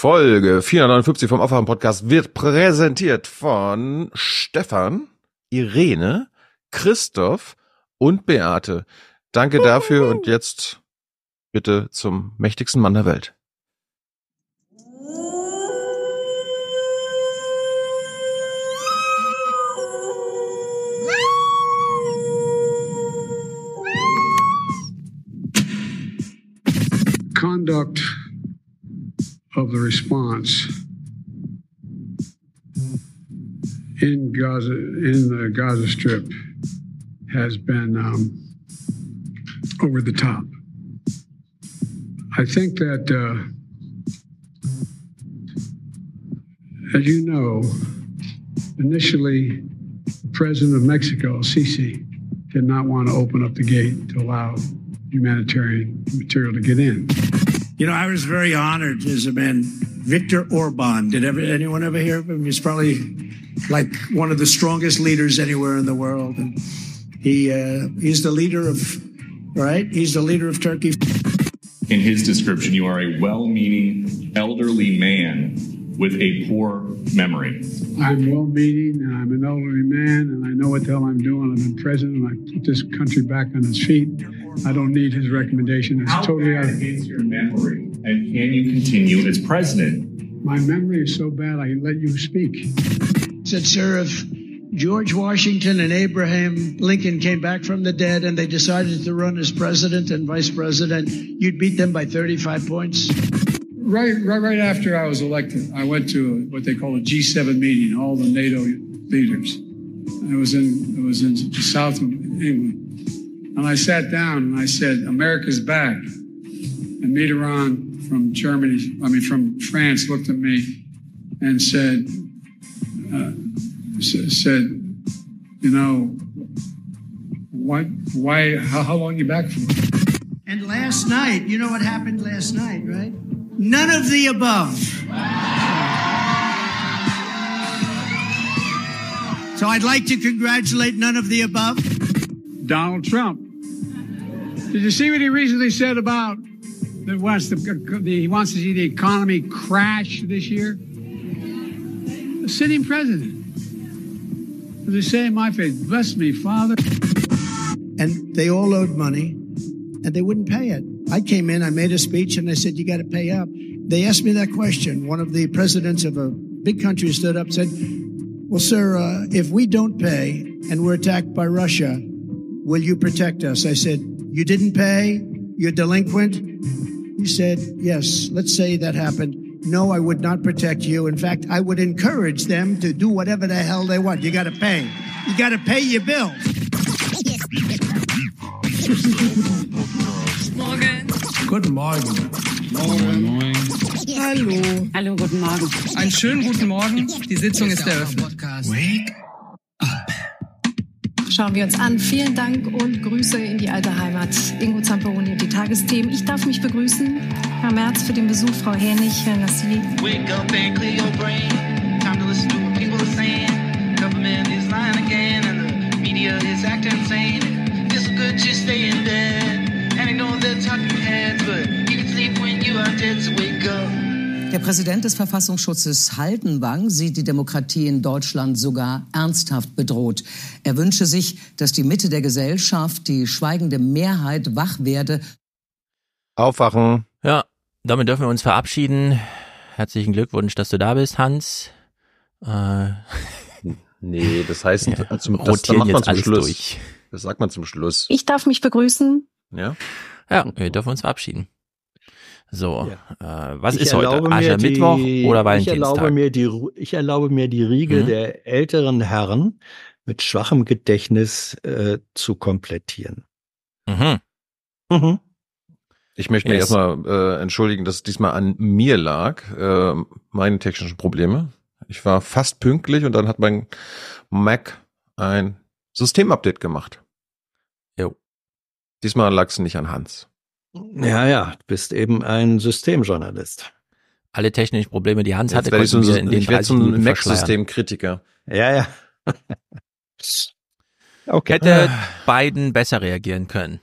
Folge 459 vom Aufwachen Podcast wird präsentiert von Stefan, Irene, Christoph und Beate. Danke dafür und jetzt bitte zum mächtigsten Mann der Welt. conduct of the response in Gaza, in the Gaza Strip, has been um, over the top. I think that, uh, as you know, initially, the president of Mexico, Sisi, did not want to open up the gate to allow humanitarian material to get in. You know, I was very honored as a man. Viktor Orban. Did ever anyone ever hear of him? He's probably like one of the strongest leaders anywhere in the world. And he uh, he's the leader of right. He's the leader of Turkey. In his description, you are a well-meaning elderly man with a poor memory. I'm well-meaning, and I'm an elderly man, and I know what the hell I'm doing. I've been president, and I put this country back on its feet. I don't need his recommendation. It's How totally out bad of is your memory, and can you continue as president? my memory is so bad. I let you speak. Said, sir, if George Washington and Abraham Lincoln came back from the dead and they decided to run as president and vice president, you'd beat them by 35 points. Right, right, right after I was elected, I went to what they call a G7 meeting, all the NATO leaders. And it was in it was in the south of England, and I sat down and I said, "America's back." And Mitterrand from Germany, I mean from France, looked at me and said, uh, "said, you know, what? Why? How, how long you back from?" And last night, you know what happened last night, right? None of the above. So I'd like to congratulate none of the above. Donald Trump. Did you see what he recently said about that wants the, the he wants to see the economy crash this year? The sitting president. As they say in my faith, bless me, Father. And they all owed money and they wouldn't pay it. I came in, I made a speech, and I said, You got to pay up. They asked me that question. One of the presidents of a big country stood up and said, Well, sir, uh, if we don't pay and we're attacked by Russia, will you protect us? I said, You didn't pay? You're delinquent? He said, Yes, let's say that happened. No, I would not protect you. In fact, I would encourage them to do whatever the hell they want. You got to pay. You got to pay your bills. Morgen. Guten Morgen. Hallo. Hallo, guten Morgen. Einen schönen guten Morgen. Die Sitzung ist eröffnet. Wake Schauen wir uns an. Vielen Dank und Grüße in die alte Heimat. Ingo Zamperoni und die Tagesthemen. Ich darf mich begrüßen. Herr Merz für den Besuch, Frau Herrnig, Herr Nassili. Wake up and clear your brain. Time to listen to what people are saying. Government is lying again, and the media is acting insane. It's good just stay in Der Präsident des Verfassungsschutzes Haldenwang sieht die Demokratie in Deutschland sogar ernsthaft bedroht. Er wünsche sich, dass die Mitte der Gesellschaft, die schweigende Mehrheit, wach werde. Aufwachen. Ja, damit dürfen wir uns verabschieden. Herzlichen Glückwunsch, dass du da bist, Hans. Äh, Nee, das heißt, ja, zum, das, rotieren das macht man jetzt zum Schluss. durch. Das sagt man zum Schluss. Ich darf mich begrüßen. Ja? Ja, wir dürfen uns verabschieden. So, äh, was Ich ist heute? Aschermittwoch die- oder Ich erlaube Valentinstag? mir die, ich erlaube mir die Riege Mhm. der älteren Herren mit schwachem Gedächtnis äh, zu komplettieren. Mhm. Mhm. Ich möchte mich Yes. erstmal äh, entschuldigen, dass es diesmal an mir lag, äh, meine technischen Probleme. Ich war fast pünktlich und dann hat mein Mac ein Systemupdate gemacht. Jo. Diesmal lag es nicht an Hans. Ja, ja, du bist eben ein Systemjournalist. Alle technischen Probleme, die Hans Jetzt hatte, werde ich, so, konnten wir in den ich werde 30 zum Minuten verschleiern. Mac-Systemkritiker. Ja, ja. okay. Hätte Biden besser reagieren können.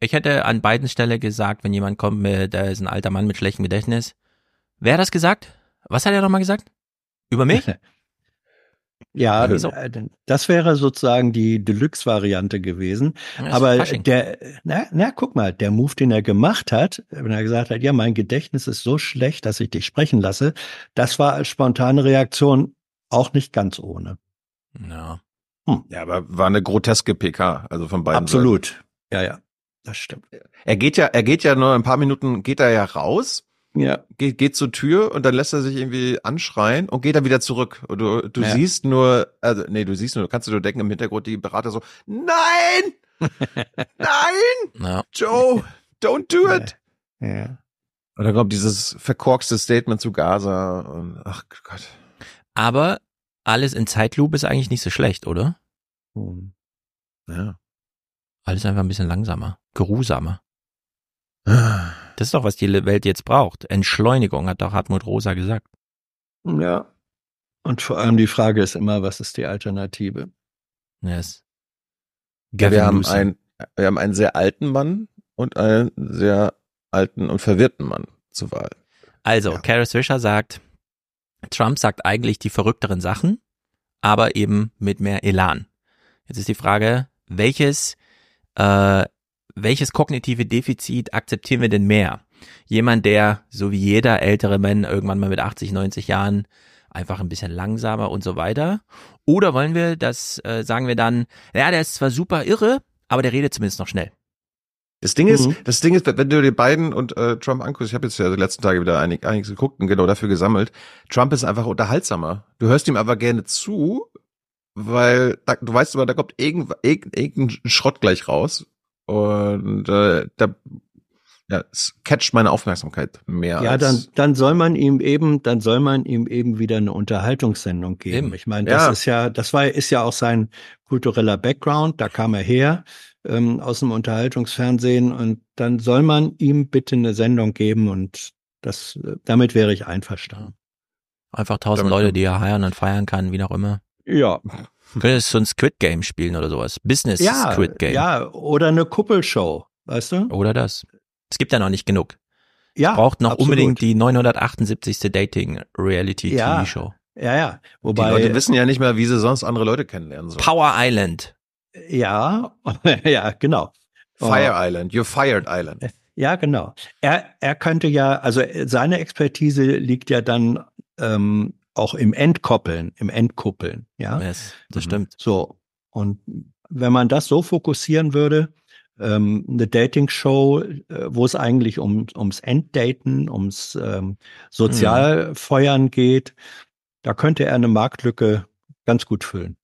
Ich hätte an Bidens Stelle gesagt, wenn jemand kommt, mit, der ist ein alter Mann mit schlechtem Gedächtnis, Wer hat das gesagt? Was hat er nochmal gesagt? Über mich? Ja, Wieso? äh, das wäre sozusagen die Deluxe-Variante gewesen. Aber der, na, na, guck mal, der Move, den er gemacht hat, wenn er gesagt hat, ja, mein Gedächtnis ist so schlecht, dass ich dich sprechen lasse, das war als spontane Reaktion auch nicht ganz ohne. Ja. Ja, aber war eine groteske PK, also von beiden. Absolut. Ja, ja, das stimmt. Seiten. Er geht ja, er geht ja nur ein paar Minuten, geht er ja raus, Ja, geht, geht zur Tür und dann lässt er sich irgendwie anschreien und geht dann wieder zurück. Und du, du Ja. siehst nur, also nee, du siehst nur, kannst du nur denken im Hintergrund die Berater so, nein, nein, ja. Joe, don't do it. ja. Und dann kommt dieses verkorkste Statement zu Gaza und ach Gott. Aber alles in Zeitlupe ist eigentlich nicht so schlecht, oder? Hm. Ja. Alles einfach ein bisschen langsamer, geruhsamer. Das ist doch, was die Welt jetzt braucht. Entschleunigung, hat doch Hartmut Rosa gesagt. Ja. Und vor allem die Frage ist immer, was ist die Alternative? Yes. Ja, wir haben einen, wir haben einen sehr alten Mann und einen sehr alten und verwirrten Mann zur Wahl. Also, Ja. Kara Swisher sagt, Trump sagt eigentlich die verrückteren Sachen, aber eben mit mehr Elan. Jetzt ist die Frage, welches, äh, welches kognitive Defizit akzeptieren wir denn mehr? Jemand, der, so wie jeder ältere Mann, irgendwann mal mit 80, 90 Jahren, einfach ein bisschen langsamer und so weiter? Oder wollen wir, das äh, sagen wir dann, ja, der ist zwar super irre, aber der redet zumindest noch schnell. Das Ding ist, Mhm. das Ding ist, wenn du dir Biden und äh, Trump anguckst, ich habe jetzt ja die letzten Tage wieder einig, einiges geguckt und genau dafür gesammelt. Trump ist einfach unterhaltsamer. Du hörst ihm aber gerne zu, weil da, du weißt immer, da kommt irgend, irgend, irgendein Schrott gleich raus und äh, da ja, es catcht meine Aufmerksamkeit mehr. Ja, als, dann, dann soll man ihm eben, dann soll man ihm eben wieder eine Unterhaltungssendung geben. Eben. Ich meine, das Ja. ist ja, das war, ist ja auch sein kultureller Background, da kam er her, ähm, aus dem Unterhaltungsfernsehen und dann soll man ihm bitte eine Sendung geben und das, damit wäre ich einverstanden. Einfach tausend Damit- Leute, die er heiern und feiern kann, wie auch immer. Ja. Könntest so ein Squid Game spielen oder sowas. Business Ja, Squid Game. ja, oder eine Kuppelshow, weißt du? Oder das. Es gibt ja noch nicht genug. Ja. Braucht noch absolut. unbedingt die 978. Dating Reality Ja. TV Show. Ja, ja. die Wobei, Leute wissen ja nicht mehr, wie sie sonst andere Leute kennenlernen sollen. Power Island. ja, ja, genau. Fire Island, you're fired Island. Ja, genau. Er, er könnte ja, also seine Expertise liegt ja dann ähm, auch im Entkoppeln, im Entkuppeln, ja. Yes, das Mhm. stimmt. So. Und wenn man das so fokussieren würde, ähm, eine Dating-Show, äh, wo es eigentlich um, ums Enddaten, ums ähm, Sozialfeuern geht, da könnte er eine Marktlücke ganz gut füllen.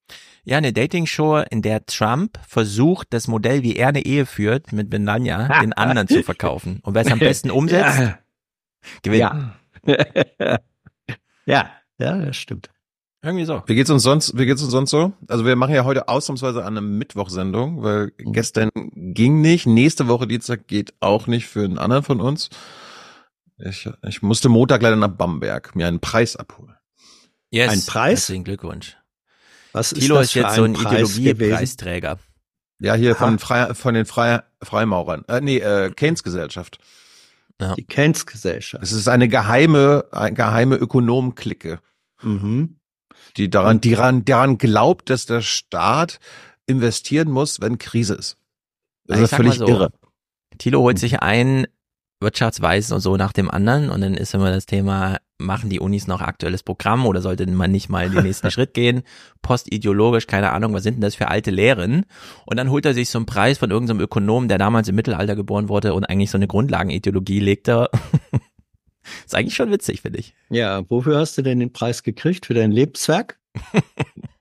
Ja, eine Dating-Show, in der Trump versucht, das Modell, wie er eine Ehe führt, mit Benanya, den anderen zu verkaufen. Und wer es am besten umsetzt, gewinnt. Ja. ja, ja, das stimmt. Irgendwie so. Wie geht's uns sonst, wie geht's uns sonst so? Also wir machen ja heute ausnahmsweise eine Mittwochsendung, weil Mhm. gestern ging nicht, nächste Woche Dienstag geht auch nicht für einen anderen von uns. Ich, ich musste Montag leider nach Bamberg mir einen Preis abholen. Yes. Ein Preis? Herzlichen Glückwunsch. Was ist Tilo das ist für jetzt so ein? Ideologiepreisträger. Ja, hier Aha. von, Frei, von den Frei, Freimaurern, äh, nee, äh, Keynes Gesellschaft. Die Keynes-Gesellschaft. Es ist eine geheime, eine geheime Ökonomenklicke, Mhm. die daran, die daran, daran glaubt, dass der Staat investieren muss, wenn Krise ist. Das Ich ist völlig so, irre. Thilo holt sich ein Wirtschaftsweisen und so nach dem anderen und dann ist immer das Thema, machen die Unis noch aktuelles Programm oder sollte man nicht mal den nächsten Schritt gehen? Postideologisch, keine Ahnung, was sind denn das für alte Lehren? Und dann holt er sich so einen Preis von irgendeinem Ökonomen, der damals im Mittelalter geboren wurde und eigentlich so eine Grundlagenideologie legte. Ist eigentlich schon witzig, finde ich. Ja, wofür hast du denn den Preis gekriegt? Für dein Lebenswerk?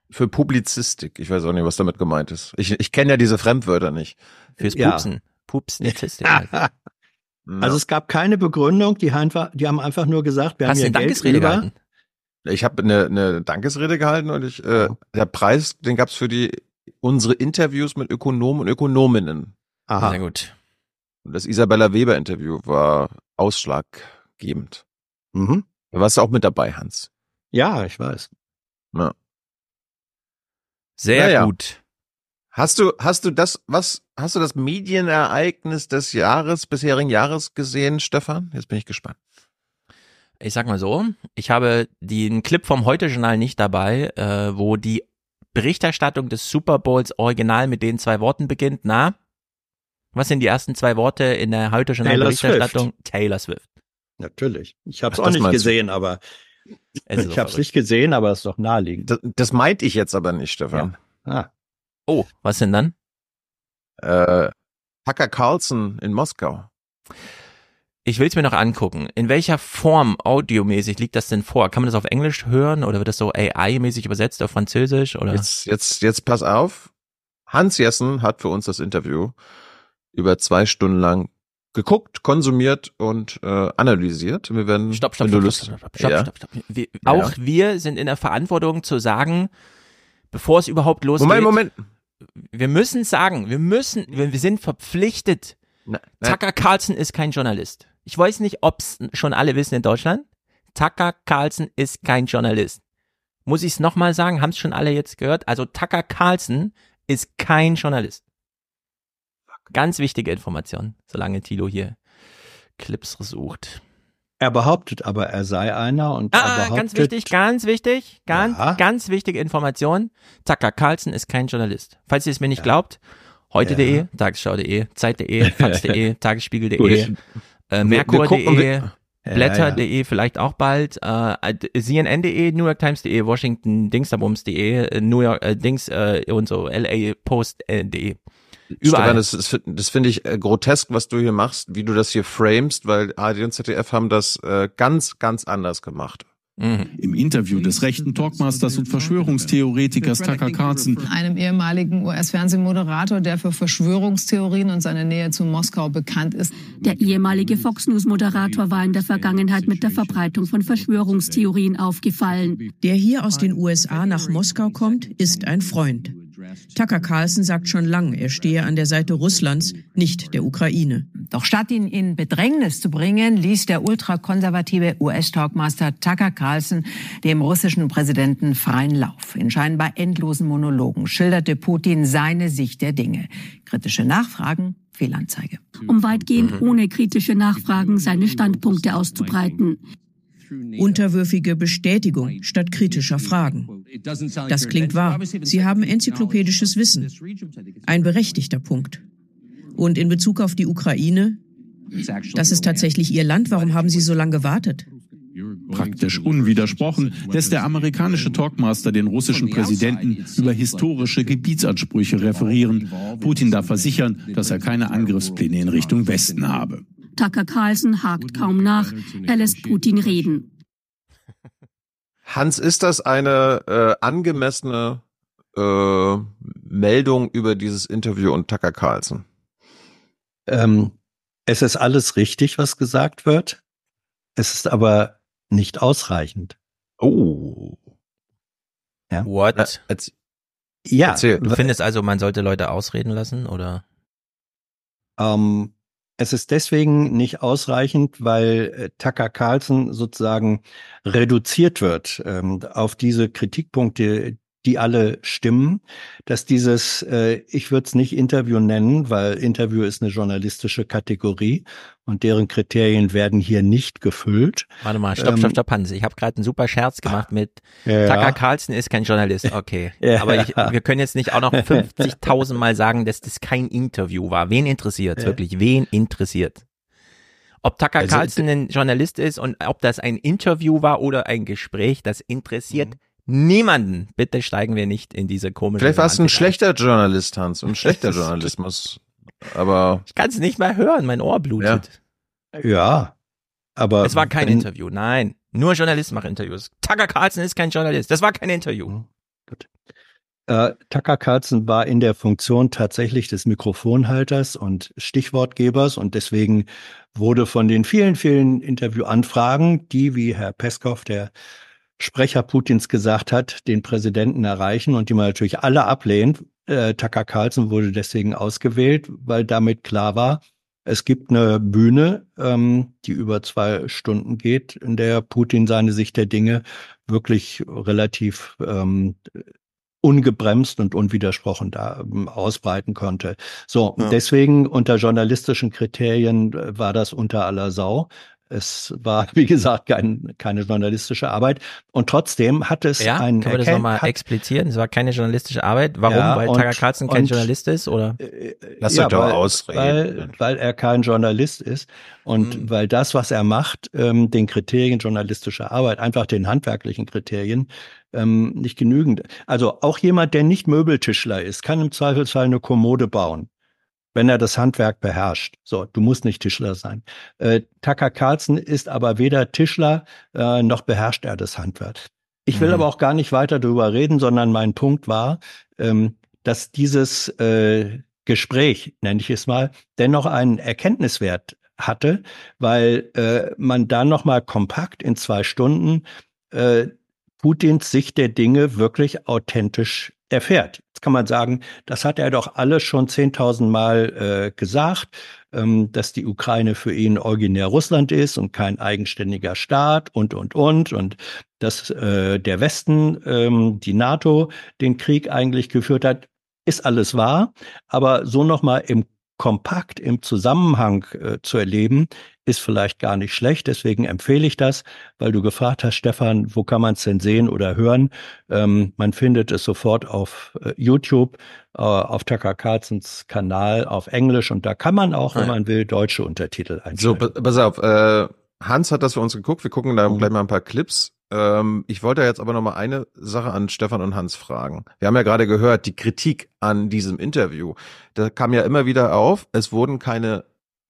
Für Publizistik. Ich weiß auch nicht, was damit gemeint ist. Ich, ich kenne ja diese Fremdwörter nicht. Fürs Ja. Pupsen. Pupsnetistik. halt. Also es gab keine Begründung, die, einfach, die haben einfach nur gesagt, wir Hast du haben eine ja Geld Dankesrede über. gehalten? ich habe eine, eine Dankesrede gehalten und ich, äh, der Preis, den gab's für die unsere Interviews mit Ökonomen und Ökonominnen. Aha. Sehr gut. Und das Isabella Weber Interview war ausschlaggebend. Mhm. Du warst auch mit dabei, Hans. Ja, ich weiß. Sehr Naja. gut. Hast du, hast du das, was, hast du das Medienereignis des Jahres, bisherigen Jahres gesehen, Stefan? Jetzt bin ich gespannt. ich sag mal so, ich habe den Clip vom Heute-Journal nicht dabei, äh, wo die Berichterstattung des Super Bowls original mit den zwei Worten beginnt. Na, was sind die ersten zwei Worte in der Heute-Journal-Berichterstattung? Taylor Swift. Natürlich. Ich habe es auch nicht meinst du. gesehen, aber Es ist ich habe es nicht gesehen, aber es ist doch naheliegend. Das, das meinte ich jetzt aber nicht, Stefan. Ah, Oh, was denn dann? Äh, Tucker Carlson in Moskau. Ich will es mir noch angucken. In welcher Form audiomäßig liegt das denn vor? Kann man das auf Englisch hören oder wird das so AI-mäßig übersetzt auf Französisch oder? Jetzt, jetzt, jetzt pass auf. Hans Jessen hat für uns das Interview über zwei Stunden lang geguckt, konsumiert und äh, analysiert. Wir werden, Stopp, stopp, stopp, stopp, stopp, stopp, ja. stopp, stopp. Wir, Ja. Auch wir sind in der Verantwortung zu sagen, bevor es überhaupt losgeht. Moment, Moment. Wir müssen sagen, wir müssen, wir, wir sind verpflichtet. Na, Tucker Carlson ist kein Journalist. Ich weiß nicht, ob's schon alle wissen in Deutschland. Tucker Carlson ist kein Journalist. Muss ich es nochmal sagen? Haben es schon alle jetzt gehört? Also Tucker Carlson ist kein Journalist. Ganz wichtige Information, solange Tilo hier Clips sucht. er behauptet aber, er sei einer und er Ah, behauptet, ganz wichtig, ganz wichtig, ganz, Ja. ganz wichtige Information. Tucker Carlson ist kein Journalist. Falls ihr es mir nicht glaubt, heute.de, Tagesschau.de, Zeit.de, Fax.de, Tagesspiegel.de, äh, Merkur.de, Blätter.de vielleicht auch bald, äh, CNN.de, New York Times.de, Washington Dingsabums.de, äh, New York äh, Dings äh, und so, LA Post.de. Überall. Stefan, das, ist- das finde ich äh, grotesk, was du hier machst, wie du das hier framest, weil ARD und ZDF haben das äh, ganz, ganz anders gemacht. Mhm. Im Interview des rechten Talkmasters und Verschwörungstheoretikers Tucker Carlson einem ehemaligen US-Fernsehmoderator, der für Verschwörungstheorien und seine Nähe zu Moskau bekannt ist. Der ehemalige Fox News-Moderator war in der Vergangenheit mit der Verbreitung von Verschwörungstheorien aufgefallen. Der hier aus den USA nach Moskau kommt, ist ein Freund. Tucker Carlson sagt schon lang, er stehe an der Seite Russlands, nicht der Ukraine. Doch statt ihn in Bedrängnis zu bringen, ließ der ultrakonservative US-Talkmaster Tucker Carlson dem russischen Präsidenten freien Lauf. In scheinbar endlosen Monologen schilderte Putin seine Sicht der Dinge. Kritische Nachfragen, Fehlanzeige. Um weitgehend ohne kritische Nachfragen seine Standpunkte auszubreiten. Unterwürfige Bestätigung statt kritischer Fragen. Das klingt wahr. Sie haben enzyklopädisches Wissen. Ein berechtigter Punkt. Und in Bezug auf die Ukraine, das ist tatsächlich Ihr Land. Warum haben Sie so lange gewartet? praktisch unwidersprochen, lässt der amerikanische Talkmaster den russischen Präsidenten über historische Gebietsansprüche referieren. Putin darf versichern, dass er keine Angriffspläne in Richtung Westen habe. Tucker Carlson hakt kaum nach. Er lässt Putin reden. Hans, ist das eine äh, angemessene äh, Meldung über dieses Interview und Tucker Carlson? Ähm, es ist alles richtig, was gesagt wird. Es ist aber nicht ausreichend. Oh. Ja. What? Jetzt, Ja, Erzähl. Du findest also, man sollte Leute ausreden lassen oder? Ähm, es ist deswegen nicht ausreichend, weil äh, Tucker Carlson sozusagen reduziert wird ähm, auf diese Kritikpunkte, die alle stimmen, dass dieses, äh, ich würde es nicht Interview nennen, weil Interview ist eine journalistische Kategorie und deren Kriterien werden hier nicht gefüllt. Warte mal, stopp, Ähm, stopp, stopp, Hans. Ich habe gerade einen super Scherz gemacht mit Ja. Tucker Carlson ist kein Journalist. Okay. Ja. Aber ich, wir können jetzt nicht auch noch 50.000 Mal sagen, dass das kein Interview war. Wen interessiert Ja. wirklich? Wen interessiert? Ob Tucker Also, Carlson ein Journalist ist und ob das ein Interview war oder ein Gespräch, das interessiert niemanden. Bitte steigen wir nicht in diese komische Vielleicht warst du ein schlechter Journalist, Hans, und ein schlechter Journalismus. Aber Ich kann es nicht mehr hören, mein Ohr blutet. Ja, aber Es war kein wenn- Interview, nein. Nur Journalisten machen Interviews. Tucker Carlson ist kein Journalist. Das war kein Interview. Äh, Tucker Carlson war in der Funktion tatsächlich des Mikrofonhalters und Stichwortgebers und deswegen wurde von den vielen, vielen Interviewanfragen, die, wie Herr Peskov, der Sprecher Putins gesagt hat, den Präsidenten erreichen und die man natürlich alle ablehnt. Äh, Tucker Carlson wurde deswegen ausgewählt, weil damit klar war, es gibt eine Bühne, ähm, die über zwei Stunden geht, in der Putin seine Sicht der Dinge wirklich relativ ähm, ungebremst und unwidersprochen da ähm, ausbreiten konnte. So, Ja. deswegen unter journalistischen Kriterien äh, war das unter aller Sau. Es war, wie gesagt, kein, keine journalistische Arbeit. Und trotzdem hat es ja, ein Können wir das nochmal explizieren? Es war keine journalistische Arbeit. Warum? Ja, weil und- Tucker Carlson kein und- Journalist ist? Oder? Lass ja, euch doch weil, ausreden. Weil, weil er kein Journalist ist und Hm. weil das, was er macht, ähm, den Kriterien journalistischer Arbeit, einfach den handwerklichen Kriterien, ähm, nicht genügend. Also auch jemand, der nicht Möbeltischler ist, kann im Zweifelsfall eine Kommode bauen. Wenn er das Handwerk beherrscht. So, du musst nicht Tischler sein. Äh, Tucker Carlson ist aber weder Tischler äh, noch beherrscht er das Handwerk. Ich will Mhm. aber auch gar nicht weiter darüber reden, sondern mein Punkt war, ähm, dass dieses äh, Gespräch, nenne ich es mal, dennoch einen Erkenntniswert hatte, weil äh, man da noch mal kompakt in zwei Stunden äh, Putins Sicht der Dinge wirklich authentisch erfährt. Jetzt kann man sagen, das hat er doch alles schon 10.000 Mal äh, gesagt, ähm, dass die Ukraine für ihn originär Russland ist und kein eigenständiger Staat und, und, und, und dass äh, der Westen, ähm, die NATO, den Krieg eigentlich geführt hat, ist alles wahr. Aber so nochmal im kompakt im Zusammenhang äh, zu erleben, ist vielleicht gar nicht schlecht. Deswegen empfehle ich das, weil du gefragt hast, Stefan, wo kann man es denn sehen oder hören? Ähm, man findet es sofort auf äh, YouTube, äh, auf Tucker Carlsons Kanal auf Englisch und da kann man auch, wenn Ja. man will, deutsche Untertitel einstellen. So, pa- pass auf, äh, Hans hat das für uns geguckt. Wir gucken Mhm. da gleich mal ein paar Clips. Ähm, ich wollte jetzt aber noch mal eine Sache an Stefan und Hans fragen. Wir haben ja gerade gehört, die Kritik an diesem Interview. Da kam ja immer wieder auf, es wurden keine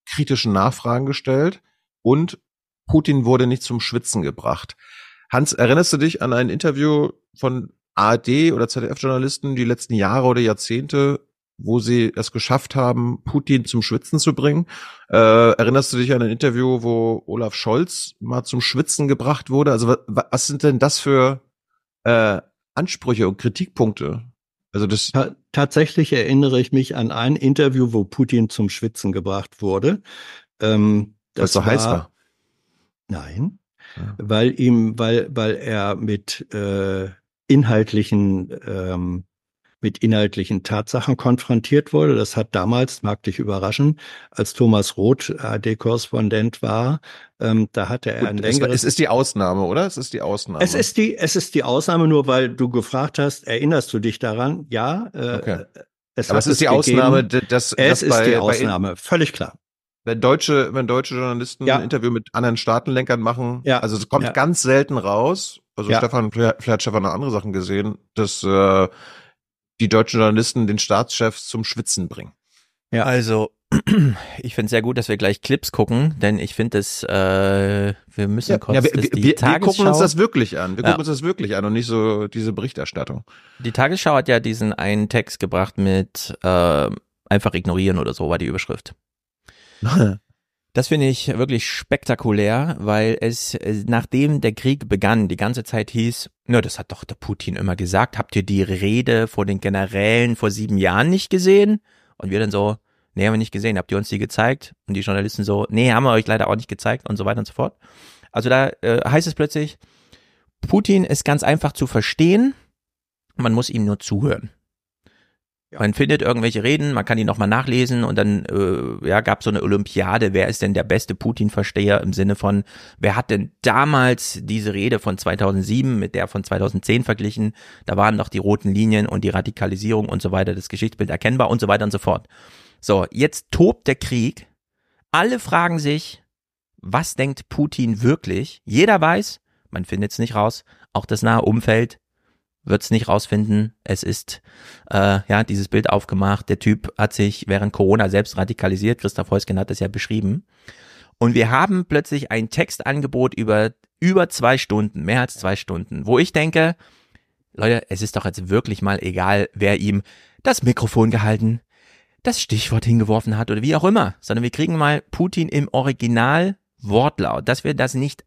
kritischen Nachfragen gestellt und Putin wurde nicht zum Schwitzen gebracht. Hans, erinnerst du dich an ein Interview von ARD oder ZDF-Journalisten die letzten Jahre oder Jahrzehnte, wo sie es geschafft haben, Putin zum Schwitzen zu bringen? Äh, erinnerst du dich an ein Interview, wo Olaf Scholz mal zum Schwitzen gebracht wurde? Also wa- wa- was sind denn das für äh, Ansprüche und Kritikpunkte? Also das Ta tatsächlich erinnere ich mich an ein Interview, wo Putin zum Schwitzen gebracht wurde. Ähm, es so heiß war. Nein, Ja. weil ihm, weil, weil er mit äh, inhaltlichen, ähm, mit inhaltlichen Tatsachen konfrontiert wurde. Das hat damals, mag dich überraschen, als Thomas Roth AD-Korrespondent war, ähm, da hatte er ein Gut, es, war- längeres es ist die Ausnahme, oder? Es ist die Ausnahme. es ist die, es ist die Ausnahme, nur weil du gefragt hast, erinnerst du dich daran? Ja. Äh, Okay. es Aber es ist die gegeben. Ausnahme, dass, Es dass ist bei, die bei Ausnahme, völlig klar. wenn deutsche, wenn deutsche Journalisten Ja. ein Interview mit anderen Staatenlenkern machen, Ja. also es kommt Ja. ganz selten raus. Also. Stefan, vielleicht hat Stefan noch andere Sachen gesehen, dass äh, die deutschen Journalisten den Staatschefs zum Schwitzen bringen. Ja. Also, ich finde es sehr gut, dass wir gleich Clips gucken, denn ich finde es, äh, wir müssen kurz ja wir, wir, die wir, wir Tagesschau, gucken uns das wirklich an. Wir Ja. gucken uns das wirklich an und nicht so diese Berichterstattung. die Tagesschau hat ja diesen einen Text gebracht mit äh, einfach ignorieren oder so war die Überschrift. Das finde ich wirklich spektakulär, weil es, äh, nachdem der Krieg begann, die ganze Zeit hieß, na, das hat doch der Putin immer gesagt, habt ihr die Rede vor den Generälen vor sieben Jahren nicht gesehen? Und wir dann so, nee, haben wir nicht gesehen, habt ihr uns die gezeigt? Und die Journalisten so, nee, haben wir euch leider auch nicht gezeigt und so weiter und so fort. Also da äh, heißt es plötzlich, Putin ist ganz einfach zu verstehen, man muss ihm nur zuhören. Man findet irgendwelche Reden, man kann die nochmal nachlesen und dann äh, ja, gab so eine Olympiade, wer ist denn der beste Putin-Versteher im Sinne von, wer hat denn damals diese Rede von 2007 mit der von 2010 verglichen, da waren noch die roten Linien und die Radikalisierung und so weiter, das Geschichtsbild erkennbar und so weiter und so fort. So, jetzt tobt der Krieg, alle fragen sich, was denkt Putin wirklich? Jeder weiß, man findet es nicht raus, auch das nahe Umfeld wird es nicht rausfinden. Es ist äh, ja dieses Bild aufgemacht. Der Typ hat sich während Corona selbst radikalisiert. Christoph Heusgen hat das ja beschrieben. Und wir haben plötzlich ein Textangebot über über zwei Stunden, mehr als zwei Stunden, wo ich denke, Leute, es ist doch jetzt wirklich mal egal, wer ihm das Mikrofon gehalten, das Stichwort hingeworfen hat oder wie auch immer, sondern wir kriegen mal Putin im Original Wortlaut, dass wir das nicht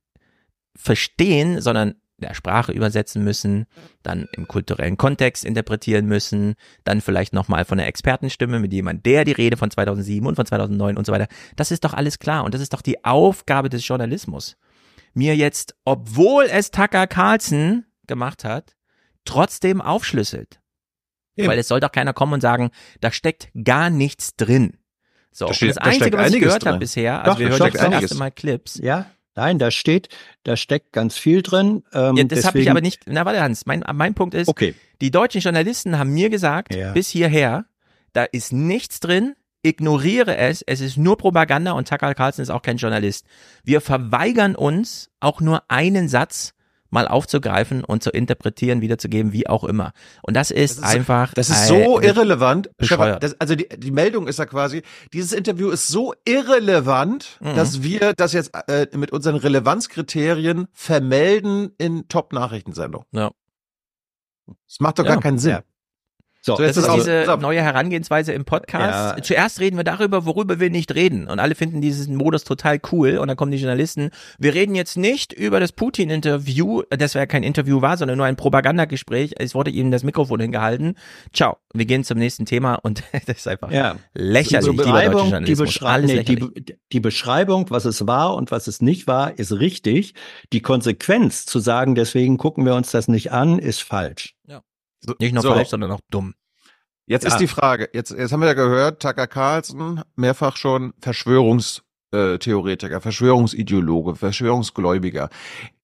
verstehen, sondern der Sprache übersetzen müssen, dann im kulturellen Kontext interpretieren müssen, dann vielleicht nochmal von einer Expertenstimme mit jemand, der die Rede von 2007 und von 2009 und so weiter. Das ist doch alles klar und das ist doch die Aufgabe des Journalismus. Mir jetzt, obwohl es Tucker Carlson gemacht hat, trotzdem aufschlüsselt. Eben. Weil es soll doch keiner kommen und sagen, da steckt gar nichts drin. So, Da steht- das da Einzige, was ich gehört habe bisher, also Doch, wir da hören das erste Mal Clips, Ja, Nein, da steht, da steckt ganz viel drin. Ähm, Ja, das habe ich aber nicht. Na, warte, Hans. Mein, mein Punkt ist, Okay. die deutschen Journalisten haben mir gesagt, Ja. bis hierher, da ist nichts drin. Ignoriere es. Es ist nur Propaganda und Tucker Carlson ist auch kein Journalist. Wir verweigern uns, auch nur einen Satz mal aufzugreifen und zu interpretieren, wiederzugeben, wie auch immer. Und das ist, Das ist- einfach. Das ist so äh, irrelevant. Stefan, das, also die, die Meldung ist ja quasi, dieses Interview ist so irrelevant, Mhm. dass wir das jetzt äh, mit unseren Relevanzkriterien vermelden in Top-Nachrichtensendung. Ja. Das macht doch Ja. gar keinen Sinn. Ja. So, Das ist auch- diese so. neue Herangehensweise im Podcast. Ja. Zuerst reden wir darüber, worüber wir nicht reden. Und alle finden diesen Modus total cool. Und dann kommen die Journalisten. Wir reden jetzt nicht über das Putin-Interview, das ja kein Interview war, sondern nur ein Propagandagespräch. Es wurde ihnen das Mikrofon hingehalten. Ciao. Wir gehen zum nächsten Thema. Und das ist einfach Ja. lächerlich. Die Beschreibung, die. Beschrei nee, die, die Beschreibung, was es war und was es nicht war, ist richtig. Die Konsequenz zu sagen, deswegen gucken wir uns das nicht an, ist falsch. So, Nicht nur so. falsch, sondern auch dumm. Jetzt Ja. ist die Frage, jetzt, jetzt haben wir ja gehört, Tucker Carlson, mehrfach schon Verschwörungstheoretiker, Verschwörungsideologe, Verschwörungsgläubiger.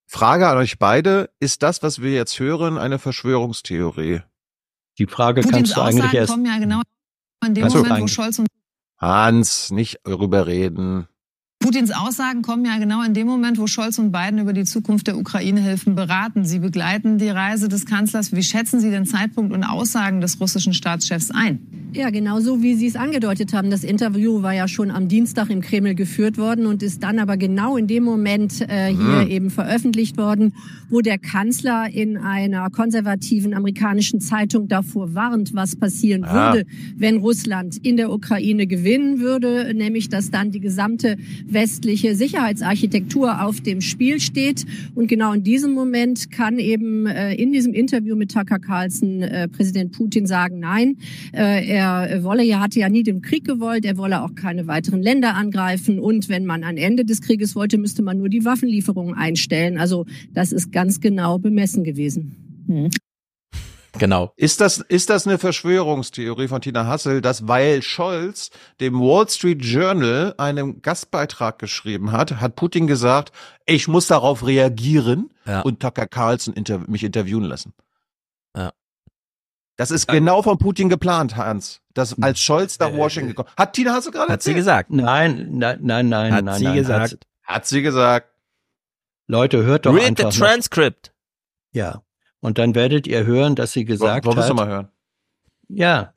Frage an euch beide, ist das, was wir jetzt hören, eine Verschwörungstheorie? Die Frage Putins kannst du eigentlich Aussagen erst. kommen ja genau in dem. Moment, wo Scholz und Hans, nicht darüber reden. Putins Aussagen kommen ja genau in dem Moment, wo Scholz und Biden über die Zukunft der Ukraine-Hilfen beraten. Sie begleiten die Reise des Kanzlers. Wie schätzen Sie den Zeitpunkt und Aussagen des russischen Staatschefs ein? Ja, genau so, wie Sie es angedeutet haben. Das Interview war ja schon am Dienstag im Kreml geführt worden und ist dann aber genau in dem Moment äh, hier Mhm. eben veröffentlicht worden, wo der Kanzler in einer konservativen amerikanischen Zeitung davor warnt, was passieren Ah. würde, wenn Russland in der Ukraine gewinnen würde, nämlich dass dann die gesamte westliche Sicherheitsarchitektur auf dem Spiel steht. Und genau in diesem Moment kann eben äh, in diesem Interview mit Tucker Carlson äh, Präsident Putin sagen, nein, äh, er wolle, er hatte ja nie den Krieg gewollt, er wolle auch keine weiteren Länder angreifen. Und wenn man ein Ende des Krieges wollte, müsste man nur die Waffenlieferungen einstellen. Also das ist ganz genau bemessen gewesen. Genau. Ist das, ist das eine Verschwörungstheorie von Tina Hassel, dass weil Scholz dem Wall Street Journal einen Gastbeitrag geschrieben hat, hat Putin gesagt, ich muss darauf reagieren Ja. und Tucker Carlson inter mich interviewen lassen? Ja. Das ist genau von Putin geplant, Hans. Das als Scholz nach Washington gekommen. Hat Tina Hassel gerade Hat sie gesagt. Nein, nein, nein, nein, Hat nein, sie nein. gesagt. Hat, Hat sie gesagt. Leute, hört doch Read the einfach. Noch, transcript. ja. Und dann werdet ihr hören, dass sie gesagt Wollen wir hat. mal hören? Ja.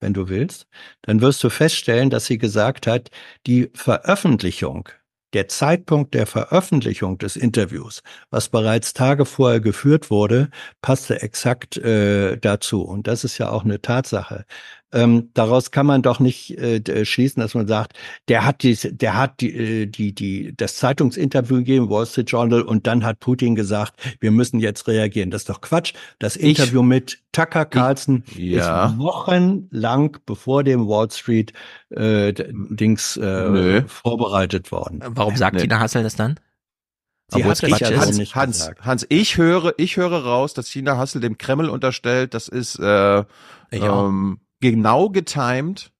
Wenn du willst, dann wirst du feststellen, dass sie gesagt hat, die Veröffentlichung, der Zeitpunkt der Veröffentlichung des Interviews, was bereits Tage vorher geführt wurde, passte exakt äh, dazu. Und das ist ja auch eine Tatsache. Ähm, daraus kann man doch nicht äh, d- schließen, dass man sagt, der hat die, der hat die, äh, die, die, das Zeitungsinterview gegeben, Wall Street Journal, und dann hat Putin gesagt, wir müssen jetzt reagieren. Das ist doch Quatsch. Das Interview mit Tucker Carlson ja. ist wochenlang bevor dem Wall Street äh, Dings äh, Nö. vorbereitet worden. Warum sagt Nee. Tina Hassel das dann? Sie Obwohl hat es Quatsch ja ist. nicht Hans, gesagt. Hans, ich höre, ich höre raus, dass Tina Hassel dem Kreml unterstellt, das ist äh, Ich auch. ähm, genau getimed,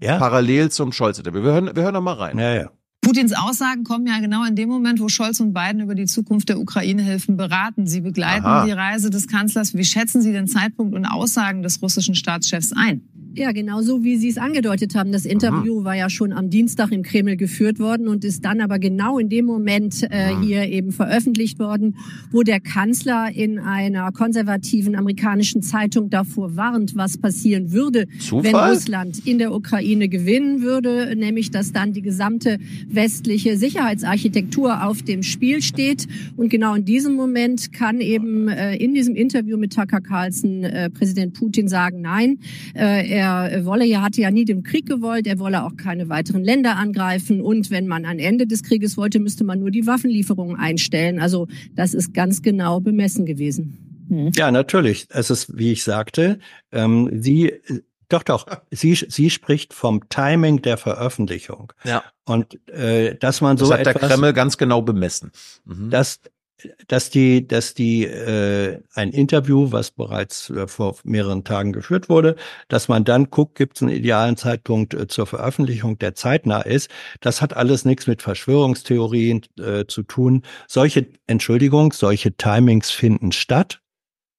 Ja, parallel zum Scholz-Interview. Wir hören, wir hören noch mal rein. ja, ja. Putins Aussagen kommen ja genau in dem Moment, wo Scholz und Biden über die Zukunft der Ukraine-Hilfen beraten. Sie begleiten Aha. die Reise des Kanzlers. Wie schätzen Sie den Zeitpunkt und Aussagen des russischen Staatschefs ein? Ja, genau so, wie Sie es angedeutet haben. Das Interview war ja schon am Dienstag im Kreml geführt worden und ist dann aber genau in dem Moment äh, hier eben veröffentlicht worden, wo der Kanzler in einer konservativen amerikanischen Zeitung davor warnt, was passieren würde, Zufall? wenn Russland in der Ukraine gewinnen würde, nämlich dass dann die gesamte westliche Sicherheitsarchitektur auf dem Spiel steht. Und genau in diesem Moment kann eben äh, in diesem Interview mit Tucker Carlson äh, Präsident Putin sagen, nein, äh, er wolle, er hatte ja nie den Krieg gewollt, er wolle auch keine weiteren Länder angreifen und wenn man ein Ende des Krieges wollte, müsste man nur die Waffenlieferungen einstellen. Also das ist ganz genau bemessen gewesen. Ja, natürlich. Es ist, wie ich sagte, ähm, sie, doch, doch, sie, sie spricht vom Timing der Veröffentlichung. Ja. Und äh, dass man Das so hat der etwas, Kreml ganz genau bemessen. Mhm. dass dass die, dass die äh, ein Interview, was bereits äh, vor mehreren Tagen geführt wurde, dass man dann guckt, gibt es einen idealen Zeitpunkt äh, zur Veröffentlichung, der zeitnah ist. Das hat alles nichts mit Verschwörungstheorien äh, zu tun. Solche, Entschuldigung, solche Timings finden statt.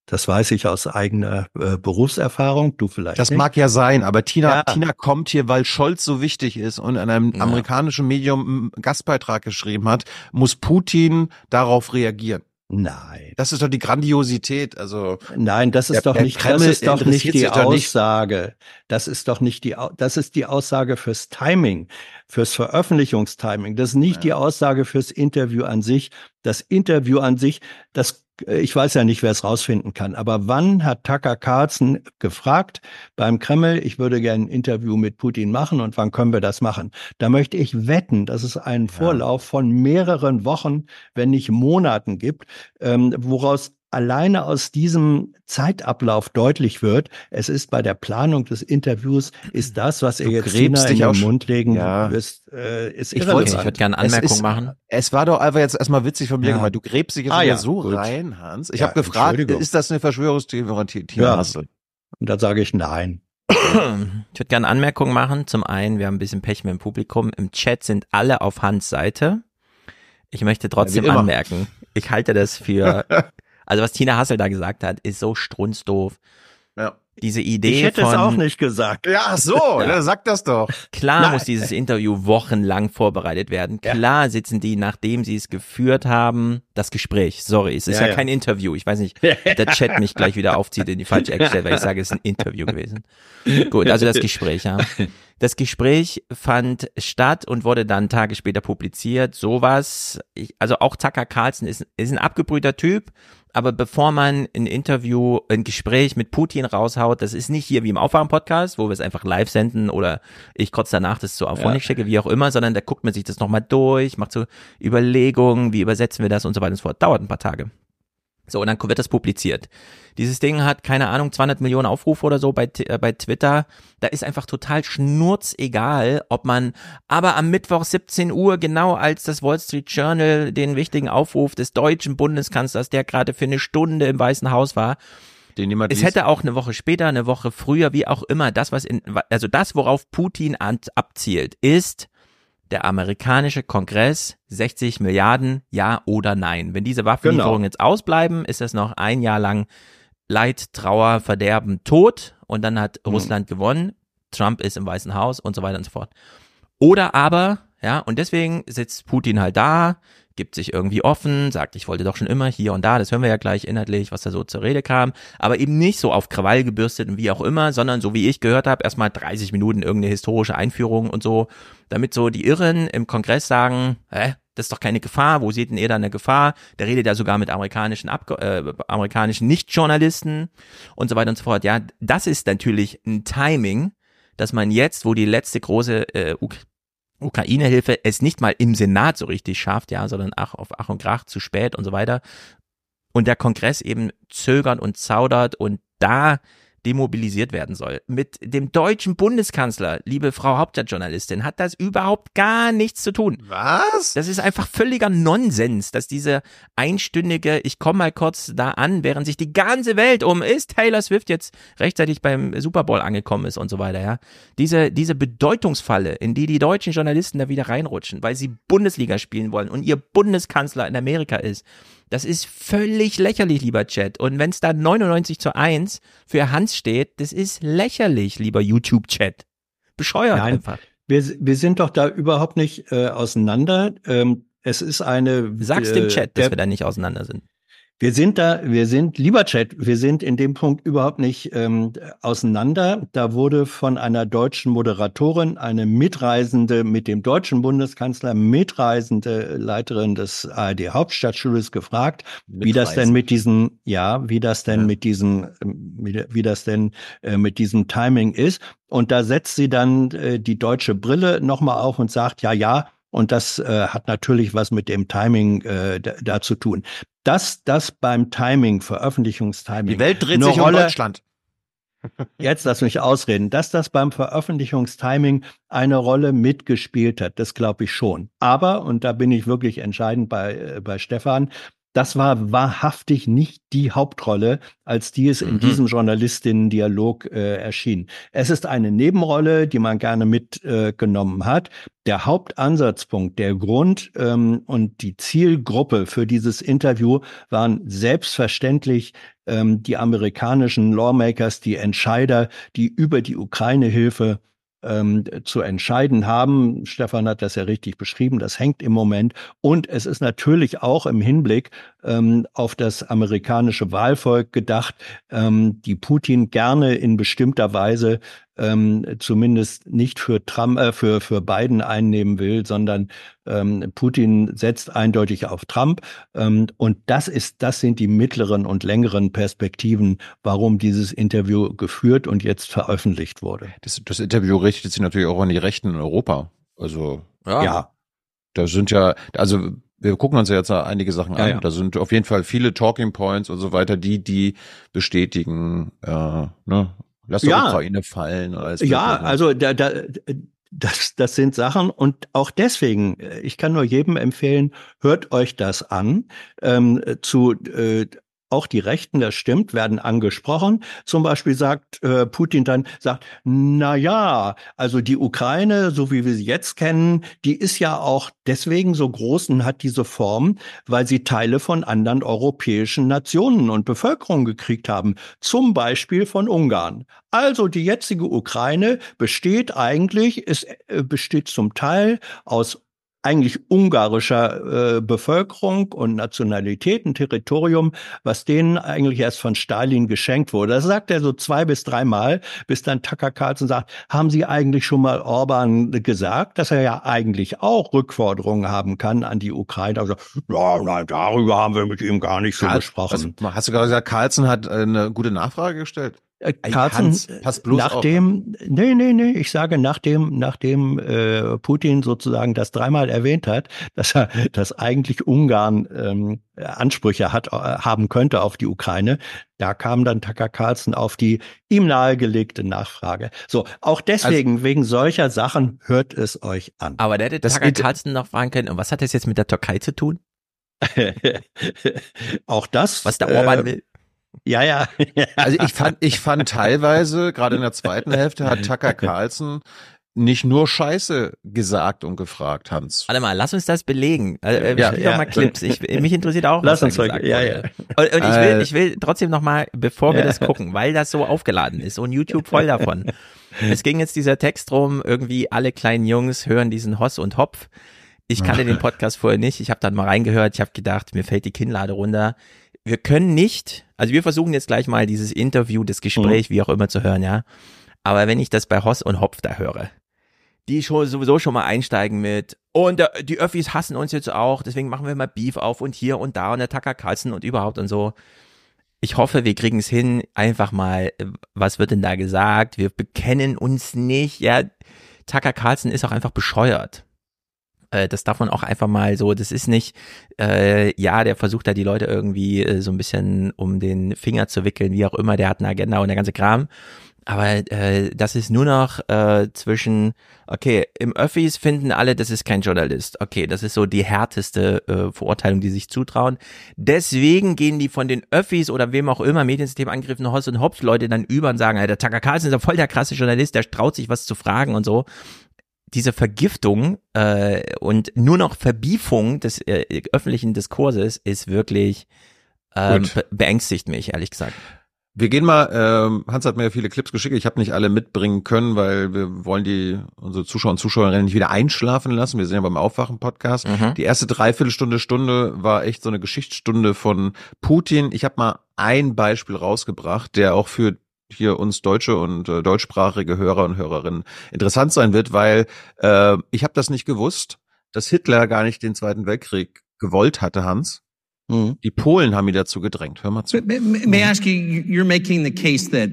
Das weiß ich aus eigener äh, Berufserfahrung. Du vielleicht. Das nicht. mag ja sein, aber Tina, Ja. Tina kommt hier, weil Scholz so wichtig ist und in einem Ja. amerikanischen Medium einen Gastbeitrag geschrieben hat, muss Putin darauf reagieren. Nein. Das ist doch die Grandiosität. Also Nein, das ist Der- doch nicht, das Kreml ist doch nicht die doch nicht. Aussage. Das ist doch nicht die, das ist die Aussage fürs Timing, fürs Veröffentlichungstiming. Das ist nicht die Aussage fürs Interview an sich. Das Interview an sich, das, ich weiß ja nicht, wer es rausfinden kann. Aber wann hat Tucker Carlson gefragt beim Kreml, ich würde gerne ein Interview mit Putin machen und wann können wir das machen? Da möchte ich wetten, dass es einen Vorlauf von mehreren Wochen, wenn nicht Monaten gibt, ähm, woraus alleine aus diesem Zeitablauf deutlich wird, es ist bei der Planung des Interviews, ist das, was ihr jetzt gräbst Tina in den Mund legen Ja. wirst, äh, ist Ich wollte- Ich würde gerne Anmerkung ist- machen. Es war doch einfach jetzt erstmal witzig von mir Ja. gemeint. Du gräbst dich jetzt Ah, wieder ja, so gut. rein, Hans. Ich Ja, habe gefragt, ist das eine Verschwörungstheorie, Ja. Hassel? Und da sage ich nein. Ich würde gerne Anmerkungen machen. Zum einen, wir haben ein bisschen Pech mit dem Publikum. Im Chat sind alle auf Hans Seite. Ich möchte trotzdem Ja, anmerken, ich halte das für, also was Tina Hassel da gesagt hat, ist so strunzdoof. Ja. Diese Idee Ich hätte von, es auch nicht gesagt. Ja, so, Ja. ja. sag das doch. Klar Nein. muss dieses Interview wochenlang vorbereitet werden. Klar sitzen die, nachdem sie es geführt haben, das Gespräch. Sorry, es ist Ja, ja, ja. kein Interview. Ich weiß nicht, der Chat mich gleich wieder aufzieht in die falsche Ecke, weil ich sage, es ist ein Interview gewesen. Gut, also das Gespräch, ja. Das Gespräch fand statt und wurde dann Tage später publiziert. Sowas, ich, also auch Tucker Carlson ist, ist ein abgebrühter Typ, aber bevor man ein Interview, ein Gespräch mit Putin raushaut, das ist nicht hier wie im Aufwachen-Podcast, wo wir es einfach live senden oder ich kurz danach das zu Auphonic Ja. schicke, wie auch immer, sondern da guckt man sich das nochmal durch, macht so Überlegungen, wie übersetzen wir das und so weiter und so fort. Dauert ein paar Tage. So, und dann wird das publiziert. Dieses Ding hat, keine Ahnung, 200 Millionen Aufrufe oder so bei, äh, bei Twitter. Da ist einfach total schnurzegal, ob man, aber am Mittwoch 17 Uhr, genau als das Wall Street Journal den wichtigen Aufruf des deutschen Bundeskanzlers, der gerade für eine Stunde im Weißen Haus war, Den niemand es liest. hätte auch eine Woche später, eine Woche früher, wie auch immer, das, was in, also das, worauf Putin an, abzielt, ist der amerikanische Kongress 60 Milliarden, ja oder nein. Wenn diese Waffenlieferungen Genau. jetzt ausbleiben, ist das noch ein Jahr lang Leid, Trauer, Verderben, Tod und dann hat Russland gewonnen, Trump ist im Weißen Haus und so weiter und so fort. Oder aber, ja, und deswegen sitzt Putin halt da, gibt sich irgendwie offen, sagt, ich wollte doch schon immer hier und da, das hören wir ja gleich inhaltlich, was da so zur Rede kam, aber eben nicht so auf Krawall gebürstet und wie auch immer, sondern so wie ich gehört habe, erstmal 30 Minuten irgendeine historische Einführung und so, damit so die Irren im Kongress sagen, hä, das ist doch keine Gefahr, wo seht denn ihr da eine Gefahr? Der redet ja sogar mit amerikanischen, Abge äh, amerikanischen Nicht-Journalisten und so weiter und so fort. Ja, das ist natürlich ein Timing, dass man jetzt, wo die letzte große äh, Ukraine-Hilfe es nicht mal im Senat so richtig schafft, ja, sondern ach, auf Ach und Krach zu spät und so weiter. Und der Kongress eben zögert und zaudert und da demobilisiert werden soll. Mit dem deutschen Bundeskanzler, liebe Frau Hauptstadtjournalistin, hat das überhaupt gar nichts zu tun. Was? Das ist einfach völliger Nonsens, dass diese einstündige, ich komme mal kurz da an, während sich die ganze Welt um, ist Taylor Swift jetzt rechtzeitig beim Super Bowl angekommen ist und so weiter, ja. Diese, diese Bedeutungsfalle, in die die deutschen Journalisten da wieder reinrutschen, weil sie Bundesliga spielen wollen und ihr Bundeskanzler in Amerika ist, das ist völlig lächerlich, lieber Chat. Und wenn es da 99 zu 1 für Hans steht, das ist lächerlich, lieber YouTube-Chat. Bescheuert Nein, einfach. Wir, wir sind doch da überhaupt nicht äh, auseinander. Ähm, es ist eine. Sag's äh, dem Chat, dass wir da nicht auseinander sind. Wir sind da, wir sind, lieber Chat, wir sind in dem Punkt überhaupt nicht ähm, auseinander. Da wurde von einer deutschen Moderatorin eine Mitreisende mit dem deutschen Bundeskanzler, mitreisende Leiterin des ARD Hauptstadtschules gefragt, wie das denn mit diesen, ja, wie das denn Ja. mit diesen, ähm, wie, wie das denn äh, mit diesem Timing ist. Und da setzt sie dann äh, die deutsche Brille nochmal auf und sagt, ja, ja, und das äh, hat natürlich was mit dem Timing äh, da, da zu tun. Dass das beim Timing, Veröffentlichungstiming, Die Welt dreht sich um Rolle, Deutschland. Jetzt lass mich ausreden, dass das beim Veröffentlichungstiming eine Rolle mitgespielt hat, das glaube ich schon. Aber, und da bin ich wirklich entscheidend bei, äh, bei Stefan, das war wahrhaftig nicht die Hauptrolle, als die es in Mhm. diesem Journalistinnen-Dialog äh, erschien. Es ist eine Nebenrolle, die man gerne mitgenommen äh, hat. Der Hauptansatzpunkt, der Grund ähm, und die Zielgruppe für dieses Interview waren selbstverständlich ähm, die amerikanischen Lawmakers, die Entscheider, die über die Ukraine-Hilfe ähm, zu entscheiden haben. Stefan hat das ja richtig beschrieben. Das hängt im Moment. Und es ist natürlich auch im Hinblick ähm, auf das amerikanische Wahlvolk gedacht, ähm, die Putin gerne in bestimmter Weise ähm, zumindest nicht für Trump, äh, für, für Biden einnehmen will, sondern ähm, Putin setzt eindeutig auf Trump. Ähm, und das ist, das sind die mittleren und längeren Perspektiven, warum dieses Interview geführt und jetzt veröffentlicht wurde. Das, das Interview richtet sich natürlich auch an die Rechten in Europa. Also, Ja. Ja. da sind ja, also, wir gucken uns ja jetzt einige Sachen Ja, an. ja. Da sind auf jeden Fall viele Talking Points und so weiter, die, die bestätigen, äh, ne, lass die Ja. Ukraine fallen oder Ja, also da, da, das, das sind Sachen und auch deswegen, äh, ich kann nur jedem empfehlen, hört euch das an. Ähm, zu äh, auch die Rechten, das stimmt, werden angesprochen. Zum Beispiel sagt äh, Putin dann, sagt, na ja, also die Ukraine, so wie wir sie jetzt kennen, die ist ja auch deswegen so groß und hat diese Form, weil sie Teile von anderen europäischen Nationen und Bevölkerungen gekriegt haben. Zum Beispiel von Ungarn. Also die jetzige Ukraine besteht eigentlich, es äh, besteht zum Teil aus eigentlich ungarischer äh, Bevölkerung und Nationalität, ein Territorium, was denen eigentlich erst von Stalin geschenkt wurde. Das sagt er so zwei bis dreimal, bis dann Tucker Carlson sagt, haben Sie eigentlich schon mal Orban gesagt, dass er ja eigentlich auch Rückforderungen haben kann an die Ukraine? Also, ja, nein, darüber haben wir mit ihm gar nicht so Karl- gesprochen. Was, hast du gerade gesagt, Carlson hat äh, eine gute Nachfrage gestellt? Äh, pass bloß auf. nachdem, nee, nee, nee, ich sage, nachdem, nachdem äh, Putin sozusagen das dreimal erwähnt hat, dass er, dass eigentlich Ungarn ähm, Ansprüche hat, äh, haben könnte auf die Ukraine, da kam dann Tucker Carlson auf die ihm nahegelegte Nachfrage. So, auch deswegen, Also wegen solcher Sachen, hört es euch an. Aber der hätte Das Tucker Carlson noch fragen können, und was hat das jetzt mit der Türkei zu tun? auch das. Was der Orban äh, will? Ja, ja. Also ich fand, ich fand teilweise, gerade in der zweiten Hälfte, hat Tucker Carlson nicht nur Scheiße gesagt und gefragt, Hans. Warte mal, lass uns das belegen. Äh, Ja, ja, ja. doch mal Clips. Ich, mich interessiert auch, Lass was uns mal- gesagt ja, wurde. Und, und ich Äh, will, ich will trotzdem noch mal, bevor wir Ja. das gucken, weil das so aufgeladen ist und YouTube voll davon. es ging jetzt dieser Text rum, irgendwie alle kleinen Jungs hören diesen Hoss und Hopf. Ich kannte den Podcast vorher nicht. Ich habe dann mal reingehört. Ich habe gedacht, mir fällt die Kinnlade runter. Wir können nicht, also wir versuchen jetzt gleich mal dieses Interview, das Gespräch, wie auch immer zu hören, ja. Aber wenn ich das bei Hoss und Hopf da höre, die schon sowieso schon mal einsteigen mit und äh, die Öffis hassen uns jetzt auch, deswegen machen wir mal Beef auf und hier und da und der Tucker Carlson und überhaupt und so. Ich hoffe, wir kriegen es hin, einfach mal, äh, was wird denn da gesagt? Wir bekennen uns nicht, ja. Tucker Carlson ist auch einfach bescheuert. Äh, Das darf man auch einfach mal so, das ist nicht, äh, ja, der versucht da die Leute irgendwie äh, so ein bisschen um den Finger zu wickeln, wie auch immer, der hat eine Agenda und der ganze Kram. Aber äh, das ist nur noch äh, zwischen, okay, im Öffis finden alle, das ist kein Journalist. Okay, das ist so die härteste äh, Verurteilung, die sich zutrauen. Deswegen gehen die von den Öffis oder wem auch immer Mediensystem angriffen, Hoss und Hopf Leute dann über und sagen, der Tucker Carlson ist ja voll der krasse Journalist, der traut sich was zu fragen und so. Diese Vergiftung äh, und nur noch Verbiefung des äh, öffentlichen Diskurses ist wirklich be beängstigt mich, ehrlich gesagt. Wir gehen mal, ähm, Hans hat mir ja viele Clips geschickt, ich habe nicht alle mitbringen können, weil wir wollen die unsere Zuschauer und Zuschauerinnen nicht wieder einschlafen lassen. Wir sind ja beim Aufwachen-Podcast. Mhm. Die erste Dreiviertelstunde, Stunde war echt so eine Geschichtsstunde von Putin. Ich habe mal ein Beispiel rausgebracht, der auch für hier uns deutsche und äh, deutschsprachige Hörer und Hörerinnen interessant sein wird, weil äh, ich habe das nicht gewusst, dass Hitler gar nicht den Zweiten Weltkrieg gewollt hatte, Hans. Die Polen haben ihn dazu gedrängt. Hör mal zu. May, may may I ask you, you're making the case that,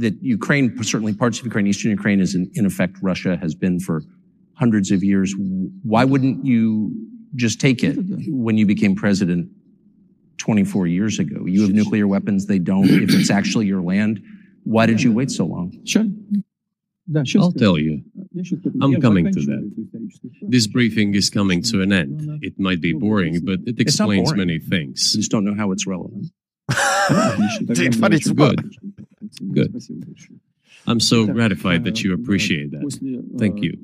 that Ukraine, certainly parts of Ukraine, eastern Ukraine is in, in effect Russia has been for hundreds of years. Why wouldn't you just take it when you became president 24 years ago? You have nuclear weapons. They don't. If it's actually your land, why did you wait so long? Sure. I'll tell you. I'm coming to that. This briefing is coming to an end. It might be boring, but it explains many things. I just don't know how it's relevant. Den fand ich super. Good. I'm so gratified that you appreciate that. Thank you.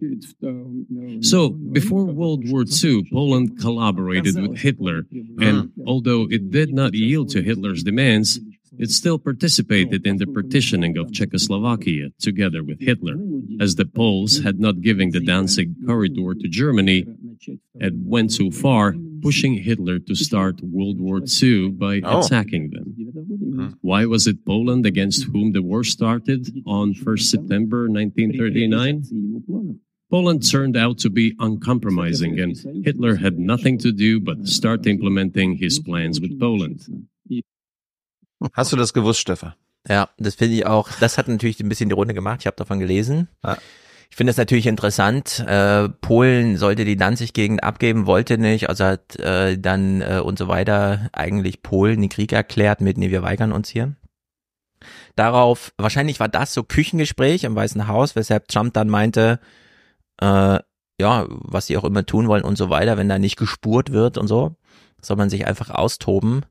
So, before World War II, Poland collaborated with Hitler, and although it did not yield to Hitler's demands, it still participated in the partitioning of Czechoslovakia together with Hitler, as the Poles had not given the Danzig corridor to Germany and went too far, pushing Hitler to start World War II by Oh. attacking them. Hmm. Why was it Poland against whom the war started on 1st September 1939? Poland turned out to be uncompromising, and Hitler had nothing to do but start implementing his plans with Poland. Hast du das gewusst, Stefan? Ja, das finde ich auch, das hat natürlich ein bisschen die Runde gemacht, ich habe davon gelesen. Ich finde es natürlich interessant, äh, Polen sollte die Danzig-Gegend abgeben, wollte nicht, also hat äh, dann äh, und so weiter eigentlich Polen den Krieg erklärt mit, nee, wir weigern uns hier. Darauf, wahrscheinlich war das so Küchengespräch im Weißen Haus, weshalb Trump dann meinte, äh, ja, was sie auch immer tun wollen und so weiter, wenn da nicht gespurt wird und so, soll man sich einfach austoben.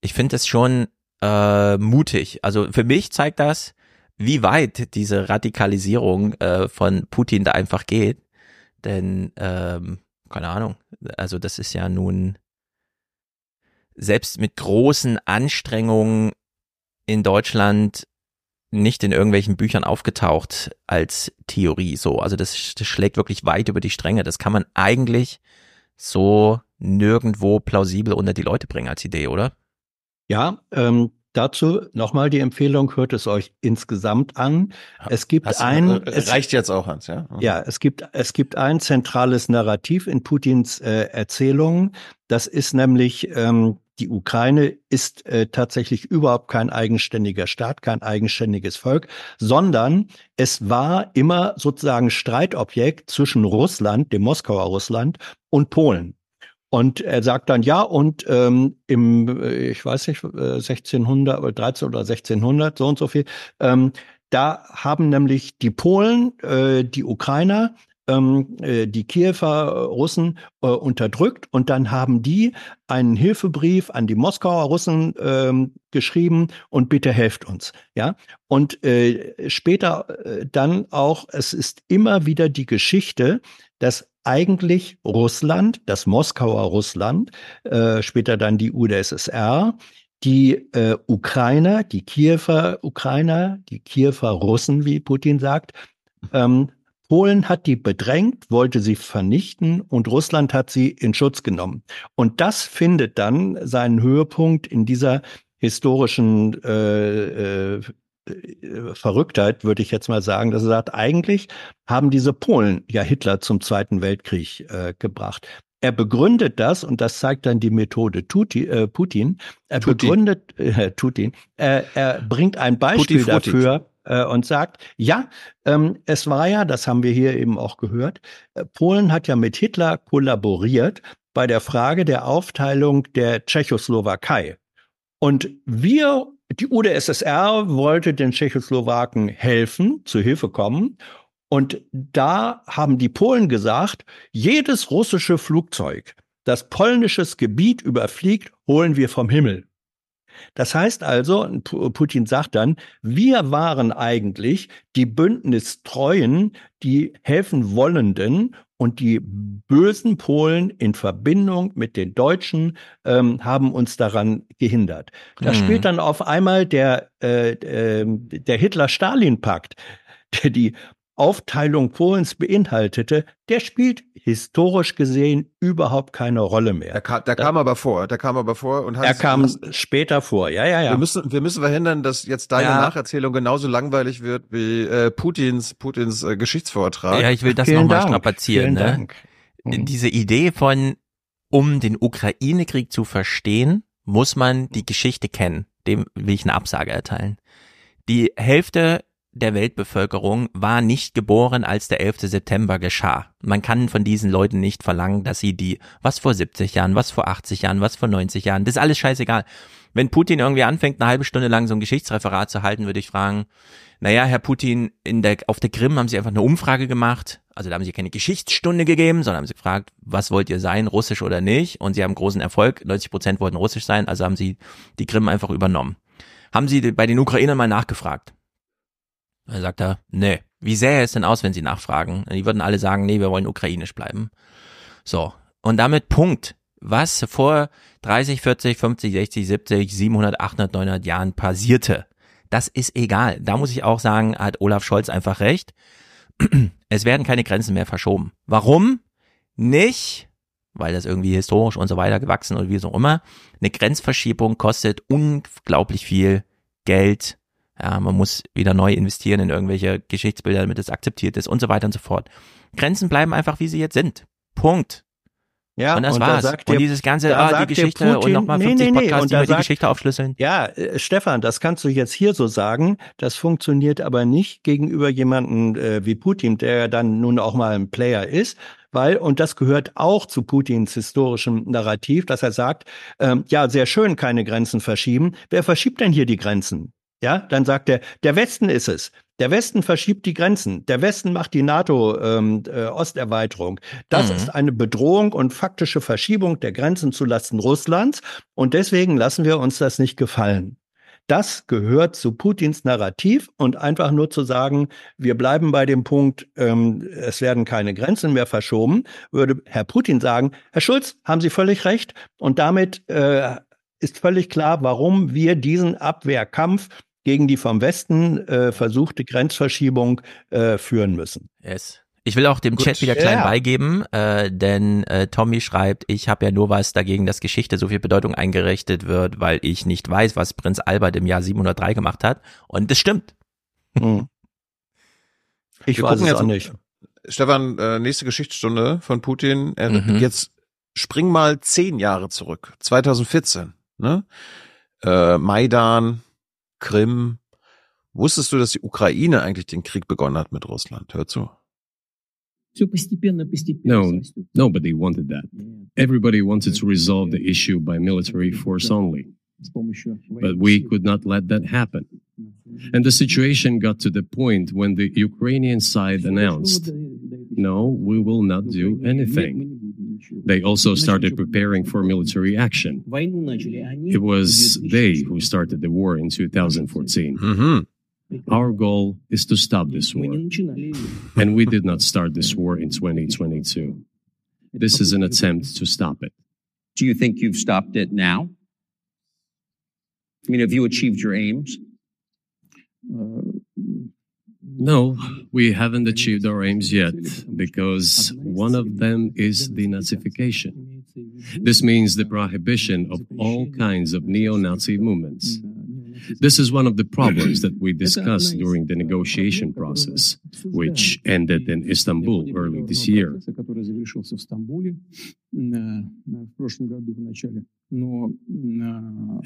Ich finde es schon äh, mutig. Also für mich zeigt das, wie weit diese Radikalisierung äh, von Putin da einfach geht. Denn, ähm, keine Ahnung, also das ist ja nun selbst mit großen Anstrengungen in Deutschland nicht in irgendwelchen Büchern aufgetaucht als Theorie so. Also das, das schlägt wirklich weit über die Stränge. Das kann man eigentlich so nirgendwo plausibel unter die Leute bringen als Idee, oder? Ja, ähm, dazu nochmal die Empfehlung, hört es euch insgesamt an. Es gibt Hast du- ein, äh, es, reicht jetzt auch, Hans, ja? ja, es gibt, es gibt ein zentrales Narrativ in Putins äh, Erzählungen. Das ist nämlich, ähm, die Ukraine ist äh, tatsächlich überhaupt kein eigenständiger Staat, kein eigenständiges Volk, sondern es war immer sozusagen Streitobjekt zwischen Russland, dem Moskauer Russland und Polen. Und er sagt dann, ja, und ähm, im, äh, ich weiß nicht, äh, 1600 oder 13 oder 1600, so und so viel, ähm, da haben nämlich die Polen, äh, die Ukrainer, ähm, äh, die Kiewer Russen äh, unterdrückt und dann haben die einen Hilfebrief an die Moskauer Russen ähm, geschrieben und bitte helft uns. Ja, und äh, später äh, dann auch, es ist immer wieder die Geschichte, dass eigentlich Russland, das Moskauer Russland, äh, später dann die UdSSR, die äh, Ukrainer, die Kiewer Ukrainer, die Kiewer Russen, wie Putin sagt, ähm, Polen hat die bedrängt, wollte sie vernichten und Russland hat sie in Schutz genommen. Und das findet dann seinen Höhepunkt in dieser historischen äh, äh, Verrücktheit, würde ich jetzt mal sagen, dass er sagt, eigentlich haben diese Polen ja Hitler zum Zweiten Weltkrieg äh, gebracht. Er begründet das, und das zeigt dann die Methode Tuti, äh, Putin, er Tuti. begründet, äh, Tutin, äh, er bringt ein Beispiel dafür, äh, und sagt, ja, ähm, es war ja, das haben wir hier eben auch gehört, äh, Polen hat ja mit Hitler kollaboriert bei der Frage der Aufteilung der Tschechoslowakei. Und wir, die UdSSR wollte den Tschechoslowaken helfen, zu Hilfe kommen. Und da haben die Polen gesagt, jedes russische Flugzeug, das polnisches Gebiet überfliegt, holen wir vom Himmel. Das heißt also, Pu- Putin sagt dann, wir waren eigentlich die Bündnistreuen, die helfen wollenden und die bösen Polen in Verbindung mit den Deutschen ähm, haben uns daran gehindert. Da Mhm. spielt dann auf einmal der, äh, äh, der Hitler-Stalin-Pakt, der die Aufteilung Polens beinhaltete, der spielt historisch gesehen überhaupt keine Rolle mehr. Der, kam, der kam aber vor, der kam aber vor und Er kam später vor, ja, ja, ja. Wir müssen, wir müssen verhindern, dass jetzt deine Ja. Nacherzählung genauso langweilig wird wie äh, Putins, Putins äh, Geschichtsvortrag. Ja, ich will das nochmal strapazieren. Ne? Diese Idee von, um den Ukraine-Krieg zu verstehen, muss man die Geschichte kennen. Dem will ich eine Absage erteilen. Die Hälfte der Weltbevölkerung war nicht geboren, als der 11. September geschah. Man kann von diesen Leuten nicht verlangen, dass sie die, was vor 70 Jahren, was vor 80 Jahren, was vor 90 Jahren, das ist alles scheißegal. Wenn Putin irgendwie anfängt, eine halbe Stunde lang so ein Geschichtsreferat zu halten, würde ich fragen, naja, Herr Putin, in der, auf der Krim haben Sie einfach eine Umfrage gemacht, Also da haben sie keine Geschichtsstunde gegeben, sondern haben sie gefragt, was wollt ihr sein, russisch oder nicht? Und sie haben großen Erfolg. 90 Prozent wollten russisch sein, also haben sie die Krim einfach übernommen. Haben sie bei den Ukrainern mal nachgefragt? Da sagt er, nee. Wie sähe es denn aus, wenn sie nachfragen? Die würden alle sagen, nee, wir wollen ukrainisch bleiben. So. Und damit Punkt. Was vor 30, 40, 50, 60, 70, 700, 800, 900 Jahren passierte, das ist egal. Da muss ich auch sagen, hat Olaf Scholz einfach recht. Es werden keine Grenzen mehr verschoben. Warum? Nicht, weil das irgendwie historisch und so weiter gewachsen oder wie so immer. Eine Grenzverschiebung kostet unglaublich viel Geld. Ja, man muss wieder neu investieren in irgendwelche Geschichtsbilder, damit es akzeptiert ist und so weiter und so fort. Grenzen bleiben einfach, wie sie jetzt sind. Punkt. Ja, und das und war's. Da sagt und dieses ganze, ah, die Geschichte Putin, und nochmal 50 nee, nee, nee, Podcasts, und die da über die sagt- Geschichte aufschlüsseln. Ja, äh, Stefan, das kannst du jetzt hier so sagen. Das funktioniert aber nicht gegenüber jemanden äh, wie Putin, der ja dann nun auch mal ein Player ist. Weil, und das gehört auch zu Putins historischem Narrativ, dass er sagt, ähm, ja, sehr schön, keine Grenzen verschieben. Wer verschiebt denn hier die Grenzen? Ja, dann sagt er, der Westen ist es. Der Westen verschiebt die Grenzen. Der Westen macht die NATO-Osterweiterung. das Mhm. ist eine Bedrohung und faktische Verschiebung der Grenzen zulasten Russlands. Und deswegen lassen wir uns das nicht gefallen. Das gehört zu Putins Narrativ und einfach nur zu sagen, wir bleiben bei dem Punkt, ähm, es werden keine Grenzen mehr verschoben, würde Herr Putin sagen, Herr Schulz, haben Sie völlig recht. Und damit äh, ist völlig klar, warum wir diesen Abwehrkampf gegen die vom Westen äh, versuchte Grenzverschiebung äh, führen müssen. Yes. Ich will auch dem Gut. Chat wieder klein Ja. beigeben, äh, denn äh, Tommy schreibt, ich habe ja nur was dagegen, dass Geschichte so viel Bedeutung eingerichtet wird, weil ich nicht weiß, was Prinz Albert im Jahr 703 gemacht hat. Und das stimmt. Hm. Ich Wir weiß es jetzt- auch nicht. Stefan, äh, nächste Geschichtsstunde von Putin. Er, Mhm. Jetzt spring mal zehn Jahre zurück. 2014. Ne? Äh, Maidan, Krim. Wusstest du, dass die Ukraine eigentlich den Krieg begonnen hat mit Russland? Hör zu. No, nobody wanted that. Everybody wanted to resolve the issue by military force only. But we could not let that happen. And the situation got to the point when the Ukrainian side announced, no, we will not do anything. They also started preparing for military action. It was they who started the war in 2014. Mhm. Our goal is to stop this war. And we did not start this war in 2022. This is an attempt to stop it. Do you think you've stopped it now? I mean, have you achieved your aims? No, we haven't achieved our aims yet because one of them is denazification. This means the prohibition of all kinds of neo-Nazi movements. This is one of the problems that we discussed during the negotiation process, which ended in Istanbul early this year.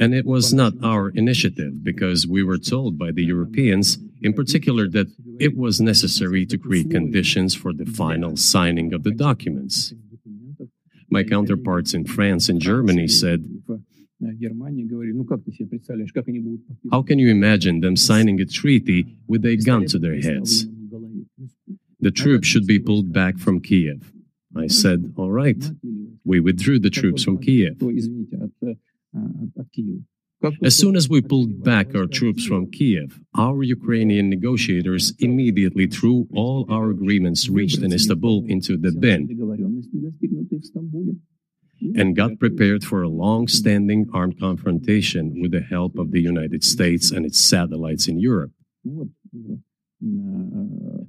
And it was not our initiative because we were told by the Europeans, in particular, that it was necessary to create conditions for the final signing of the documents. My counterparts in France and Germany said how can you imagine them signing a treaty with a gun to their heads? The troops should be pulled back from Kiev. I said, all right. We withdrew the troops from Kiev. As soon as we pulled back our troops from Kiev, our Ukrainian negotiators immediately threw all our agreements reached in Istanbul into the bin and got prepared for a long standing armed confrontation with the help of the United States and its satellites in Europe.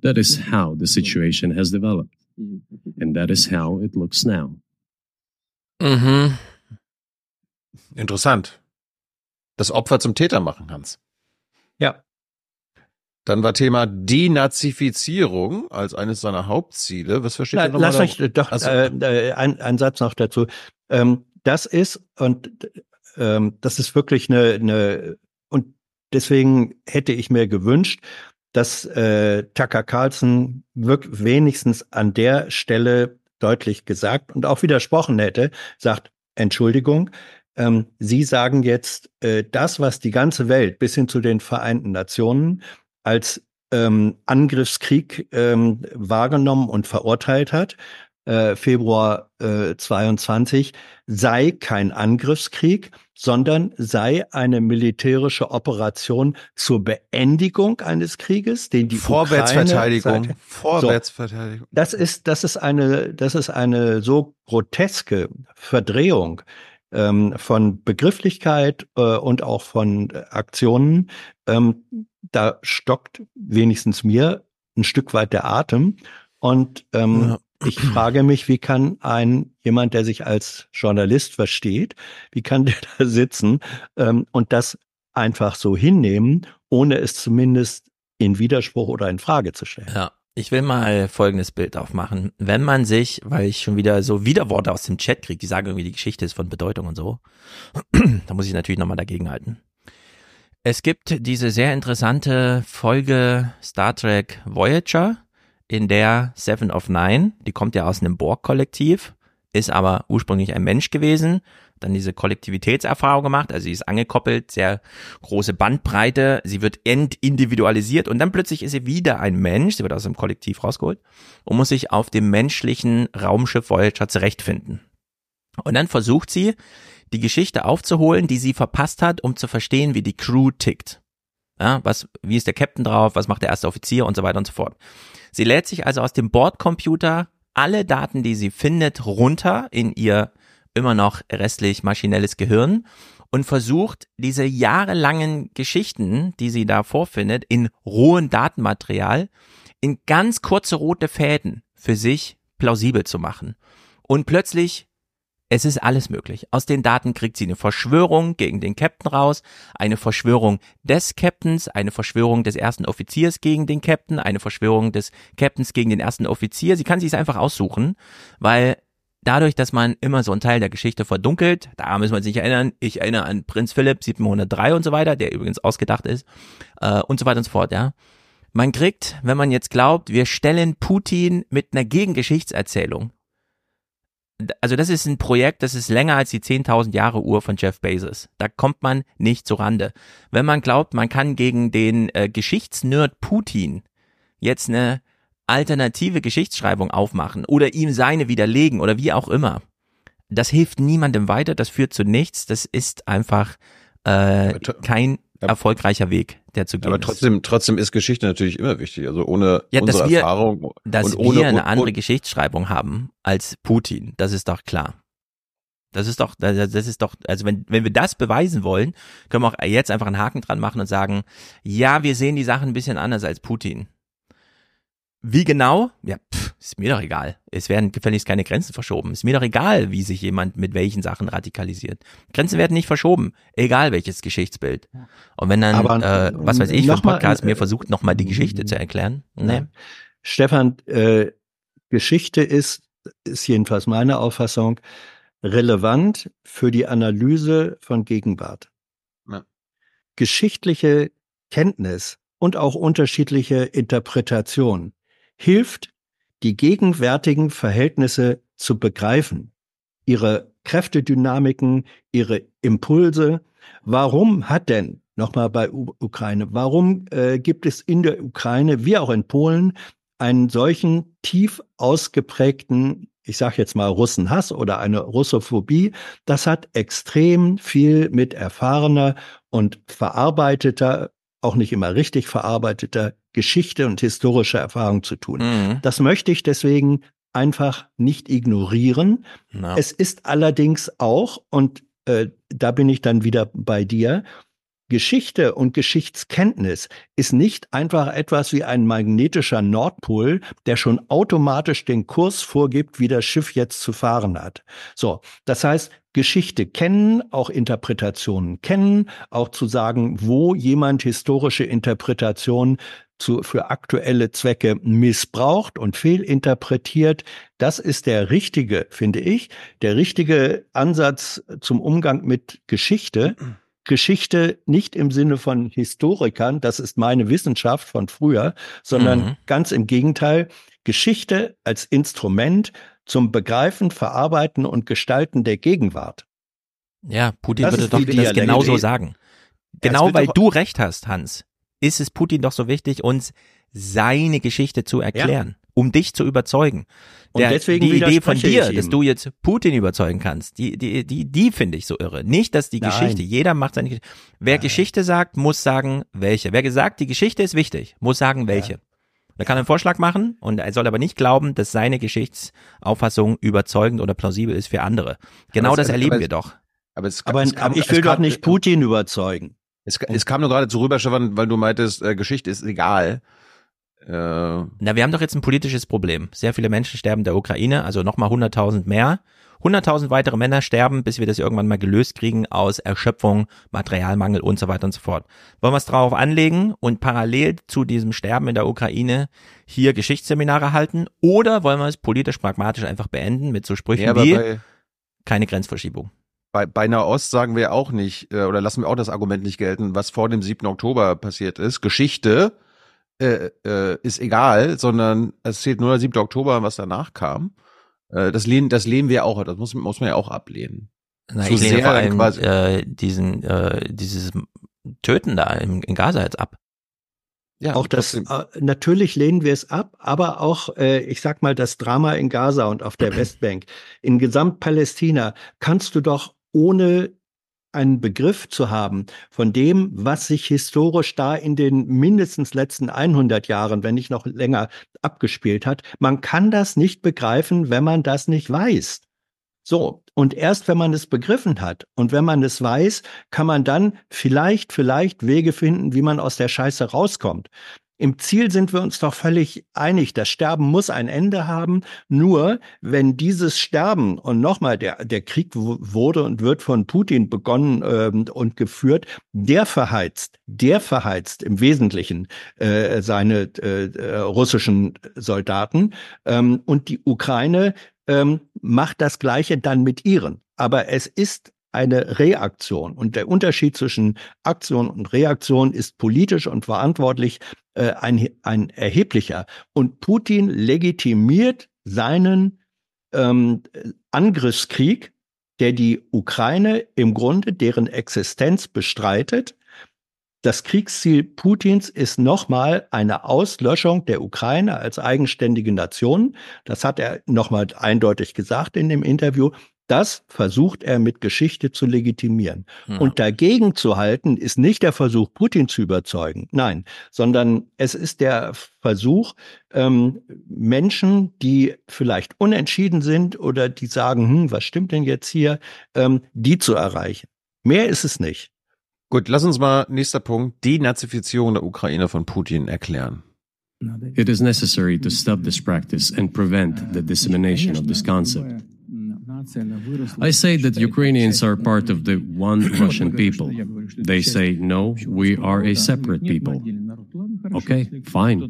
That is how the situation has developed, and that is how it looks now. Mhm. Interessant. Das Opfer zum Täter machen, Hans. Ja. Dann war Thema Denazifizierung als eines seiner Hauptziele. Was versteht Na, ihr nochmal? lass mich da- doch Also, äh, äh, ein, ein Satz noch dazu. Ähm, das ist und ähm, das ist wirklich eine, eine und deswegen hätte ich mir gewünscht, dass äh, Tucker Carlson wirklich wenigstens an der Stelle deutlich gesagt und auch widersprochen hätte, sagt Entschuldigung. Ähm, Sie sagen jetzt äh, das, was die ganze Welt bis hin zu den Vereinten Nationen als ähm, Angriffskrieg ähm, wahrgenommen und verurteilt hat, äh, Februar äh, 22, sei kein Angriffskrieg, sondern sei eine militärische Operation zur Beendigung eines Krieges, den die Vorwärtsverteidigung. Ukraine, Vorwärtsverteidigung. So, das ist das ist eine das ist eine so groteske Verdrehung ähm, von Begrifflichkeit äh, und auch von Aktionen. Ähm, da stockt wenigstens mir ein Stück weit der Atem und ähm, ja ich frage mich, wie kann ein jemand, der sich als Journalist versteht, wie kann der da sitzen ähm, und das einfach so hinnehmen, ohne es zumindest in Widerspruch oder in Frage zu stellen? Ja. Ich will mal folgendes Bild aufmachen. Wenn man sich, weil ich schon wieder so Widerworte aus dem Chat kriege, die sagen irgendwie, die Geschichte ist von Bedeutung und so, da muss ich natürlich nochmal dagegenhalten. Es gibt diese sehr interessante Folge Star Trek Voyager, in der Seven of Nine, die kommt ja aus einem Borg-Kollektiv, ist aber ursprünglich ein Mensch gewesen, dann diese Kollektivitätserfahrung gemacht, also sie ist angekoppelt, sehr große Bandbreite, sie wird entindividualisiert und dann plötzlich ist sie wieder ein Mensch, sie wird aus dem Kollektiv rausgeholt und muss sich auf dem menschlichen Raumschiff Voyager zurechtfinden. Und dann versucht sie, die Geschichte aufzuholen, die sie verpasst hat, um zu verstehen, wie die Crew tickt. Ja, was, wie ist der Captain drauf, was macht der erste Offizier und so weiter und so fort. Sie lädt sich also aus dem Bordcomputer alle Daten, die sie findet, runter in ihr immer noch restlich maschinelles Gehirn und versucht, diese jahrelangen Geschichten, die sie da vorfindet, in rohen Datenmaterial, in ganz kurze rote Fäden für sich plausibel zu machen. Und plötzlich es ist alles möglich. Aus den Daten kriegt sie eine Verschwörung gegen den Captain raus, eine Verschwörung des Captains, eine Verschwörung des ersten Offiziers gegen den Captain, eine Verschwörung des Captains gegen den ersten Offizier. Sie kann sich es einfach aussuchen, weil dadurch, dass man immer so einen Teil der Geschichte verdunkelt, da müssen wir sich erinnern, ich erinnere an Prinz Philipp 703 und so weiter, der übrigens ausgedacht ist, äh, und so weiter und so fort, ja. Man kriegt, wenn man jetzt glaubt, wir stellen Putin mit einer Gegengeschichtserzählung also das ist ein Projekt, das ist länger als die 10.000 Jahre Uhr von Jeff Bezos. Da kommt man nicht zu Rande. Wenn man glaubt, man kann gegen den äh, Geschichtsnerd Putin jetzt eine alternative Geschichtsschreibung aufmachen oder ihm seine widerlegen oder wie auch immer, das hilft niemandem weiter, das führt zu nichts, das ist einfach äh, kein erfolgreicher Weg, der zu gehen Aber trotzdem, ist. trotzdem ist Geschichte natürlich immer wichtig. Also ohne ja, unsere wir, Erfahrung dass und ohne wir eine andere Geschichtsschreibung haben als Putin, das ist doch klar. Das ist doch, das ist doch, also wenn, wenn wir das beweisen wollen, können wir auch jetzt einfach einen Haken dran machen und sagen, ja, wir sehen die Sachen ein bisschen anders als Putin. Wie genau? Ja, pff, ist mir doch egal. Es werden gefälligst keine Grenzen verschoben. Ist mir doch egal, wie sich jemand mit welchen Sachen radikalisiert. Grenzen werden nicht verschoben, egal welches Geschichtsbild. Und wenn dann, Aber, äh, was weiß ich, für ein Podcast mal, mir versucht, nochmal die Geschichte zu erklären. Nee. Stefan, äh, Geschichte ist, ist jedenfalls meine Auffassung, relevant für die Analyse von Gegenwart. Ja. Geschichtliche Kenntnis und auch unterschiedliche Interpretation hilft, die gegenwärtigen Verhältnisse zu begreifen, ihre Kräftedynamiken, ihre Impulse. Warum hat denn, nochmal bei U Ukraine, warum äh, gibt es in der Ukraine wie auch in Polen einen solchen tief ausgeprägten, ich sage jetzt mal Russenhass oder eine Russophobie? Das hat extrem viel mit erfahrener und verarbeiteter auch nicht immer richtig verarbeiteter Geschichte und historischer Erfahrung zu tun. Mhm. Das möchte ich deswegen einfach nicht ignorieren. No. Es ist allerdings auch, und äh, da bin ich dann wieder bei dir, Geschichte und Geschichtskenntnis ist nicht einfach etwas wie ein magnetischer Nordpol, der schon automatisch den Kurs vorgibt, wie das Schiff jetzt zu fahren hat. So, das heißt, Geschichte kennen, auch Interpretationen kennen, auch zu sagen, wo jemand historische Interpretationen zu, für aktuelle Zwecke missbraucht und fehlinterpretiert. Das ist der richtige, finde ich, der richtige Ansatz zum Umgang mit Geschichte. Geschichte nicht im Sinne von Historikern, das ist meine Wissenschaft von früher, sondern mhm. ganz im Gegenteil, Geschichte als Instrument zum Begreifen, Verarbeiten und Gestalten der Gegenwart. Ja, Putin das würde doch das genauso sagen. Genau weil du recht hast, Hans, ist es Putin doch so wichtig, uns seine Geschichte zu erklären, um dich zu überzeugen. Und deswegen die Idee von dir, dass du jetzt Putin überzeugen kannst, die, die, die, die finde ich so irre. Nicht, dass die Nein. Geschichte, jeder macht seine Geschichte. Wer Geschichte sagt, muss sagen, welche. Wer gesagt, die Geschichte ist wichtig, muss sagen, welche. Er kann einen Vorschlag machen und er soll aber nicht glauben, dass seine Geschichtsauffassung überzeugend oder plausibel ist für andere. Genau Aber es- das erleben aber wir es- doch. Aber, es, Aber, es kam, aber ich es will kam, doch nicht Putin überzeugen. Es, es kam nur gerade zu rüber, Stefan, weil du meintest, äh, Geschichte ist egal. Äh, Na, wir haben doch jetzt ein politisches Problem. Sehr viele Menschen sterben der Ukraine, also nochmal 100.000 mehr. 100.000 weitere Männer sterben, bis wir das irgendwann mal gelöst kriegen aus Erschöpfung, Materialmangel und so weiter und so fort. Wollen wir es darauf anlegen und parallel zu diesem Sterben in der Ukraine hier Geschichtsseminare halten oder wollen wir es politisch pragmatisch einfach beenden mit so Sprüchen ja, wie bei, keine Grenzverschiebung? bei, bei Nahost sagen wir auch nicht, äh, oder lassen wir auch das Argument nicht gelten, was vor dem 7. Oktober passiert ist. Geschichte äh, äh, ist egal, sondern es zählt nur der 7. Oktober, was danach kam. Äh, das lehnen, das lehnen wir auch, das muss, muss man ja auch ablehnen. Na, Zu ich lehne vor allem quasi- äh, diesen, äh, dieses Töten da im, in Gaza jetzt ab. Ja, auch das, äh, natürlich lehnen wir es ab, aber auch, äh, ich sag mal, das Drama in Gaza und auf der Westbank, in Gesamtpalästina, kannst du doch ohne einen Begriff zu haben von dem, was sich historisch da in den mindestens letzten 100 Jahren, wenn nicht noch länger, abgespielt hat. Man kann das nicht begreifen, wenn man das nicht weiß. So, und erst wenn man es begriffen hat und wenn man es weiß, kann man dann vielleicht, vielleicht Wege finden, wie man aus der Scheiße rauskommt. Im Ziel sind wir uns doch völlig einig. Das Sterben muss ein Ende haben. Nur wenn dieses Sterben und nochmal der der Krieg wurde und wird von Putin begonnen ähm, und geführt, der verheizt, der verheizt im Wesentlichen äh, seine äh, äh, russischen Soldaten ähm, und die Ukraine ähm, macht das Gleiche dann mit ihren. Aber es ist eine Reaktion. Und der Unterschied zwischen Aktion und Reaktion ist politisch und verantwortlich äh, ein, ein erheblicher. Und Putin legitimiert seinen ähm, Angriffskrieg, der die Ukraine im Grunde deren Existenz bestreitet. Das Kriegsziel Putins ist nochmal eine Auslöschung der Ukraine als eigenständige Nation. Das hat er nochmal eindeutig gesagt in dem Interview. Das versucht er mit Geschichte zu legitimieren. Ja. Und dagegen zu halten, ist nicht der Versuch, Putin zu überzeugen. Nein, sondern es ist der Versuch, ähm, Menschen, die vielleicht unentschieden sind oder die sagen, hm, was stimmt denn jetzt hier, ähm, die zu erreichen. Mehr ist es nicht. Gut, lass uns mal nächster Punkt, die Nazifizierung der Ukraine von Putin erklären. It is necessary to stop this practice and prevent the dissemination of this concept. I say that Ukrainians are part of the one Russian people. They say, no, we are a separate people. Okay, fine.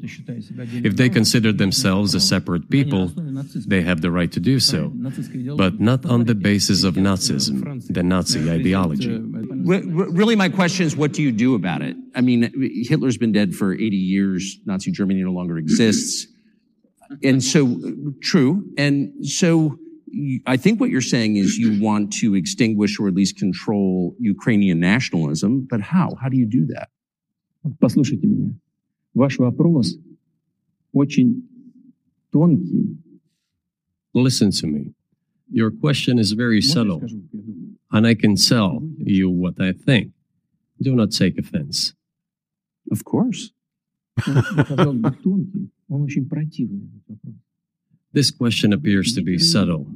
If they consider themselves a separate people, they have the right to do so, but not on the basis of Nazism, the Nazi ideology. Re- re- really, my question is, what do you do about it? I mean, Hitler's been dead for 80 years. Nazi Germany no longer exists. And so, true. And so, I think what you're saying is you want to extinguish or at least control Ukrainian nationalism. But how? How do you do that? Послушайте меня. Ваш вопрос очень тонкий. Listen to me. Your question is very subtle, and I can tell you what I think. Do not take offense. Of course. Он сказал бы тонкий. Он очень противный. этот вопрос. This question appears to be subtle.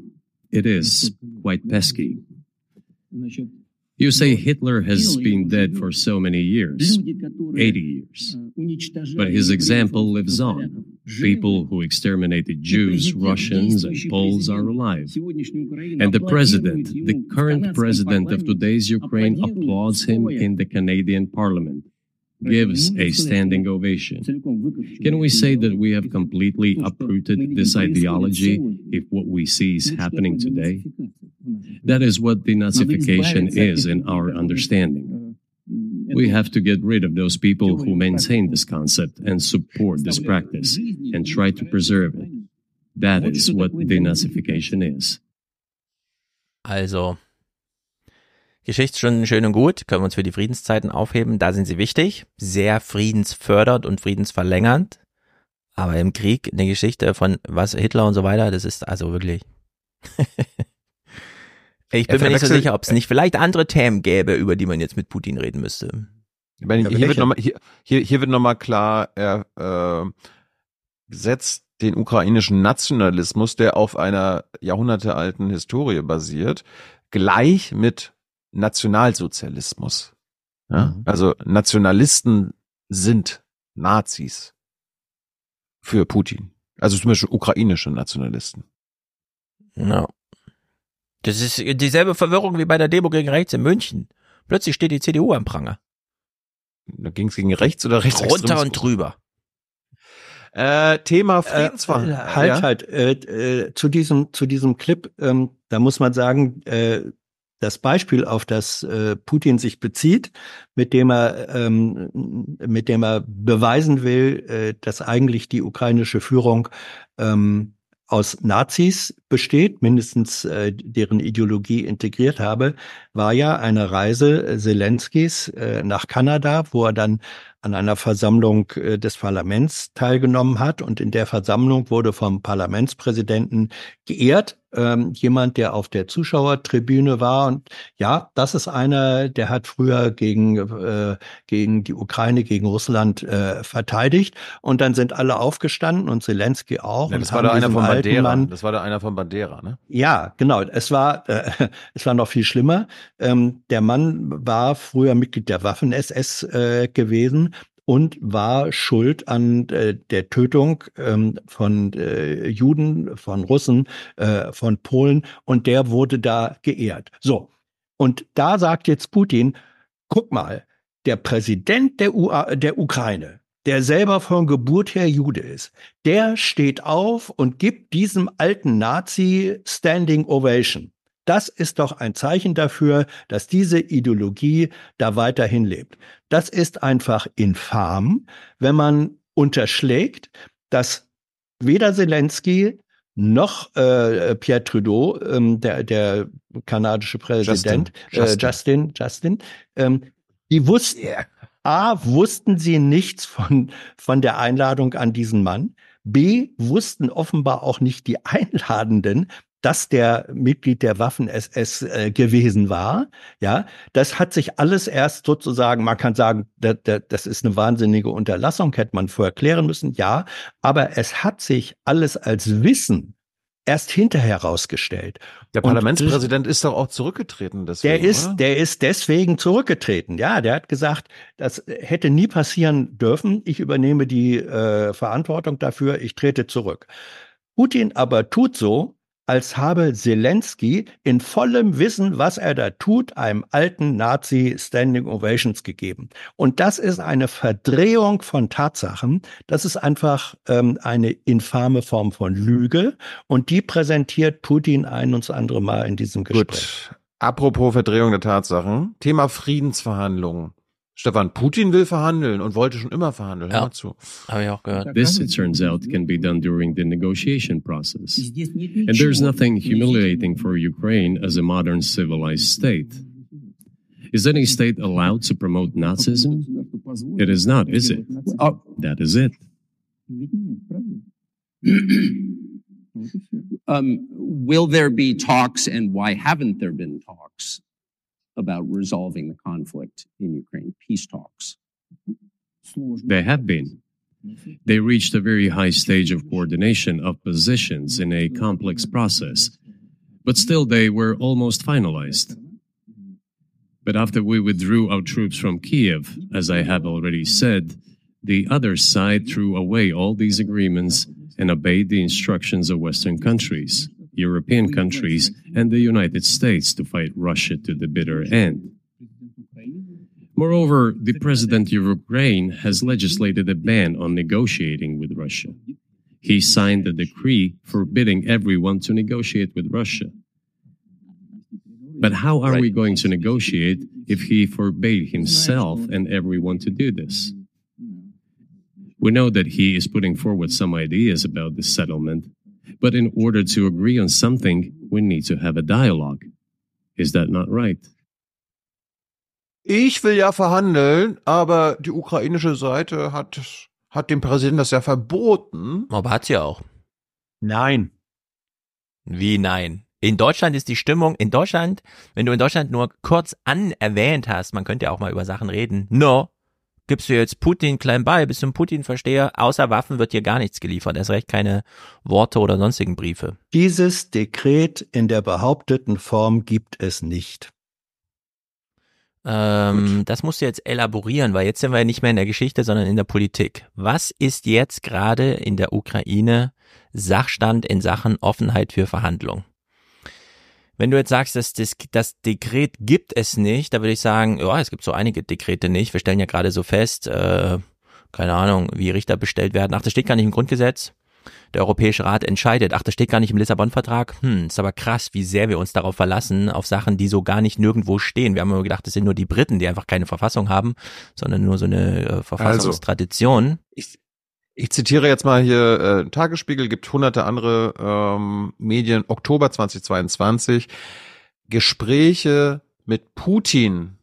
It is quite pesky. You say Hitler has been dead for so many years, 80 years. But his example lives on. People who exterminated Jews, Russians, and Poles are alive. And the president, the current president of today's Ukraine, applauds him in the Canadian parliament gives a standing ovation. Can we say that we have completely uprooted this ideology if what we see is happening today? That is what denazification is in our understanding. We have to get rid of those people who maintain this concept and support this practice and try to preserve it. That is what denazification is. Also, Geschichtsstunden schön und gut, können wir uns für die Friedenszeiten aufheben, da sind sie wichtig, sehr friedensfördernd und friedensverlängernd. Aber im Krieg, eine Geschichte von was Hitler und so weiter, das ist also wirklich. ich bin mir nicht so sicher, ob es nicht vielleicht andere Themen gäbe, über die man jetzt mit Putin reden müsste. Ich meine, hier, wird noch mal, hier, hier, hier wird nochmal klar, er äh, setzt den ukrainischen Nationalismus, der auf einer jahrhundertealten Historie basiert, gleich mit Nationalsozialismus. Ja? Mhm. Also Nationalisten sind Nazis für Putin. Also zum Beispiel ukrainische Nationalisten. Ja. Das ist dieselbe Verwirrung wie bei der Demo gegen rechts in München. Plötzlich steht die CDU am Pranger. Da ging es gegen rechts oder rechts? Runter und drüber. Äh, Thema Friedensverhandlungen. Äh, halt, ja? halt. Äh, äh, zu diesem zu diesem Clip, ähm, da muss man sagen, äh, das Beispiel, auf das äh, Putin sich bezieht, mit dem er ähm, mit dem er beweisen will, äh, dass eigentlich die ukrainische Führung ähm, aus Nazis besteht, mindestens äh, deren Ideologie integriert habe, war ja eine Reise Zelenskis äh, nach Kanada, wo er dann an einer Versammlung äh, des Parlaments teilgenommen hat. Und in der Versammlung wurde vom Parlamentspräsidenten geehrt, ähm, jemand, der auf der Zuschauertribüne war. Und ja, das ist einer, der hat früher gegen, äh, gegen die Ukraine, gegen Russland äh, verteidigt. Und dann sind alle aufgestanden und Zelensky auch. Ja, das war da einer von Bandera. Mann, das war da einer von Bandera, ne? Ja, genau. Es war, äh, es war noch viel schlimmer. Ähm, der Mann war früher Mitglied der Waffen-SS äh, gewesen und war schuld an äh, der Tötung ähm, von äh, Juden, von Russen, äh, von Polen und der wurde da geehrt. So. Und da sagt jetzt Putin, guck mal, der Präsident der, U der Ukraine, der selber von Geburt her Jude ist, der steht auf und gibt diesem alten Nazi Standing Ovation. Das ist doch ein Zeichen dafür, dass diese Ideologie da weiterhin lebt. Das ist einfach infam, wenn man unterschlägt, dass weder Zelensky noch äh, Pierre Trudeau, ähm, der, der kanadische Präsident, Justin, Justin, äh, Justin, Justin ähm, die wussten, yeah. A, wussten sie nichts von, von der Einladung an diesen Mann. B, wussten offenbar auch nicht die Einladenden, dass der Mitglied der Waffen-SS äh, gewesen war. Ja, das hat sich alles erst sozusagen, man kann sagen, das, das ist eine wahnsinnige Unterlassung, hätte man vorher klären müssen. Ja, aber es hat sich alles als Wissen erst hinterher rausgestellt. Der Parlamentspräsident ist doch auch zurückgetreten. Deswegen, der ist, oder? der ist deswegen zurückgetreten. Ja, der hat gesagt, das hätte nie passieren dürfen. Ich übernehme die äh, Verantwortung dafür. Ich trete zurück. Putin aber tut so, als habe Zelensky in vollem Wissen, was er da tut, einem alten Nazi Standing Ovations gegeben. Und das ist eine Verdrehung von Tatsachen. Das ist einfach ähm, eine infame Form von Lüge. Und die präsentiert Putin ein und das andere Mal in diesem Gespräch. Gut. Apropos Verdrehung der Tatsachen. Thema Friedensverhandlungen. Stefan, Putin will verhandeln und wollte schon immer verhandeln. Hör mal zu. Habe ich auch gehört. This, it turns out, can be done during the negotiation process. And there's nothing humiliating for Ukraine as a modern civilized state. Is any state allowed to promote Nazism? It is not, is it? Oh. That is it. um, will there be talks and why haven't there been talks about resolving the conflict in Ukraine, peace talks? They have been. They reached a very high stage of coordination of positions in a complex process, but still they were almost finalized. But after we withdrew our troops from Kiev, as I have already said, the other side threw away all these agreements and obeyed the instructions of Western countries. European countries and the United States to fight Russia to the bitter end. Moreover, the president of Ukraine has legislated a ban on negotiating with Russia. He signed a decree forbidding everyone to negotiate with Russia. But how are we going to negotiate if he forbade himself and everyone to do this? We know that he is putting forward some ideas about this settlement, But in order to agree on something, we need to have a dialogue. Is that not right? Ich will ja verhandeln, aber die ukrainische Seite hat, hat dem Präsidenten das ja verboten. Aber hat sie auch. Nein. Wie nein? In Deutschland ist die Stimmung, in Deutschland, wenn du in Deutschland nur kurz an erwähnt hast, man könnte ja auch mal über Sachen reden, no, gibst du jetzt Putin klein bei, bist du ein Putin-Versteher, außer Waffen wird hier gar nichts geliefert, erst recht keine Worte oder sonstigen Briefe. Dieses Dekret in der behaupteten Form gibt es nicht. Ähm, das musst du jetzt elaborieren, weil jetzt sind wir ja nicht mehr in der Geschichte, sondern in der Politik. Was ist jetzt gerade in der Ukraine Sachstand in Sachen Offenheit für Verhandlungen? Wenn du jetzt sagst, dass das, das Dekret gibt es nicht, da würde ich sagen, ja, es gibt so einige Dekrete nicht. Wir stellen ja gerade so fest, äh, keine Ahnung, wie Richter bestellt werden. Ach, das steht gar nicht im Grundgesetz. Der Europäische Rat entscheidet. Ach, das steht gar nicht im Lissabon-Vertrag. Hm, ist aber krass, wie sehr wir uns darauf verlassen, auf Sachen, die so gar nicht nirgendwo stehen. Wir haben immer gedacht, das sind nur die Briten, die einfach keine Verfassung haben, sondern nur so eine äh, Verfassungstradition. Also, ich, ich zitiere jetzt mal hier äh, Tagesspiegel, gibt hunderte andere ähm, Medien. Oktober 2022. Gespräche mit Putin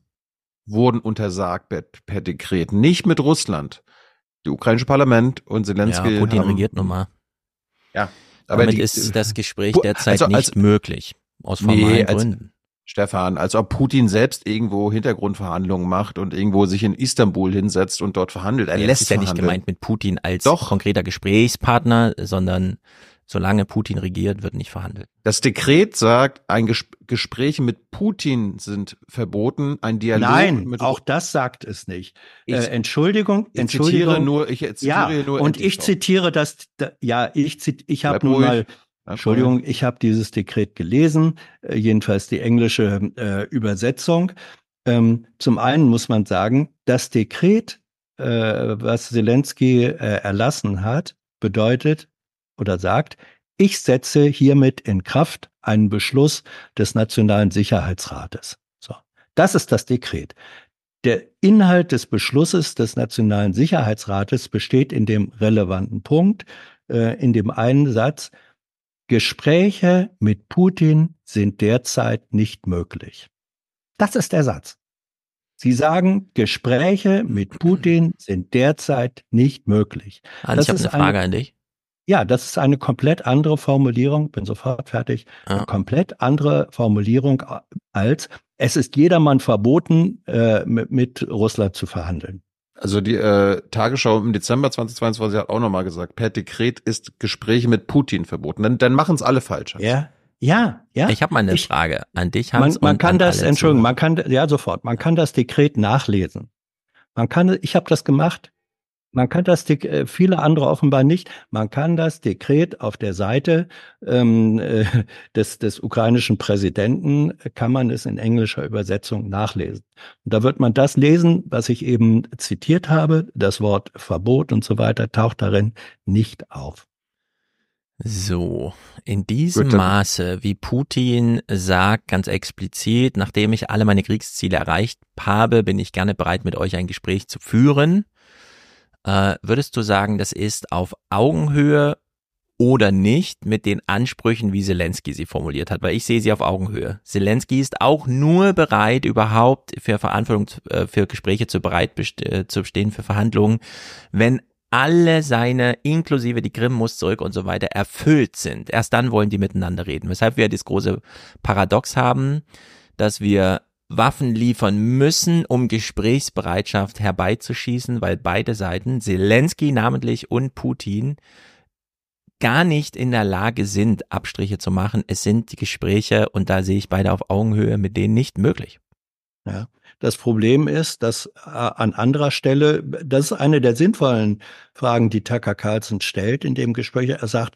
wurden untersagt per, per Dekret, nicht mit Russland. Die ukrainische Parlament und Zelensky. Ja, Putin haben, regiert nun mal. Ja, aber Damit die, ist das Gespräch derzeit also- nicht als- möglich. Aus formalen Nee, als- Gründen. Stefan, als ob Putin selbst irgendwo Hintergrundverhandlungen macht und irgendwo sich in Istanbul hinsetzt und dort verhandelt. Er Nee, lässt ist ja nicht gemeint mit Putin als Doch. konkreter Gesprächspartner, sondern solange Putin regiert, wird nicht verhandelt. Das Dekret sagt, ein Ges Gespräche mit Putin sind verboten, ein Dialog Nein, mit auch das sagt es nicht. Ich- äh, Entschuldigung, ich Entschuldigung. zitiere nur- ich zitiere ja, nur und ich zitiere das, da, ja, ich, zit- ich habe nun ruhig. mal, Bleib Entschuldigung, ich habe dieses Dekret gelesen, äh, jedenfalls die englische äh, Übersetzung. Ähm, zum einen muss man sagen, das Dekret, äh, was Zelensky äh, erlassen hat, bedeutet oder sagt, ich setze hiermit in Kraft einen Beschluss des Nationalen Sicherheitsrates. So, das ist das Dekret. Der Inhalt des Beschlusses des Nationalen Sicherheitsrates besteht in dem relevanten Punkt, äh, in dem einen Satz, Gespräche mit Putin sind derzeit nicht möglich. Das ist der Satz. Sie sagen, Gespräche mit Putin sind derzeit nicht möglich. Hans, Das ich habe eine Frage an dich. Ja, das ist eine komplett andere Formulierung, bin sofort fertig, eine komplett andere Formulierung als es ist jedermann verboten, äh, mit, mit Russland zu verhandeln. Also die äh, Tagesschau im Dezember 2022 hat auch nochmal gesagt, per Dekret ist Gespräche mit Putin verboten. Dann, dann machen es alle falsch. Ja, ja, ja. Ich habe mal eine Ich- Frage an dich, Man, Hans. man und kann an das, Entschuldigung, man kann, ja sofort, man kann das Dekret nachlesen. Man kann, ich habe das gemacht. Man kann das, äh, viele andere offenbar nicht. Man kann das Dekret auf der Seite ähm, äh, des, des ukrainischen Präsidenten, äh, kann man es in englischer Übersetzung nachlesen. Und da wird man das lesen, was ich eben zitiert habe. Das Wort Verbot und so weiter taucht darin nicht auf. So, in diesem dann- Maße, wie Putin sagt, ganz explizit, nachdem ich alle meine Kriegsziele erreicht habe, bin ich gerne bereit, mit euch ein Gespräch zu führen. Äh, würdest du sagen, das ist auf Augenhöhe oder nicht mit den Ansprüchen, wie Zelensky sie formuliert hat? Weil ich sehe sie auf Augenhöhe. Zelensky ist auch nur bereit, überhaupt für Verantwortung, äh, für Gespräche zu bereit äh, zu stehen, für Verhandlungen, wenn alle seine, inklusive die Krim muss zurück und so weiter, erfüllt sind. Erst dann wollen die miteinander reden. Weshalb wir das große Paradox haben, dass wir Waffen liefern müssen, um Gesprächsbereitschaft herbeizuschießen, weil beide Seiten, Zelensky namentlich und Putin, gar nicht in der Lage sind, Abstriche zu machen. Es sind die Gespräche, und da sehe ich beide auf Augenhöhe, mit denen nicht möglich. Ja. Das Problem ist, dass äh, an anderer Stelle, das ist eine der sinnvollen Fragen, die Tucker Carlson stellt in dem Gespräch. Er sagt,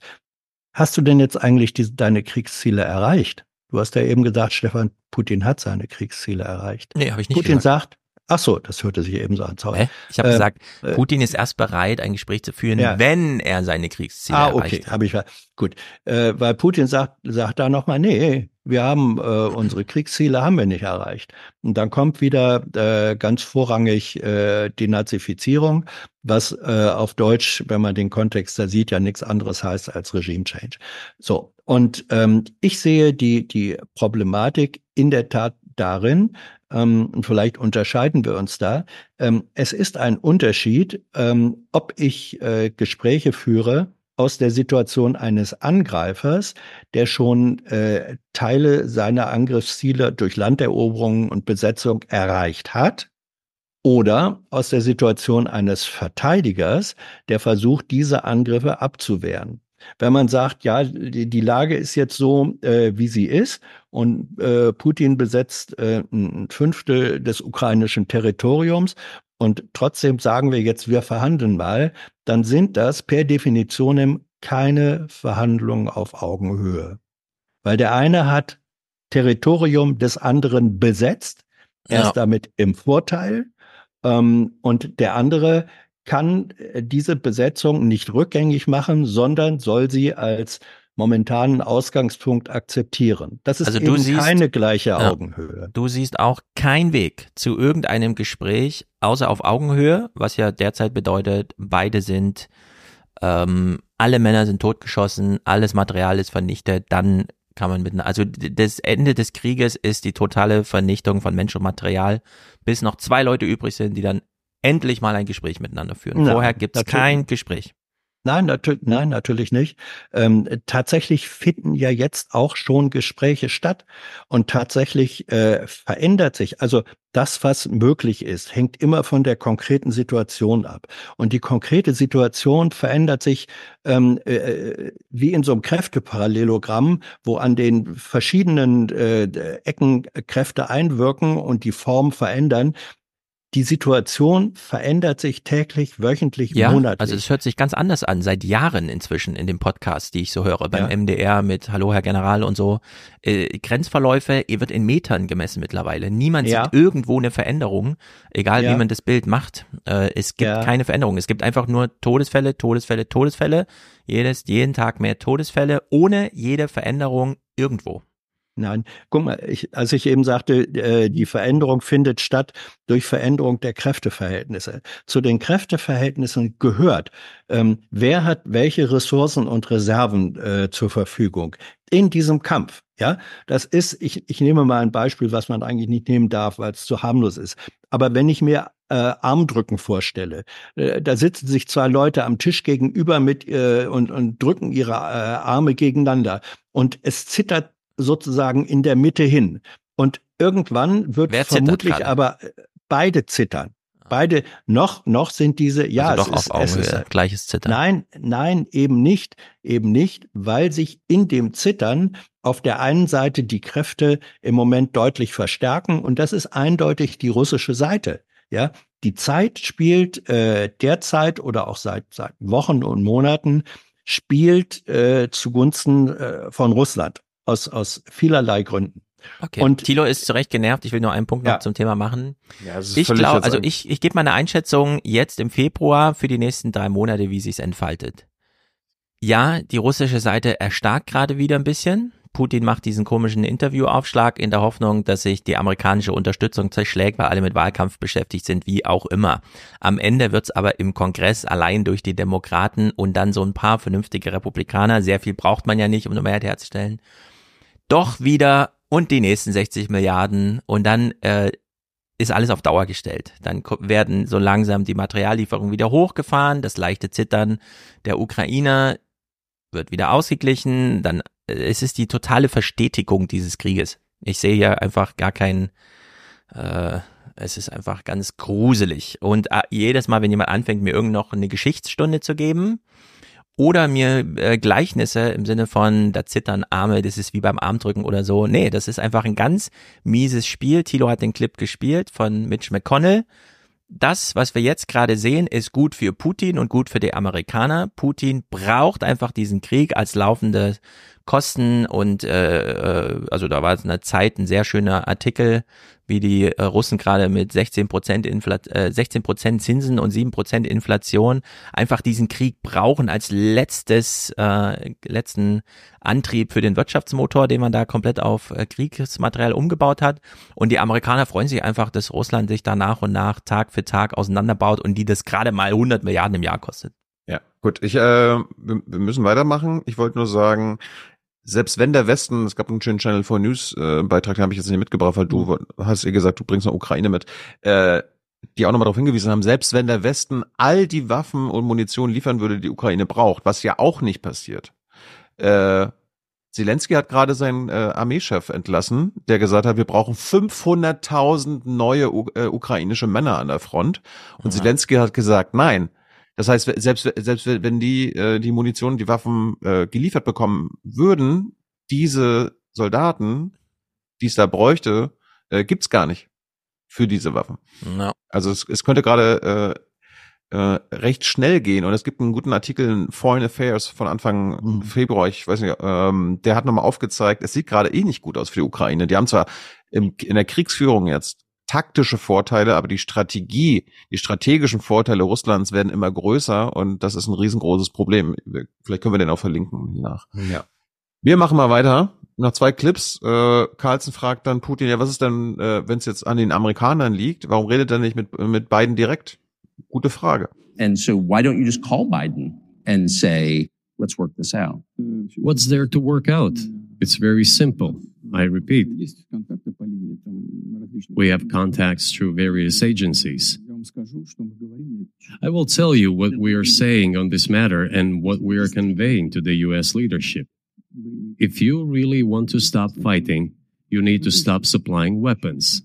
hast du denn jetzt eigentlich die, deine Kriegsziele erreicht? Du hast ja eben gesagt, Stefan, Putin hat seine Kriegsziele erreicht. Nee, habe ich nicht Putin gesagt. sagt, ach so, das hörte sich eben so an. Sorry. Ich habe Äh, gesagt, äh, Putin ist erst bereit, ein Gespräch zu führen, Ja. wenn er seine Kriegsziele ah, erreicht okay, hat. habe ich gut. Äh, weil Putin sagt, sagt da nochmal, nee, wir haben äh, unsere Kriegsziele haben wir nicht erreicht. Und dann kommt wieder äh, ganz vorrangig äh, die Nazifizierung, was äh, auf Deutsch, wenn man den Kontext da sieht, ja nichts anderes heißt als Regime Change. So und ähm, ich sehe die die Problematik in der Tat darin, ähm, vielleicht unterscheiden wir uns da, ähm, es ist ein Unterschied, ähm, ob ich äh, Gespräche führe aus der Situation eines Angreifers, der schon äh, Teile seiner Angriffsziele durch Landeroberungen und Besetzung erreicht hat, oder aus der Situation eines Verteidigers, der versucht, diese Angriffe abzuwehren. Wenn man sagt, ja, die, die Lage ist jetzt so, äh, wie sie ist und äh, Putin besetzt äh, ein Fünftel des ukrainischen Territoriums und trotzdem sagen wir jetzt, wir verhandeln mal, dann sind das per Definition keine Verhandlungen auf Augenhöhe. Weil der eine hat Territorium des anderen besetzt, er ja. ist damit im Vorteil ähm, und der andere kann äh, diese Besetzung nicht rückgängig machen, sondern soll sie als momentanen Ausgangspunkt akzeptieren. Das ist also eben siehst, keine gleiche ja, Augenhöhe. Du siehst auch keinen Weg zu irgendeinem Gespräch außer auf Augenhöhe, was ja derzeit bedeutet, beide sind, ähm, alle Männer sind totgeschossen, alles Material ist vernichtet, dann kann man mit, also das Ende des Krieges ist die totale Vernichtung von Mensch und Material, bis noch zwei Leute übrig sind, die dann endlich mal ein Gespräch miteinander führen. Ja, Vorher gibt es kein Gespräch. Nein, natürlich, nein, natürlich nicht. Ähm, tatsächlich finden ja jetzt auch schon Gespräche statt und tatsächlich äh, verändert sich. Also das, was möglich ist, hängt immer von der konkreten Situation ab. Und die konkrete Situation verändert sich ähm, äh, wie in so einem Kräfteparallelogramm, wo an den verschiedenen äh, Ecken Kräfte einwirken und die Form verändern die Situation verändert sich täglich, wöchentlich, ja, monatlich. Also es hört sich ganz anders an, seit Jahren inzwischen in dem Podcast, die ich so höre, beim ja. MDR mit Hallo Herr General und so. Äh, Grenzverläufe wird in Metern gemessen mittlerweile. Niemand ja. sieht irgendwo eine Veränderung, egal ja. wie man das Bild macht. Äh, es gibt keine Veränderung. Es gibt einfach nur Todesfälle, Todesfälle, Todesfälle. Jedes, jeden Tag mehr Todesfälle, ohne jede Veränderung irgendwo. Nein, guck mal, ich, als ich eben sagte, äh, die Veränderung findet statt durch Veränderung der Kräfteverhältnisse. Zu den Kräfteverhältnissen gehört, ähm, wer hat welche Ressourcen und Reserven äh, zur Verfügung in diesem Kampf. Ja, das ist, ich, ich nehme mal ein Beispiel, was man eigentlich nicht nehmen darf, weil es zu harmlos ist. Aber wenn ich mir äh, Armdrücken vorstelle. Äh, da sitzen sich zwei Leute am Tisch gegenüber mit äh, und, und drücken ihre äh, Arme gegeneinander. Und es zittert sozusagen in der Mitte hin. Und irgendwann wird vermutlich aber äh, beide zittern. Beide noch noch sind diese ja also doch es auf ist, Augenhöhe, ist, gleiches Zittern. Nein, nein, eben nicht, eben nicht, weil sich in dem Zittern auf der einen Seite die Kräfte im Moment deutlich verstärken und das ist eindeutig die russische Seite. Ja, die Zeit spielt äh, derzeit oder auch seit seit Wochen und Monaten spielt äh, zugunsten äh, von Russland aus, aus vielerlei Gründen. Okay. Und Thilo ist zu Recht genervt. Ich will nur einen Punkt noch ja. zum Thema machen. Ja, ich glaube, also ich, ich gebe meine Einschätzung jetzt im Februar für die nächsten drei Monate, wie sich's entfaltet. Ja, die russische Seite erstarkt gerade wieder ein bisschen. Putin macht diesen komischen Interviewaufschlag in der Hoffnung, dass sich die amerikanische Unterstützung zerschlägt, weil alle mit Wahlkampf beschäftigt sind, wie auch immer. Am Ende wird's aber im Kongress allein durch die Demokraten und dann so ein paar vernünftige Republikaner, sehr viel braucht man ja nicht, um eine Mehrheit herzustellen, doch wieder und die nächsten 60 Milliarden und dann äh, ist alles auf Dauer gestellt. Dann werden so langsam die Materiallieferungen wieder hochgefahren, das leichte Zittern der Ukrainer wird wieder ausgeglichen, dann äh, es ist die totale Verstetigung dieses Krieges. Ich sehe ja einfach gar keinen, äh, es ist einfach ganz gruselig. Und äh, jedes Mal, wenn jemand anfängt, mir irgend noch eine Geschichtsstunde zu geben, oder mir äh, Gleichnisse im Sinne von, da zittern Arme, das ist wie beim Armdrücken oder so. Nee, das ist einfach ein ganz mieses Spiel. Tilo hat den Clip gespielt von Mitch McConnell. Das, was wir jetzt gerade sehen, ist gut für Putin und gut für die Amerikaner. Putin braucht einfach diesen Krieg als laufende Kosten und äh, äh also da war es eine Zeit ein sehr schöner Artikel wie die äh, Russen gerade mit 16 Prozent äh, 16 Prozent Zinsen und 7 Prozent Inflation einfach diesen Krieg brauchen als letztes, äh, letzten Antrieb für den Wirtschaftsmotor, den man da komplett auf äh, Kriegsmaterial umgebaut hat. Und die Amerikaner freuen sich einfach, dass Russland sich da nach und nach Tag für Tag auseinanderbaut und die das gerade mal 100 Milliarden im Jahr kostet. Ja, gut. Ich, äh, wir müssen weitermachen. Ich wollte nur sagen, selbst wenn der Westen, es gab einen schönen Channel 4 News äh, Beitrag, den habe ich jetzt nicht mitgebracht, weil du hast ihr gesagt, du bringst noch Ukraine mit, äh, die auch nochmal darauf hingewiesen haben, selbst wenn der Westen all die Waffen und Munition liefern würde, die Ukraine braucht, was ja auch nicht passiert. Äh, Zelensky hat gerade seinen äh, Armeechef entlassen, der gesagt hat, wir brauchen 500.000 neue U äh, ukrainische Männer an der Front. Und Ja. Zelensky hat gesagt, nein. Das heißt, selbst, selbst wenn die äh, die Munition, die Waffen äh, geliefert bekommen würden, diese Soldaten, die es da bräuchte, äh, gibt's gar nicht für diese Waffen. Ja. Also es, es könnte gerade äh, äh, recht schnell gehen und es gibt einen guten Artikel in Foreign Affairs von Anfang Februar, ich weiß nicht, ähm, der hat nochmal aufgezeigt, es sieht gerade eh nicht gut aus für die Ukraine. Die haben zwar im, in der Kriegsführung jetzt taktische Vorteile, aber die Strategie, die strategischen Vorteile Russlands werden immer größer und das ist ein riesengroßes Problem. Vielleicht können wir den auch verlinken nach. Ja. Wir machen mal weiter. Noch zwei Clips. Äh, Carlson fragt dann Putin, ja, was ist denn, äh, wenn es jetzt an den Amerikanern liegt? Warum redet er nicht mit, mit Biden direkt? Gute Frage. And so why don't you just call Biden and say, let's work this out? What's there to work out? It's very simple. I repeat, we have contacts through various agencies. I will tell you what we are saying on this matter and what we are conveying to the US leadership. If you really want to stop fighting, you need to stop supplying weapons.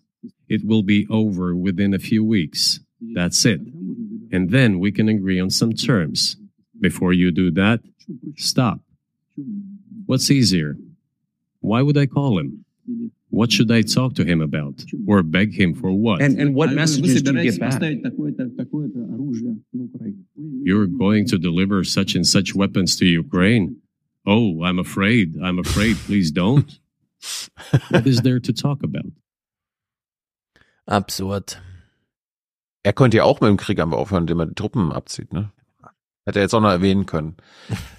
It will be over within a few weeks. That's it. And then we can agree on some terms. Before you do that, stop. What's easier? Why would I call him? What should I talk to him about? Or beg him for what? And, and what messages do you get back? You're going to deliver such and such weapons to Ukraine? Oh, I'm afraid. I'm afraid. Please don't. what is there to talk about? Absurd. Er könnte ja auch mit dem Krieg einfach aufhören, indem er die Truppen abzieht, ne? Hätte er jetzt auch noch erwähnen können.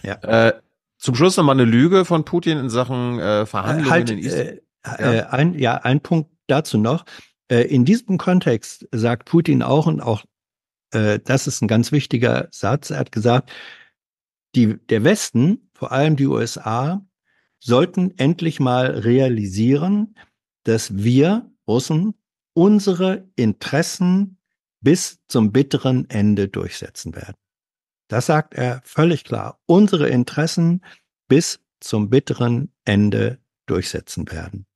Ja. Äh, zum Schluss nochmal eine Lüge von Putin in Sachen äh, Verhandlungen halt, in Israel. Äh, ein, ja, ein Punkt dazu noch. Äh, in diesem Kontext sagt Putin auch, und auch äh, das ist ein ganz wichtiger Satz, er hat gesagt, die, der Westen, vor allem die USA, sollten endlich mal realisieren, dass wir Russen unsere Interessen bis zum bitteren Ende durchsetzen werden. Das sagt er völlig klar. Unsere Interessen bis zum bitteren Ende durchsetzen werden.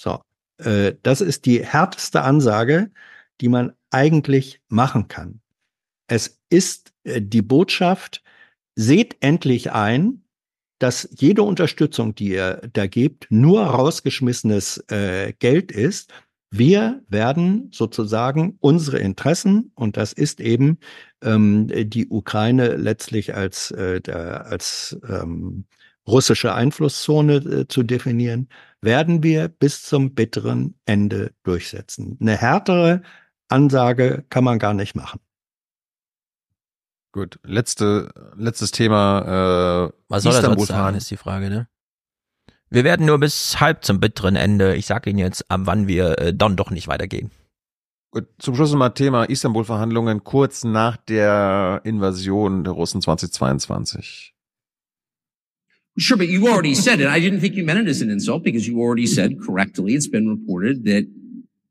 So, äh, das ist die härteste Ansage, die man eigentlich machen kann. Es ist äh, die Botschaft, seht endlich ein, dass jede Unterstützung, die ihr da gebt, nur rausgeschmissenes äh, Geld ist. Wir werden sozusagen unsere Interessen, und das ist eben ähm, die Ukraine letztlich als, äh, der, als ähm, russische Einflusszone äh, zu definieren, werden wir bis zum bitteren Ende durchsetzen. Eine härtere Ansage kann man gar nicht machen. Gut, letzte, letztes Thema. Äh, Was soll Istanbul sonst sagen, ist die Frage, ne? Wir werden nur bis halb zum bitteren Ende. Ich sag Ihnen jetzt, ab wann wir äh, dann doch nicht weitergehen. Gut, zum Schluss nochmal Thema Istanbul-Verhandlungen kurz nach der Invasion der Russen 2022. Sure, but you already said it. I didn't think you meant it as an insult because you already said correctly. It's been reported that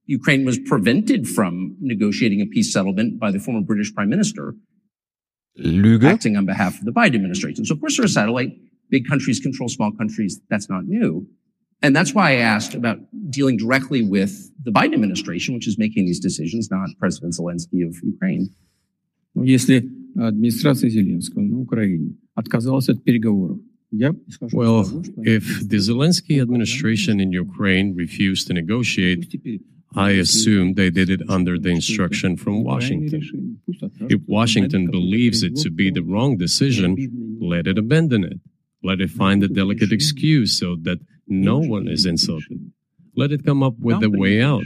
Ukraine was prevented from negotiating a peace settlement by the former British Prime Minister Lüge. acting on behalf of the Biden administration. So of course there's a satellite. Big countries control small countries. That's not new. And that's why I asked about dealing directly with the Biden administration, which is making these decisions, not President Zelensky of Ukraine. Ну, Если администрация Зеленского на Украине отказалась от переговоров, я исхожу well, if the Zelensky administration in Ukraine refused to negotiate, I assume they did it under the instruction from Washington. If Washington believes it to be the wrong decision, let it abandon it. Let it find a delicate excuse so that no one is insulted. Let it come up with a way out.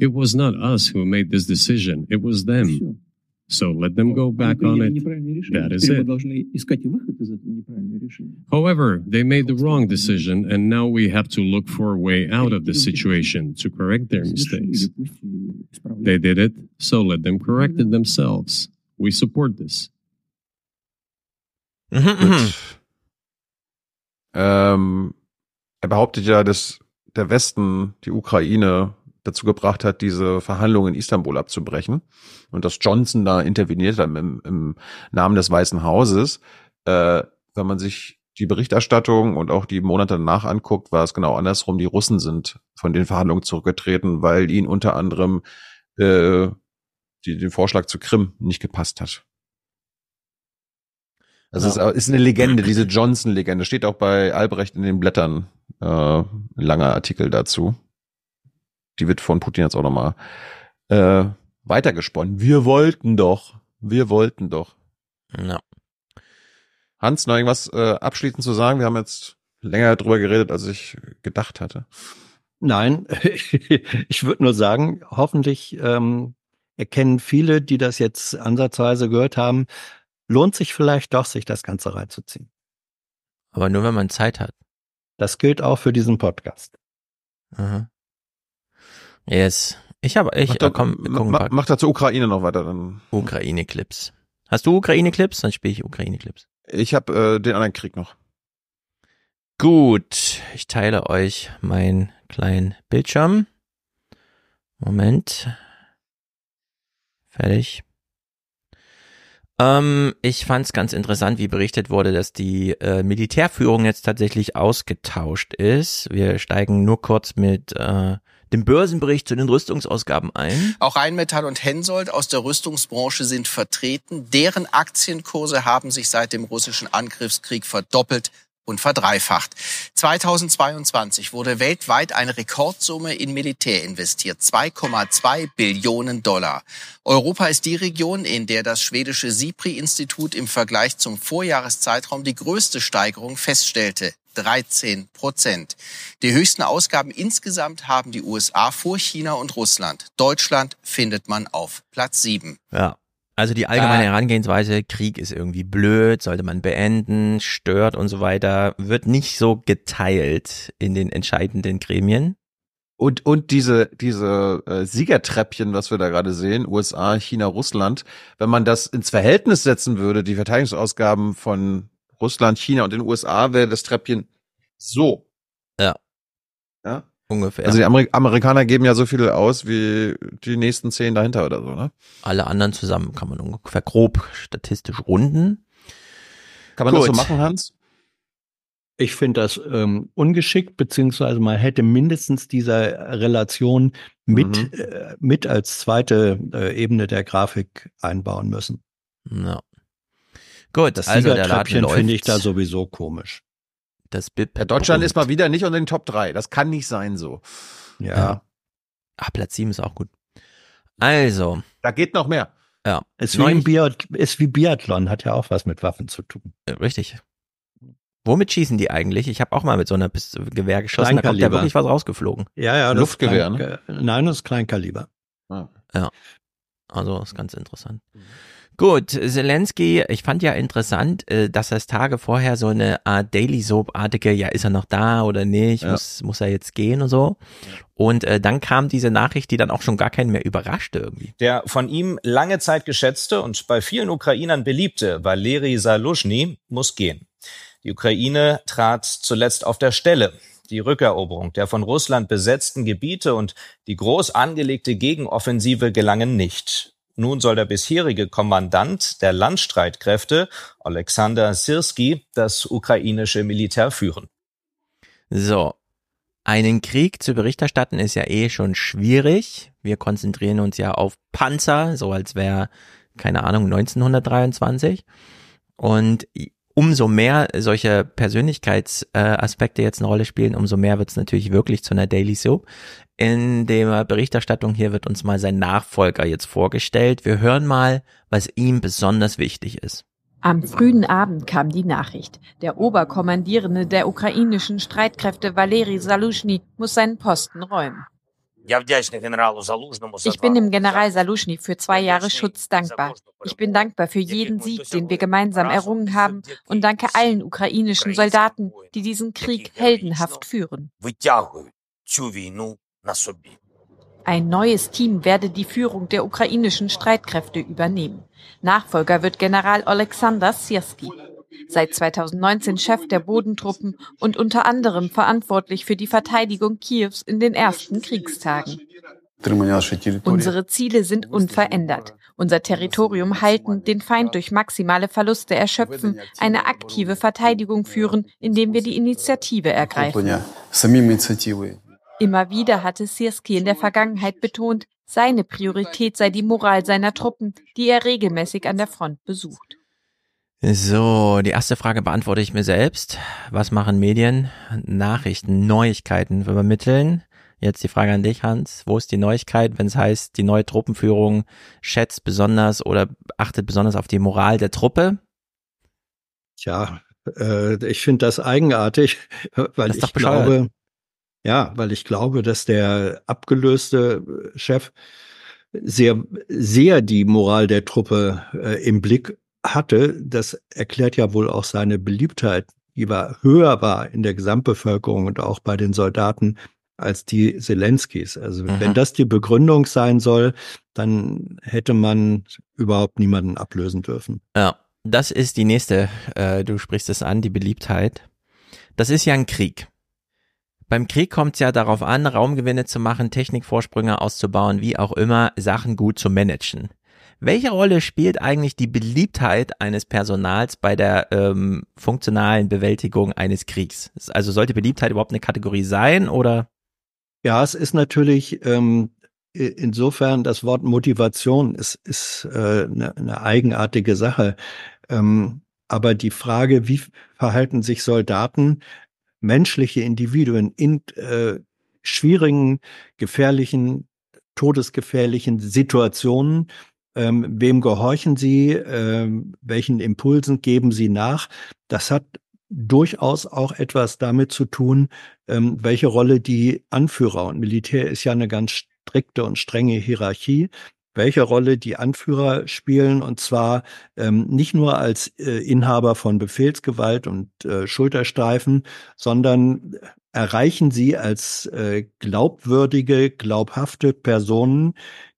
It was not us who made this decision, it was them. So let them go back on it. That is it. However, they made the wrong decision, and now we have to look for a way out of the situation to correct their mistakes. They did it, so let them correct it themselves. We support this. er behauptet ja, dass der Westen die Ukraine dazu gebracht hat, diese Verhandlungen in Istanbul abzubrechen und dass Johnson da interveniert hat im, im Namen des Weißen Hauses. Äh, wenn man sich die Berichterstattung und auch die Monate danach anguckt, war es genau andersrum. Die Russen sind von den Verhandlungen zurückgetreten, weil ihnen unter anderem äh, die, den Vorschlag zu Krim nicht gepasst hat. Also ja. ist, ist eine Legende, diese Johnson-Legende. Steht auch bei Albrecht in den Blättern äh, ein langer Artikel dazu. Die wird von Putin jetzt auch nochmal äh, weitergesponnen. Wir wollten doch. Wir wollten doch. Ja. Hans, noch irgendwas äh, abschließend zu sagen? Wir haben jetzt länger drüber geredet, als ich gedacht hatte. Nein, ich würde nur sagen, hoffentlich ähm, erkennen viele, die das jetzt ansatzweise gehört haben, lohnt sich vielleicht doch, sich das Ganze reinzuziehen. Aber nur, wenn man Zeit hat. Das gilt auch für diesen Podcast. Aha. Yes. Ich habe, ich, mach, da, komm, komm, mach, mach da zur Ukraine noch weiter dann. Ukraine-Clips. Hast du Ukraine-Clips? Dann spiele ich Ukraine-Clips. Ich habe äh, den anderen Krieg noch. Gut, ich teile euch meinen kleinen Bildschirm. Moment. Fertig. Ähm, ich fand es ganz interessant, wie berichtet wurde, dass die äh, Militärführung jetzt tatsächlich ausgetauscht ist. Wir steigen nur kurz mit äh, dem Börsenbericht zu den Rüstungsausgaben ein. Auch Rheinmetall und Hensoldt aus der Rüstungsbranche sind vertreten. Deren Aktienkurse haben sich seit dem russischen Angriffskrieg verdoppelt und verdreifacht. 2022 wurde weltweit eine Rekordsumme in Militär investiert, 2,2 Billionen Dollar. Europa ist die Region, in der das schwedische SIPRI-Institut im Vergleich zum Vorjahreszeitraum die größte Steigerung feststellte. 13 Prozent. Die höchsten Ausgaben insgesamt haben die USA vor China und Russland. Deutschland findet man auf Platz 7. Ja, also die allgemeine Herangehensweise, Krieg ist irgendwie blöd, sollte man beenden, stört und so weiter, wird nicht so geteilt in den entscheidenden Gremien. Und, und diese, diese äh, Siegertreppchen, was wir da gerade sehen, USA, China, Russland, wenn man das ins Verhältnis setzen würde, die Verteidigungsausgaben von Russland, China und den USA, wäre das Treppchen so. Ja. Ja. Ungefähr. Also die Amer Amerikaner geben ja so viel aus wie die nächsten zehn dahinter oder so, ne? Alle anderen zusammen kann man ungefähr grob statistisch runden. Kann man Gut. das so machen, Hans? Ich finde das ähm, ungeschickt, beziehungsweise man hätte mindestens diese Relation mit, mhm. äh, mit als zweite äh, Ebene der Grafik einbauen müssen. Ja. Gut, das also der finde ich da sowieso komisch. Das BIP ja, Deutschland Punkt. ist mal wieder nicht unter den Top 3. Das kann nicht sein so. Ja. ja. Ah, Platz 7 ist auch gut. Also. Da geht noch mehr. Ja. Ist wie, Biath ist wie Biathlon, hat ja auch was mit Waffen zu tun. Richtig. Womit schießen die eigentlich? Ich habe auch mal mit so einer Gewehr geschossen, da kommt ja wirklich was rausgeflogen. Ja, ja. Luftgewehr, Klein, ne? Nein, das ist Kleinkaliber. Ah. Ja. Also, ist ganz interessant. Mhm. Gut, Zelensky, ich fand ja interessant, äh, dass er Tage vorher so eine Art Daily Soap-artige, ja, ist er noch da oder nicht, ja. muss, muss er jetzt gehen und so. Und äh, dann kam diese Nachricht, die dann auch schon gar keinen mehr überraschte irgendwie. Der von ihm lange Zeit geschätzte und bei vielen Ukrainern beliebte Valeri Salushny muss gehen. Die Ukraine trat zuletzt auf der Stelle. Die Rückeroberung der von Russland besetzten Gebiete und die groß angelegte Gegenoffensive gelangen nicht. Nun soll der bisherige Kommandant der Landstreitkräfte, Alexander Sirski, das ukrainische Militär führen. So. Einen Krieg zu berichterstatten ist ja eh schon schwierig. Wir konzentrieren uns ja auf Panzer, so als wäre, keine Ahnung, 1923. Und umso mehr solche Persönlichkeitsaspekte jetzt eine Rolle spielen, umso mehr wird es natürlich wirklich zu einer Daily Soap. In der Berichterstattung hier wird uns mal sein Nachfolger jetzt vorgestellt. Wir hören mal, was ihm besonders wichtig ist. Am frühen Abend kam die Nachricht. Der Oberkommandierende der ukrainischen Streitkräfte Valeri Salushny muss seinen Posten räumen. Ich bin dem General Salushny für zwei Jahre Schutz dankbar. Ich bin dankbar für jeden Sieg, den wir gemeinsam errungen haben und danke allen ukrainischen Soldaten, die diesen Krieg heldenhaft führen. Ein neues Team werde die Führung der ukrainischen Streitkräfte übernehmen. Nachfolger wird General Alexander Sirski. Seit 2019 Chef der Bodentruppen und unter anderem verantwortlich für die Verteidigung Kiews in den ersten Kriegstagen. Unsere Ziele sind unverändert. Unser Territorium halten, den Feind durch maximale Verluste erschöpfen, eine aktive Verteidigung führen, indem wir die Initiative ergreifen. Immer wieder hatte Sirski in der Vergangenheit betont, seine Priorität sei die Moral seiner Truppen, die er regelmäßig an der Front besucht. So, die erste Frage beantworte ich mir selbst. Was machen Medien? Nachrichten, Neuigkeiten übermitteln. Jetzt die Frage an dich, Hans. Wo ist die Neuigkeit, wenn es heißt, die neue Truppenführung schätzt besonders oder achtet besonders auf die Moral der Truppe? Tja, äh, ich finde das eigenartig, weil ich glaube, ja, weil ich glaube, dass der abgelöste Chef sehr, sehr die Moral der Truppe äh, im Blick hatte. Das erklärt ja wohl auch seine Beliebtheit, die war höher war in der Gesamtbevölkerung und auch bei den Soldaten als die Zelenskis. Also mhm. wenn das die Begründung sein soll, dann hätte man überhaupt niemanden ablösen dürfen. Ja, das ist die nächste, äh, du sprichst es an, die Beliebtheit. Das ist ja ein Krieg. Beim Krieg kommt es ja darauf an, Raumgewinne zu machen, Technikvorsprünge auszubauen, wie auch immer, Sachen gut zu managen. Welche Rolle spielt eigentlich die Beliebtheit eines Personals bei der ähm, funktionalen Bewältigung eines Kriegs? Also sollte Beliebtheit überhaupt eine Kategorie sein oder? Ja, es ist natürlich ähm, insofern das Wort Motivation ist, ist äh, eine, eine eigenartige Sache. Ähm, aber die Frage, wie verhalten sich Soldaten, menschliche Individuen in äh, schwierigen, gefährlichen, todesgefährlichen Situationen, ähm, wem gehorchen sie, ähm, welchen Impulsen geben sie nach, das hat durchaus auch etwas damit zu tun, ähm, welche Rolle die Anführer und Militär ist ja eine ganz strikte und strenge Hierarchie, welche Rolle die Anführer spielen und zwar ähm, nicht nur als äh, Inhaber von Befehlsgewalt und äh, Schulterstreifen, sondern erreichen sie als äh, glaubwürdige, glaubhafte Personen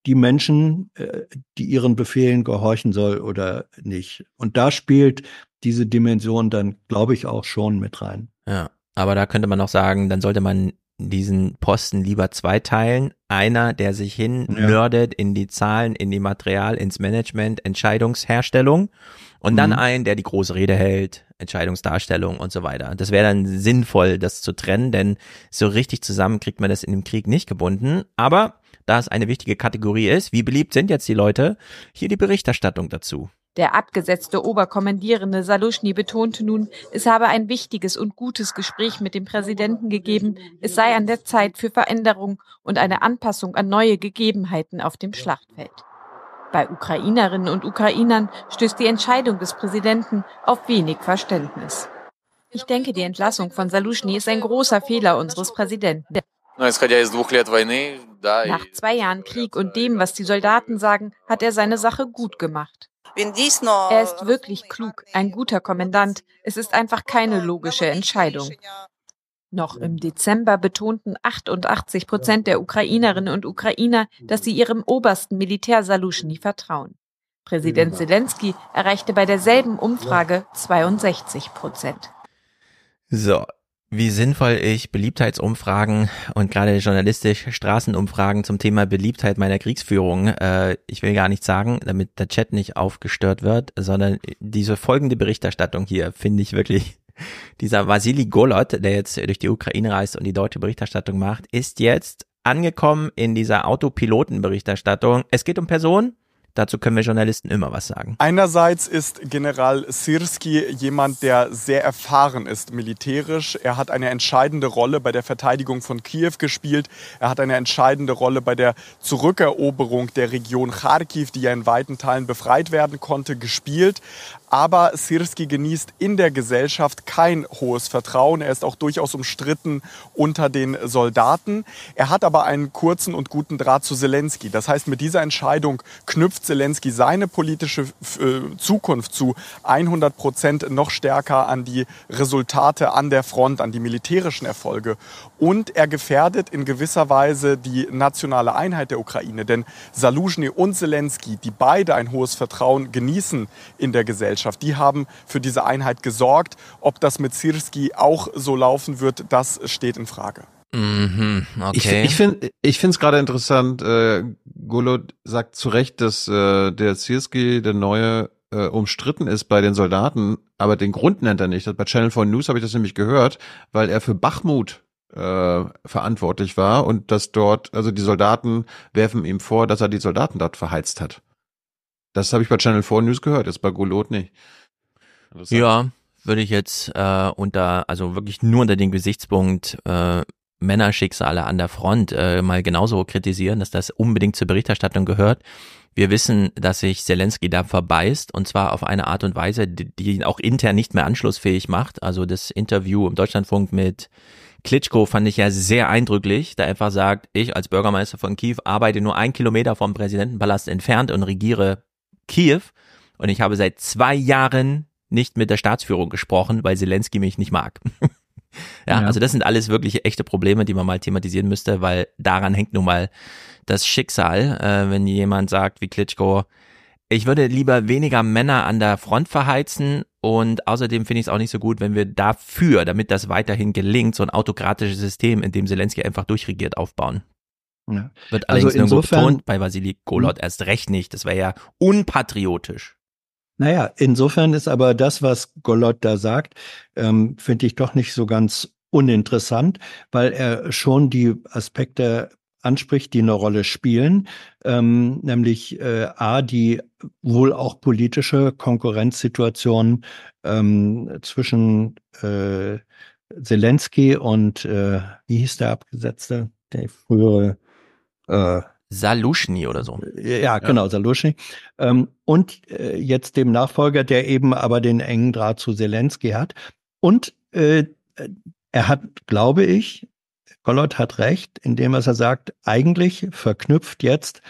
die Menschen, äh, die ihren Befehlen gehorchen soll oder nicht. Und da spielt diese Dimension dann, glaube ich, auch schon mit rein. Ja, aber da könnte man auch sagen, dann sollte man diesen Posten lieber zweiteilen. Einer, der sich hinnördet ja. in die Zahlen, in die Material, ins Management, Entscheidungsherstellung. Und dann mhm. einen, der die große Rede hält, Entscheidungsdarstellung und so weiter. Das wäre dann sinnvoll, das zu trennen, denn so richtig zusammen kriegt man das in dem Krieg nicht gebunden. Aber da es eine wichtige Kategorie ist, wie beliebt sind jetzt die Leute, hier die Berichterstattung dazu. Der abgesetzte Oberkommandierende Saluschny betonte nun, es habe ein wichtiges und gutes Gespräch mit dem Präsidenten gegeben, es sei an der Zeit für Veränderung und eine Anpassung an neue Gegebenheiten auf dem Schlachtfeld. Bei Ukrainerinnen und Ukrainern stößt die Entscheidung des Präsidenten auf wenig Verständnis. Ich denke, die Entlassung von Saluschny ist ein großer Fehler unseres Präsidenten. Nach zwei Jahren Krieg und dem, was die Soldaten sagen, hat er seine Sache gut gemacht. Er ist wirklich klug, ein guter Kommandant. Es ist einfach keine logische Entscheidung. Noch im Dezember betonten 88 Prozent der Ukrainerinnen und Ukrainer, dass sie ihrem obersten Militär Saluschny vertrauen. Präsident Zelensky erreichte bei derselben Umfrage 62 Prozent. So, wie sinnvoll ich Beliebtheitsumfragen und gerade journalistisch Straßenumfragen zum Thema Beliebtheit meiner Kriegsführung, äh, ich will gar nicht sagen, damit der Chat nicht aufgestört wird, sondern diese folgende Berichterstattung hier finde ich wirklich, dieser Vasili Golot, der jetzt durch die Ukraine reist und die deutsche Berichterstattung macht, ist jetzt angekommen in dieser Autopilotenberichterstattung. Es geht um Personen, Dazu können wir Journalisten immer was sagen. Einerseits ist General Sirski jemand, der sehr erfahren ist militärisch. Er hat eine entscheidende Rolle bei der Verteidigung von Kiew gespielt. Er hat eine entscheidende Rolle bei der Zurückeroberung der Region Kharkiv, die ja in weiten Teilen befreit werden konnte, gespielt. Aber Sirski genießt in der Gesellschaft kein hohes Vertrauen. Er ist auch durchaus umstritten unter den Soldaten. Er hat aber einen kurzen und guten Draht zu Zelensky. Das heißt, mit dieser Entscheidung knüpft Zelensky seine politische äh, Zukunft zu 100 Prozent noch stärker an die Resultate an der Front, an die militärischen Erfolge. Und er gefährdet in gewisser Weise die nationale Einheit der Ukraine. Denn Saluzhny und Zelensky, die beide ein hohes Vertrauen genießen in der Gesellschaft, die haben für diese Einheit gesorgt. Ob das mit Sirski auch so laufen wird, das steht in Frage. Mhm, okay. Ich, ich finde ich finde es gerade interessant, äh, Golo sagt zu Recht, dass äh, der Sirski, der neue, äh, umstritten ist bei den Soldaten, aber den Grund nennt er nicht. Bei Channel 4 News habe ich das nämlich gehört, weil er für Bachmut äh, verantwortlich war und dass dort, also die Soldaten werfen ihm vor, dass er die Soldaten dort verheizt hat. Das habe ich bei Channel 4 News gehört, jetzt bei Golot nicht. Ja, würde ich jetzt äh, unter, also wirklich nur unter dem Gesichtspunkt äh, Männerschicksale an der Front äh, mal genauso kritisieren, dass das unbedingt zur Berichterstattung gehört. Wir wissen, dass sich Zelensky da verbeißt und zwar auf eine Art und Weise, die, die ihn auch intern nicht mehr anschlussfähig macht. Also das Interview im Deutschlandfunk mit Klitschko fand ich ja sehr eindrücklich, der einfach sagt, ich als Bürgermeister von Kiew arbeite nur ein Kilometer vom Präsidentenpalast entfernt und regiere Kiew. Und ich habe seit zwei Jahren nicht mit der Staatsführung gesprochen, weil Zelensky mich nicht mag. ja, ja, also das sind alles wirklich echte Probleme, die man mal thematisieren müsste, weil daran hängt nun mal das Schicksal, äh, wenn jemand sagt wie Klitschko, ich würde lieber weniger Männer an der Front verheizen und außerdem finde ich es auch nicht so gut, wenn wir dafür, damit das weiterhin gelingt, so ein autokratisches System, in dem Zelensky einfach durchregiert, aufbauen. Ja. Wird allerdings also nirgendwo betont, bei Vasili Golot hm. erst recht nicht. Das wäre ja unpatriotisch. Naja, insofern ist aber das, was Golot da sagt, ähm, finde ich doch nicht so ganz uninteressant, weil er schon die Aspekte anspricht, die eine Rolle spielen, ähm, nämlich äh, a die wohl auch politische Konkurrenzsituation ähm, zwischen äh, Zelensky und äh, wie hieß der Abgesetzte, der frühere äh, Salushny oder so. Ja, genau, ja. Salushny. Ähm, und äh, jetzt dem Nachfolger, der eben aber den engen Draht zu Zelensky hat. Und äh, er hat, glaube ich, Gollot hat recht, indem er sagt, eigentlich verknüpft jetzt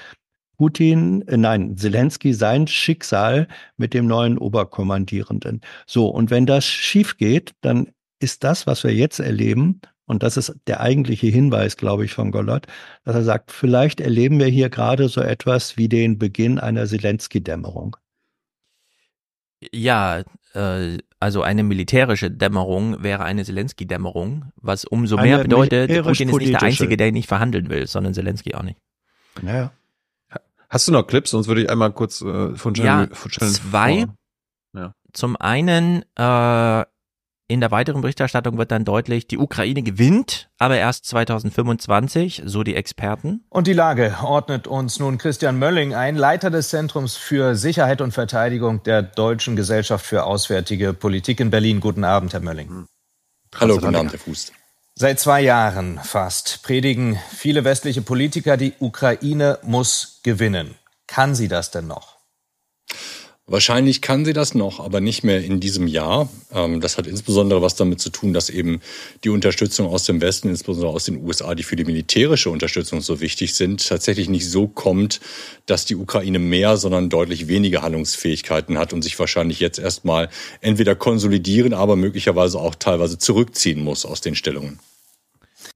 Putin, äh, nein, Zelensky sein Schicksal mit dem neuen Oberkommandierenden. So, und wenn das schief geht, dann ist das, was wir jetzt erleben, und das ist der eigentliche Hinweis, glaube ich, von Gollot, dass er sagt, vielleicht erleben wir hier gerade so etwas wie den Beginn einer Zelensky-Dämmerung. Ja, äh, also eine militärische Dämmerung wäre eine Zelensky-Dämmerung, was umso mehr eine bedeutet, Putin ist nicht der Einzige, der nicht verhandeln will, sondern Zelensky auch nicht. Naja. Hast du noch Clips? Sonst würde ich einmal kurz äh, von Channel, ja, von Channel zwei. Ja. Zum einen äh, in der weiteren Berichterstattung wird dann deutlich, die Ukraine gewinnt, aber erst 2025, so die Experten. Und die Lage ordnet uns nun Christian Mölling ein, Leiter des Zentrums für Sicherheit und Verteidigung der Deutschen Gesellschaft für Auswärtige Politik in Berlin. Guten Abend, Herr Mölling. Hallo, guten Abend, Herr Fuß. Seit zwei Jahren fast predigen viele westliche Politiker, die Ukraine muss gewinnen. Kann sie das denn noch? Wahrscheinlich kann sie das noch, aber nicht mehr in diesem Jahr. Ähm, das hat insbesondere was damit zu tun, dass eben die Unterstützung aus dem Westen, insbesondere aus den USA, die für die militärische Unterstützung so wichtig sind, tatsächlich nicht so kommt, dass die Ukraine mehr, sondern deutlich weniger Handlungsfähigkeiten hat und sich wahrscheinlich jetzt erstmal entweder konsolidieren, aber möglicherweise auch teilweise zurückziehen muss aus den Stellungen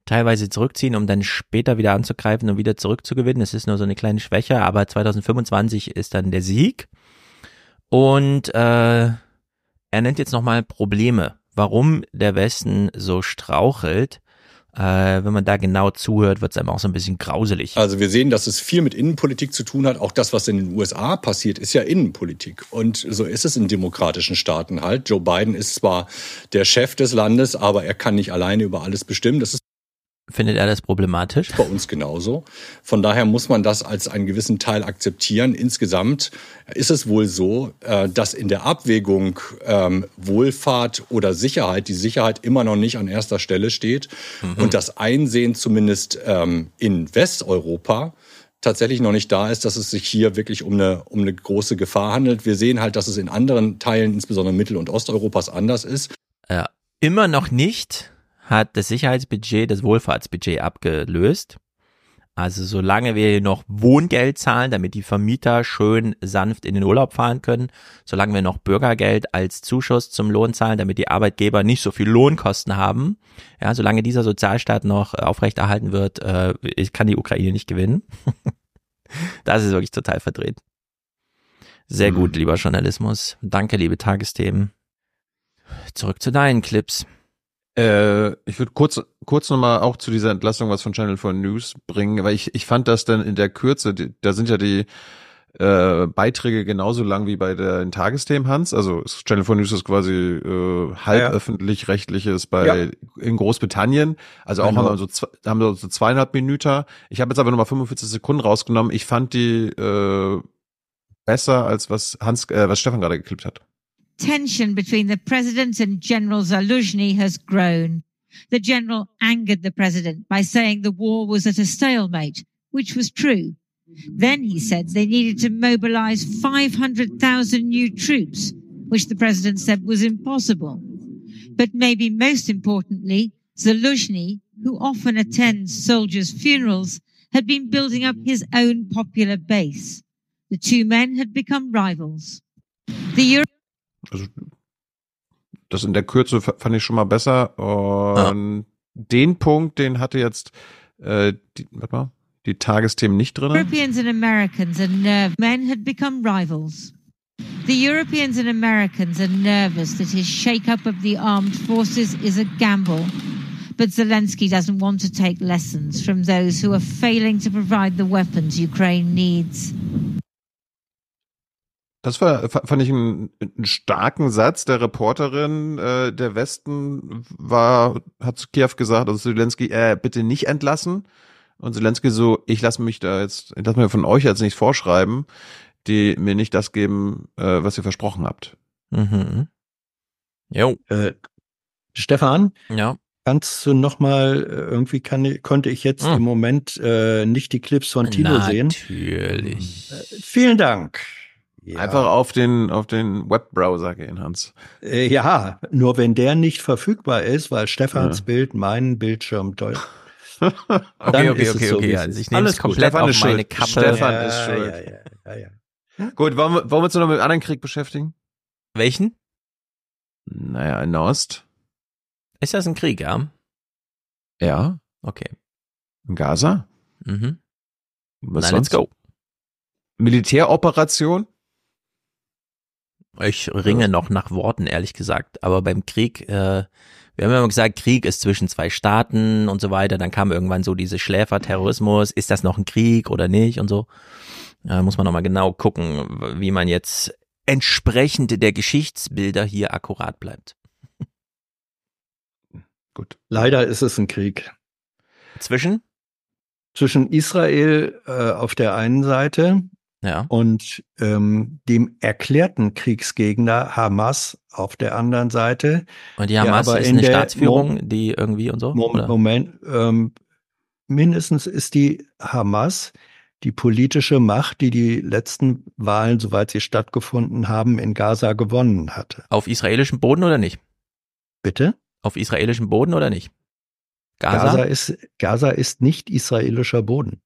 teilweise zurückziehen, um dann später wieder anzugreifen und wieder zurückzugewinnen. Es ist nur so eine kleine Schwäche, aber 2025 ist dann der Sieg. Und äh, er nennt jetzt nochmal Probleme, warum der Westen so strauchelt. Äh, wenn man da genau zuhört, wird es einem auch so ein bisschen grauselig. Also wir sehen, dass es viel mit Innenpolitik zu tun hat. Auch das, was in den USA passiert, ist ja Innenpolitik. Und so ist es in demokratischen Staaten halt. Joe Biden ist zwar der Chef des Landes, aber er kann nicht alleine über alles bestimmen. Das ist Findet er das problematisch? Bei uns genauso. Von daher muss man das als einen gewissen Teil akzeptieren. Insgesamt ist es wohl so, äh, dass in der Abwägung ähm, Wohlfahrt oder Sicherheit die Sicherheit immer noch nicht an erster Stelle steht mhm. und das Einsehen zumindest ähm, in Westeuropa tatsächlich noch nicht da ist, dass es sich hier wirklich um eine, um eine große Gefahr handelt. Wir sehen halt, dass es in anderen Teilen, insbesondere Mittel- und Osteuropas, anders ist. Ja, immer noch nicht hat das Sicherheitsbudget das Wohlfahrtsbudget abgelöst. Also solange wir hier noch Wohngeld zahlen, damit die Vermieter schön sanft in den Urlaub fahren können, solange wir noch Bürgergeld als Zuschuss zum Lohn zahlen, damit die Arbeitgeber nicht so viel Lohnkosten haben, ja, solange dieser Sozialstaat noch äh, aufrechterhalten wird, äh, kann die Ukraine nicht gewinnen. das ist wirklich total verdreht. Sehr mhm. gut, lieber Journalismus. Danke, liebe Tagesthemen. Zurück zu deinen Clips. Äh, ich würde kurz, kurz nochmal auch zu dieser Entlassung was von Channel 4 News bringen, weil ich, ich fand das dann in der Kürze, die, da sind ja die äh, Beiträge genauso lang wie bei der in Tagesthemen Hans. Also Channel 4 News ist quasi äh, halb ja. öffentlich-rechtliches bei ja. in Großbritannien. Also auch genau. haben wir so haben wir so zweieinhalb Minuten. Ich habe jetzt aber nochmal 45 Sekunden rausgenommen. Ich fand die äh, besser als was Hans, äh, was Stefan gerade geklippt hat. Tension between the president and General Zaluzhny has grown. The general angered the president by saying the war was at a stalemate, which was true. Then he said they needed to mobilize 500,000 new troops, which the president said was impossible. But maybe most importantly, Zaluzhny, who often attends soldiers' funerals, had been building up his own popular base. The two men had become rivals. The Euro Also das in der Kürze fand ich schon mal besser. Und ja. den Punkt, den hatte jetzt äh, die, warte mal, die Tagesthemen nicht drin. Europeans and Americans and nerve men had become rivals. The Europeans and Americans are nervous that his shake-up of the armed forces is a gamble. But Zelensky doesn't want to take lessons from those who are failing to provide the weapons Ukraine needs. Das war, fand ich einen, einen starken Satz der Reporterin. Äh, der Westen war, hat zu Kiew gesagt, also Zelensky, äh, bitte nicht entlassen. Und Zelensky so, ich lasse mich da jetzt, ich lasse mir von euch jetzt nicht vorschreiben, die mir nicht das geben, äh, was ihr versprochen habt. Mhm. Jo. Äh, Stefan? Ja. Kannst du noch mal äh, irgendwie kann konnte ich jetzt hm. im Moment äh, nicht die Clips von Tilo Natürlich. sehen? Natürlich. Äh, vielen Dank. Ja. Einfach auf den, auf den Webbrowser gehen, Hans. Äh, ja, nur wenn der nicht verfügbar ist, weil Stefans ja. Bild meinen Bildschirm teuer. okay, okay, okay, okay, so, okay. Also ich nehme es komplett auf meine Kappe. Stefan ja, ist schuld. Ja, ja, ja, Gut, wollen wir, wollen wir uns noch mit einem anderen Krieg beschäftigen? Welchen? Naja, in Ost. Ist das ein Krieg, ja? Ja. Okay. In Gaza? Mhm. Was Na, let's go. Militäroperation? Ich ringe noch nach Worten, ehrlich gesagt. Aber beim Krieg, äh, wir haben ja immer gesagt, Krieg ist zwischen zwei Staaten und so weiter. Dann kam irgendwann so diese Schläferterrorismus. Ist das noch ein Krieg oder nicht und so? Da muss man nochmal genau gucken, wie man jetzt entsprechend der Geschichtsbilder hier akkurat bleibt. Gut. Leider ist es ein Krieg. Zwischen? Zwischen Israel äh, auf der einen Seite ja. Und ähm, dem erklärten Kriegsgegner Hamas auf der anderen Seite. Und die Hamas ist eine Staatsführung, Mo die irgendwie und so? Mo oder? Moment, ähm, mindestens ist die Hamas die politische Macht, die die letzten Wahlen, soweit sie stattgefunden haben, in Gaza gewonnen hatte. Auf israelischem Boden oder nicht? Bitte? Auf israelischem Boden oder nicht? Gaza, Gaza ist, Gaza ist nicht israelischer Boden.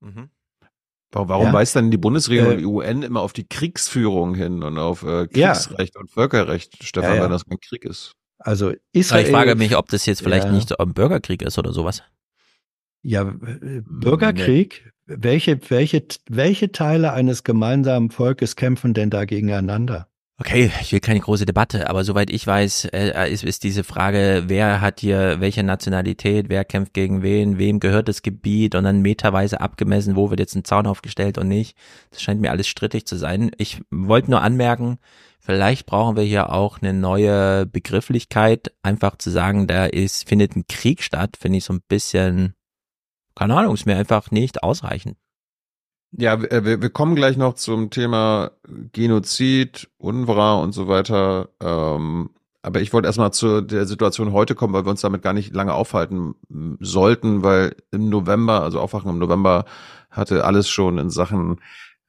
Mhm. Warum ja. weist dann die Bundesregierung, äh, die UN immer auf die Kriegsführung hin und auf äh, Kriegsrecht ja. und Völkerrecht, Stefan, ja, wenn das kein Krieg ist? Also Israel. ich frage mich, ob das jetzt vielleicht nicht ein Bürgerkrieg ist oder sowas. Ja, äh, Bürgerkrieg? Nee. Welche, welche, welche Teile eines gemeinsamen Volkes kämpfen denn da gegeneinander? Okay, ich will keine große Debatte, aber soweit ich weiß, äh, ist, ist diese Frage, wer hat hier welche Nationalität, wer kämpft gegen wen, wem gehört das Gebiet und dann meterweise abgemessen, wo wird jetzt ein Zaun aufgestellt und nicht. Das scheint mir alles strittig zu sein. Ich wollte nur anmerken, vielleicht brauchen wir hier auch eine neue Begrifflichkeit, einfach zu sagen, da ist, findet ein Krieg statt, finde ich so ein bisschen, keine Ahnung, ist mir einfach nicht ausreichend. Ja, äh, wir, wir kommen gleich noch zum Thema Genozid, UNRWA und so weiter. Ähm, aber ich wollte erstmal zu der Situation heute kommen, weil wir uns damit gar nicht lange aufhalten sollten, weil im November, also Aufwachen im November, hatte alles schon in Sachen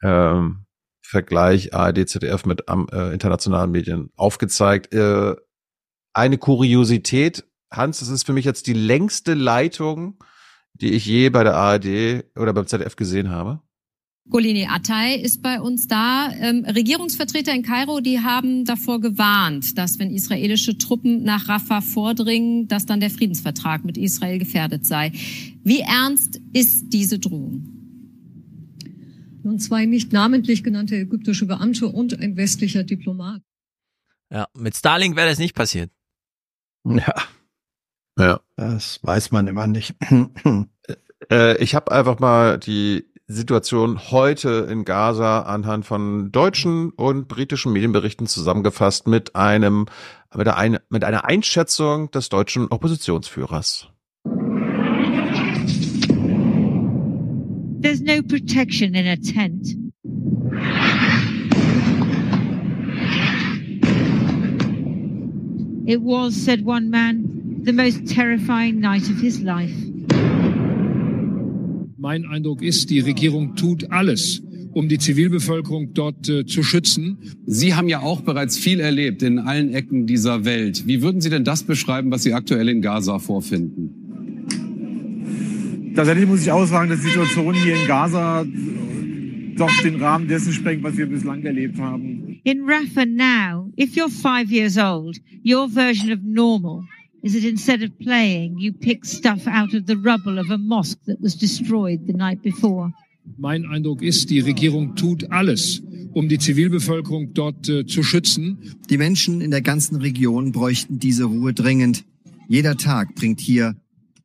ähm, Vergleich ARD, ZDF mit äh, internationalen Medien aufgezeigt. Äh, eine Kuriosität, Hans, das ist für mich jetzt die längste Leitung die ich je bei der ARD oder beim ZDF gesehen habe? Golini Atay ist bei uns da. Ähm, Regierungsvertreter in Kairo, die haben davor gewarnt, dass wenn israelische Truppen nach Rafah vordringen, dass dann der Friedensvertrag mit Israel gefährdet sei. Wie ernst ist diese Drohung? Nun zwei nicht namentlich genannte ägyptische Beamte und ein westlicher Diplomat. Ja, mit Starlink wäre das nicht passiert. Ja. Ja. Das weiß man immer nicht. äh, ich habe einfach mal die Situation heute in Gaza anhand von deutschen und britischen Medienberichten zusammengefasst mit einem mit einer, mit einer Einschätzung des deutschen Oppositionsführers. There's no protection in a tent. It was, said one man, the most terrifying night of his life. Mein Eindruck ist, die Regierung tut alles, um die Zivilbevölkerung dort äh, zu schützen. Sie haben ja auch bereits viel erlebt in allen Ecken dieser Welt. Wie würden Sie denn das beschreiben, was Sie aktuell in Gaza vorfinden? Tatsächlich muss ich auch sagen, dass die Situation hier in Gaza doch den Rahmen dessen sprengt, was wir bislang erlebt haben. In Rafah now, if you're five years old, your version of normal is that instead of playing, you pick stuff out of the rubble of a mosque that was destroyed the night before. Mein Eindruck ist, die Regierung tut alles, um die Zivilbevölkerung dort äh, zu schützen. Die Menschen in der ganzen Region bräuchten diese Ruhe dringend. Jeder Tag bringt hier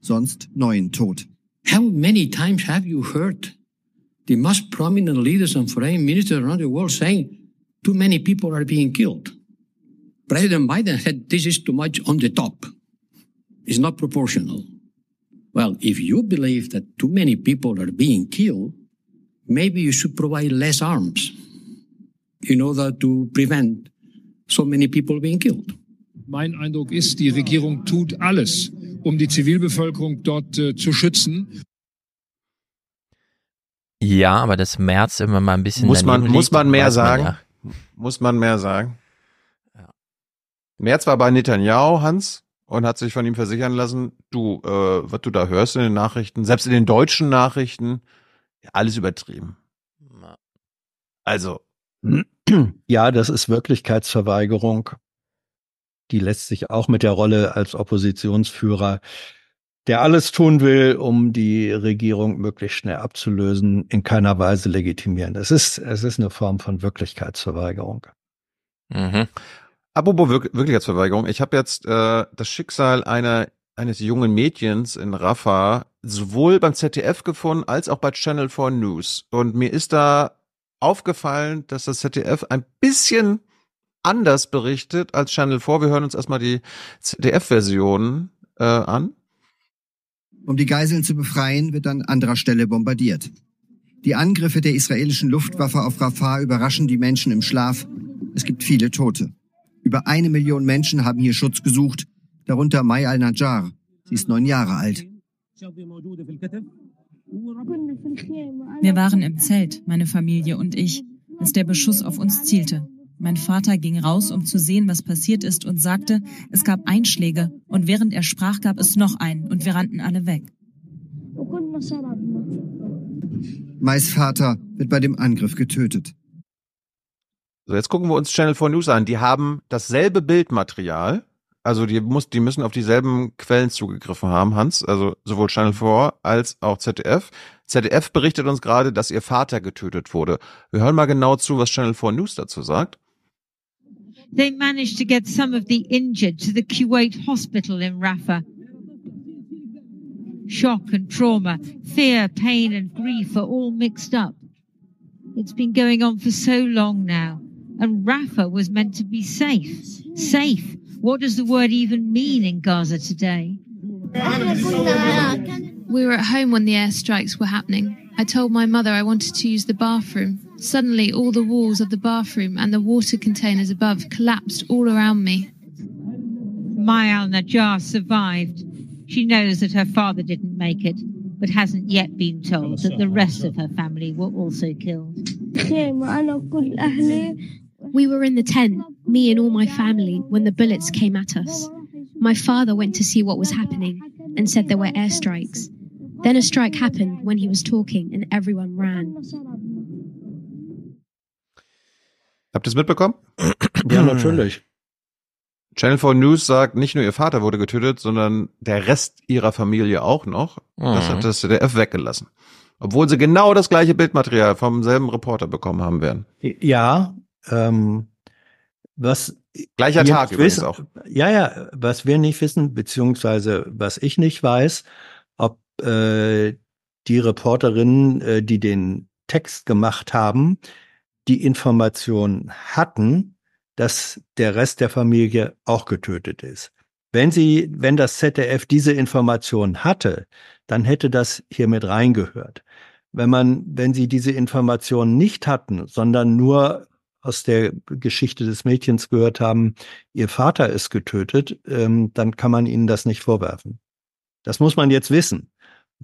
sonst neuen Tod. How many times have you heard the most prominent leaders and foreign ministers around the world saying too many people are being killed? President Biden said this is too much on the top. It's not proportional. Well, if you believe that too many people are being killed, maybe you should provide less arms in order to prevent so many people being killed. Mein Eindruck ist, die Regierung tut alles, um die Zivilbevölkerung dort äh, zu schützen. Ja, aber das März immer mal ein bisschen. Muss man, muss man mehr sagen? Man ja. Muss man mehr sagen? Ja. März war bei Netanyahu, Hans, und hat sich von ihm versichern lassen, du, äh, was du da hörst in den Nachrichten, selbst in den deutschen Nachrichten, alles übertrieben. Also. Ja, das ist Wirklichkeitsverweigerung. Die lässt sich auch mit der Rolle als Oppositionsführer, der alles tun will, um die Regierung möglichst schnell abzulösen, in keiner Weise legitimieren. Es ist, es ist eine Form von Wirklichkeitsverweigerung. Mhm. Apropos Wir Wirklichkeitsverweigerung, ich habe jetzt äh, das Schicksal einer eines jungen Mädchens in Rafah sowohl beim ZDF gefunden als auch bei Channel 4 News. Und mir ist da aufgefallen, dass das ZDF ein bisschen anders berichtet als Channel 4. Wir hören uns erstmal die ZDF-Version äh, an. Um die Geiseln zu befreien, wird an anderer Stelle bombardiert. Die Angriffe der israelischen Luftwaffe auf Rafah überraschen die Menschen im Schlaf. Es gibt viele Tote. Über eine Million Menschen haben hier Schutz gesucht, darunter Mai al-Najjar. Sie ist neun Jahre alt. Wir waren im Zelt, meine Familie und ich, als der Beschuss auf uns zielte. Mein Vater ging raus, um zu sehen, was passiert ist, und sagte, es gab Einschläge, und während er sprach, gab es noch einen, und wir rannten alle weg. Mais Vater wird bei dem Angriff getötet. So, jetzt gucken wir uns Channel 4 News an. Die haben dasselbe Bildmaterial. Also die, muss, die müssen auf dieselben Quellen zugegriffen haben, Hans. Also sowohl Channel 4 als auch ZDF. ZDF berichtet uns gerade, dass ihr Vater getötet wurde. Wir hören mal genau zu, was Channel 4 News dazu sagt. They managed to get some of the injured to the Kuwait hospital in Rafah. Shock and trauma, fear, pain and grief are all mixed up. It's been going on for so long now. And Rafah was meant to be safe. Safe. What does the word even mean in Gaza today? We were at home when the airstrikes were happening. I told my mother I wanted to use the bathroom. Suddenly, all the walls of the bathroom and the water containers above collapsed all around me. Maya al Najjar survived. She knows that her father didn't make it, but hasn't yet been told that the rest of her family were also killed. We were in the tent, me and all my family, when the bullets came at us. My father went to see what was happening and said there were airstrikes. Then a strike happened when he was talking and everyone ran. Habt ihr es mitbekommen? Ja, natürlich. Channel 4 News sagt, nicht nur ihr Vater wurde getötet, sondern der Rest ihrer Familie auch noch. Das Mhm. hat das ZDF weggelassen. Obwohl sie genau das gleiche Bildmaterial vom selben Reporter bekommen haben werden. Ja, ähm, was Gleicher Tag übrigens wissen, auch. Ja, ja, was wir nicht wissen, beziehungsweise was ich nicht weiß, ob äh, die Reporterinnen, äh, die den Text gemacht haben, die Information hatten, dass der Rest der Familie auch getötet ist. Wenn sie, wenn das ZDF diese Information hatte, dann hätte das hier mit reingehört. Wenn man, wenn sie diese Information nicht hatten, sondern nur aus der Geschichte des Mädchens gehört haben, ihr Vater ist getötet, ähm, dann kann man ihnen das nicht vorwerfen. Das muss man jetzt wissen.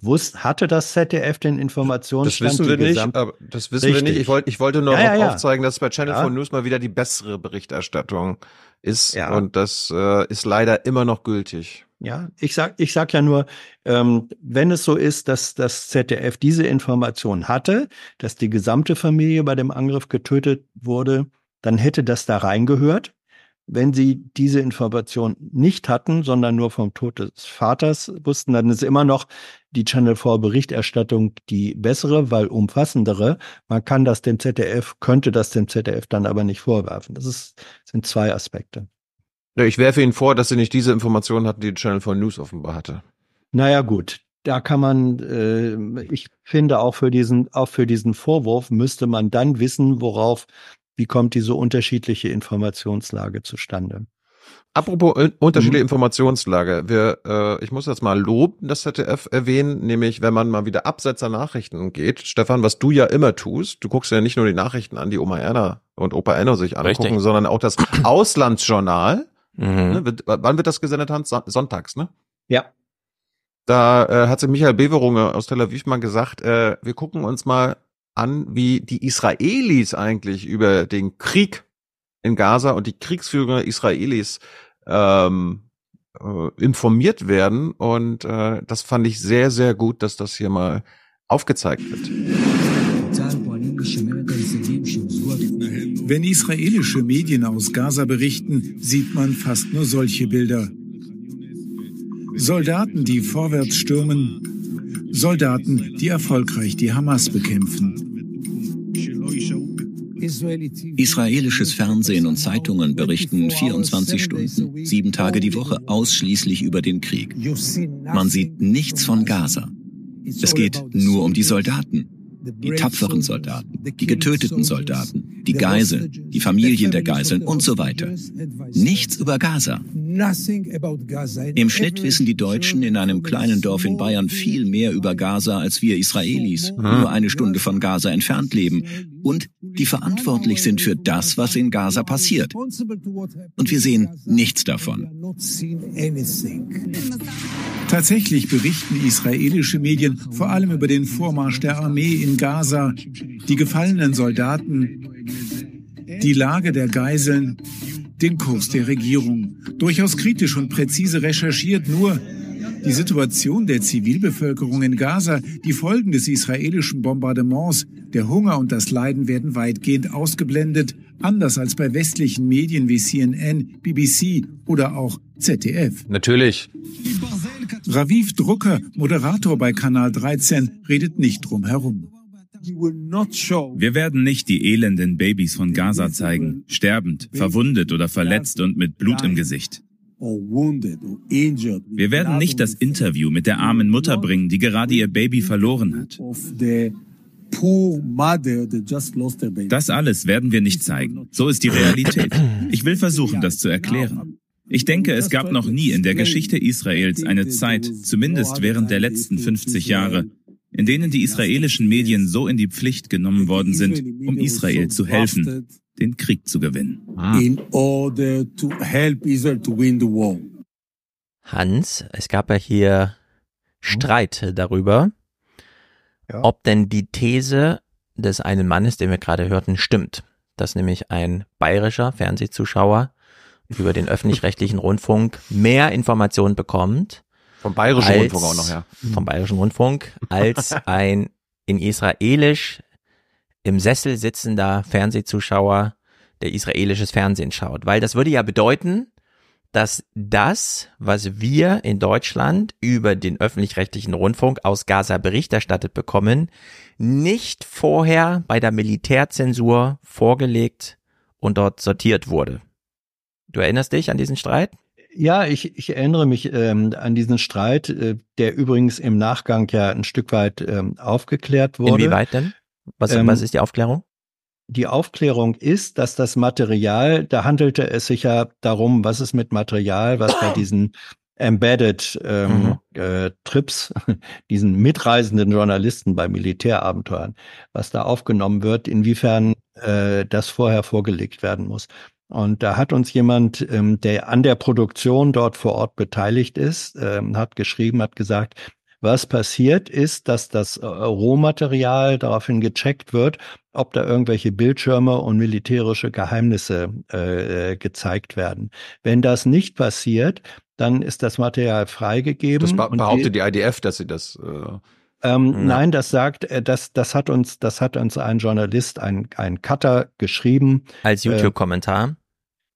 Wus hatte das ZDF den Das Informationsstand? wissen wir nicht, aber das wissen wir nicht. Richtig. Ich wollte, ich wollte nur Ja, ja. aufzeigen, dass bei Channel Ja. 4 News mal wieder die bessere Berichterstattung ist. Ja. Und das äh, ist leider immer noch gültig. Ja, ich sag, ich sag ja nur, ähm, wenn es so ist, dass das ZDF diese Information hatte, dass die gesamte Familie bei dem Angriff getötet wurde, dann hätte das da reingehört. Wenn sie diese Information nicht hatten, sondern nur vom Tod des Vaters wussten, dann ist immer noch die Channel 4 Berichterstattung die bessere, weil umfassendere. Man kann das dem ZDF, könnte das dem ZDF dann aber nicht vorwerfen. Das ist, sind zwei Aspekte. Ja, ich werfe Ihnen vor, dass Sie nicht diese Informationen hatten, die Channel 4 News offenbar hatte. Naja, gut. Da kann man, äh, ich finde auch für diesen, auch für diesen Vorwurf müsste man dann wissen, worauf, wie kommt diese unterschiedliche Informationslage zustande. Apropos un- unterschiedliche Mhm. Informationslage. Wir, äh, ich muss jetzt mal Lob das ZDF erwähnen, nämlich wenn man mal wieder abseits der Nachrichten geht. Stefan, was du ja immer tust, du guckst ja nicht nur die Nachrichten an, die Oma Erna und Opa Enno sich angucken, Richtig. sondern auch das Auslandsjournal. Mhm. Ne, wann wird das gesendet, Hans? Son- Sonntags, ne? Ja. Da äh, hat sich Michael Beverunge aus Tel Aviv mal gesagt, äh, wir gucken uns mal an, wie die Israelis eigentlich über den Krieg in Gaza und die Kriegsführung der Israelis ähm, äh, informiert werden. Und äh, das fand ich sehr, sehr gut, dass das hier mal aufgezeigt wird. Wenn israelische Medien aus Gaza berichten, sieht man fast nur solche Bilder. Soldaten, die vorwärts stürmen, Soldaten, die erfolgreich die Hamas bekämpfen. Israelisches Fernsehen und Zeitungen berichten 24 Stunden, sieben Tage die Woche ausschließlich über den Krieg. Man sieht nichts von Gaza. Es geht nur um die Soldaten, die tapferen Soldaten, die getöteten Soldaten, die Geiseln, die Familien der Geiseln und so weiter. Nichts über Gaza. Im Schnitt wissen die Deutschen in einem kleinen Dorf in Bayern viel mehr über Gaza als wir Israelis, die nur eine Stunde von Gaza entfernt leben und die verantwortlich sind für das, was in Gaza passiert. Und wir sehen nichts davon. Tatsächlich berichten israelische Medien vor allem über den Vormarsch der Armee in Gaza, die gefallenen Soldaten, die Lage der Geiseln, den Kurs der Regierung. Durchaus kritisch und präzise recherchiert nur die Situation der Zivilbevölkerung in Gaza, die Folgen des israelischen Bombardements, der Hunger und das Leiden werden weitgehend ausgeblendet, anders als bei westlichen Medien wie CNN, BBC oder auch ZDF. Natürlich. Raviv Drucker, Moderator bei Kanal 13, redet nicht drum herum. Wir werden nicht die elenden Babys von Gaza zeigen, sterbend, verwundet oder verletzt und mit Blut im Gesicht. Wir werden nicht das Interview mit der armen Mutter bringen, die gerade ihr Baby verloren hat. Das alles werden wir nicht zeigen. So ist die Realität. Ich will versuchen, das zu erklären. Ich denke, es gab noch nie in der Geschichte Israels eine Zeit, zumindest während der letzten 50 Jahre, in denen die israelischen Medien so in die Pflicht genommen worden sind, um Israel zu helfen, den Krieg zu gewinnen. in order to help Israel to win the war. Hans, es gab ja hier Streit darüber, ob denn die These des einen Mannes, den wir gerade hörten, stimmt. Dass nämlich ein bayerischer Fernsehzuschauer über den öffentlich-rechtlichen Rundfunk mehr Informationen bekommt Vom Bayerischen als, Rundfunk auch noch, ja. Vom Bayerischen Rundfunk, als ein in Israelisch im Sessel sitzender Fernsehzuschauer, der israelisches Fernsehen schaut. Weil das würde ja bedeuten, dass das, was wir in Deutschland über den öffentlich-rechtlichen Rundfunk aus Gaza Bericht erstattet bekommen, nicht vorher bei der Militärzensur vorgelegt und dort sortiert wurde. Du erinnerst dich an diesen Streit? Ja, ich, ich erinnere mich ähm, an diesen Streit, äh, der übrigens im Nachgang ja ein Stück weit ähm, aufgeklärt wurde. Inwieweit denn? Was, Ähm, was ist die Aufklärung? Die Aufklärung ist, dass das Material, da handelte es sich ja darum, was ist mit Material, was bei diesen Embedded ähm, äh, Trips, diesen mitreisenden Journalisten bei Militärabenteuern, was da aufgenommen wird, inwiefern äh, das vorher vorgelegt werden muss. Und da hat uns jemand, ähm, der an der Produktion dort vor Ort beteiligt ist, ähm, hat geschrieben, hat gesagt, was passiert ist, dass das äh, Rohmaterial daraufhin gecheckt wird, ob da irgendwelche Bildschirme und militärische Geheimnisse äh, äh, gezeigt werden. Wenn das nicht passiert, dann ist das Material freigegeben. Das behauptet die IDF, dass sie das. Äh, ähm, Ja. Nein, das sagt, äh, das, das hat uns, das hat uns ein Journalist, ein, ein Cutter geschrieben. Als Äh, YouTube-Kommentar?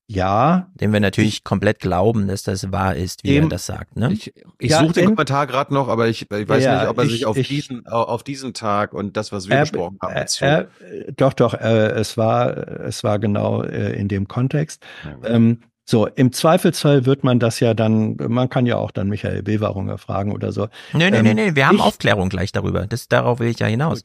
ja. Dem wir natürlich komplett glauben, dass das wahr ist, wie er Eben. das sagt, ne? Ich, ich Ja, suche den Kommentar gerade noch, aber ich, ich weiß Ja, nicht, ob er ich- sich auf ich- diesen auf diesen Tag und das, was wir Er- besprochen haben, er- er- äh, doch, doch, äh, es war, es war genau äh, in dem Kontext. Ähm, so, im Zweifelsfall wird man das ja dann, man kann ja auch dann Michael Bewarunger fragen oder so. Nee, nee, Ähm, nee, nee, wir haben ich- Aufklärung gleich darüber. Das, darauf will ich ja hinaus.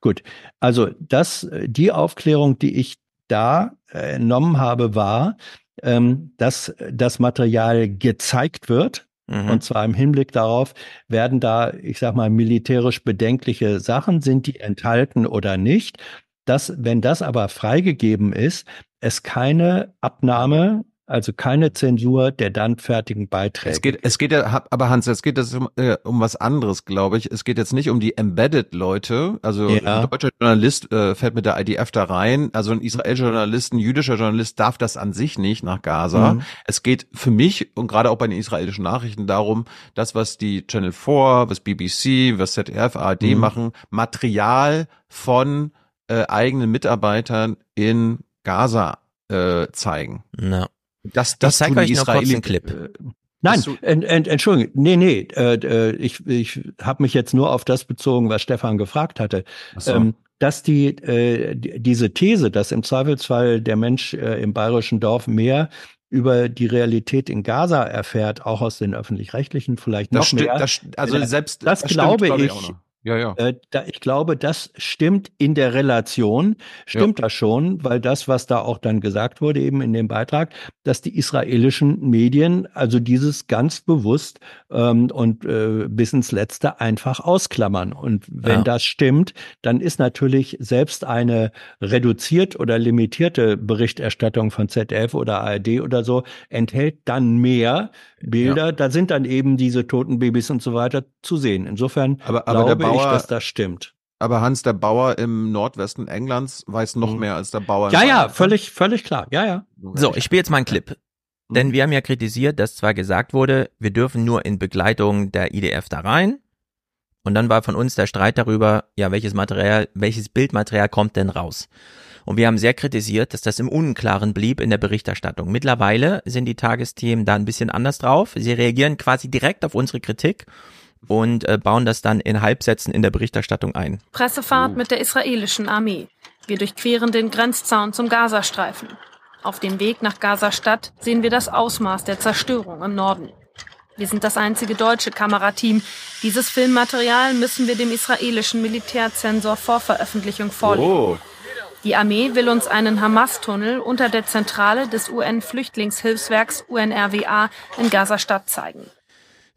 Gut, also das, die Aufklärung, die ich da äh, entnommen habe, war, ähm, dass das Material gezeigt wird. Mhm. Und zwar im Hinblick darauf, werden da, ich sag mal, militärisch bedenkliche Sachen, sind die enthalten oder nicht? Das, wenn das aber freigegeben ist, es keine Abnahme, also keine Zensur der dann fertigen Beiträge. Es geht, es geht ja, aber Hans, es geht jetzt um, äh, um was anderes, glaube ich. Es geht jetzt nicht um die Embedded-Leute. Also Ja. ein deutscher Journalist äh, fällt mit der IDF da rein. Also ein israelischer Journalist, ein jüdischer Journalist darf das an sich nicht nach Gaza. Mhm. Es geht für mich und gerade auch bei den israelischen Nachrichten darum, das, was die Channel 4, was BBC, was ZDF, ARD Mhm. machen, Material von äh, eigenen Mitarbeitern in Gaza äh, zeigen. Na. Das, das ich zeige euch nur kurz einen Clip. Nein, Hast du- ent, ent, Entschuldigung, nee, nee, äh, äh, ich, ich habe mich jetzt nur auf das bezogen, was Stefan gefragt hatte. So. Ähm, dass die, äh, die diese These, dass im Zweifelsfall der Mensch äh, im bayerischen Dorf mehr über die Realität in Gaza erfährt, auch aus den öffentlich-rechtlichen vielleicht Das noch mehr. das, also Äh, selbst das, stimmt, glaube glaub ich. Ja, ja. Äh, da, ich glaube, das stimmt in der Relation, stimmt das schon, weil das, was da auch dann gesagt wurde, eben in dem Beitrag, dass die israelischen Medien also dieses ganz bewusst ähm, und äh, bis ins Letzte einfach ausklammern. Und wenn Ja. das stimmt, dann ist natürlich selbst eine reduziert oder limitierte Berichterstattung von ZDF oder ARD oder so, enthält dann mehr Bilder. Da sind dann eben diese toten Babys und so weiter zu sehen. Insofern Aber, aber der glaube ich, Bauer, dass das stimmt. aber Hans, der Bauer im Nordwesten Englands weiß noch mehr als der Bauer. in Mhm. Ja, ja, Bayern. völlig, völlig klar. Ja, ja. So, ich spiele jetzt mal einen Clip. Mhm. Denn wir haben ja kritisiert, dass zwar gesagt wurde, wir dürfen nur in Begleitung der IDF da rein. Und dann war von uns der Streit darüber, ja, welches Material, welches Bildmaterial kommt denn raus? Und wir haben sehr kritisiert, dass das im Unklaren blieb in der Berichterstattung. Mittlerweile sind die Tagesthemen da ein bisschen anders drauf. Sie reagieren quasi direkt auf unsere Kritik und äh, bauen das dann in Halbsätzen in der Berichterstattung ein. Pressefahrt mit der israelischen Armee. Wir durchqueren den Grenzzaun zum Gazastreifen. Auf dem Weg nach Gaza-Stadt sehen wir das Ausmaß der Zerstörung im Norden. Wir sind das einzige deutsche Kamerateam. Dieses Filmmaterial müssen wir dem israelischen Militärzensor vor Veröffentlichung vorlegen. Oh. Die Armee will uns einen Hamas-Tunnel unter der Zentrale des UN-Flüchtlingshilfswerks UNRWA in Gaza-Stadt zeigen.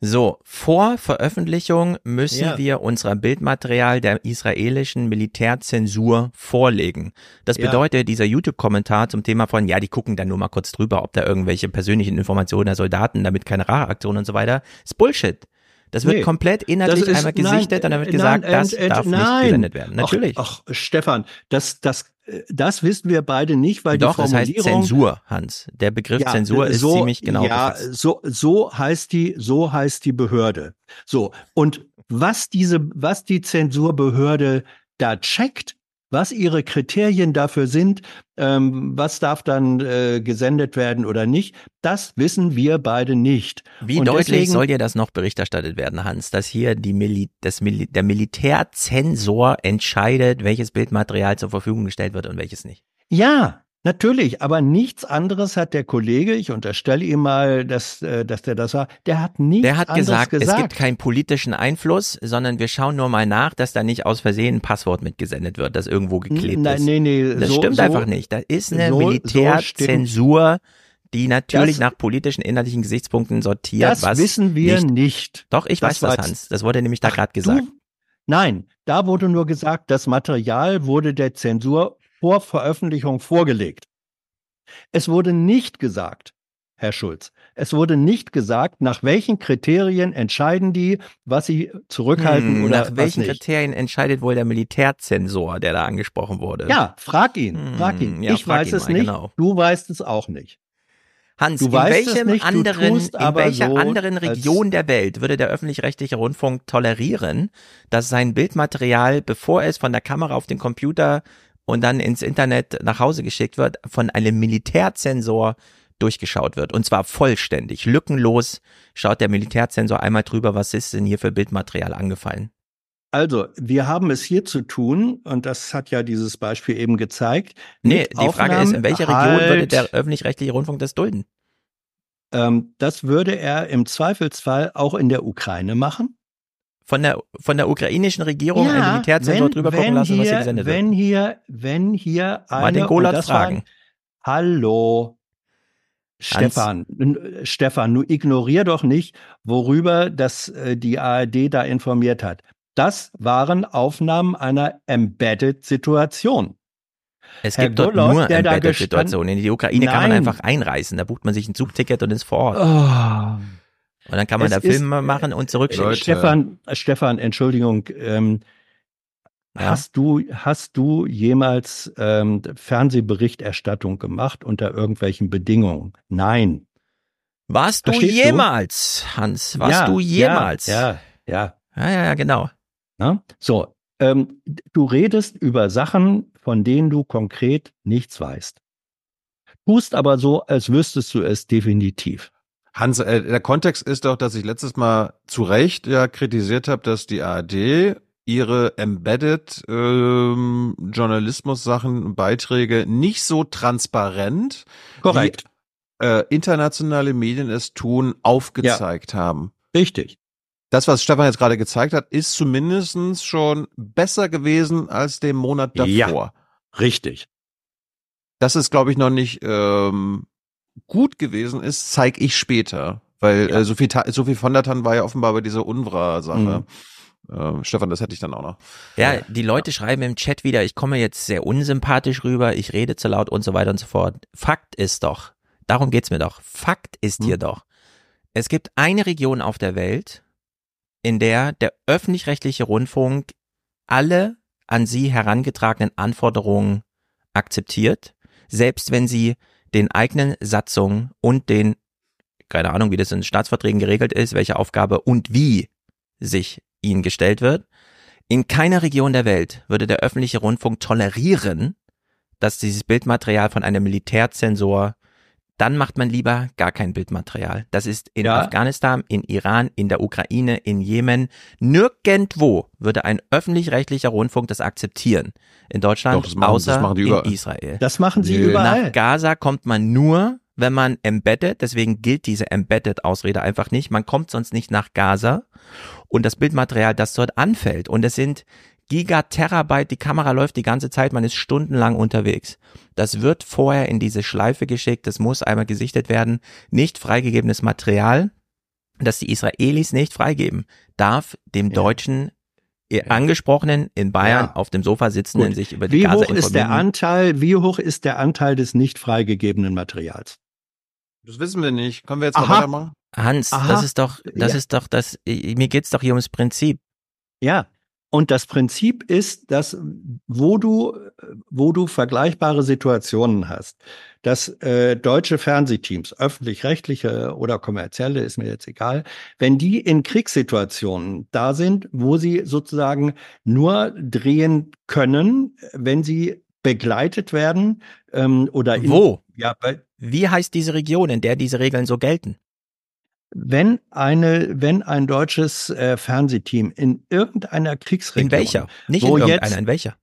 So, vor Veröffentlichung müssen Ja. wir unser Bildmaterial der israelischen Militärzensur vorlegen. Das Ja. bedeutet, dieser YouTube-Kommentar zum Thema von, ja, die gucken dann nur mal kurz drüber, ob da irgendwelche persönlichen Informationen der Soldaten, damit keine Racheaktion und so weiter, ist Bullshit. Das wird Nee. komplett inhaltlich Das ist- einmal gesichtet nein, und dann wird gesagt, nein, das ent- ent- darf nicht nein. gesendet werden. Natürlich. Ach, ach Stefan, das, das das wissen wir beide nicht, weil Doch, die es heißt Formulierung Zensur, Hans. Der Begriff Ja, Zensur ist so, ziemlich genau Ja, gefasst. so, so heißt die, so heißt die Behörde. So. Und was diese, was die Zensurbehörde da checkt, was ihre Kriterien dafür sind, ähm, was darf dann äh, gesendet werden oder nicht, das wissen wir beide nicht. Wie Und deutlich deswegen- soll dir das noch Bericht erstattet werden, Hans, dass hier die Mili das Mili der Militärzensor entscheidet, welches Bildmaterial zur Verfügung gestellt wird und welches nicht? Ja, natürlich, aber nichts anderes hat der Kollege, ich unterstelle ihm mal, dass, äh, dass der das war, der hat nichts Der hat gesagt, gesagt. es gibt keinen politischen Einfluss, sondern wir schauen nur mal nach, dass da nicht aus Versehen ein Passwort mitgesendet wird, das irgendwo geklebt Nein, ist. nee, nee, das so- stimmt so- einfach nicht. Da ist eine so- Militärzensur, die natürlich Das- nach politischen, inhaltlichen Gesichtspunkten sortiert. Das was wissen wir nicht. Doch, ich Das weiß das, jetzt- Hans. Das wurde nämlich da gerade gesagt. Du, nein, da wurde nur gesagt, das Material wurde der Zensur vor Veröffentlichung vorgelegt. Es wurde nicht gesagt, Herr Schulz, es wurde nicht gesagt, nach welchen Kriterien entscheiden die, was sie zurückhalten Hm, oder nach welchen nicht. Kriterien entscheidet wohl der Militärzensor, der da angesprochen wurde? Ja, frag ihn, frag ihn. Hm, ja, ich frag weiß ihn es mal, nicht, genau. du weißt es auch nicht. Hans, Du in welchem nicht, anderen, in welcher so, anderen Region der Welt würde der öffentlich-rechtliche Rundfunk tolerieren, dass sein Bildmaterial, bevor es von der Kamera auf den Computer und dann ins Internet nach Hause geschickt wird, von einem Militärzensor durchgeschaut wird. Und zwar vollständig, lückenlos schaut der Militärzensor einmal drüber, was ist denn hier für Bildmaterial angefallen. Also, wir haben es hier zu tun, und das hat ja dieses Beispiel eben gezeigt. Nee, die Frage ist, in Aufnahmen welcher Region würde halt- der öffentlich-rechtliche Rundfunk das dulden? Ähm, das würde er im Zweifelsfall auch in der Ukraine machen. Von der, von der ukrainischen Regierung ein Militärzensor drüber gucken lassen, hier, was hier gesendet wird. wenn hier, wenn hier eine, Mal den Golat das war- fragen. Hallo, Stefan, n- Stefan, du ignorier doch nicht, worüber das äh, die ARD da informiert hat. Das waren Aufnahmen einer Embedded-Situation. Es Herr gibt dort Goloth, nur Embedded-Situationen. In die Ukraine kann man Nein. einfach einreisen. Da bucht man sich ein Zugticket und ist vor Ort. Oh. Und dann kann man Es da ist- Filme machen und zurückschicken. Stefan, Stefan, Entschuldigung, ähm, Ja. hast du hast du jemals ähm, Fernsehberichterstattung gemacht unter irgendwelchen Bedingungen? Nein. Warst du Verstehst du? jemals, Hans? Warst Ja, du jemals? Ja, ja, ja, ja, ja genau. ja. So, ähm, du redest über Sachen, von denen du konkret nichts weißt. Tust aber so, als wüsstest du es definitiv. Hans, äh, der Kontext ist doch, dass ich letztes Mal zu Recht ja kritisiert habe, dass die ARD ihre Embedded ähm, Journalismus-Sachen, Beiträge nicht so transparent Korrekt. wie äh, internationale Medien es tun, aufgezeigt haben. Richtig. Das, was Stefan jetzt gerade gezeigt hat, ist zumindestens schon besser gewesen als dem Monat davor. Ja, richtig. Dass es, glaube ich, noch nicht ähm, gut gewesen ist, zeige ich später. Weil äh, Sophie, Ta- Sophie von der Tann war ja offenbar bei dieser UNRWA-Sache. Ähm, Stefan, das hätte ich dann auch noch. Ja, die Leute schreiben im Chat wieder, ich komme jetzt sehr unsympathisch rüber, ich rede zu laut und so weiter und so fort. Fakt ist doch, darum geht's mir doch. Fakt ist hier doch, es gibt eine Region auf der Welt, in der der öffentlich-rechtliche Rundfunk alle an sie herangetragenen Anforderungen akzeptiert, selbst wenn sie den eigenen Satzungen und den, keine Ahnung, wie das in Staatsverträgen geregelt ist, welche Aufgabe und wie sich ihnen gestellt wird. In keiner Region der Welt würde der öffentliche Rundfunk tolerieren, dass dieses Bildmaterial von einem Militärzensor, dann macht man lieber gar kein Bildmaterial. Das ist in Ja. Afghanistan, in Iran, in der Ukraine, in Jemen. Nirgendwo würde ein öffentlich-rechtlicher Rundfunk das akzeptieren. In Deutschland, Doch, das machen- außer in. Israel. Das machen sie Nö. überall. Nach Gaza kommt man nur, wenn man embedded, deswegen gilt diese Embedded-Ausrede einfach nicht. Man kommt sonst nicht nach Gaza und das Bildmaterial, das dort anfällt. Und es sind Gigaterabyte, die Kamera läuft die ganze Zeit, man ist stundenlang unterwegs. Das wird vorher in diese Schleife geschickt, das muss einmal gesichtet werden. Nicht freigegebenes Material, das die Israelis nicht freigeben, darf dem Deutschen ihr Angesprochenen in Bayern Ja. auf dem Sofa sitzenden Gut. sich über die Wie Gaza hoch ist der. Anteil, wie hoch ist der Anteil des nicht freigegebenen Materials? Das wissen wir nicht. Können wir jetzt mal Aha. weitermachen? Hans, Aha. das ist doch, das Ja. ist doch das, mir geht's doch hier ums Prinzip. Ja. Und das Prinzip ist, dass wo du, wo du vergleichbare Situationen hast, dass äh, deutsche Fernsehteams, öffentlich-rechtliche oder kommerzielle, ist mir jetzt egal, wenn die in Kriegssituationen da sind, wo sie sozusagen nur drehen können, wenn sie begleitet werden ähm, oder in, Wo? Ja, bei, Wie heißt diese Region, in der diese Regeln so gelten? Wenn eine, wenn ein deutsches äh, Fernsehteam in irgendeiner Kriegsregion, In welcher? Nicht in irgendeiner, jetzt in welcher?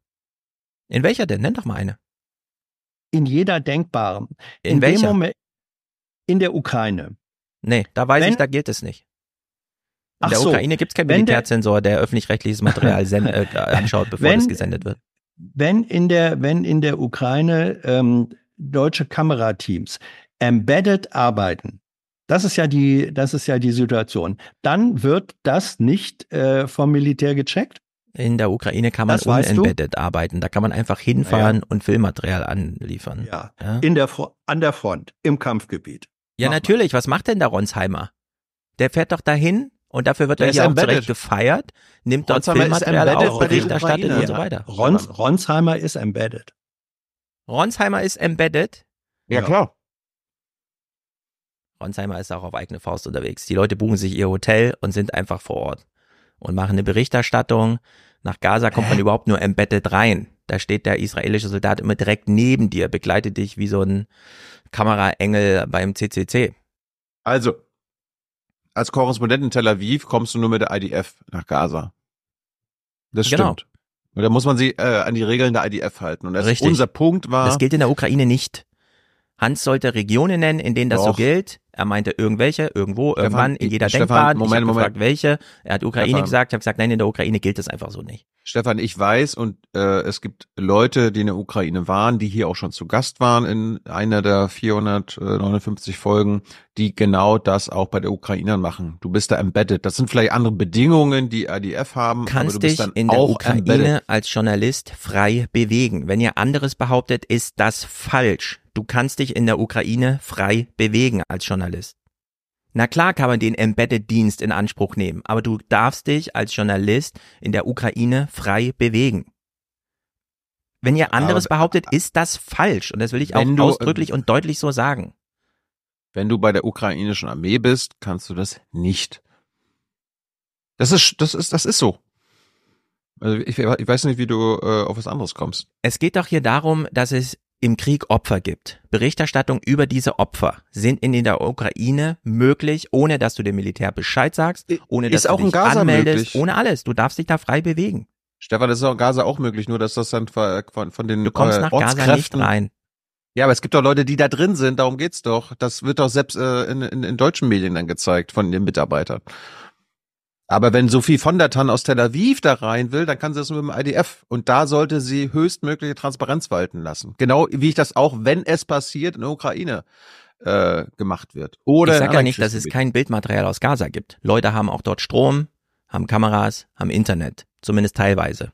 In welcher denn? Nenn doch mal eine. in jeder denkbaren, In in, dem welcher? Moment, in der Ukraine, Nee, da weiß Wenn- ich, da gilt es nicht. In Ach der so, Ukraine gibt es keinen wenn der- Militärzensor, der öffentlich-rechtliches Material äh, anschaut, bevor Wenn- das gesendet wird. wenn in der, wenn in der Ukraine ähm, deutsche Kamerateams embedded arbeiten, das ist ja die, das ist ja die Situation, dann wird das nicht äh, vom Militär gecheckt. In der Ukraine kann man Das weißt du? unembedded arbeiten. Da kann man einfach hinfahren und Filmmaterial anliefern. Ja. Ja, In der, an der Front, im Kampfgebiet. ja natürlich. Was macht denn der Ronsheimer? Der fährt doch dahin und dafür wird Der er hier auch zurecht gefeiert, nimmt dort Filmmaterial embedded auf, Bericht erstattet und so weiter. Rons, Ronsheimer ist embedded. Ronsheimer ist embedded. Ja, klar. Ronsheimer ist auch auf eigene Faust unterwegs. Die Leute buchen sich ihr Hotel und sind einfach vor Ort und machen eine Berichterstattung. Nach Gaza kommt man überhaupt nur embedded rein. Da steht der israelische Soldat immer direkt neben dir, begleitet dich wie so ein Kameraengel beim CCC. Also, als Korrespondent in Tel Aviv kommst du nur mit der IDF nach Gaza. Das Genau. stimmt. Und da muss man sich äh, an die Regeln der IDF halten. Und das Richtig. unser Punkt war. Das gilt in der Ukraine nicht. Hans sollte Regionen nennen, in denen das so Doch. gilt. Er meinte irgendwelche, irgendwo, Stefan, irgendwann, in jeder Stefan, Denkbaren. Moment, ich habe Moment. gefragt, welche. Er hat Ukraine Stefan. gesagt. Ich habe gesagt, nein, in der Ukraine gilt das einfach so nicht. Stefan, ich weiß und äh, es gibt Leute, die in der Ukraine waren, die hier auch schon zu Gast waren in einer der 459 Folgen, die genau das auch bei der Ukrainern machen. Du bist da embedded. Das sind vielleicht andere Bedingungen, die IDF haben, aber kannst du bist dich in der Ukraine embedded. als Journalist frei bewegen. Wenn ihr anderes behauptet, ist das falsch. Du kannst dich in der Ukraine frei bewegen als Journalist. Na klar kann man den Embedded-Dienst in Anspruch nehmen, aber du darfst dich als Journalist in der Ukraine frei bewegen. Wenn ihr anderes Aber- behauptet, ist das falsch. Und das will ich auch du- ausdrücklich und deutlich so sagen. Wenn du bei der ukrainischen Armee bist, kannst du das nicht. Das ist, das ist, das ist so. Also ich, ich weiß nicht, wie du äh, auf was anderes kommst. Es geht doch hier darum, dass es im Krieg Opfer gibt. Berichterstattung über diese Opfer sind in der Ukraine möglich, ohne dass du dem Militär Bescheid sagst, ohne dass Ist auch du in dich Gaza anmeldest, möglich. ohne alles. Du darfst dich da frei bewegen. Stefan, das ist auch in Gaza auch möglich, nur dass das dann von, von, den Du kommst äh, nach Gaza nicht rein. Ja, aber es gibt doch Leute, die da drin sind, darum geht's doch. Das wird doch selbst äh, in, in, in deutschen Medien dann gezeigt von den Mitarbeitern. Aber wenn Sophie von der Tann aus Tel Aviv da rein will, dann kann sie das nur mit dem IDF. Und da sollte sie höchstmögliche Transparenz walten lassen. Genau wie ich das auch, wenn es passiert, in der Ukraine äh, gemacht wird. Oder ich sage ja nicht, dass es kein Bildmaterial aus Gaza gibt. Leute haben auch dort Strom, haben Kameras, haben Internet, zumindest teilweise.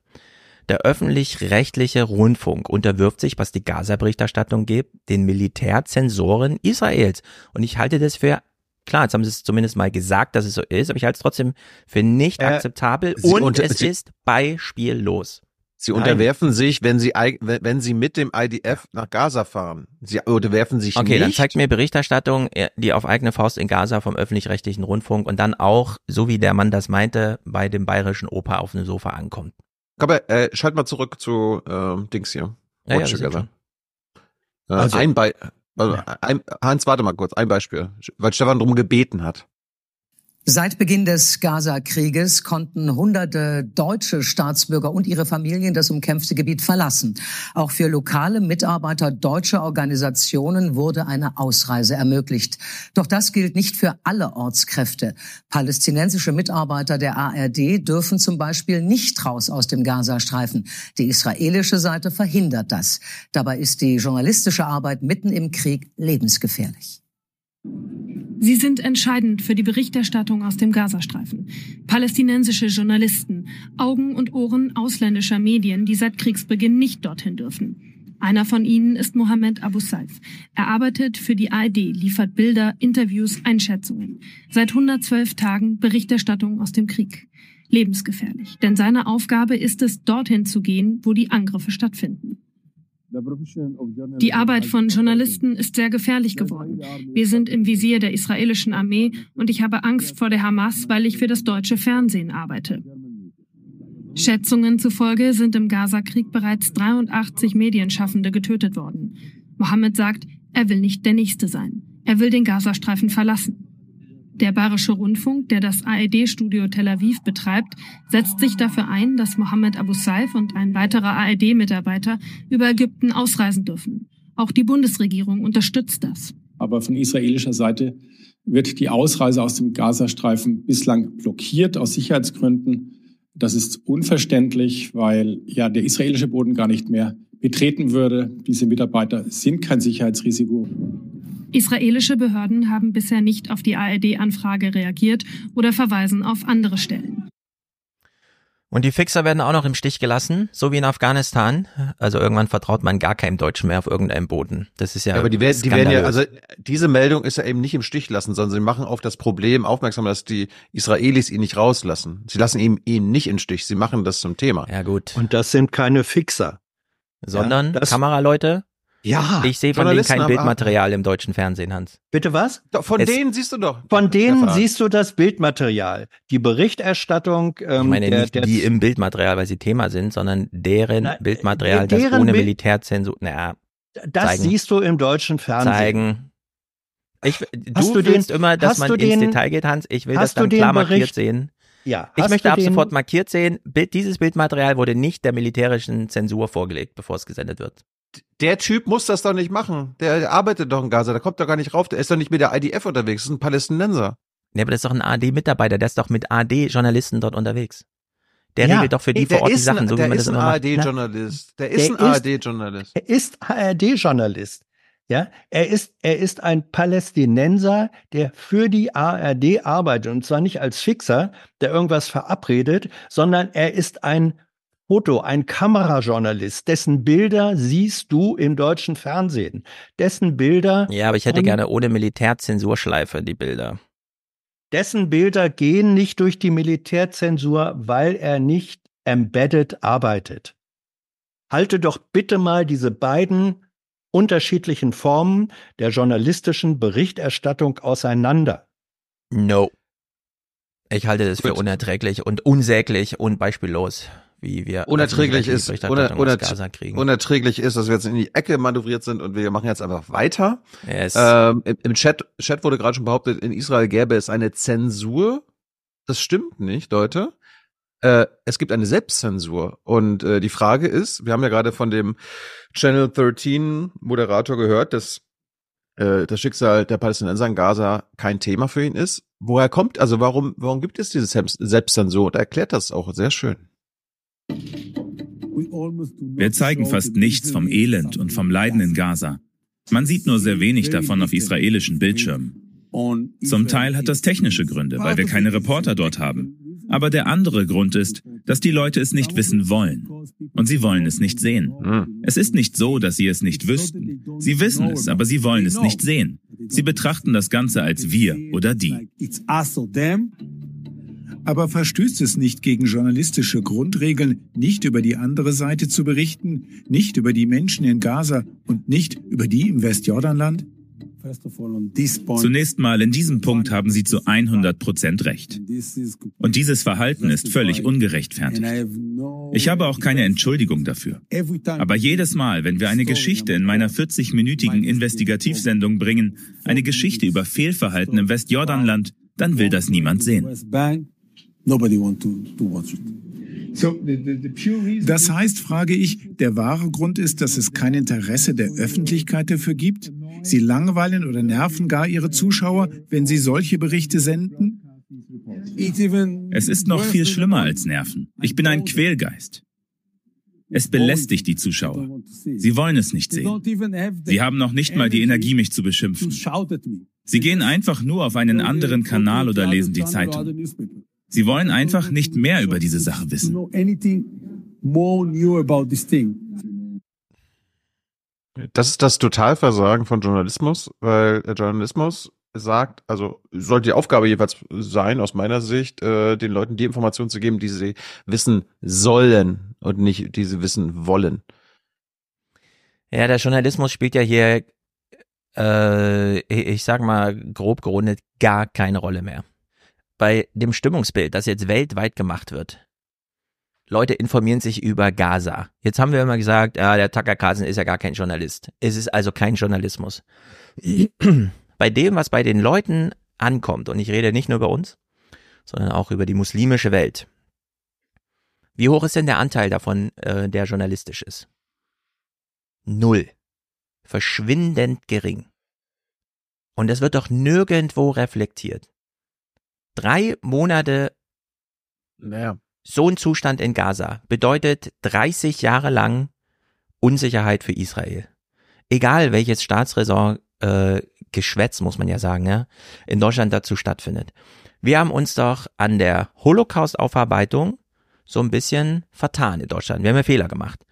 Der öffentlich-rechtliche Rundfunk unterwirft sich, was die Gaza-Berichterstattung gibt, den Militärzensoren Israels. Und ich halte das für, klar, jetzt haben sie es zumindest mal gesagt, dass es so ist, aber ich halte es trotzdem für nicht Äh, akzeptabel und unter- es sie- ist beispiellos. Sie Nein. unterwerfen sich, wenn sie, wenn sie mit dem IDF nach Gaza fahren. Sie unterwerfen sich Okay, nicht. dann zeigt mir Berichterstattung, äh, die auf eigene Faust in Gaza vom öffentlich-rechtlichen Rundfunk und dann auch, so wie der Mann das meinte, bei dem bayerischen Opa auf dem Sofa ankommt. Aber äh, schalt mal zurück zu ähm, Dings hier. Ja, ja. Äh, Also- ein Be also, ein, Hans, warte mal kurz, ein Beispiel, weil Stefan drum gebeten hat. Seit Beginn des Gaza-Krieges konnten hunderte deutsche Staatsbürger und ihre Familien das umkämpfte Gebiet verlassen. Auch für lokale Mitarbeiter deutscher Organisationen wurde eine Ausreise ermöglicht. Doch das gilt nicht für alle Ortskräfte. Palästinensische Mitarbeiter der ARD dürfen zum Beispiel nicht raus aus dem Gazastreifen. Die israelische Seite verhindert das. Dabei ist die journalistische Arbeit mitten im Krieg lebensgefährlich. Sie sind entscheidend für die Berichterstattung aus dem Gazastreifen. Palästinensische Journalisten, Augen und Ohren ausländischer Medien, die seit Kriegsbeginn nicht dorthin dürfen. Einer von ihnen ist Mohammed Abu Saif. Er arbeitet für die ARD, liefert Bilder, Interviews, Einschätzungen. Seit 112 Tagen Berichterstattung aus dem Krieg. Lebensgefährlich, denn seine Aufgabe ist es, dorthin zu gehen, wo die Angriffe stattfinden. Die Arbeit von Journalisten ist sehr gefährlich geworden. Wir sind im Visier der israelischen Armee und ich habe Angst vor der Hamas, weil ich für das deutsche Fernsehen arbeite. Schätzungen zufolge sind im Gazakrieg bereits 83 Medienschaffende getötet worden. Mohammed sagt, er will nicht der Nächste sein. Er will den Gazastreifen verlassen. Der Bayerische Rundfunk, der das ARD-Studio Tel Aviv betreibt, setzt sich dafür ein, dass Mohammed Abu Saif und ein weiterer ARD-Mitarbeiter über Ägypten ausreisen dürfen. Auch die Bundesregierung unterstützt das. Aber von israelischer Seite wird die Ausreise aus dem Gazastreifen bislang blockiert aus Sicherheitsgründen. Das ist unverständlich, weil ja der israelische Boden gar nicht mehr betreten würde. Diese Mitarbeiter sind kein Sicherheitsrisiko. Israelische Behörden haben bisher nicht auf die ARD-Anfrage reagiert oder verweisen auf andere Stellen. Und die Fixer werden auch noch im Stich gelassen, so wie in Afghanistan. Also irgendwann vertraut man gar keinem Deutschen mehr auf irgendeinem Boden. Das ist ja. ja aber die werden, die werden ja, also diese Meldung ist ja eben nicht im Stich lassen, sondern sie machen auf das Problem aufmerksam, dass die Israelis ihn nicht rauslassen. Sie lassen ihn, ihn nicht in Stich, sie machen das zum Thema. Ja gut. Und das sind keine Fixer. Sondern ja, Kameraleute, ja. Ich sehe von denen kein Bildmaterial im deutschen Fernsehen, Hans. Bitte was? Von es, denen siehst du doch. Von denen siehst du das Bildmaterial. Die Berichterstattung. Ähm, ich meine der, nicht der, die im Bildmaterial, weil sie Thema sind, sondern deren na, Bildmaterial, deren das ohne Bild Militärzensur. Naja, das zeigen. siehst du im deutschen Fernsehen. Zeigen. Ich, du, du willst den, immer, dass man ins den, Detail geht, Hans. Ich will das dann klar Bericht, markiert sehen. Ja, ich möchte ab sofort markiert sehen, dieses Bildmaterial wurde nicht der militärischen Zensur vorgelegt, bevor es gesendet wird der Typ muss das doch nicht machen. Der, der, arbeitet doch in Gaza, der kommt doch gar nicht rauf. Der ist doch nicht mit der IDF unterwegs, das ist ein Palästinenser. Nee, aber das ist doch ein AD-Mitarbeiter, der ist doch mit AD-Journalisten dort unterwegs. Der ja, regelt doch für die vor Ort die Sachen, so wie man das immer macht. Der ist ein ARD-Journalist. Der ist ein ARD-Journalist. Er ist ARD-Journalist. Ja, er ist, er ist ein Palästinenser, der für die ARD arbeitet. Und zwar nicht als Fixer, der irgendwas verabredet, sondern er ist ein Foto, ein Kamerajournalist, dessen Bilder siehst du im deutschen Fernsehen. Dessen Bilder. Ja, aber ich hätte gerne ohne Militärzensurschleife die Bilder. Dessen Bilder gehen nicht durch die Militärzensur, weil er nicht embedded arbeitet. Halte doch bitte mal diese beiden unterschiedlichen Formen der journalistischen Berichterstattung auseinander. No. Ich halte das für unerträglich und unsäglich und beispiellos wie wir unerträglich ist, uner, unerträglich, unerträglich ist, dass wir jetzt in die Ecke manövriert sind und wir machen jetzt einfach weiter. Yes. Ähm, im, Im Chat, Chat wurde gerade schon behauptet, in Israel gäbe es eine Zensur. Das stimmt nicht, Leute. Äh, es gibt eine Selbstzensur. Und äh, die Frage ist, wir haben ja gerade von dem Channel 13 Moderator gehört, dass äh, das Schicksal der Palästinenser in Gaza kein Thema für ihn ist. Woher kommt, also warum, warum gibt es diese Selbstzensur? Und er erklärt das auch sehr schön. Wir zeigen fast nichts vom Elend und vom Leiden in Gaza. Man sieht nur sehr wenig davon auf israelischen Bildschirmen. Zum Teil hat das technische Gründe, weil wir keine Reporter dort haben. Aber der andere Grund ist, dass die Leute es nicht wissen wollen. Und sie wollen es nicht sehen. Es ist nicht so, dass sie es nicht wüssten. Sie wissen es, aber sie wollen es nicht sehen. Sie betrachten das Ganze als wir oder die. Aber verstößt es nicht gegen journalistische Grundregeln, nicht über die andere Seite zu berichten, nicht über die Menschen in Gaza und nicht über die im Westjordanland? Zunächst mal, in diesem Punkt haben Sie zu 100 Prozent recht. Und dieses Verhalten ist völlig ungerechtfertigt. Ich habe auch keine Entschuldigung dafür. Aber jedes Mal, wenn wir eine Geschichte in meiner 40-minütigen Investigativsendung bringen, eine Geschichte über Fehlverhalten im Westjordanland, dann will das niemand sehen. Nobody want to, to watch it. Das heißt, frage ich, der wahre Grund ist, dass es kein Interesse der Öffentlichkeit dafür gibt? Sie langweilen oder nerven gar ihre Zuschauer, wenn sie solche Berichte senden? Es ist noch viel schlimmer als Nerven. Ich bin ein Quälgeist. Es belästigt die Zuschauer. Sie wollen es nicht sehen. Sie haben noch nicht mal die Energie, mich zu beschimpfen. Sie gehen einfach nur auf einen anderen Kanal oder lesen die Zeitung. Sie wollen einfach nicht mehr über diese Sache wissen. Das ist das Totalversagen von Journalismus, weil der Journalismus sagt, also sollte die Aufgabe jeweils sein, aus meiner Sicht, äh, den Leuten die Informationen zu geben, die sie wissen sollen und nicht die sie wissen wollen. Ja, der Journalismus spielt ja hier, äh, ich sag mal grob gerundet, gar keine Rolle mehr. Bei dem Stimmungsbild, das jetzt weltweit gemacht wird, Leute informieren sich über Gaza. Jetzt haben wir immer gesagt, ja, der Tucker Carlson ist ja gar kein Journalist. Es ist also kein Journalismus. bei dem, was bei den Leuten ankommt, und ich rede nicht nur über uns, sondern auch über die muslimische Welt. Wie hoch ist denn der Anteil davon, äh, der journalistisch ist? Null. Verschwindend gering. Und es wird doch nirgendwo reflektiert. Drei Monate naja. so ein Zustand in Gaza bedeutet 30 Jahre lang Unsicherheit für Israel. Egal welches Staatsräson äh, Geschwätz, muss man ja sagen, ja, in Deutschland dazu stattfindet. Wir haben uns doch an der Holocaust-Aufarbeitung so ein bisschen vertan in Deutschland. Wir haben ja Fehler gemacht.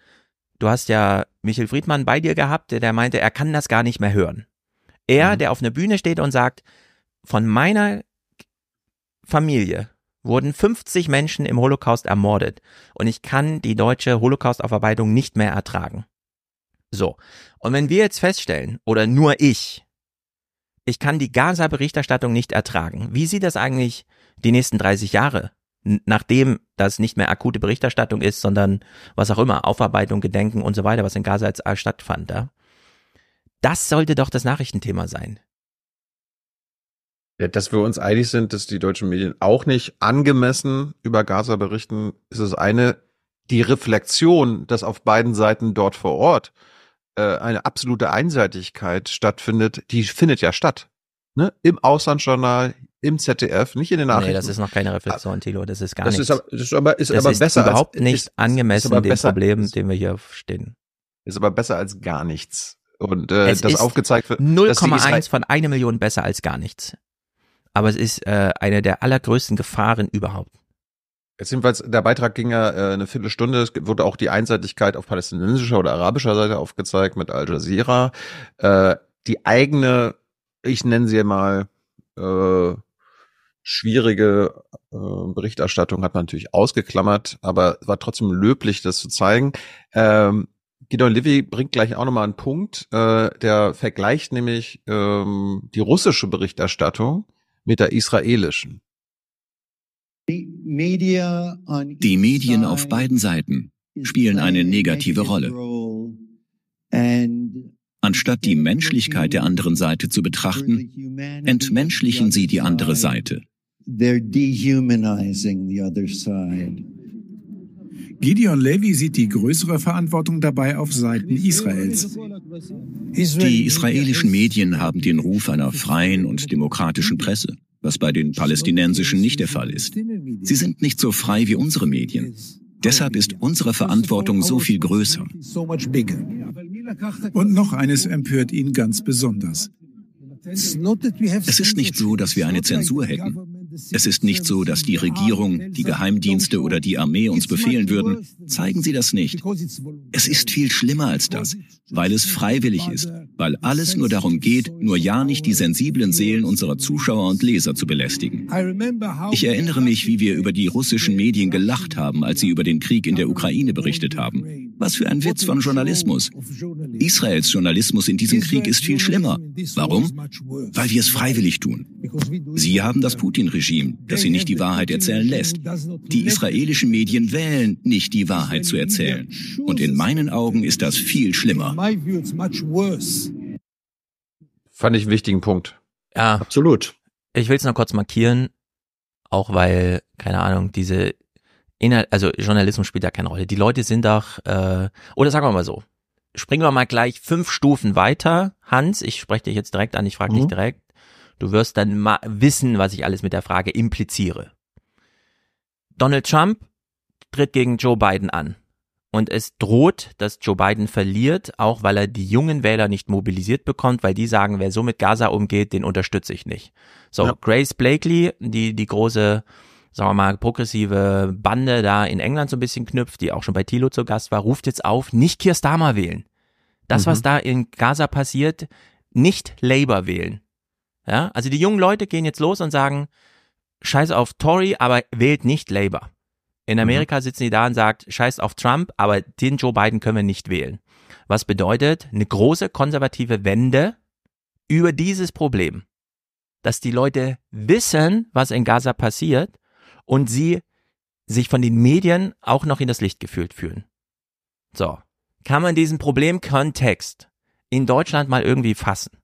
Du hast ja Michael Friedmann bei dir gehabt, der meinte, er kann das gar nicht mehr hören. Er, mhm. der auf einer Bühne steht und sagt, von meiner Familie wurden 50 Menschen im Holocaust ermordet und ich kann die deutsche Holocaust-Aufarbeitung nicht mehr ertragen. So. Und wenn wir jetzt feststellen, oder nur ich, ich kann die Gaza-Berichterstattung nicht ertragen. Wie sieht das eigentlich die nächsten 30 Jahre nachdem das nicht mehr akute Berichterstattung ist, sondern was auch immer, Aufarbeitung, Gedenken und so weiter, was in Gaza jetzt stattfand, ja? Das sollte doch das Nachrichtenthema sein. Ja, dass wir uns einig sind, dass die deutschen Medien auch nicht angemessen über Gaza berichten, ist es eine, die Reflexion, dass auf beiden Seiten dort vor Ort äh, eine absolute Einseitigkeit stattfindet, die findet ja statt. Ne? Im Auslandsjournal, im ZDF, nicht in den Nachrichten. Nee, das ist noch keine Reflexion, Thilo, das ist gar das nichts. Ist aber, das ist aber, ist das aber ist besser überhaupt als, nicht ist, angemessen ist dem besser, Problem, ist, dem wir hier stehen. Ist aber besser als gar nichts. Und äh, es das aufgezeigt wird. 0,1 von einer Million besser als gar nichts. Aber es ist äh, eine der allergrößten Gefahren überhaupt. Jetzt jedenfalls, der Beitrag ging ja äh, eine Viertelstunde. Es wurde auch die Einseitigkeit auf palästinensischer oder arabischer Seite aufgezeigt mit Al Jazeera. Äh, die eigene, ich nenne sie mal, äh, schwierige äh, Berichterstattung hat man natürlich ausgeklammert, aber war trotzdem löblich, das zu zeigen. Ähm, Gideon Levy bringt gleich auch nochmal einen Punkt. Äh, der vergleicht nämlich ähm, die russische Berichterstattung mit der israelischen. Die Medien auf beiden Seiten spielen eine negative Rolle. Anstatt die Menschlichkeit der anderen Seite zu betrachten, entmenschlichen sie die andere Seite. Gideon Levy sieht die größere Verantwortung dabei auf Seiten Israels. Die israelischen Medien haben den Ruf einer freien und demokratischen Presse, was bei den palästinensischen nicht der Fall ist. Sie sind nicht so frei wie unsere Medien. Deshalb ist unsere Verantwortung so viel größer. Und noch eines empört ihn ganz besonders. Es ist nicht so, dass wir eine Zensur hätten. Es ist nicht so, dass die Regierung, die Geheimdienste oder die Armee uns befehlen würden. Zeigen Sie das nicht. Es ist viel schlimmer als das, weil es freiwillig ist, weil alles nur darum geht, nur ja nicht die sensiblen Seelen unserer Zuschauer und Leser zu belästigen. Ich erinnere mich, wie wir über die russischen Medien gelacht haben, als sie über den Krieg in der Ukraine berichtet haben. Was für ein Witz von Journalismus. Israels Journalismus in diesem Krieg ist viel schlimmer. Warum? Weil wir es freiwillig tun. Sie haben das Putin-Regime, das sie nicht die Wahrheit erzählen lässt. Die israelischen Medien wählen, nicht die Wahrheit zu erzählen. Und in meinen Augen ist das viel schlimmer. Fand ich einen wichtigen Punkt. Ja, absolut. Ich will es noch kurz markieren, auch weil, keine Ahnung, diese Inhalt, also Journalismus spielt da keine Rolle. Die Leute sind doch, äh, oder sagen wir mal so, springen wir mal gleich fünf Stufen weiter. Hans, ich spreche dich jetzt direkt an, ich frage mhm. dich direkt. Du wirst dann mal wissen, was ich alles mit der Frage impliziere. Donald Trump tritt gegen Joe Biden an. Und es droht, dass Joe Biden verliert, auch weil er die jungen Wähler nicht mobilisiert bekommt, weil die sagen, wer so mit Gaza umgeht, den unterstütze ich nicht. So, ja. Grace Blakely, die, die große sagen wir mal, progressive Bande da in England so ein bisschen knüpft, die auch schon bei Thilo zu Gast war, ruft jetzt auf, nicht Keir Starmer wählen. Das, mhm. was da in Gaza passiert, nicht Labour wählen. Ja, also die jungen Leute gehen jetzt los und sagen, scheiß auf Tory, aber wählt nicht Labour. In Amerika sitzen die da und sagt, scheiß auf Trump, aber den Joe Biden können wir nicht wählen. Was bedeutet eine große konservative Wende über dieses Problem, dass die Leute wissen, was in Gaza passiert und sie sich von den Medien auch noch in das Licht gefühlt fühlen. So, kann man diesen Problemkontext in Deutschland mal irgendwie fassen?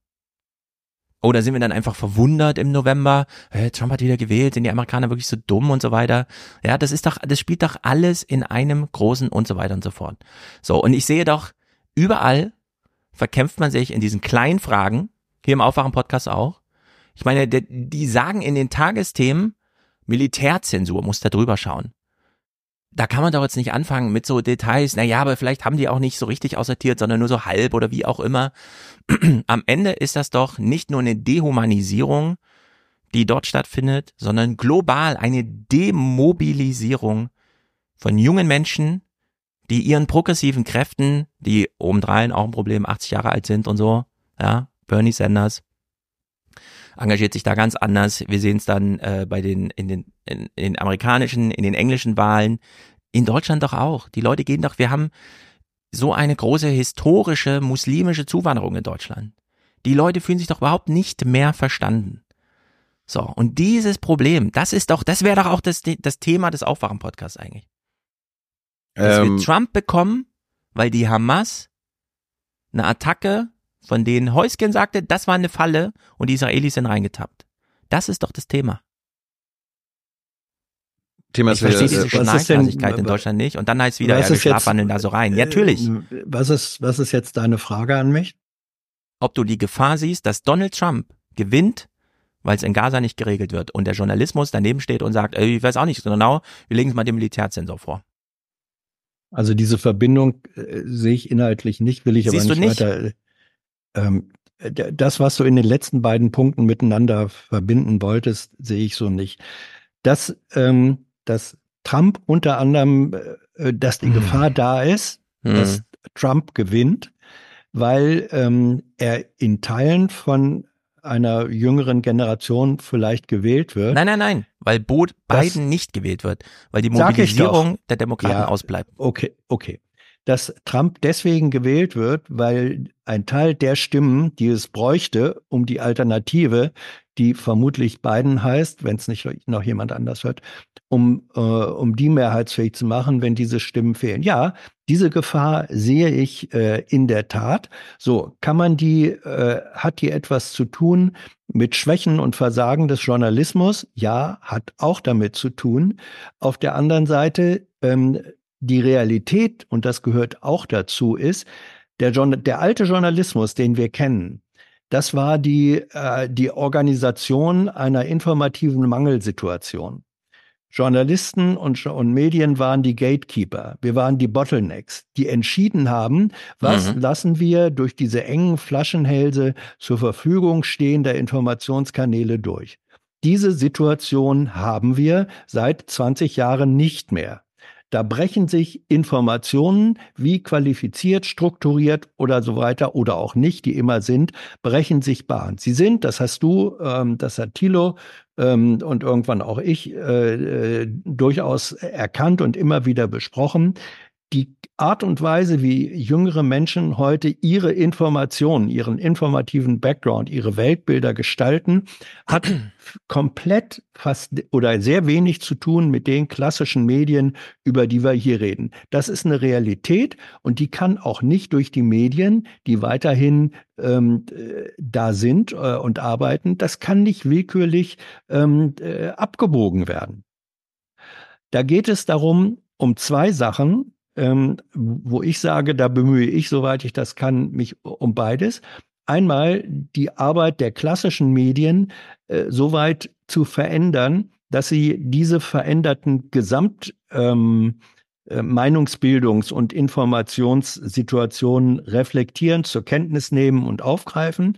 Oder sind wir dann einfach verwundert im November? Hey, Trump hat wieder gewählt, sind die Amerikaner wirklich so dumm und so weiter? Ja, das ist doch, das spielt doch alles in einem großen und so weiter und so fort. So, und ich sehe doch, überall verkämpft man sich in diesen kleinen Fragen, hier im Aufwachen-Podcast auch. Ich meine, die, die sagen in den Tagesthemen, Militärzensur, muss da drüber schauen da kann man doch jetzt nicht anfangen mit so Details, na ja, aber vielleicht haben die auch nicht so richtig aussortiert, sondern nur so halb oder wie auch immer. Am Ende ist das doch nicht nur eine Dehumanisierung, die dort stattfindet, sondern global eine Demobilisierung von jungen Menschen, die ihren progressiven Kräften, die obendrein auch ein Problem 80 Jahre alt sind und so, ja, Bernie Sanders, engagiert sich da ganz anders. Wir sehen es dann äh, bei den in, den in, in den amerikanischen, in den englischen Wahlen, in Deutschland doch auch. Die Leute gehen doch, wir haben so eine große historische muslimische Zuwanderung in Deutschland. Die Leute fühlen sich doch überhaupt nicht mehr verstanden. So, und dieses Problem, das ist doch, das wäre doch auch das, das Thema des Aufwachen-Podcasts eigentlich. Dass ähm, wir Trump bekommen, weil die Hamas eine Attacke von denen Häuschen sagte, das war eine Falle und die Israelis sind reingetappt. Das ist doch das Thema. Thema ich verstehe diese Schnarchlosigkeit in Deutschland nicht und dann heißt es wieder, ja, wir schlafwandeln da so rein. Ja, natürlich. Äh, was ist, was ist jetzt deine Frage an mich? Ob du die Gefahr siehst, dass Donald Trump gewinnt, weil es in Gaza nicht geregelt wird und der Journalismus daneben steht und sagt, ey, ich weiß auch nicht genau, wir legen es mal dem Militärzensor vor. Also diese Verbindung äh, sehe ich inhaltlich nicht, will ich Siehst aber nicht, nicht weiter ähm, das, was du in den letzten beiden Punkten miteinander verbinden wolltest, sehe ich so nicht. Dass, ähm, dass Trump unter anderem, äh, dass die hm. Gefahr da ist, hm. dass Trump gewinnt, weil ähm, er in Teilen von einer jüngeren Generation vielleicht gewählt wird. Nein, nein, nein, weil Bo Biden nicht gewählt wird, weil die Mobilisierung der Demokraten ja, ausbleibt. Okay, okay dass Trump deswegen gewählt wird, weil ein Teil der Stimmen, die es bräuchte, um die Alternative, die vermutlich Biden heißt, wenn es nicht noch jemand anders hört, um, äh, um die mehrheitsfähig zu machen, wenn diese Stimmen fehlen. Ja, diese Gefahr sehe ich äh, in der Tat. So, kann man die, äh, hat die etwas zu tun mit Schwächen und Versagen des Journalismus? Ja, hat auch damit zu tun. Auf der anderen Seite ähm, die Realität, und das gehört auch dazu, ist, der, der alte Journalismus, den wir kennen, das war die, äh, die Organisation einer informativen Mangelsituation. Journalisten und, und, Medien waren die Gatekeeper. Wir waren die Bottlenecks, die entschieden haben, was mhm. lassen wir durch diese engen Flaschenhälse zur Verfügung stehender Informationskanäle durch. Diese Situation haben wir seit 20 Jahren nicht mehr. Da brechen sich Informationen, wie qualifiziert, strukturiert oder so weiter oder auch nicht, die immer sind, brechen sich Bahn. Sie sind, das hast du, ähm, das hat Thilo ähm, und irgendwann auch ich äh, äh, durchaus erkannt und immer wieder besprochen die Art und Weise, wie jüngere Menschen heute ihre Informationen, ihren informativen Background, ihre Weltbilder gestalten, hat komplett fast oder sehr wenig zu tun mit den klassischen Medien, über die wir hier reden. Das ist eine Realität und die kann auch nicht durch die Medien, die weiterhin ähm, äh, da sind äh, und arbeiten, das kann nicht willkürlich ähm, äh, abgebogen werden. Da geht es darum, um zwei Sachen ähm, wo ich sage, da bemühe ich, soweit ich das kann, mich um beides. Einmal die Arbeit der klassischen Medien äh, so weit zu verändern, dass sie diese veränderten Gesamt ähm, äh, Meinungsbildungs- und Informationssituationen reflektieren, zur Kenntnis nehmen und aufgreifen.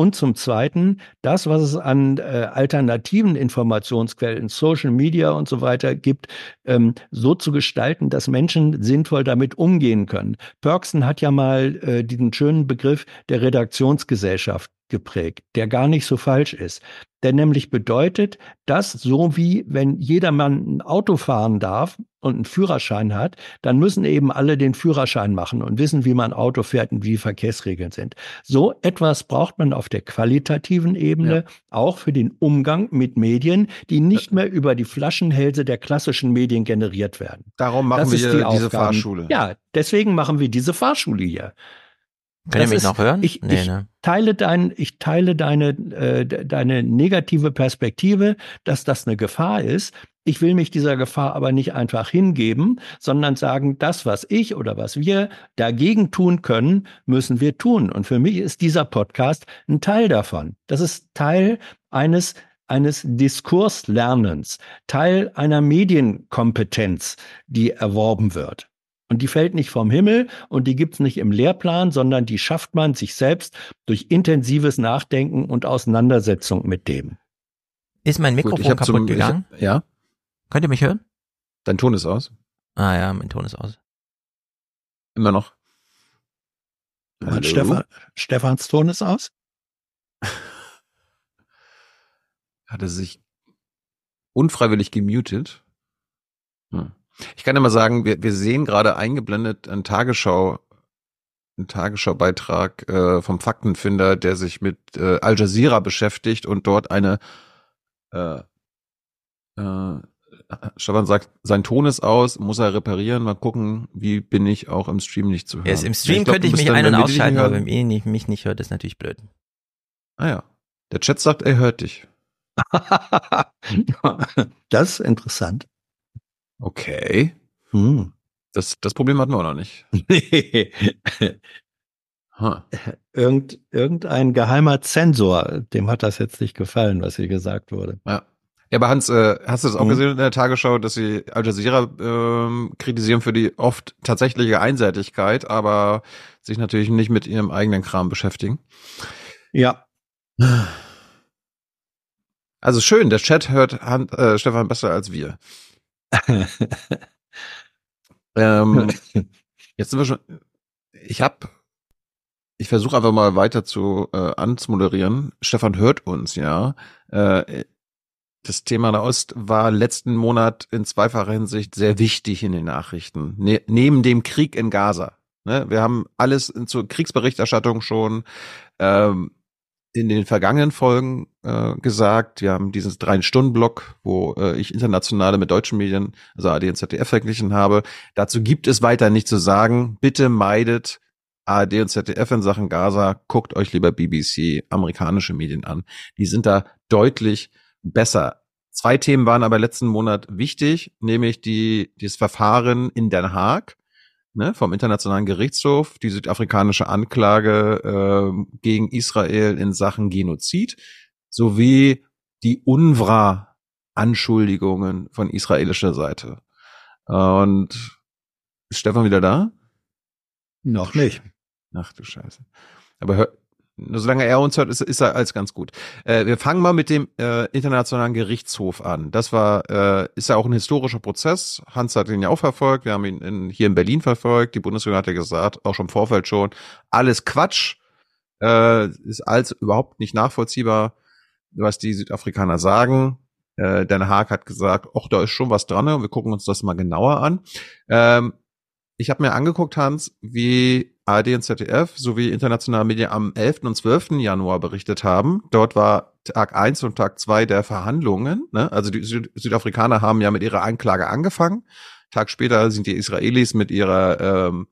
Und zum Zweiten, das, was es an äh, alternativen Informationsquellen, Social Media und so weiter gibt, ähm, so zu gestalten, dass Menschen sinnvoll damit umgehen können. Perksen hat ja mal äh, diesen schönen Begriff der Redaktionsgesellschaft geprägt, der gar nicht so falsch ist. Der nämlich bedeutet, dass so wie wenn jedermann ein Auto fahren darf und einen Führerschein hat, dann müssen eben alle den Führerschein machen und wissen, wie man Auto fährt und wie Verkehrsregeln sind. So etwas braucht man auf der qualitativen Ebene ja. auch für den Umgang mit Medien, die nicht mehr über die Flaschenhälse der klassischen Medien generiert werden. Darum machen das wir die diese Fahrschule. Ja, deswegen machen wir diese Fahrschule hier. Kann ihr mich ist, noch hören? Ich, nee, ich ne? teile dein, ich teile deine, äh, deine negative Perspektive, dass das eine Gefahr ist. Ich will mich dieser Gefahr aber nicht einfach hingeben, sondern sagen, das, was ich oder was wir dagegen tun können, müssen wir tun. Und für mich ist dieser Podcast ein Teil davon. Das ist Teil eines eines Diskurslernens, Teil einer Medienkompetenz, die erworben wird. Und die fällt nicht vom Himmel und die gibt's nicht im Lehrplan, sondern die schafft man sich selbst durch intensives Nachdenken und Auseinandersetzung mit dem. Ist mein Mikrofon Gut, kaputt zum, gegangen? Ich, ja. Könnt ihr mich hören? Dein Ton ist aus. Ah ja, mein Ton ist aus. Immer noch. Stefan, Stefans Ton ist aus? Hat er sich unfreiwillig gemutet? Hm. Ich kann immer sagen, wir, wir sehen gerade eingeblendet einen Tagesschau, einen Tagesschau-Beitrag äh, vom Faktenfinder, der sich mit äh, Al Jazeera beschäftigt und dort eine äh, äh, Stefan sagt, sein Ton ist aus, muss er reparieren. Mal gucken, wie bin ich auch im Stream nicht zu hören. Yes, Im Stream glaub, könnte ich mich ein- und ausschalten, aber wenn ihr nicht, mich nicht hört, ist natürlich blöd. Ah ja. Der Chat sagt, er hört dich. das ist interessant. Okay. Hm. Das, das Problem hatten wir auch noch nicht. Nee. huh. Irgend, irgendein geheimer Zensor, dem hat das jetzt nicht gefallen, was hier gesagt wurde. Ja. Ja, aber Hans, äh, hast du das auch hm. gesehen in der Tagesschau, dass sie Al Jazeera ähm, kritisieren für die oft tatsächliche Einseitigkeit, aber sich natürlich nicht mit ihrem eigenen Kram beschäftigen? Ja. Also schön, der Chat hört Han, äh, Stefan besser als wir. ähm, jetzt sind wir schon. Ich habe, ich versuche einfach mal weiter zu äh, anzumoderieren. Stefan hört uns, ja. Äh, das Thema Nahost war letzten Monat in zweifacher Hinsicht sehr wichtig in den Nachrichten. Ne neben dem Krieg in Gaza. Ne? Wir haben alles zur Kriegsberichterstattung schon ähm, in den vergangenen Folgen äh, gesagt. Wir haben diesen drei-Stunden-Block, wo äh, ich internationale mit deutschen Medien, also AD und ZDF verglichen habe. Dazu gibt es weiter nicht zu sagen. Bitte meidet ARD und ZDF in Sachen Gaza. Guckt euch lieber BBC, amerikanische Medien an. Die sind da deutlich besser. Zwei Themen waren aber letzten Monat wichtig, nämlich die, dieses Verfahren in Den Haag ne, vom Internationalen Gerichtshof, die südafrikanische Anklage äh, gegen Israel in Sachen Genozid, sowie die UNRWA-Anschuldigungen von israelischer Seite. Und ist Stefan wieder da? Noch nicht. Ach du Scheiße. Aber hör, solange er uns hört, ist, ist er alles ganz gut. Äh, wir fangen mal mit dem äh, Internationalen Gerichtshof an. Das war, äh, ist ja auch ein historischer Prozess. Hans hat ihn ja auch verfolgt. Wir haben ihn in, hier in Berlin verfolgt. Die Bundesregierung hat ja gesagt, auch schon im Vorfeld schon, alles Quatsch. Äh, ist alles überhaupt nicht nachvollziehbar, was die Südafrikaner sagen. Äh, Den Haag hat gesagt, ach, da ist schon was dran. Wir gucken uns das mal genauer an. Ähm, ich habe mir angeguckt, Hans, wie ARD und ZDF sowie internationale Medien am 11. und 12. Januar berichtet haben. Dort war Tag 1 und Tag 2 der Verhandlungen. Ne? Also die Süd Südafrikaner haben ja mit ihrer Anklage angefangen. Tag später sind die Israelis mit ihrer ähm,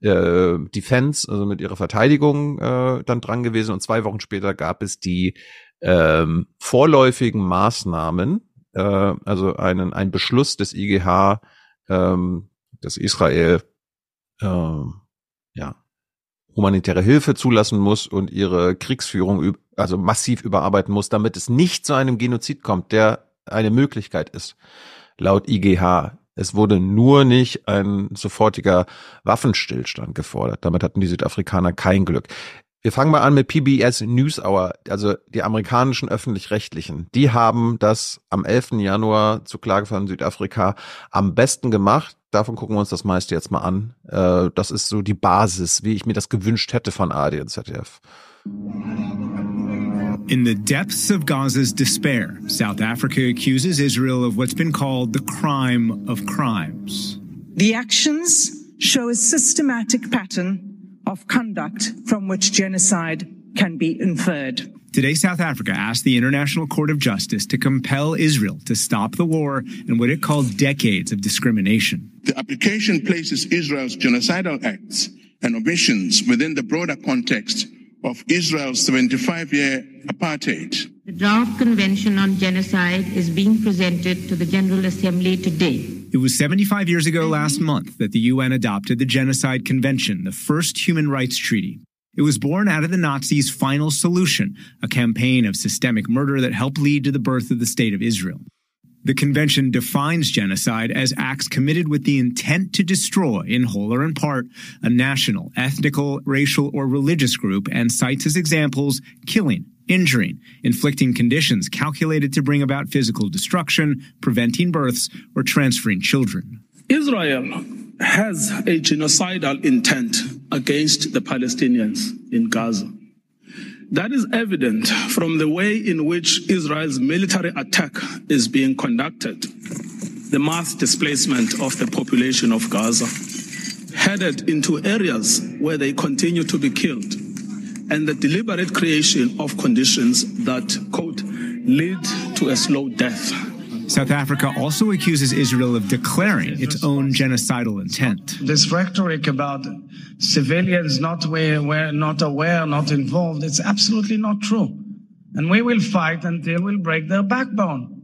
äh, Defense, also mit ihrer Verteidigung äh, dann dran gewesen. Und zwei Wochen später gab es die ähm, vorläufigen Maßnahmen, äh, also einen, ein Beschluss des IGH, ähm, dass Israel äh, ja humanitäre Hilfe zulassen muss und ihre Kriegsführung also massiv überarbeiten muss, damit es nicht zu einem Genozid kommt, der eine Möglichkeit ist. Laut IGH. Es wurde nur nicht ein sofortiger Waffenstillstand gefordert. Damit hatten die Südafrikaner kein Glück. Wir fangen mal an mit PBS NewsHour, also die amerikanischen öffentlich-rechtlichen. Die haben das am 11. Januar zu Klage von Südafrika am besten gemacht. Davon gucken wir uns das meiste jetzt mal an. Äh, das ist so die Basis, wie ich mir das gewünscht hätte von ARD und ZDF. In the depths of Gaza's despair, South Africa accuses Israel of what's been called the crime of crimes. The actions show a systematic pattern of conduct from which genocide can be inferred. Today, South Africa asked the International Court of Justice to compel Israel to stop the war and what it called decades of discrimination. The application places Israel's genocidal acts and omissions within the broader context of Israel's 75 year apartheid. The draft Convention on Genocide is being presented to the General Assembly today. It was 75 years ago last month that the UN adopted the Genocide Convention, the first human rights treaty. It was born out of the Nazis' final solution, a campaign of systemic murder that helped lead to the birth of the State of Israel. The convention defines genocide as acts committed with the intent to destroy, in whole or in part, a national, ethnical, racial, or religious group and cites as examples killing, injuring, inflicting conditions calculated to bring about physical destruction, preventing births, or transferring children. Israel has a genocidal intent against the Palestinians in Gaza. That is evident from the way in which Israel's military attack is being conducted. The mass displacement of the population of Gaza, headed into areas where they continue to be killed, and the deliberate creation of conditions that, quote, lead to a slow death. South Africa also accuses Israel of declaring its own genocidal intent. This rhetoric about civilians not aware, not aware, not involved, it's absolutely not true. And we will fight until we break their backbone.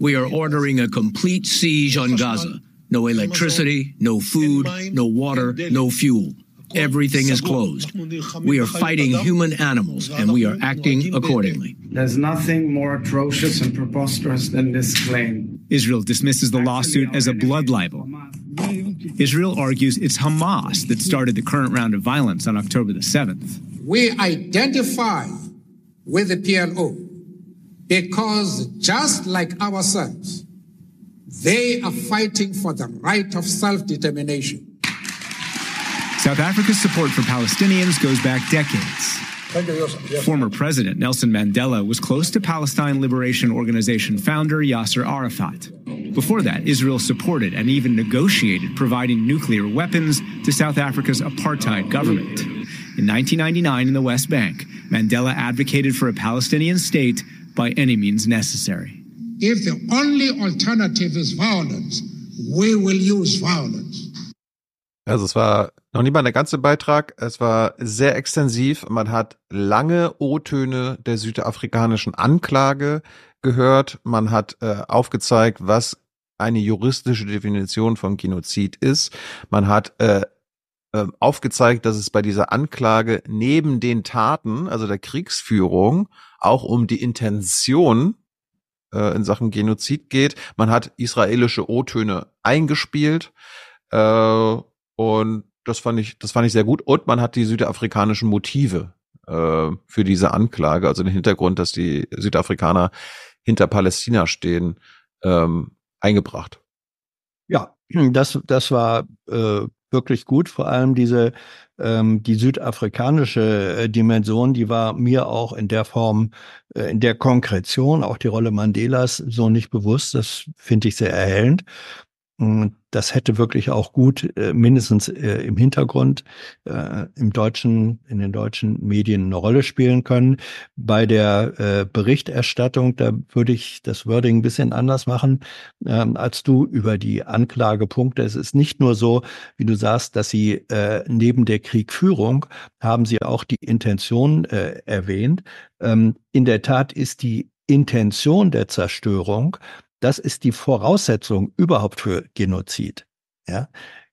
We are ordering a complete siege on Gaza. No electricity, no food, no water, no fuel. Everything is closed. We are fighting human animals and we are acting accordingly. There's nothing more atrocious and preposterous than this claim. Israel dismisses the lawsuit as a blood libel. Israel argues it's Hamas that started the current round of violence on October the 7th. We identify with the PLO because just like ourselves, they are fighting for the right of self-determination. South Africa's support for Palestinians goes back decades. Former President Nelson Mandela was close to Palestine Liberation Organization founder Yasser Arafat. Before that, Israel supported and even negotiated providing nuclear weapons to South Africa's apartheid government. In 1999, in the West Bank, Mandela advocated for a Palestinian state by any means necessary. If the only alternative is violence, we will use violence. Also es war noch nie mal der ganze Beitrag. Es war sehr extensiv. Man hat lange O-Töne der südafrikanischen Anklage gehört. Man hat äh, aufgezeigt, was eine juristische Definition von Genozid ist. Man hat äh, äh, aufgezeigt, dass es bei dieser Anklage neben den Taten, also der Kriegsführung, auch um die Intention äh, in Sachen Genozid geht. Man hat israelische O-Töne eingespielt. Äh, und das fand ich, das fand ich sehr gut. Und man hat die südafrikanischen Motive äh, für diese Anklage, also den Hintergrund, dass die Südafrikaner hinter Palästina stehen, ähm, eingebracht. Ja, das, das war äh, wirklich gut. Vor allem diese ähm, die südafrikanische äh, Dimension, die war mir auch in der Form, äh, in der Konkretion, auch die Rolle Mandelas so nicht bewusst. Das finde ich sehr erhellend. Das hätte wirklich auch gut, äh, mindestens äh, im Hintergrund, äh, im deutschen, in den deutschen Medien eine Rolle spielen können. Bei der äh, Berichterstattung, da würde ich das Wording ein bisschen anders machen, ähm, als du über die Anklagepunkte. Es ist nicht nur so, wie du sagst, dass sie äh, neben der Kriegführung haben sie auch die Intention äh, erwähnt. Ähm, in der Tat ist die Intention der Zerstörung das ist die Voraussetzung überhaupt für Genozid. Ja.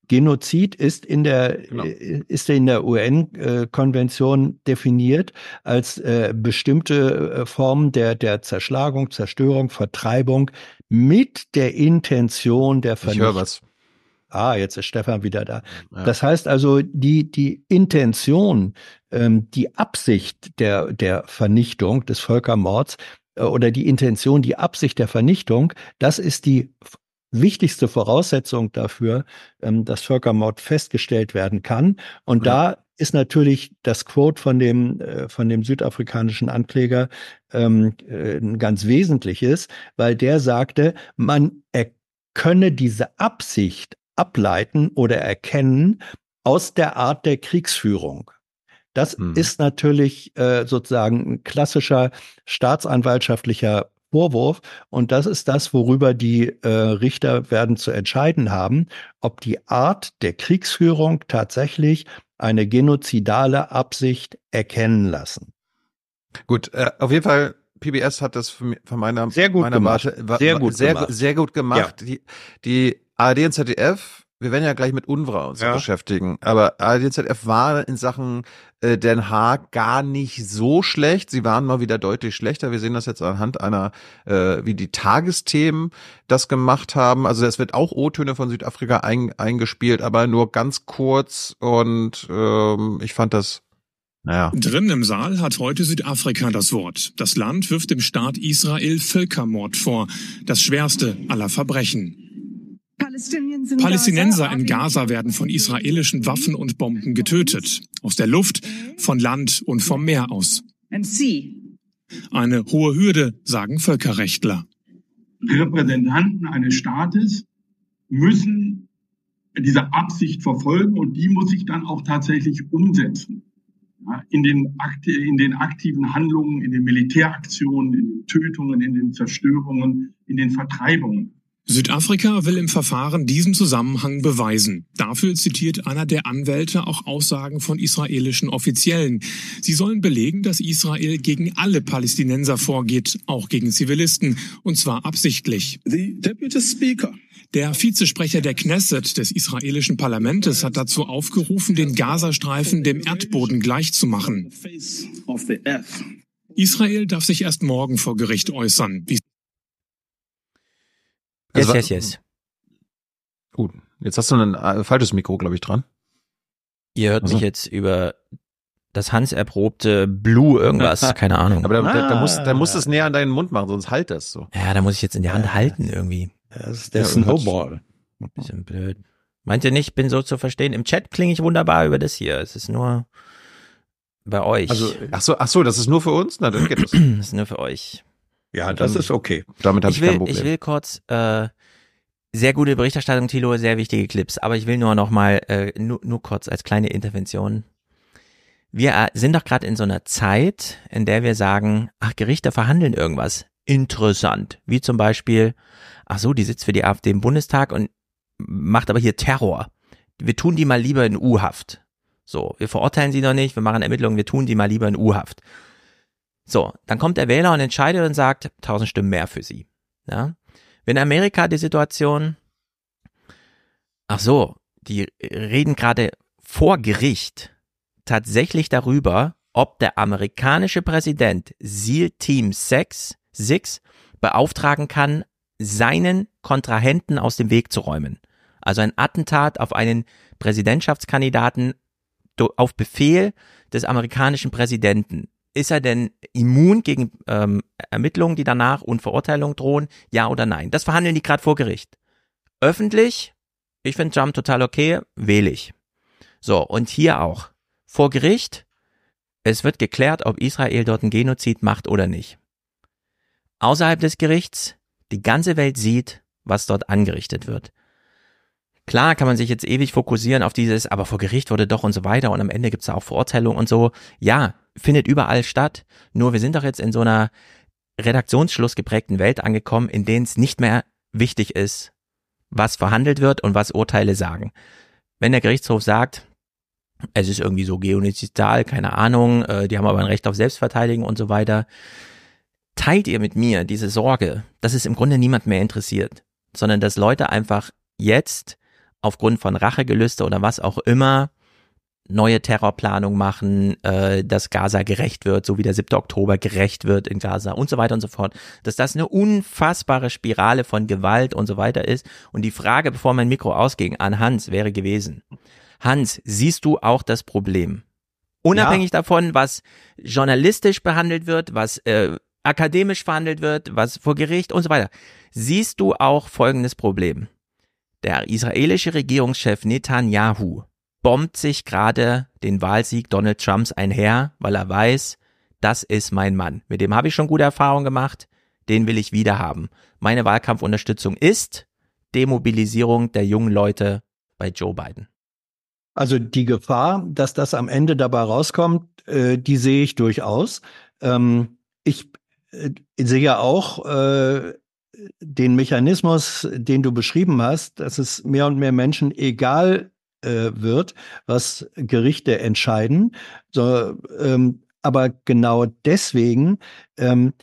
Genozid ist in der genau. Äh, ist in der UN-Konvention definiert als äh, bestimmte äh, Form der der Zerschlagung, Zerstörung, Vertreibung mit der Intention der Vernichtung. Ich höre was. Ah, jetzt ist Stefan wieder da. Ja. Das heißt also, die, die Intention, ähm, die Absicht der, der Vernichtung des Völkermords, äh, oder die Intention, die Absicht der Vernichtung, das ist die wichtigste Voraussetzung dafür, ähm, dass Völkermord festgestellt werden kann. Und ja. da ist natürlich das Quote von dem, äh, von dem südafrikanischen Ankläger ähm, äh, ein ganz wesentliches, weil der sagte, man könne diese Absicht ableiten oder erkennen aus der Art der Kriegsführung. Das hm. ist natürlich äh, sozusagen ein klassischer staatsanwaltschaftlicher Vorwurf. Und das ist das, worüber die äh, Richter werden zu entscheiden haben, ob die Art der Kriegsführung tatsächlich eine genozidale Absicht erkennen lassen. Gut, äh, auf jeden Fall PBS hat das von meiner, sehr gut meiner gemacht. Warte, war, sehr gut sehr, gemacht. sehr gut gemacht. Ja. Die, die ARD und ZDF, wir werden ja gleich mit UNRWA uns Ja. beschäftigen, aber ARD und ZDF war in Sachen äh, Den Haag gar nicht so schlecht. Sie waren mal wieder deutlich schlechter. Wir sehen das jetzt anhand einer, äh, wie die Tagesthemen das gemacht haben. Also es wird auch O-Töne von Südafrika ein, eingespielt, aber nur ganz kurz und ähm, ich fand das naja. Drin im Saal hat heute Südafrika das Wort. Das Land wirft dem Staat Israel Völkermord vor, das schwerste aller Verbrechen. Palästinenser in Gaza werden von israelischen Waffen und Bomben getötet. Aus der Luft, von Land und vom Meer aus. Eine hohe Hürde, sagen Völkerrechtler. Repräsentanten eines Staates müssen diese Absicht verfolgen und die muss sich dann auch tatsächlich umsetzen. Ja, in, den in den aktiven Handlungen, in den Militäraktionen, in den Tötungen, in den Zerstörungen, in den Vertreibungen. Südafrika will im Verfahren diesen Zusammenhang beweisen. Dafür zitiert einer der Anwälte auch Aussagen von israelischen Offiziellen. Sie sollen belegen, dass Israel gegen alle Palästinenser vorgeht, auch gegen Zivilisten, und zwar absichtlich. Der Vizesprecher der Knesset des israelischen Parlamentes hat dazu aufgerufen, den Gazastreifen dem Erdboden gleichzumachen. Israel darf sich erst morgen vor Gericht äußern. Wie Also, yes, yes. Gut, jetzt hast du ein äh, falsches Mikro, glaube ich, dran. Ihr hört Also- mich jetzt über das Hans erprobte Blue irgendwas, keine Ahnung. Aber da, da, da, musst, da musst du Ah. es näher an deinen Mund machen, sonst halt das so. ja, da muss ich jetzt in die Hand halten irgendwie. Das ist der Ja, Snowball. Bisschen blöd. Meint ihr nicht, bin so zu verstehen? Im Chat klinge ich wunderbar über das hier. Es ist nur bei euch. Also, ach so, ach so, das ist nur für uns? Na, dann geht das. das ist nur für euch. Ja, das ist okay. Damit habe ich, Ich will, kein Problem. ich will kurz äh, sehr gute Berichterstattung, Thilo, sehr wichtige Clips. Aber ich will nur noch mal äh, nur, nur kurz als kleine Intervention. Wir äh, sind doch gerade in so einer Zeit, in der wir sagen, ach, Gerichte verhandeln irgendwas. Interessant. Wie zum Beispiel, ach so, die sitzt für die AfD im Bundestag und macht aber hier Terror. Wir tun die mal lieber in U-Haft. So, wir verurteilen sie noch nicht, wir machen Ermittlungen, wir tun die mal lieber in U-Haft. So, dann kommt der Wähler und entscheidet und sagt, 1000 Stimmen mehr für sie. Ja? Wenn Amerika die Situation, ach so, die reden gerade vor Gericht tatsächlich darüber, ob der amerikanische Präsident SEAL Team 6, 6 beauftragen kann, seinen Kontrahenten aus dem Weg zu räumen. Also ein Attentat auf einen Präsidentschaftskandidaten auf Befehl des amerikanischen Präsidenten. Ist er denn immun gegen ähm, Ermittlungen, die danach und Verurteilung drohen? Ja oder nein? Das verhandeln die gerade vor Gericht. Öffentlich, ich finde Trump total okay, wähle ich. So, und hier auch. Vor Gericht, es wird geklärt, ob Israel dort einen Genozid macht oder nicht. Außerhalb des Gerichts, die ganze Welt sieht, was dort angerichtet wird. Klar kann man sich jetzt ewig fokussieren auf dieses, aber vor Gericht wurde doch und so weiter und am Ende gibt's da auch Verurteilung und so. Ja, findet überall statt. Nur wir sind doch jetzt in so einer Redaktionsschluss geprägten Welt angekommen, in denen es nicht mehr wichtig ist, was verhandelt wird und was Urteile sagen. Wenn der Gerichtshof sagt, es ist irgendwie so geonizidal, keine Ahnung, äh, die haben aber ein Recht auf Selbstverteidigung und so weiter, teilt ihr mit mir diese Sorge, dass es im Grunde niemand mehr interessiert, sondern dass Leute einfach jetzt aufgrund von Rachegelüste oder was auch immer neue Terrorplanung machen, äh, dass Gaza gerecht wird, so wie der 7. Oktober gerecht wird in Gaza und so weiter und so fort. Dass das eine unfassbare Spirale von Gewalt und so weiter ist. Und die Frage, bevor mein Mikro ausging, an Hans wäre gewesen. Hans, siehst du auch das Problem? Unabhängig davon, was journalistisch behandelt wird, was äh, akademisch verhandelt wird, was vor Gericht und so weiter. Siehst du auch folgendes Problem? Der israelische Regierungschef Netanyahu bombt sich gerade den Wahlsieg Donald Trumps einher, weil er weiß, das ist mein Mann. Mit dem habe ich schon gute Erfahrungen gemacht, den will ich wieder haben. Meine Wahlkampfunterstützung ist Demobilisierung der jungen Leute bei Joe Biden. Also die Gefahr, dass das am Ende dabei rauskommt, äh, die sehe ich durchaus. Ähm, ich äh, sehe auch äh, den Mechanismus, den du beschrieben hast, dass es mehr und mehr Menschen egal äh, wird, was Gerichte entscheiden. So, ähm, aber genau deswegen ähm,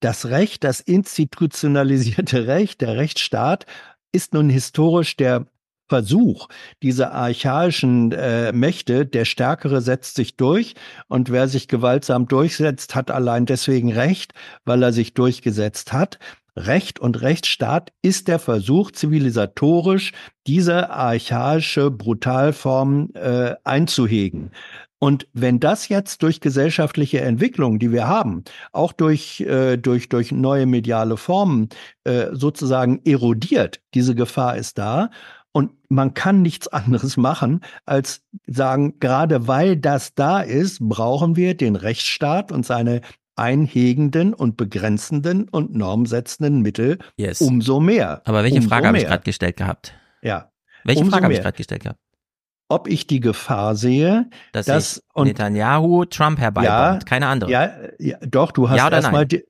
das Recht, das institutionalisierte Recht, der Rechtsstaat ist nun historisch der Versuch, diese archaischen äh, Mächte, der Stärkere setzt sich durch und wer sich gewaltsam durchsetzt, hat allein deswegen Recht, weil er sich durchgesetzt hat. Recht und Rechtsstaat ist der Versuch, zivilisatorisch diese archaische Brutalform äh, einzuhegen. Und wenn das jetzt durch gesellschaftliche Entwicklungen, die wir haben, auch durch, äh, durch, durch neue mediale Formen äh, sozusagen erodiert, diese Gefahr ist da. Und man kann nichts anderes machen, als sagen, gerade weil das da ist, brauchen wir den Rechtsstaat und seine einhegenden und begrenzenden und normsetzenden Mittel yes. umso mehr. Aber welche umso Frage habe ich gerade gestellt gehabt? Ja. Welche Frage habe ich gerade gestellt gehabt? Ob ich die Gefahr sehe, dass, dass und, Netanyahu Trump herbeibaut, ja, keine andere. Ja, ja, doch, du hast ja erstmal die,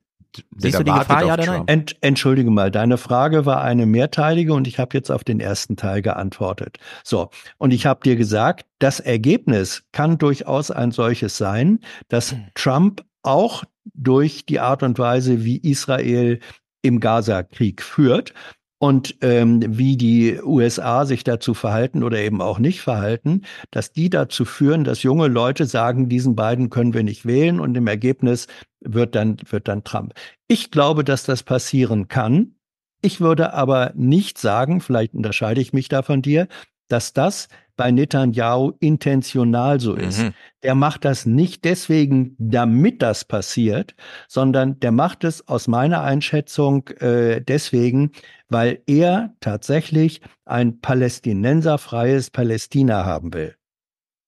Siehst du die Gefahr, ja oder nein? Ent, entschuldige mal, deine Frage war eine mehrteilige und ich habe jetzt auf den ersten Teil geantwortet. So, und ich habe dir gesagt, das Ergebnis kann durchaus ein solches sein, dass hm. Trump auch durch die Art und Weise, wie Israel im Gaza-Krieg führt und ähm, wie die USA sich dazu verhalten oder eben auch nicht verhalten, dass die dazu führen, dass junge Leute sagen, diesen beiden können wir nicht wählen und im Ergebnis wird dann, wird dann Trump. Ich glaube, dass das passieren kann. Ich würde aber nicht sagen, vielleicht unterscheide ich mich da von dir, dass das bei Netanyahu intentional so ist. Mhm. Der macht das nicht deswegen, damit das passiert, sondern der macht es aus meiner Einschätzung äh, deswegen, weil er tatsächlich ein palästinenserfreies Palästina haben will.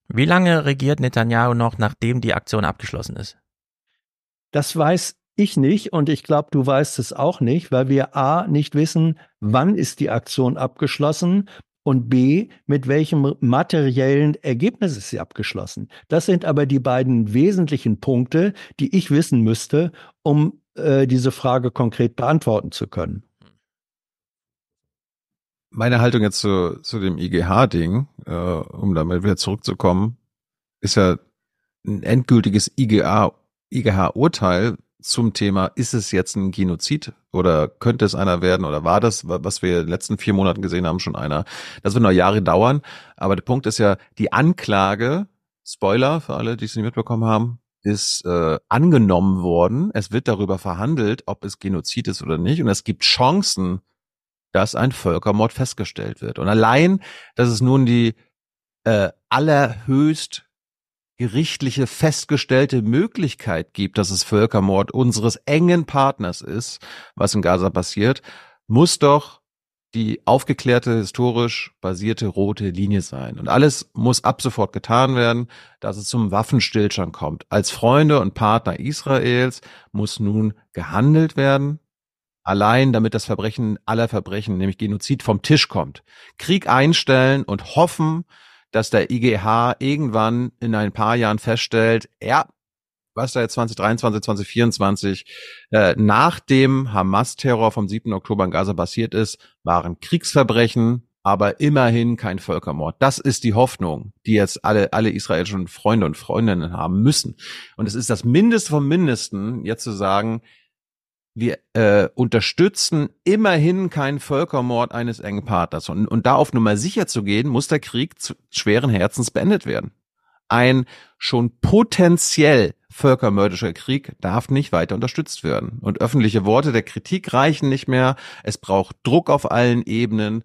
Wie lange regiert Netanyahu noch, nachdem die Aktion abgeschlossen ist? Das weiß ich nicht und ich glaube, du weißt es auch nicht, weil wir a nicht wissen, wann ist die Aktion abgeschlossen und B, mit welchem materiellen Ergebnis ist sie abgeschlossen. Das sind aber die beiden wesentlichen Punkte, die ich wissen müsste, um äh, diese Frage konkret beantworten zu können. Meine Haltung jetzt zu, zu dem IGH-Ding, äh, um damit wieder zurückzukommen, ist ja ein endgültiges IGH-Urteil zum Thema, ist es jetzt ein Genozid oder könnte es einer werden oder war das, was wir in den letzten vier Monaten gesehen haben, schon einer? Das wird noch Jahre dauern. Aber der Punkt ist ja, die Anklage, Spoiler für alle, die es nicht mitbekommen haben, ist äh, angenommen worden. Es wird darüber verhandelt, ob es Genozid ist oder nicht. Und es gibt Chancen, dass ein Völkermord festgestellt wird. Und allein, dass es nun die äh, allerhöchst gerichtliche festgestellte Möglichkeit gibt, dass es Völkermord unseres engen Partners ist, was in Gaza passiert, muss doch die aufgeklärte, historisch basierte rote Linie sein. Und alles muss ab sofort getan werden, dass es zum Waffenstillstand kommt. Als Freunde und Partner Israels muss nun gehandelt werden, allein damit das Verbrechen aller Verbrechen, nämlich Genozid, vom Tisch kommt. Krieg einstellen und hoffen, dass der IGH irgendwann in ein paar Jahren feststellt, ja, was da jetzt 2023, 2024 äh, nach dem Hamas-Terror vom 7. Oktober in Gaza passiert ist, waren Kriegsverbrechen, aber immerhin kein Völkermord. Das ist die Hoffnung, die jetzt alle, alle israelischen Freunde und Freundinnen haben müssen. Und es ist das Mindeste vom Mindesten, jetzt zu sagen, wir äh, unterstützen immerhin keinen Völkermord eines engen Partners. Und, und da auf Nummer sicher zu gehen, muss der Krieg zu schweren Herzens beendet werden. Ein schon potenziell völkermördischer Krieg darf nicht weiter unterstützt werden. Und öffentliche Worte der Kritik reichen nicht mehr. Es braucht Druck auf allen Ebenen.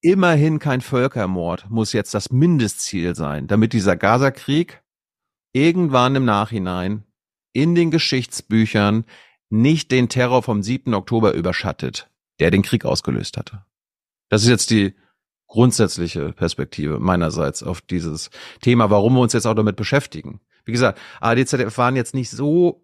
Immerhin kein Völkermord muss jetzt das Mindestziel sein, damit dieser Gaza-Krieg irgendwann im Nachhinein in den Geschichtsbüchern nicht den Terror vom 7. Oktober überschattet, der den Krieg ausgelöst hatte. Das ist jetzt die grundsätzliche Perspektive meinerseits auf dieses Thema, warum wir uns jetzt auch damit beschäftigen. Wie gesagt, ARD, ZDF waren jetzt nicht so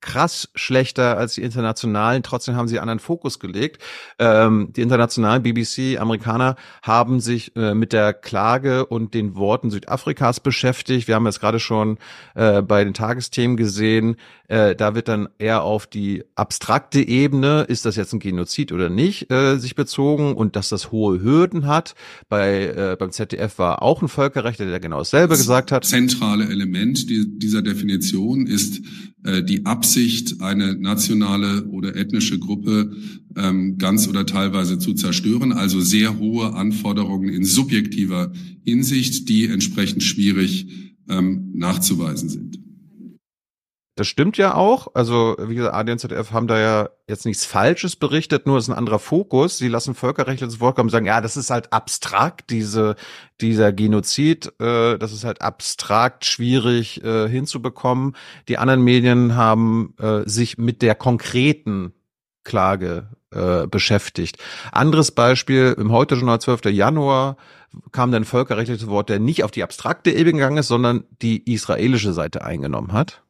krass schlechter als die internationalen. Trotzdem haben sie einen anderen Fokus gelegt. Ähm, die internationalen BBC, Amerikaner haben sich äh, mit der Klage und den Worten Südafrikas beschäftigt. Wir haben es gerade schon äh, bei den Tagesthemen gesehen. Äh, da wird dann eher auf die abstrakte Ebene, ist das jetzt ein Genozid oder nicht, äh, sich bezogen und dass das hohe Hürden hat. Bei äh, beim ZDF war auch ein Völkerrechtler, der genau dasselbe das gesagt hat. Zentrale Element dieser Definition ist äh, die Absicht, eine nationale oder ethnische Gruppe ähm, ganz oder teilweise zu zerstören. Also sehr hohe Anforderungen in subjektiver Hinsicht, die entsprechend schwierig ähm, nachzuweisen sind. Das stimmt ja auch. Also, wie gesagt, AD und ZDF haben da ja jetzt nichts Falsches berichtet, nur ist ein anderer Fokus. Sie lassen Völkerrechtler ins Wort kommen und sagen, ja, das ist halt abstrakt, diese, dieser Genozid, äh, das ist halt abstrakt schwierig äh, hinzubekommen. Die anderen Medien haben äh, sich mit der konkreten Klage äh, beschäftigt. Anderes Beispiel, im Heute-Journal 12. Januar kam dann völkerrechtliches Wort, der nicht auf die abstrakte Ebene gegangen ist, sondern die israelische Seite eingenommen hat.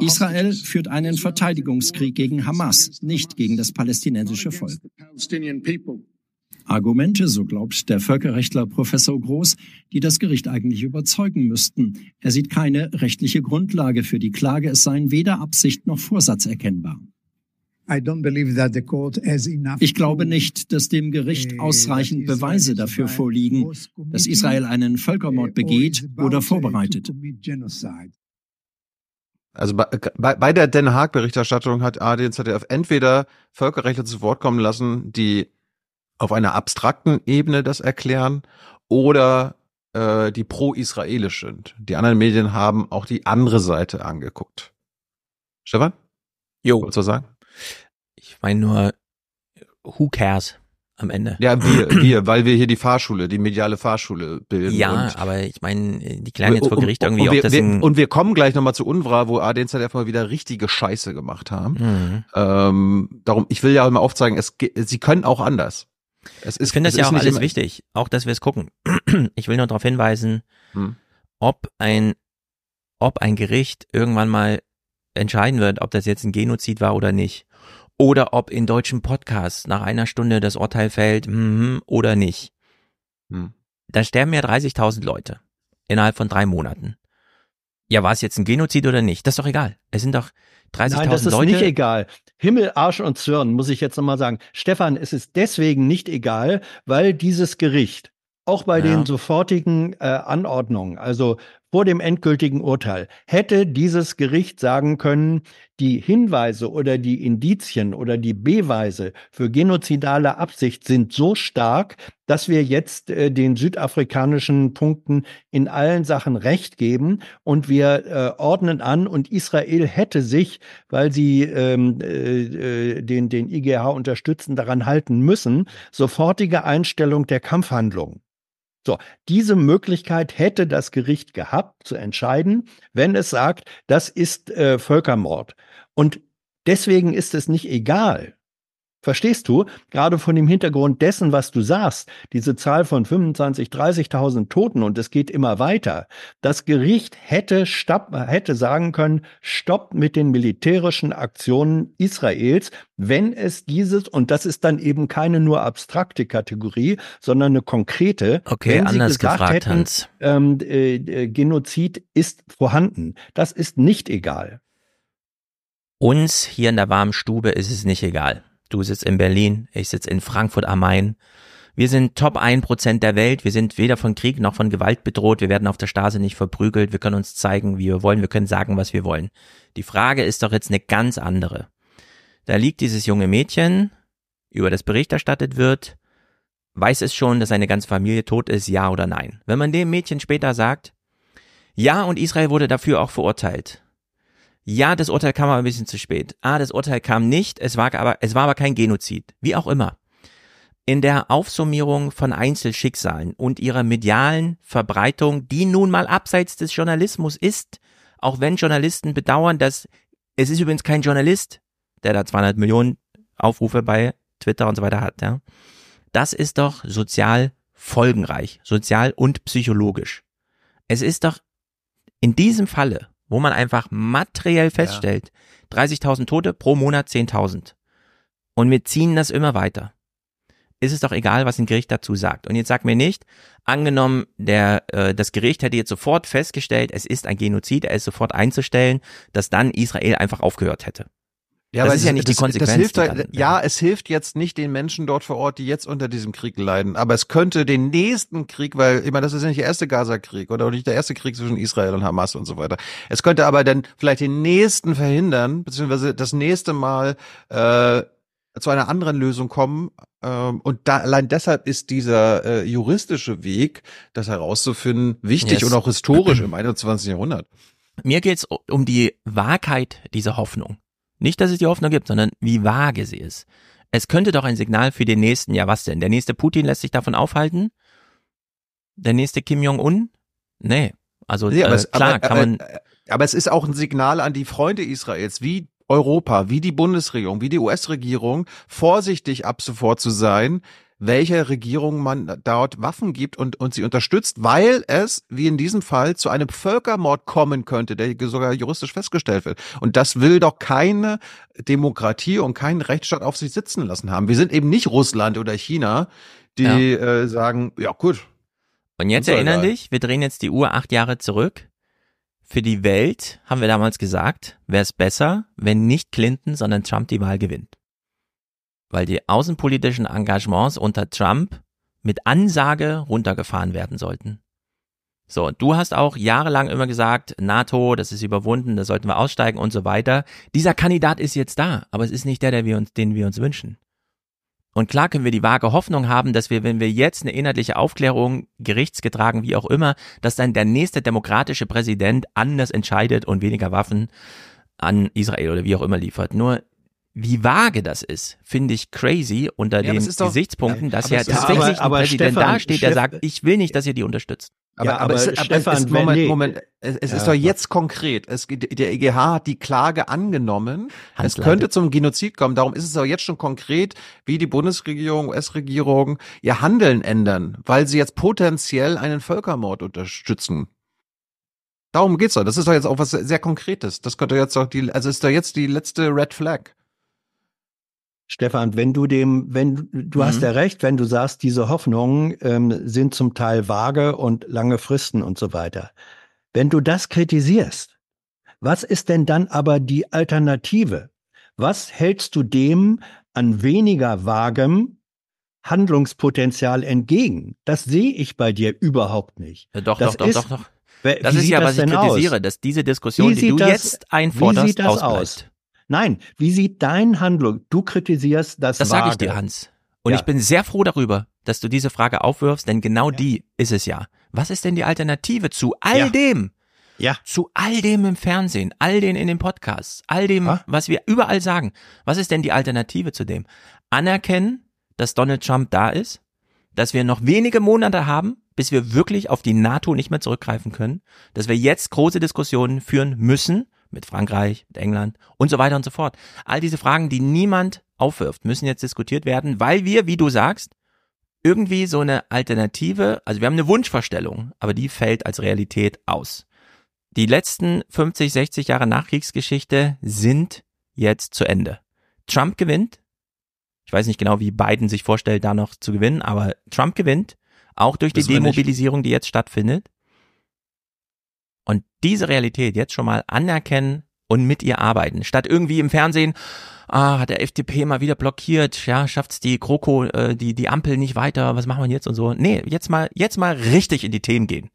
Israel führt einen Verteidigungskrieg gegen Hamas, nicht gegen das palästinensische Volk. Argumente, so glaubt der Völkerrechtler Professor Groß, die das Gericht eigentlich überzeugen müssten. Er sieht keine rechtliche Grundlage für die Klage, es seien weder Absicht noch Vorsatz erkennbar. Ich glaube nicht, dass dem Gericht ausreichend Beweise dafür vorliegen, dass Israel einen Völkermord begeht oder vorbereitet. Also bei, bei, bei der Den Haag-Berichterstattung hat ARD und ZDF entweder Völkerrechtler zu Wort kommen lassen, die auf einer abstrakten Ebene das erklären, oder äh, die pro-israelisch sind. Die anderen Medien haben auch die andere Seite angeguckt. Stefan? Jo. Wolltest du sagen? Ich meine nur, who cares? Am Ende. Ja, wir, wir, weil wir hier die Fahrschule, die mediale Fahrschule bilden. Ja, aber ich meine, die klären jetzt vor Gericht irgendwie, und wir, das wir, Und wir kommen gleich nochmal zu Unvra, wo AD und ZDF mal wieder richtige Scheiße gemacht haben. Mhm. Ähm, darum, ich will ja immer aufzeigen, es, sie können auch anders. Es ist, ich finde das es ja auch alles wichtig, auch dass wir es gucken. Ich will nur darauf hinweisen, Hm. ob ein, ob ein Gericht irgendwann mal entscheiden wird, ob das jetzt ein Genozid war oder nicht. Oder ob in deutschen Podcasts nach einer Stunde das Urteil fällt, mhm, oder nicht. Hm. Da sterben ja 30.000 Leute innerhalb von drei Monaten. Ja, war es jetzt ein Genozid oder nicht? Das ist doch egal. Es sind doch 30.000 Nein, das ist Leute. nicht egal. Himmel, Arsch und Zwirn, muss ich jetzt nochmal sagen. Stefan, es ist deswegen nicht egal, weil dieses Gericht auch bei Ja. den sofortigen äh, Anordnungen, also vor dem endgültigen Urteil, hätte dieses Gericht sagen können, die Hinweise oder die Indizien oder die Beweise für genozidale Absicht sind so stark, dass wir jetzt äh, den südafrikanischen Punkten in allen Sachen Recht geben und wir äh, ordnen an und Israel hätte sich, weil sie ähm, äh, äh, den, den IGH unterstützen, daran halten müssen, sofortige Einstellung der Kampfhandlungen. So, diese Möglichkeit hätte das Gericht gehabt zu entscheiden, wenn es sagt, das ist äh, Völkermord. Und deswegen ist es nicht egal. Verstehst du? Gerade von dem Hintergrund dessen, was du sagst, diese Zahl von 25, 30.000 Toten und es geht immer weiter. Das Gericht hätte, stopp, hätte sagen können, stopp mit den militärischen Aktionen Israels, wenn es dieses, und das ist dann eben keine nur abstrakte Kategorie, sondern eine konkrete, Okay, wenn sie anders gesagt gefragt, hätten, Hans. ähm, äh, äh, Genozid ist vorhanden. Das ist nicht egal. Uns hier in der warmen Stube ist es nicht egal. Du sitzt in Berlin, ich sitze in Frankfurt am Main. Wir sind Top 1% der Welt. Wir sind weder von Krieg noch von Gewalt bedroht. Wir werden auf der Straße nicht verprügelt. Wir können uns zeigen, wie wir wollen. Wir können sagen, was wir wollen. Die Frage ist doch jetzt eine ganz andere. Da liegt dieses junge Mädchen, über das Bericht erstattet wird, weiß es schon, dass seine ganze Familie tot ist, ja oder nein. Wenn man dem Mädchen später sagt, ja, und Israel wurde dafür auch verurteilt. Ja, das Urteil kam aber ein bisschen zu spät. Ah, das Urteil kam nicht, es war aber, es war aber kein Genozid. Wie auch immer. In der Aufsummierung von Einzelschicksalen und ihrer medialen Verbreitung, die nun mal abseits des Journalismus ist, auch wenn Journalisten bedauern, dass es ist übrigens kein Journalist, der da 200 Millionen Aufrufe bei Twitter und so weiter hat, ja. Das ist doch sozial folgenreich, sozial und psychologisch. Es ist doch in diesem Falle, wo man einfach materiell feststellt, ja. 30.000 Tote pro Monat 10.000 und wir ziehen das immer weiter ist es doch egal, was ein Gericht dazu sagt. Und jetzt sag mir nicht, angenommen, der, äh, das Gericht hätte jetzt sofort festgestellt, es ist ein Genozid, er ist sofort einzustellen, dass dann Israel einfach aufgehört hätte. Ja, das ist ja nicht das, die Konsequenz. Das hilft, dann, ja, es hilft jetzt nicht den Menschen dort vor Ort, die jetzt unter diesem Krieg leiden. Aber es könnte den nächsten Krieg, weil, ich meine, das ist ja nicht der erste Gaza-Krieg oder nicht der erste Krieg zwischen Israel und Hamas und so weiter. Es könnte aber dann vielleicht den nächsten verhindern, beziehungsweise das nächste Mal äh, zu einer anderen Lösung kommen. Ähm, und da, allein deshalb ist dieser äh, juristische Weg, das herauszufinden, wichtig yes. und auch historisch im 21. Jahrhundert. Mir geht's um die Wahrheit dieser Hoffnung. Nicht, dass es die Hoffnung gibt, sondern wie vage sie ist. Es könnte doch ein Signal für den nächsten, ja was denn? Der nächste Putin lässt sich davon aufhalten? Der nächste Kim Jong-un? Nee. Also ja, äh, klar, aber, kann man. Aber, aber es ist auch ein Signal an die Freunde Israels, wie Europa, wie die Bundesregierung, wie die US-Regierung vorsichtig ab sofort zu sein, welcher Regierung man dort Waffen gibt und, und sie unterstützt, weil es, wie in diesem Fall, zu einem Völkermord kommen könnte, der sogar juristisch festgestellt wird. Und das will doch keine Demokratie und keinen Rechtsstaat auf sich sitzen lassen haben. Wir sind eben nicht Russland oder China, die ja. äh, sagen, ja gut. Und jetzt erinnern dich, wir drehen jetzt die Uhr acht Jahre zurück. Für die Welt, haben wir damals gesagt, wäre es besser, wenn nicht Clinton, sondern Trump die Wahl gewinnt. Weil die außenpolitischen Engagements unter Trump mit Ansage runtergefahren werden sollten. So, du hast auch jahrelang immer gesagt, NATO, das ist überwunden, da sollten wir aussteigen und so weiter. Dieser Kandidat ist jetzt da, aber es ist nicht der, der wir uns, den wir uns wünschen. Und klar können wir die vage Hoffnung haben, dass wir, wenn wir jetzt eine inhaltliche Aufklärung, gerichtsgetragen, wie auch immer, dass dann der nächste demokratische Präsident anders entscheidet und weniger Waffen an Israel oder wie auch immer liefert. Nur wie vage das ist, finde ich crazy unter ja, den doch, Gesichtspunkten, dass ja, tatsächlich aber, aber ein Präsident Stefan, dasteht, der sagt, ich will nicht, dass ihr die unterstützt. Aber, ja, aber, aber, es, Stefan, es ist, Moment, nee. Moment, es, es ja, ist doch jetzt konkret. Es, der EGH hat die Klage angenommen. Es könnte zum Genozid kommen. Darum ist es auch jetzt schon konkret, wie die Bundesregierung, US-Regierung ihr Handeln ändern, weil sie jetzt potenziell einen Völkermord unterstützen. Darum geht's doch. Das ist doch jetzt auch was sehr Konkretes. Das könnte jetzt auch die, also ist doch jetzt die letzte Red Flag. Stefan, wenn du dem, wenn du mhm. hast ja recht, wenn du sagst, diese Hoffnungen ähm, sind zum Teil vage und lange Fristen und so weiter. Wenn du das kritisierst, was ist denn dann aber die Alternative? Was hältst du dem an weniger vagem Handlungspotenzial entgegen? Das sehe ich bei dir überhaupt nicht. Ja, doch, das doch, ist, doch, doch, doch. Das ist ja, was ich kritisiere, aus? dass diese Diskussion, die du das, jetzt einforderst, wie sieht das aus? Nein, wie sieht dein Handlung? Du kritisierst das. Das sage ich dir, Hans. Und ja. ich bin sehr froh darüber, dass du diese Frage aufwirfst, denn genau ja. die ist es ja. Was ist denn die Alternative zu all ja. dem? Ja. Zu all dem im Fernsehen, all dem in den Podcasts, all dem, ha? was wir überall sagen. Was ist denn die Alternative zu dem? Anerkennen, dass Donald Trump da ist, dass wir noch wenige Monate haben, bis wir wirklich auf die NATO nicht mehr zurückgreifen können, dass wir jetzt große Diskussionen führen müssen, mit Frankreich, mit England und so weiter und so fort. All diese Fragen, die niemand aufwirft, müssen jetzt diskutiert werden, weil wir, wie du sagst, irgendwie so eine Alternative, also wir haben eine Wunschvorstellung, aber die fällt als Realität aus. Die letzten 50, 60 Jahre Nachkriegsgeschichte sind jetzt zu Ende. Trump gewinnt. Ich weiß nicht genau, wie Biden sich vorstellt, da noch zu gewinnen, aber Trump gewinnt, auch durch die Demobilisierung, die jetzt stattfindet. Und diese Realität jetzt schon mal anerkennen und mit ihr arbeiten. Statt irgendwie im Fernsehen, ah, hat der FDP mal wieder blockiert, ja, schafft's die Kroko, äh, die, die Ampel nicht weiter, was machen wir jetzt und so. Nee, jetzt mal, jetzt mal richtig in die Themen gehen.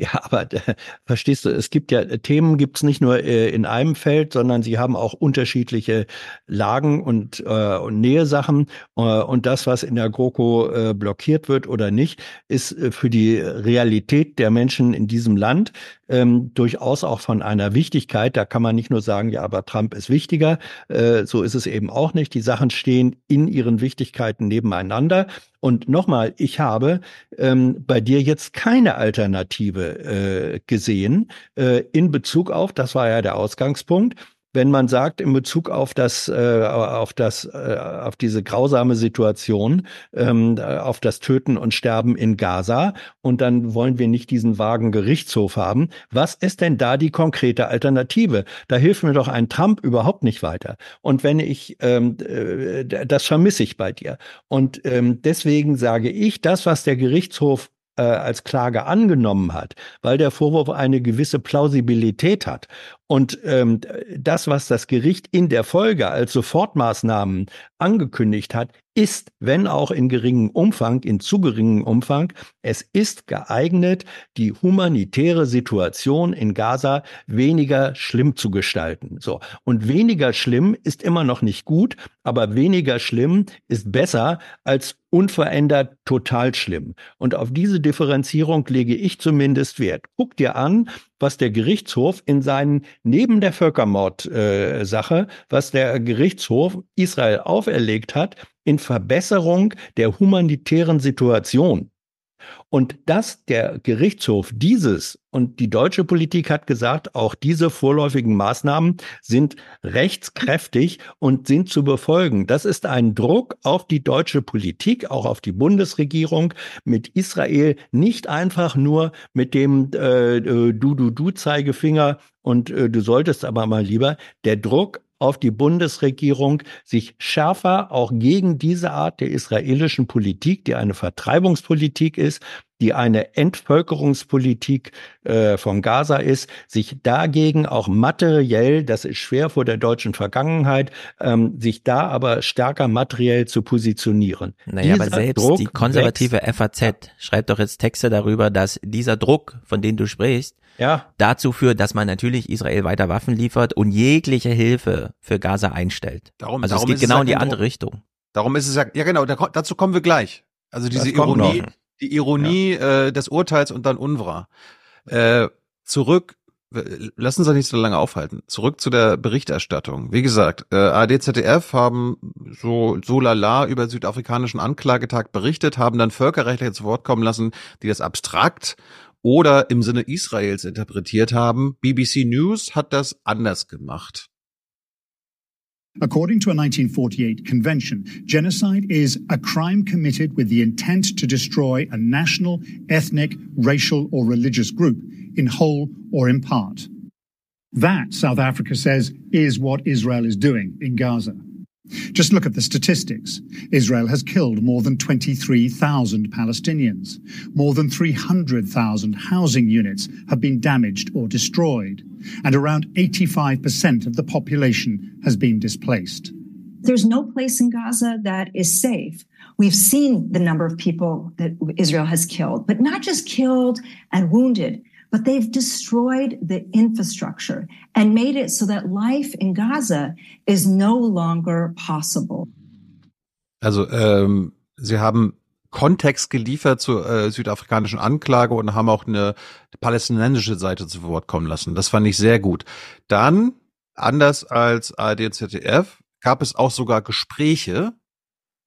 Ja, aber äh, verstehst du, es gibt ja Themen gibt's nicht nur äh, in einem Feld, sondern sie haben auch unterschiedliche Lagen und, äh, und Nähesachen. Äh, und das, was in der GroKo äh, blockiert wird oder nicht, ist äh, für die Realität der Menschen in diesem Land ähm, durchaus auch von einer Wichtigkeit. Da kann man nicht nur sagen, ja, aber Trump ist wichtiger. Äh, so ist es eben auch nicht. Die Sachen stehen in ihren Wichtigkeiten nebeneinander. Und nochmal, ich habe ähm, bei dir jetzt keine Alternative äh, gesehen äh, in Bezug auf, das war ja der Ausgangspunkt, wenn man sagt in Bezug auf das, äh, auf das, äh, auf diese grausame Situation, ähm, auf das Töten und Sterben in Gaza und dann wollen wir nicht diesen vagen Gerichtshof haben. Was ist denn da die konkrete Alternative? Da hilft mir doch ein Trump überhaupt nicht weiter. Und wenn ich, ähm, äh, das vermisse ich bei dir. Und ähm, deswegen sage ich, das, was der Gerichtshof äh, als Klage angenommen hat, weil der Vorwurf eine gewisse Plausibilität hat. Und ähm, das, was das Gericht in der Folge als Sofortmaßnahmen angekündigt hat, ist, wenn auch in geringem Umfang, in zu geringem Umfang, es ist geeignet, die humanitäre Situation in Gaza weniger schlimm zu gestalten. So. Und weniger schlimm ist immer noch nicht gut, aber weniger schlimm ist besser als unverändert total schlimm. Und auf diese Differenzierung lege ich zumindest Wert. Guck dir an, was der Gerichtshof in seinen, neben der Völkermord-Sache, äh, was der Gerichtshof Israel auferlegt hat, in Verbesserung der humanitären Situation und dass der Gerichtshof dieses und die deutsche Politik hat gesagt, auch diese vorläufigen Maßnahmen sind rechtskräftig und sind zu befolgen. Das ist ein Druck auf die deutsche Politik, auch auf die Bundesregierung, mit Israel nicht einfach nur mit dem äh, Du-Du-Du-Zeigefinger und äh, du solltest aber mal lieber der Druck auf die Bundesregierung, sich schärfer auch gegen diese Art der israelischen Politik, die eine Vertreibungspolitik ist, die eine Entvölkerungspolitik äh, von Gaza ist, sich dagegen auch materiell, das ist schwer vor der deutschen Vergangenheit, ähm, sich da aber stärker materiell zu positionieren. Naja, dieser aber selbst Druck die konservative wächst. FAZ schreibt doch jetzt Texte darüber, dass dieser Druck, von dem du sprichst, ja. dazu führt, dass man natürlich Israel weiter Waffen liefert und jegliche Hilfe für Gaza einstellt. Darum, also darum es geht genau es in die andere Richtung. Darum ist es ja, ja genau, da, dazu kommen wir gleich. Also diese Ironie, die Ironie ja. äh, des Urteils und dann UNRWA. Äh, zurück, lass uns das nicht so lange aufhalten. Zurück zu der Berichterstattung. Wie gesagt, äh, ARD, ZDF haben so so lala über südafrikanischen Anklagetag berichtet, haben dann Völkerrechtler zu Wort kommen lassen, die das abstrakt oder im Sinne Israels interpretiert haben. BBC News hat das anders gemacht. According to a 1948 convention, genocide is a crime committed with the intent to destroy a national, ethnic, racial, or religious group in whole or in part. That, South Africa says, is what Israel is doing in Gaza. Just look at the statistics. Israel has killed more than 23,000 Palestinians. More than 300,000 housing units have been damaged or destroyed. And around 85% of the population has been displaced. There's no place in Gaza that is safe. We've seen the number of people that Israel has killed, but not just killed and wounded, but they've destroyed the infrastructure and made it so that life in Gaza is no longer possible. Also ähm, sie haben Kontext geliefert zur äh, südafrikanischen Anklage und haben auch eine palästinensische Seite zu Wort kommen lassen. Das fand ich sehr gut. Dann, anders als ARD und ZDF, gab es auch sogar Gespräche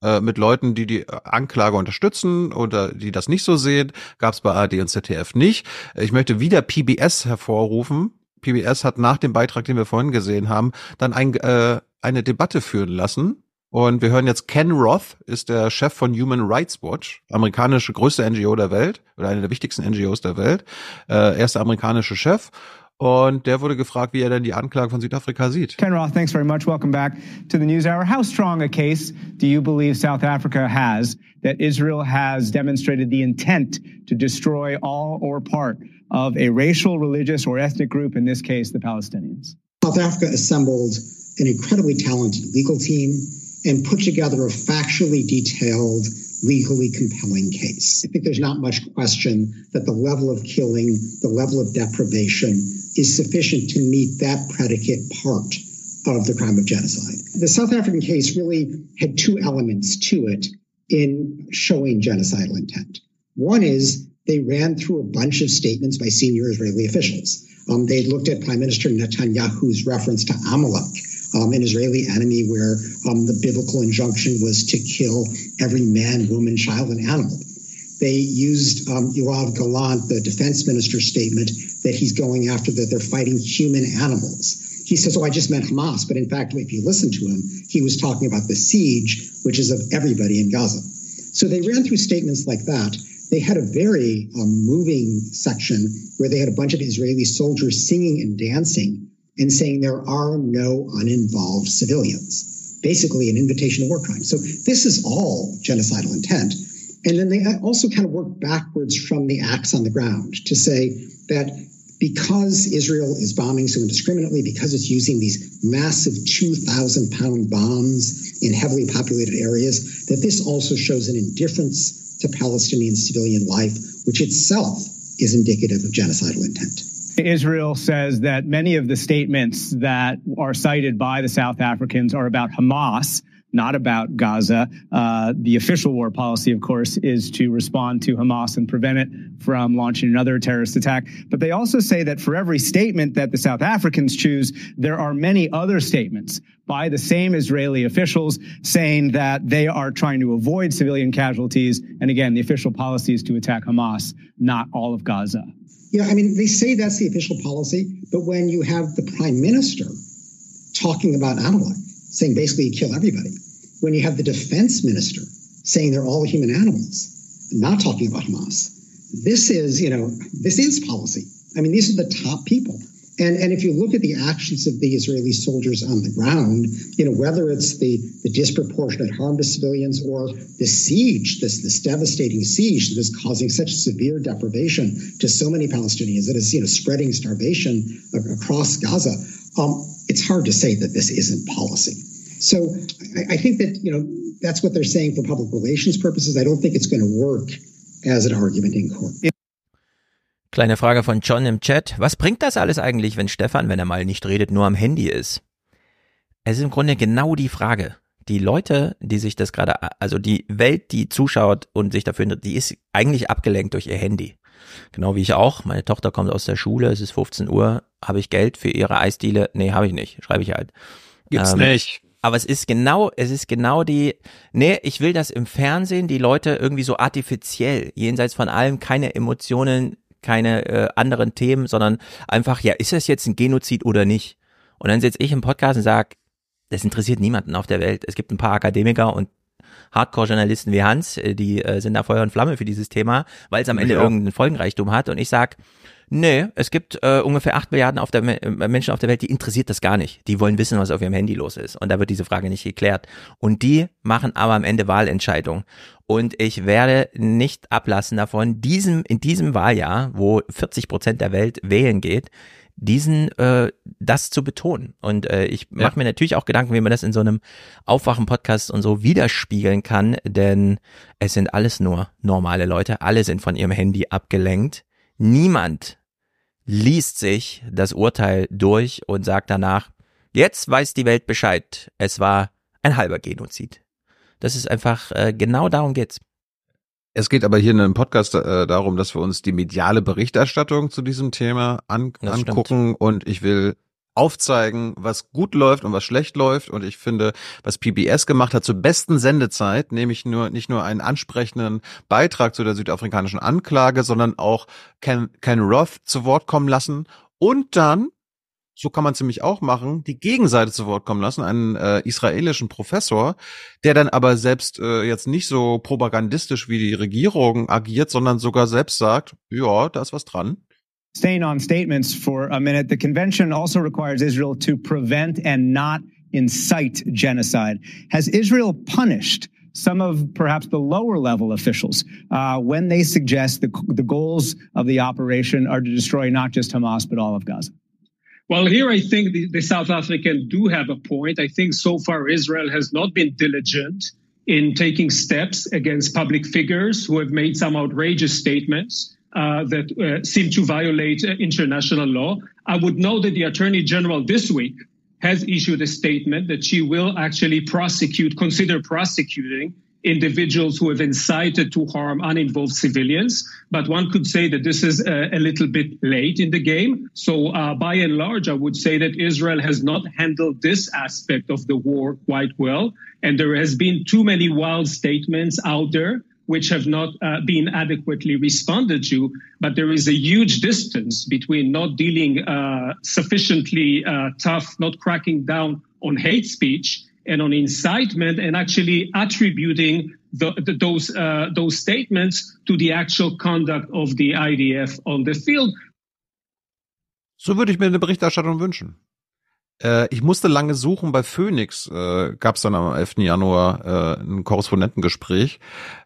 mit Leuten, die die Anklage unterstützen oder die das nicht so sehen. Gab es bei ARD und ZDF nicht. Ich möchte wieder PBS hervorrufen. PBS hat nach dem Beitrag, den wir vorhin gesehen haben, dann ein, äh, eine Debatte führen lassen. Und wir hören jetzt Ken Roth, ist der Chef von Human Rights Watch, amerikanische größte NGO der Welt oder eine der wichtigsten NGOs der Welt, äh, erster amerikanische Chef. Und der wurde gefragt, wie er denn die Anklage von Südafrika sieht. Ken Roth, thanks very much. Welcome back to the News Hour. How strong a case do you believe South Africa has that Israel has demonstrated the intent to destroy all or part of a racial, religious, or ethnic group, in this case, the Palestinians? South Africa assembled an incredibly talented legal team and put together a factually detailed legally compelling case. I think there's not much question that the level of killing, the level of deprivation is sufficient to meet that predicate part of the crime of genocide. The South African case really had two elements to it in showing genocidal intent. One is they ran through a bunch of statements by senior Israeli officials. Um, they looked at Prime Minister Netanyahu's reference to Amalek, um, an Israeli enemy where um, the biblical injunction was to kill every man, woman, child, and animal. They used um, Yoav the defense minister's statement, that he's going after that they're fighting human animals. he says, Oh, I just meant Hamas. But in fact, if you listen to him, he was talking about the siege, which is of everybody in Gaza. So they ran through statements like that. They had a very um, moving section where they had a bunch of Israeli soldiers singing and dancing and saying there are no uninvolved civilians. Basically, an invitation to war crimes. So this is all genocidal intent. And then they also kind of work backwards from the acts on the ground to say that because Israel is bombing so indiscriminately, because it's using these massive 2,000 pound bombs in heavily populated areas, that this also shows an indifference to Palestinian civilian life, which itself is indicative of genocidal intent. Israel says that many of the statements that are cited by the South Africans are about Hamas not about Gaza. Uh, the official war policy, of course, is to respond to Hamas and prevent it from launching another terrorist attack. But they also say that for every statement that the South Africans choose, there are many other statements by the same Israeli officials saying that they are trying to avoid civilian casualties. And again, the official policy is to attack Hamas, not all of Gaza. Yeah, I mean, they say that's the official policy, but when you have the prime minister talking about Amalek, saying basically kill everybody. When you have the defense minister saying they're all human animals, not talking about Hamas. This is, you know, this is policy. I mean, these are the top people. And, and if you look at the actions of the Israeli soldiers on the ground, you know, whether it's the, the disproportionate harm to civilians or the siege, this, this devastating siege that is causing such severe deprivation to so many Palestinians that is, you know, spreading starvation across Gaza, um, it's hard to say that this isn't policy. So I, I think that, you know, that's what they're saying for public relations purposes. I don't think it's going to work as an argument in court. Kleine Frage von John im Chat. Was bringt das alles eigentlich, wenn Stefan, wenn er mal nicht redet, nur am Handy ist? Es ist im Grunde genau die Frage. Die Leute, die sich das gerade, also die Welt, die zuschaut und sich dafür, die ist eigentlich abgelenkt durch ihr Handy. Genau wie ich auch. Meine Tochter kommt aus der Schule, es ist 15 Uhr, habe ich Geld für ihre Eisdiele? Nee, habe ich nicht, schreibe ich halt. Gibt's ähm, nicht. Aber es ist genau, es ist genau die, nee, ich will das im Fernsehen, die Leute irgendwie so artifiziell, jenseits von allem, keine Emotionen, keine äh, anderen Themen, sondern einfach, ja, ist das jetzt ein Genozid oder nicht? Und dann sitze ich im Podcast und sage, das interessiert niemanden auf der Welt. Es gibt ein paar Akademiker und Hardcore-Journalisten wie Hans, äh, die äh, sind da Feuer und Flamme für dieses Thema, weil es am Ende ja. irgendeinen Folgenreichtum hat. Und ich sag, nee, es gibt äh, ungefähr acht Milliarden auf der, äh, Menschen auf der Welt, die interessiert das gar nicht. Die wollen wissen, was auf ihrem Handy los ist. Und da wird diese Frage nicht geklärt. Und die machen aber am Ende Wahlentscheidungen. Und ich werde nicht ablassen davon, diesem, in diesem Wahljahr, wo 40 Prozent der Welt wählen geht, diesen äh, das zu betonen. Und äh, ich mache ja. mir natürlich auch Gedanken, wie man das in so einem Aufwachen-Podcast und so widerspiegeln kann, denn es sind alles nur normale Leute, alle sind von ihrem Handy abgelenkt. Niemand liest sich das Urteil durch und sagt danach, jetzt weiß die Welt Bescheid, es war ein halber Genozid. Das ist einfach, äh, genau darum geht's. Es geht aber hier in einem Podcast äh, darum, dass wir uns die mediale Berichterstattung zu diesem Thema an, angucken stimmt. und ich will aufzeigen, was gut läuft und was schlecht läuft. Und ich finde, was PBS gemacht hat zur besten Sendezeit, nämlich nur nicht nur einen ansprechenden Beitrag zu der südafrikanischen Anklage, sondern auch Ken, Ken Roth zu Wort kommen lassen und dann so kann man ziemlich auch machen, die Gegenseite zu Wort kommen lassen, einen äh, israelischen Professor, der dann aber selbst äh, jetzt nicht so propagandistisch wie die Regierung agiert, sondern sogar selbst sagt, ja, da ist was dran. Staying on statements for a minute, the convention also requires Israel to prevent and not incite genocide. Has Israel punished some of perhaps the lower level officials uh, when they suggest the, the goals of the operation are to destroy not just Hamas, but all of Gaza? Well, here I think the, the South African do have a point. I think so far Israel has not been diligent in taking steps against public figures who have made some outrageous statements. Uh, that uh, seem to violate uh, international law. I would know that the Attorney General this week has issued a statement that she will actually prosecute, consider prosecuting individuals who have incited to harm uninvolved civilians. But one could say that this is a, a little bit late in the game. So uh, by and large, I would say that Israel has not handled this aspect of the war quite well. And there has been too many wild statements out there which have not uh, been adequately responded to. But there is a huge distance between not dealing uh, sufficiently uh, tough, not cracking down on hate speech and on incitement, and actually attributing the, the, those uh, those statements to the actual conduct of the IDF on the field. So würde ich mir eine Berichterstattung wünschen. Äh, ich musste lange suchen. Bei Phoenix äh, gab es dann am 11. Januar äh, ein Korrespondentengespräch.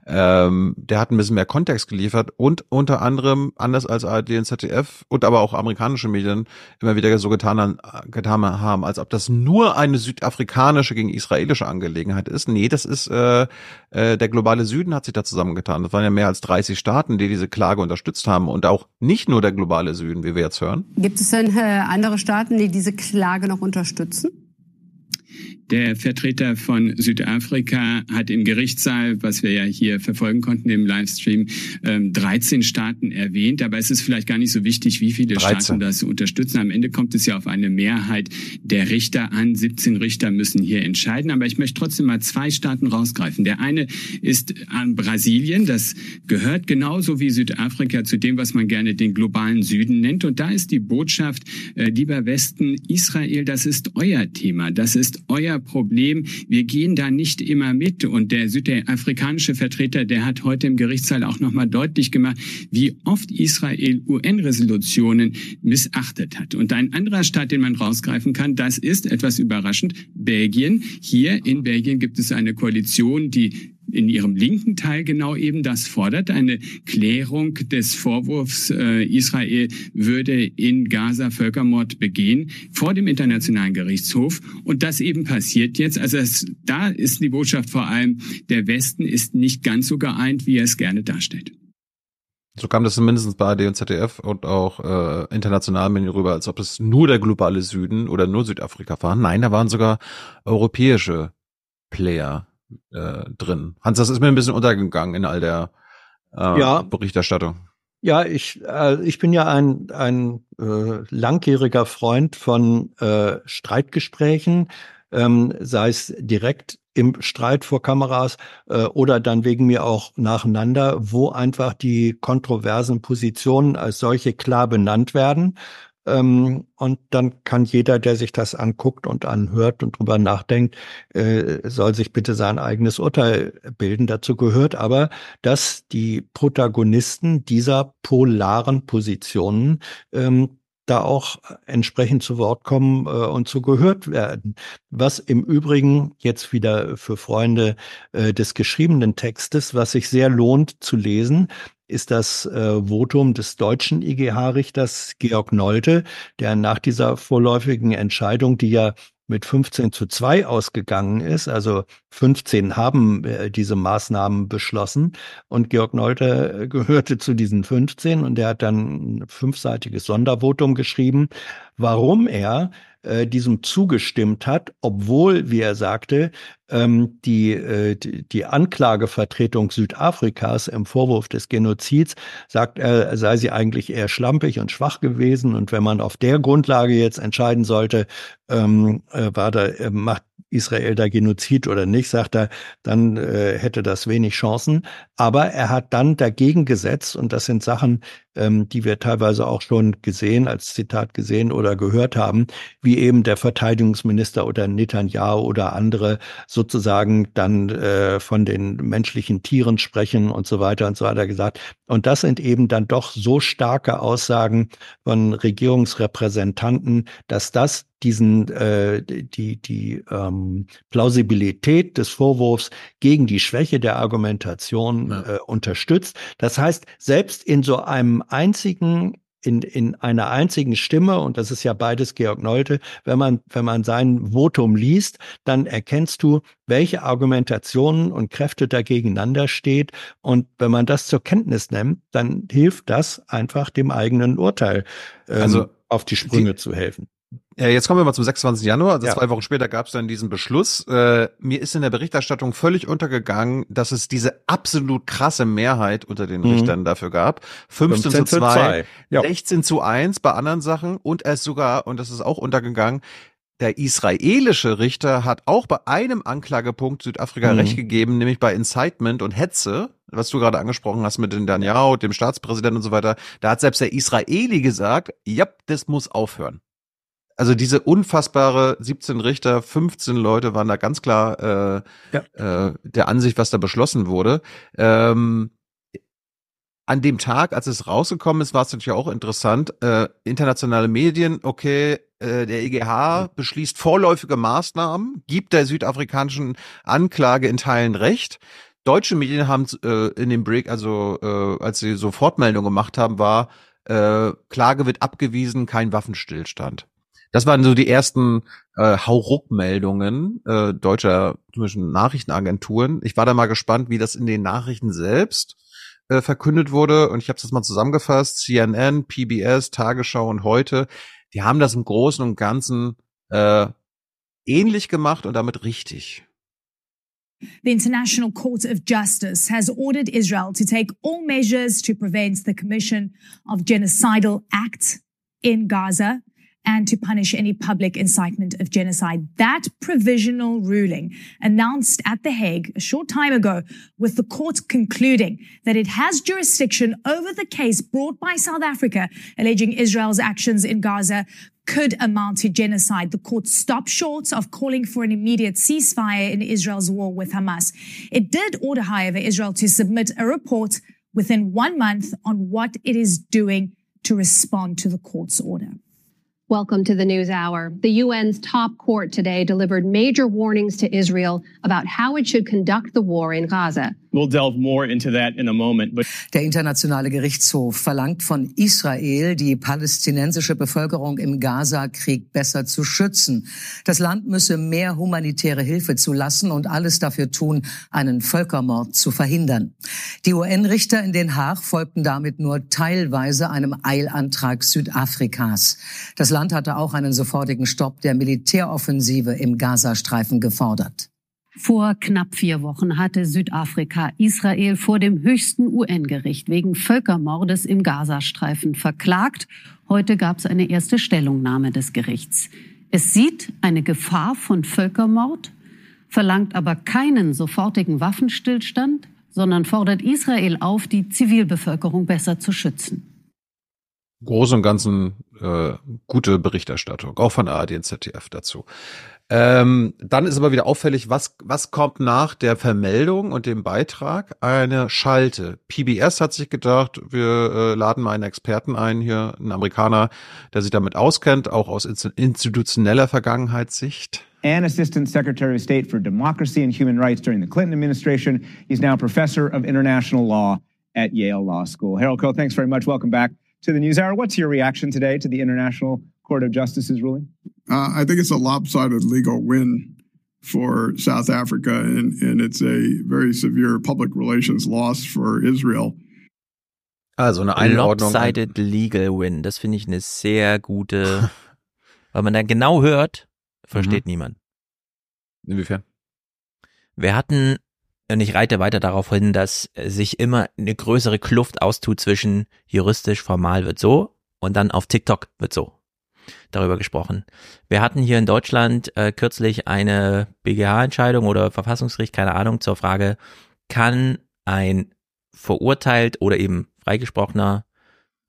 Ähm, der hat ein bisschen mehr Kontext geliefert und unter anderem, anders als ARD und ZDF und aber auch amerikanische Medien immer wieder so getan, getan haben, als ob das nur eine südafrikanische gegen israelische Angelegenheit ist. Nee, das ist äh, äh, der globale Süden hat sich da zusammengetan. Das waren ja mehr als 30 Staaten, die diese Klage unterstützt haben und auch nicht nur der globale Süden, wie wir jetzt hören. Gibt es denn äh, andere Staaten, die diese Klage noch unterstützen? Der Vertreter von Südafrika hat im Gerichtssaal, was wir ja hier verfolgen konnten im Livestream, 13 ähm, Staaten erwähnt. Aber es ist vielleicht gar nicht so wichtig, wie viele 13. Staaten das unterstützen. Am Ende kommt es ja auf eine Mehrheit der Richter an. 17 Richter müssen hier entscheiden. Aber ich möchte trotzdem mal zwei Staaten rausgreifen. Der eine ist an Brasilien. Das gehört genauso wie Südafrika zu dem, was man gerne den globalen Süden nennt. Und da ist die Botschaft, äh, lieber Westen, Israel, das ist euer Thema. Das ist euer Problem. Wir gehen da nicht immer mit. Und der südafrikanische Vertreter, der hat heute im Gerichtssaal auch nochmal deutlich gemacht, wie oft Israel UN-Resolutionen missachtet hat. Und ein anderer Staat, den man rausgreifen kann, das ist etwas überraschend, Belgien. Hier in Belgien gibt es eine Koalition, die in ihrem linken Teil genau eben das fordert, eine Klärung des Vorwurfs, äh, Israel würde in Gaza Völkermord begehen vor dem Internationalen Gerichtshof. Und das eben passiert jetzt. Also es, da ist die Botschaft vor allem, der Westen ist nicht ganz so geeint, wie er es gerne darstellt. So kam das zumindest bei AD und ZDF und auch äh, international Medien rüber, als ob es nur der globale Süden oder nur Südafrika war. Nein, da waren sogar europäische Player äh, drin. Hans, das ist mir ein bisschen untergegangen in all der äh, ja. Berichterstattung. Ja, ich, äh, ich bin ja ein, ein äh, langjähriger Freund von äh, Streitgesprächen, ähm, sei es direkt im Streit vor Kameras äh, oder dann wegen mir auch nacheinander, wo einfach die kontroversen Positionen als solche klar benannt werden. Ähm, und dann kann jeder, der sich das anguckt und anhört und drüber nachdenkt, äh, soll sich bitte sein eigenes Urteil bilden. Dazu gehört aber, dass die Protagonisten dieser polaren Positionen ähm, da auch entsprechend zu Wort kommen äh, und zu gehört werden. Was im Übrigen jetzt wieder für Freunde äh, des geschriebenen Textes, was sich sehr lohnt zu lesen, ist das äh, Votum des deutschen IGH-Richters Georg Nolte, der nach dieser vorläufigen Entscheidung, die ja mit 15 zu 2 ausgegangen ist. Also 15 haben äh, diese Maßnahmen beschlossen und Georg Nolte äh, gehörte zu diesen 15 und er hat dann ein fünfseitiges Sondervotum geschrieben, warum er äh, diesem zugestimmt hat, obwohl, wie er sagte, ähm, die, äh, die Anklagevertretung Südafrikas im Vorwurf des Genozids sagt, er sei sie eigentlich eher schlampig und schwach gewesen. Und wenn man auf der Grundlage jetzt entscheiden sollte, ähm, äh, war da, äh, macht Israel da Genozid oder nicht, sagt er, dann äh, hätte das wenig Chancen. Aber er hat dann dagegen gesetzt, und das sind Sachen, ähm, die wir teilweise auch schon gesehen, als Zitat gesehen oder gehört haben, wie eben der Verteidigungsminister oder Netanyahu oder andere sozusagen dann äh, von den menschlichen Tieren sprechen und so weiter und so weiter gesagt. Und das sind eben dann doch so starke Aussagen von Regierungsrepräsentanten, dass das diesen äh, die die ähm, Plausibilität des Vorwurfs gegen die Schwäche der Argumentation ja. äh, unterstützt. Das heißt, selbst in so einem einzigen in, in einer einzigen Stimme, und das ist ja beides Georg Nolte, wenn man, wenn man sein Votum liest, dann erkennst du, welche Argumentationen und Kräfte da gegeneinander steht. Und wenn man das zur Kenntnis nimmt, dann hilft das einfach dem eigenen Urteil ähm, also, auf die Sprünge die, zu helfen. Ja, jetzt kommen wir mal zum 26. Januar. Also ja. zwei Wochen später gab es dann diesen Beschluss. Äh, mir ist in der Berichterstattung völlig untergegangen, dass es diese absolut krasse Mehrheit unter den mhm. Richtern dafür gab. 15, 15 zu 2, 2. Ja. 16 zu 1 bei anderen Sachen und es sogar, und das ist auch untergegangen, der israelische Richter hat auch bei einem Anklagepunkt Südafrika Mhm. recht gegeben, nämlich bei Incitement und Hetze, was du gerade angesprochen hast mit den Netanyahu, dem Staatspräsidenten und so weiter. Da hat selbst der Israeli gesagt, ja, das muss aufhören. Also diese unfassbare 17 Richter, 15 Leute waren da ganz klar äh, äh, der Ansicht, was da beschlossen wurde. Ähm, an dem Tag, als es rausgekommen ist, war es natürlich auch interessant. Äh, internationale Medien, okay, äh, der EGH beschließt vorläufige Maßnahmen, gibt der südafrikanischen Anklage in Teilen recht. Deutsche Medien haben äh, in dem Break, also äh, als sie so Fortmeldungen gemacht haben, war äh, Klage wird abgewiesen, kein Waffenstillstand. Das waren so die ersten äh, Hauruck-Meldungen äh, deutscher Nachrichtenagenturen. Ich war da mal gespannt, wie das in den Nachrichten selbst äh, verkündet wurde. Und ich habe das mal zusammengefasst. CNN, PBS, Tagesschau und heute, die haben das im Großen und Ganzen äh, ähnlich gemacht und damit richtig. The International Court of Justice has ordered Israel to take all measures to prevent the commission of genocidal acts in Gaza and to punish any public incitement of genocide. That provisional ruling announced at The Hague a short time ago with the court concluding that it has jurisdiction over the case brought by South Africa alleging Israel's actions in Gaza could amount to genocide. The court stopped short of calling for an immediate ceasefire in Israel's war with Hamas. It did order, however, Israel to submit a report within one month on what it is doing to respond to the court's order. Welcome to the News Hour. The UN's top court today delivered major warnings to Israel about how it should conduct the war in Gaza. We'll delve more into that in a moment. But Der Internationale Gerichtshof verlangt von Israel, die palästinensische Bevölkerung im Gaza-Krieg besser zu schützen. Das Land müsse mehr humanitäre Hilfe zulassen und alles dafür tun, einen Völkermord zu verhindern. Die UN-Richter in Den Haag folgten damit nur teilweise einem Eilantrag Südafrikas. Das Land hatte auch einen sofortigen Stopp der Militäroffensive im Gazastreifen gefordert. Vor knapp vier Wochen hatte Südafrika Israel vor dem höchsten UN-Gericht wegen Völkermordes im Gazastreifen verklagt. Heute gab es eine erste Stellungnahme des Gerichts. Es sieht eine Gefahr von Völkermord, verlangt aber keinen sofortigen Waffenstillstand, sondern fordert Israel auf, die Zivilbevölkerung besser zu schützen. Großen und Ganzen äh, gute Berichterstattung, auch von ARD und ZDF dazu. Ähm, dann ist aber wieder auffällig, was, was kommt nach der Vermeldung und dem Beitrag? Eine Schalte. PBS hat sich gedacht, wir äh, laden mal einen Experten ein hier, einen Amerikaner, der sich damit auskennt, auch aus institutioneller Vergangenheitssicht. and Assistant Secretary of State for Democracy and Human Rights during the Clinton administration. He's now professor of international law at Yale Law School. Harold Coe, thanks very much. Welcome back to the News Hour. What's your reaction today to the International Court of Justice's ruling? Uh, I think it's a lopsided legal win for South Africa, and, and it's a very severe public relations loss for Israel. Also eine Einordnung. Lopsided Legal Win, das finde ich eine sehr gute, weil man dann genau hört, versteht Mhm. niemand. Inwiefern? Wir hatten, und ich reite weiter darauf hin, dass sich immer eine größere Kluft austut zwischen juristisch formal wird so und dann auf TikTok wird so. Darüber gesprochen. Wir hatten hier in Deutschland äh, kürzlich eine BGH-Entscheidung oder Verfassungsgericht, keine Ahnung, zur Frage, kann ein verurteilt oder eben freigesprochener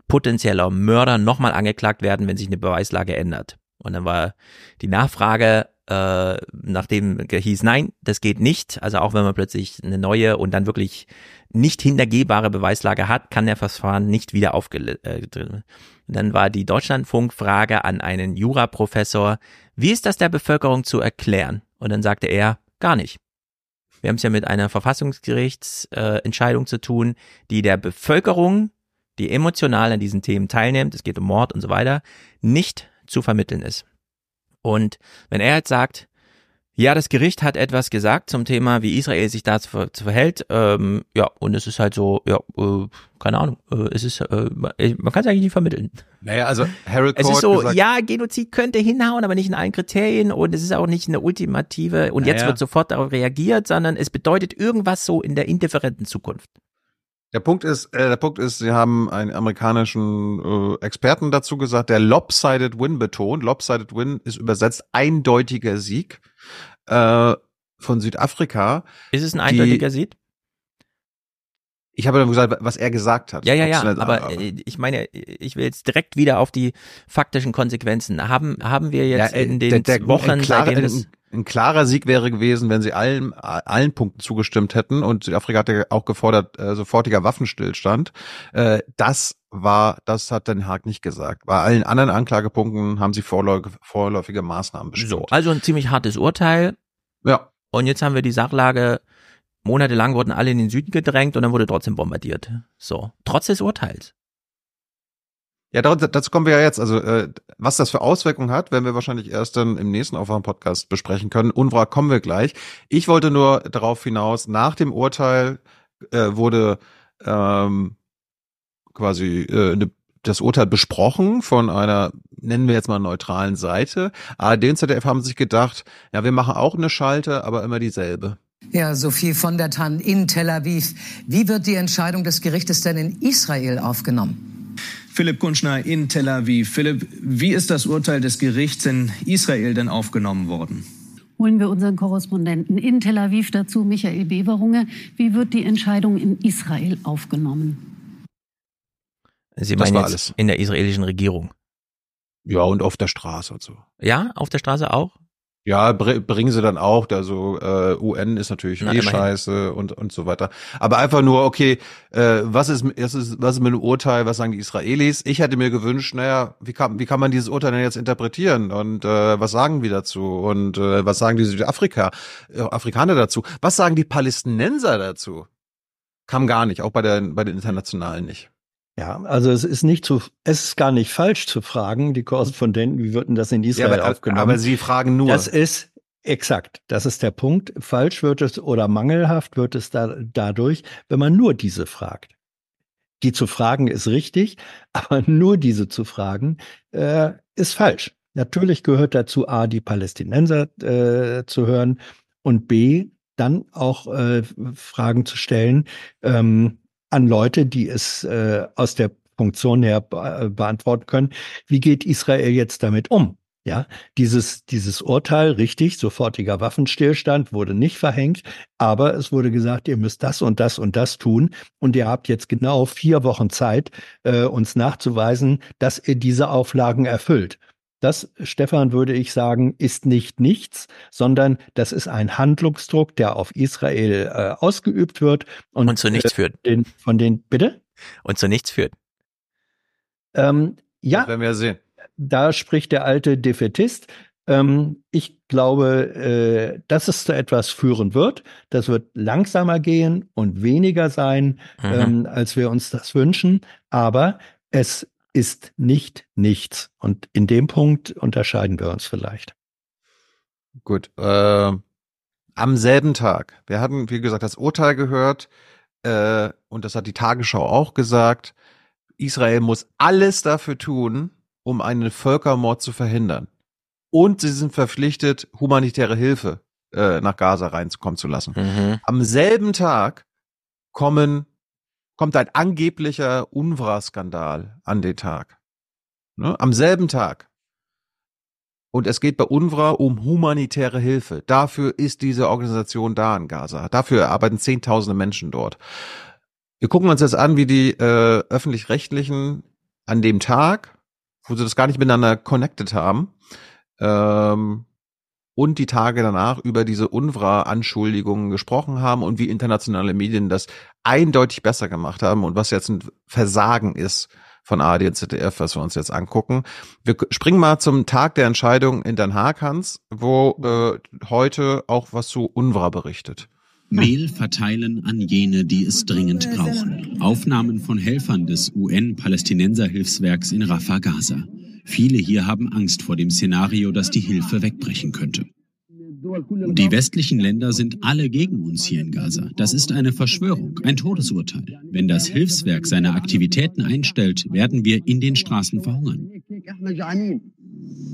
potenzieller Mörder nochmal angeklagt werden, wenn sich eine Beweislage ändert. Und dann war die Nachfrage, äh, nachdem hieß, nein, das geht nicht. Also auch wenn man plötzlich eine neue und dann wirklich nicht hintergehbare Beweislage hat, kann der Verfahren nicht wieder aufgelöst. Äh. Und dann war die Deutschlandfunk-Frage an einen Juraprofessor, wie ist das der Bevölkerung zu erklären? Und dann sagte er, gar nicht. Wir haben es ja mit einer Verfassungsgerichtsentscheidung äh, zu tun, die der Bevölkerung, die emotional an diesen Themen teilnimmt, es geht um Mord und so weiter, nicht zu vermitteln ist. Und wenn er jetzt sagt, ja, das Gericht hat etwas gesagt zum Thema, wie Israel sich da zu, zu verhält, ähm, ja, und es ist halt so, ja, äh, keine Ahnung, äh, es ist, äh, man kann es eigentlich nicht vermitteln. Naja, also Harold Es Court ist so, gesagt, ja, Genozid könnte hinhauen, aber nicht in allen Kriterien und es ist auch nicht eine ultimative und jetzt Naja. wird sofort darauf reagiert, sondern es bedeutet irgendwas so in der indifferenten Zukunft. Der Punkt ist, äh, der Punkt ist, sie haben einen amerikanischen äh, Experten dazu gesagt, der lopsided win betont. Lopsided win ist übersetzt eindeutiger Sieg äh, von Südafrika. Ist es ein eindeutiger Sieg? Ich habe dann gesagt, was er gesagt hat. Ja, ja, ja, aber äh, ich meine, ich will jetzt direkt wieder auf die faktischen Konsequenzen. Haben, haben wir jetzt ja, äh, in den der, der, Wochen, klarer, seitdem ein, ein klarer Sieg wäre gewesen, wenn sie allen, allen Punkten zugestimmt hätten und Südafrika hatte auch gefordert, äh, sofortiger Waffenstillstand. Äh, das war, das hat Den Haag nicht gesagt. Bei allen anderen Anklagepunkten haben sie vorläufige, vorläufige Maßnahmen bestimmt. So, also ein ziemlich hartes Urteil. Ja. Und jetzt haben wir die Sachlage Monatelang wurden alle in den Süden gedrängt und dann wurde trotzdem bombardiert. So, trotz des Urteils. Ja, dazu kommen wir ja jetzt. Also, äh, was das für Auswirkungen hat, werden wir wahrscheinlich erst dann im nächsten Aufwand-Podcast besprechen können. UNRWA kommen wir gleich. Ich wollte nur darauf hinaus, nach dem Urteil äh, wurde ähm, quasi äh, ne, das Urteil besprochen von einer, nennen wir jetzt mal neutralen Seite. ARD und ZDF haben sich gedacht, ja, wir machen auch eine Schalte, aber immer dieselbe. Ja, Sophie von der Tann in Tel Aviv. Wie wird die Entscheidung des Gerichtes denn in Israel aufgenommen? Philipp Kunschner in Tel Aviv. Philipp, wie ist das Urteil des Gerichts in Israel denn aufgenommen worden? Holen wir unseren Korrespondenten in Tel Aviv dazu, Michael Beverunge. Wie wird die Entscheidung in Israel aufgenommen? Sie meinen jetzt alles. in der israelischen Regierung? Ja, und auf der Straße und so. Ja, auf der Straße auch? Ja, br bringen sie dann auch. Also äh, UN ist natürlich Na, eh immerhin. scheiße und und so weiter. Aber einfach nur, okay, äh, was ist, was ist was ist mit dem Urteil? Was sagen die Israelis? Ich hätte mir gewünscht, naja, wie kann wie kann man dieses Urteil denn jetzt interpretieren und äh, was sagen wir dazu und äh, was sagen die Südafrika äh, Afrikaner dazu? Was sagen die Palästinenser dazu? Kam gar nicht, auch bei der bei den internationalen nicht. Ja, also es ist nicht zu, es ist gar nicht falsch zu fragen, die Korrespondenten, wie würden das in Israel ja, aber, aufgenommen? Aber sie fragen nur. Das ist exakt, das ist der Punkt. Falsch wird es oder mangelhaft wird es da, dadurch, wenn man nur diese fragt. Die zu fragen ist richtig, aber nur diese zu fragen äh, ist falsch. Natürlich gehört dazu A, die Palästinenser äh, zu hören und B, dann auch äh, Fragen zu stellen, ähm, an Leute, die es äh, aus der Funktion her äh, beantworten können. Wie geht Israel jetzt damit um? Ja, dieses, dieses Urteil, richtig, sofortiger Waffenstillstand wurde nicht verhängt, aber es wurde gesagt, ihr müsst das und das und das tun und ihr habt jetzt genau vier Wochen Zeit, äh, uns nachzuweisen, dass ihr diese Auflagen erfüllt. Das, Stefan, würde ich sagen, ist nicht nichts, sondern das ist ein Handlungsdruck, der auf Israel äh, ausgeübt wird und, und zu nichts äh, führt. Den, von den, bitte? Und zu nichts führt. Ähm, ja. Das werden wir sehen. Da spricht der alte Defetist. Ähm, ich glaube, äh, dass es zu etwas führen wird. Das wird langsamer gehen und weniger sein, mhm. ähm, als wir uns das wünschen. Aber es ist nicht nichts. Und in dem Punkt unterscheiden wir uns vielleicht. Gut. Äh, am selben Tag. Wir hatten, wie gesagt, das Urteil gehört äh, und das hat die Tagesschau auch gesagt. Israel muss alles dafür tun, um einen Völkermord zu verhindern. Und sie sind verpflichtet, humanitäre Hilfe äh, nach Gaza reinzukommen zu lassen. Mhm. Am selben Tag kommen kommt ein angeblicher UNRWA-Skandal an den Tag. Ne? Am selben Tag. Und es geht bei UNRWA um humanitäre Hilfe. Dafür ist diese Organisation da in Gaza. Dafür arbeiten Zehntausende Menschen dort. Wir gucken uns jetzt an, wie die äh, öffentlich-rechtlichen an dem Tag, wo sie das gar nicht miteinander connected haben, ähm, und die Tage danach über diese UNRWA-Anschuldigungen gesprochen haben und wie internationale Medien das eindeutig besser gemacht haben und was jetzt ein Versagen ist von ARD und ZDF, was wir uns jetzt angucken. Wir springen mal zum Tag der Entscheidung in Den Haag, Hans, wo äh, heute auch was zu UNRWA berichtet. Mehl verteilen an jene, die es dringend brauchen. Aufnahmen von Helfern des UN-Palästinenser-Hilfswerks in Rafah, Gaza. Viele hier haben Angst vor dem Szenario, dass die Hilfe wegbrechen könnte. Die westlichen Länder sind alle gegen uns hier in Gaza. Das ist eine Verschwörung, ein Todesurteil. Wenn das Hilfswerk seine Aktivitäten einstellt, werden wir in den Straßen verhungern.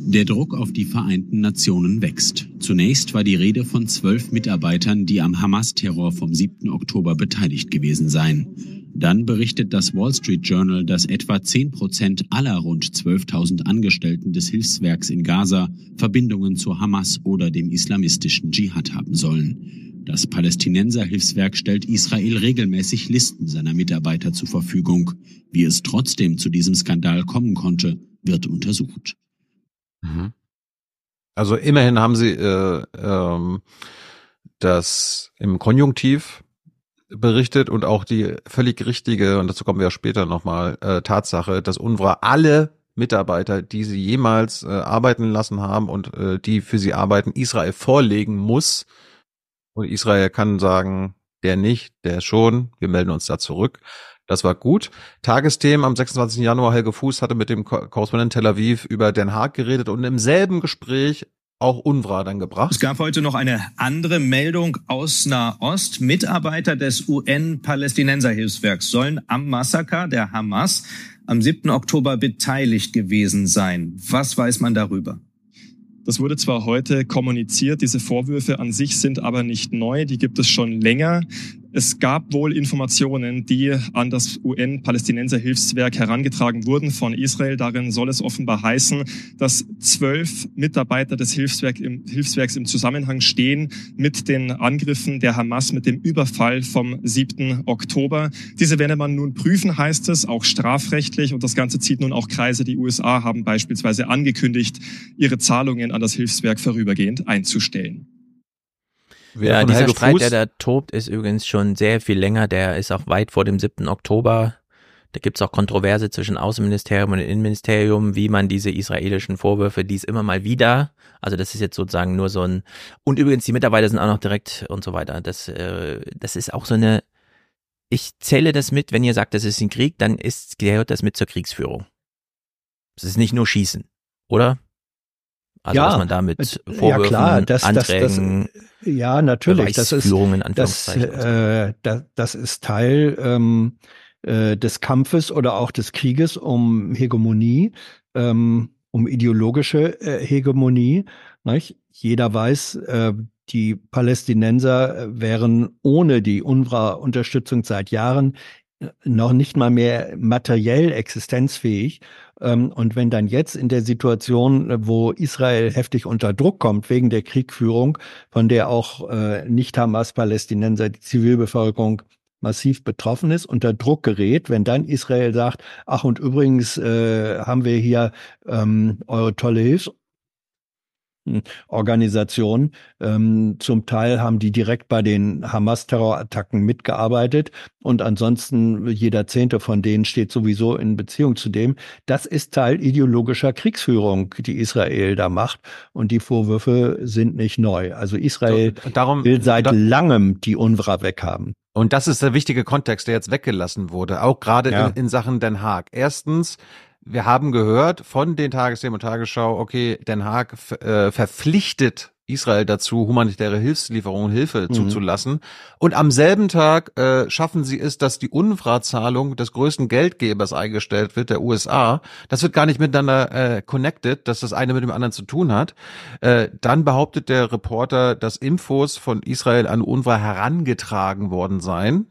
Der Druck auf die Vereinten Nationen wächst. Zunächst war die Rede von zwölf Mitarbeitern, die am Hamas-Terror vom 7. Oktober beteiligt gewesen seien. Dann berichtet das Wall Street Journal, dass etwa 10 Prozent aller rund 12.000 Angestellten des Hilfswerks in Gaza Verbindungen zur Hamas oder dem islamistischen Dschihad haben sollen. Das Palästinenserhilfswerk stellt Israel regelmäßig Listen seiner Mitarbeiter zur Verfügung. Wie es trotzdem zu diesem Skandal kommen konnte, wird untersucht. Mhm. Also immerhin haben sie äh, ähm, das im Konjunktiv berichtet und auch die völlig richtige, und dazu kommen wir ja später nochmal, äh, Tatsache, dass UNRWA alle Mitarbeiter, die sie jemals äh, arbeiten lassen haben und äh, die für sie arbeiten, Israel vorlegen muss. Und Israel kann sagen, der nicht, der schon, wir melden uns da zurück. Das war gut. Tagesthemen am 26. Januar, Helge Fuß hatte mit dem Korrespondent Tel Aviv über Den Haag geredet und im selben Gespräch auch UNRWA dann gebracht. Es gab heute noch eine andere Meldung aus Nahost. Mitarbeiter des UN-Palästinenser-Hilfswerks sollen am Massaker der Hamas am 7. Oktober beteiligt gewesen sein. Was weiß man darüber? Das wurde zwar heute kommuniziert, diese Vorwürfe an sich sind aber nicht neu, die gibt es schon länger. Es gab wohl Informationen, die an das UN-Palästinenser-Hilfswerk herangetragen wurden von Israel. Darin soll es offenbar heißen, dass zwölf Mitarbeiter des Hilfswerk im, Hilfswerks im Zusammenhang stehen mit den Angriffen der Hamas, mit dem Überfall vom 7. Oktober. Diese werde man nun prüfen, heißt es, auch strafrechtlich. Und das Ganze zieht nun auch Kreise. Die USA haben beispielsweise angekündigt, ihre Zahlungen an das Hilfswerk vorübergehend einzustellen. Wer ja, dieser Helge Streit, Fuß? der da tobt, ist übrigens schon sehr viel länger. Der ist auch weit vor dem 7. Oktober. Da gibt's auch Kontroverse zwischen Außenministerium und Innenministerium, wie man diese israelischen Vorwürfe, die es immer mal wieder, also das ist jetzt sozusagen nur so ein, und übrigens die Mitarbeiter sind auch noch direkt und so weiter. Das, äh, das ist auch so eine, ich zähle das mit, wenn ihr sagt, das ist ein Krieg, dann ist, gehört das mit zur Kriegsführung. Es ist nicht nur Schießen, oder? Also ja, dass man damit Vorwürfen, ja klar, das, Anträgen, das, das, ja natürlich, das ist das, äh, das, das ist Teil ähm, äh, des Kampfes oder auch des Krieges um Hegemonie, ähm, um ideologische äh, Hegemonie. Nicht? Jeder weiß, äh, die Palästinenser wären ohne die UNRWA-Unterstützung seit Jahren äh, noch nicht mal mehr materiell existenzfähig. Ähm, und wenn dann jetzt in der Situation, äh, wo Israel heftig unter Druck kommt wegen der Kriegführung, von der auch äh, nicht Hamas-Palästinenser, die Zivilbevölkerung massiv betroffen ist, unter Druck gerät, wenn dann Israel sagt, ach und übrigens äh, haben wir hier ähm, eure tolle Hilfs Organisationen. Ähm, zum Teil haben die direkt bei den Hamas-Terrorattacken mitgearbeitet und ansonsten jeder Zehnte von denen steht sowieso in Beziehung zu dem. Das ist Teil ideologischer Kriegsführung, die Israel da macht und die Vorwürfe sind nicht neu. Also Israel so, darum, will seit da, langem die UNRWA weghaben. Und das ist der wichtige Kontext, der jetzt weggelassen wurde, auch gerade ja. in, in Sachen Den Haag. Erstens, wir haben gehört von den Tagesthemen und Tagesschau, okay, Den Haag äh, verpflichtet Israel dazu, humanitäre Hilfslieferungen, Hilfe mhm. zuzulassen. Und am selben Tag äh, schaffen sie es, dass die UNRWA-Zahlung des größten Geldgebers eingestellt wird, der USA. Das wird gar nicht miteinander äh, connected, dass das eine mit dem anderen zu tun hat. Äh, dann behauptet der Reporter, dass Infos von Israel an UNRWA herangetragen worden seien.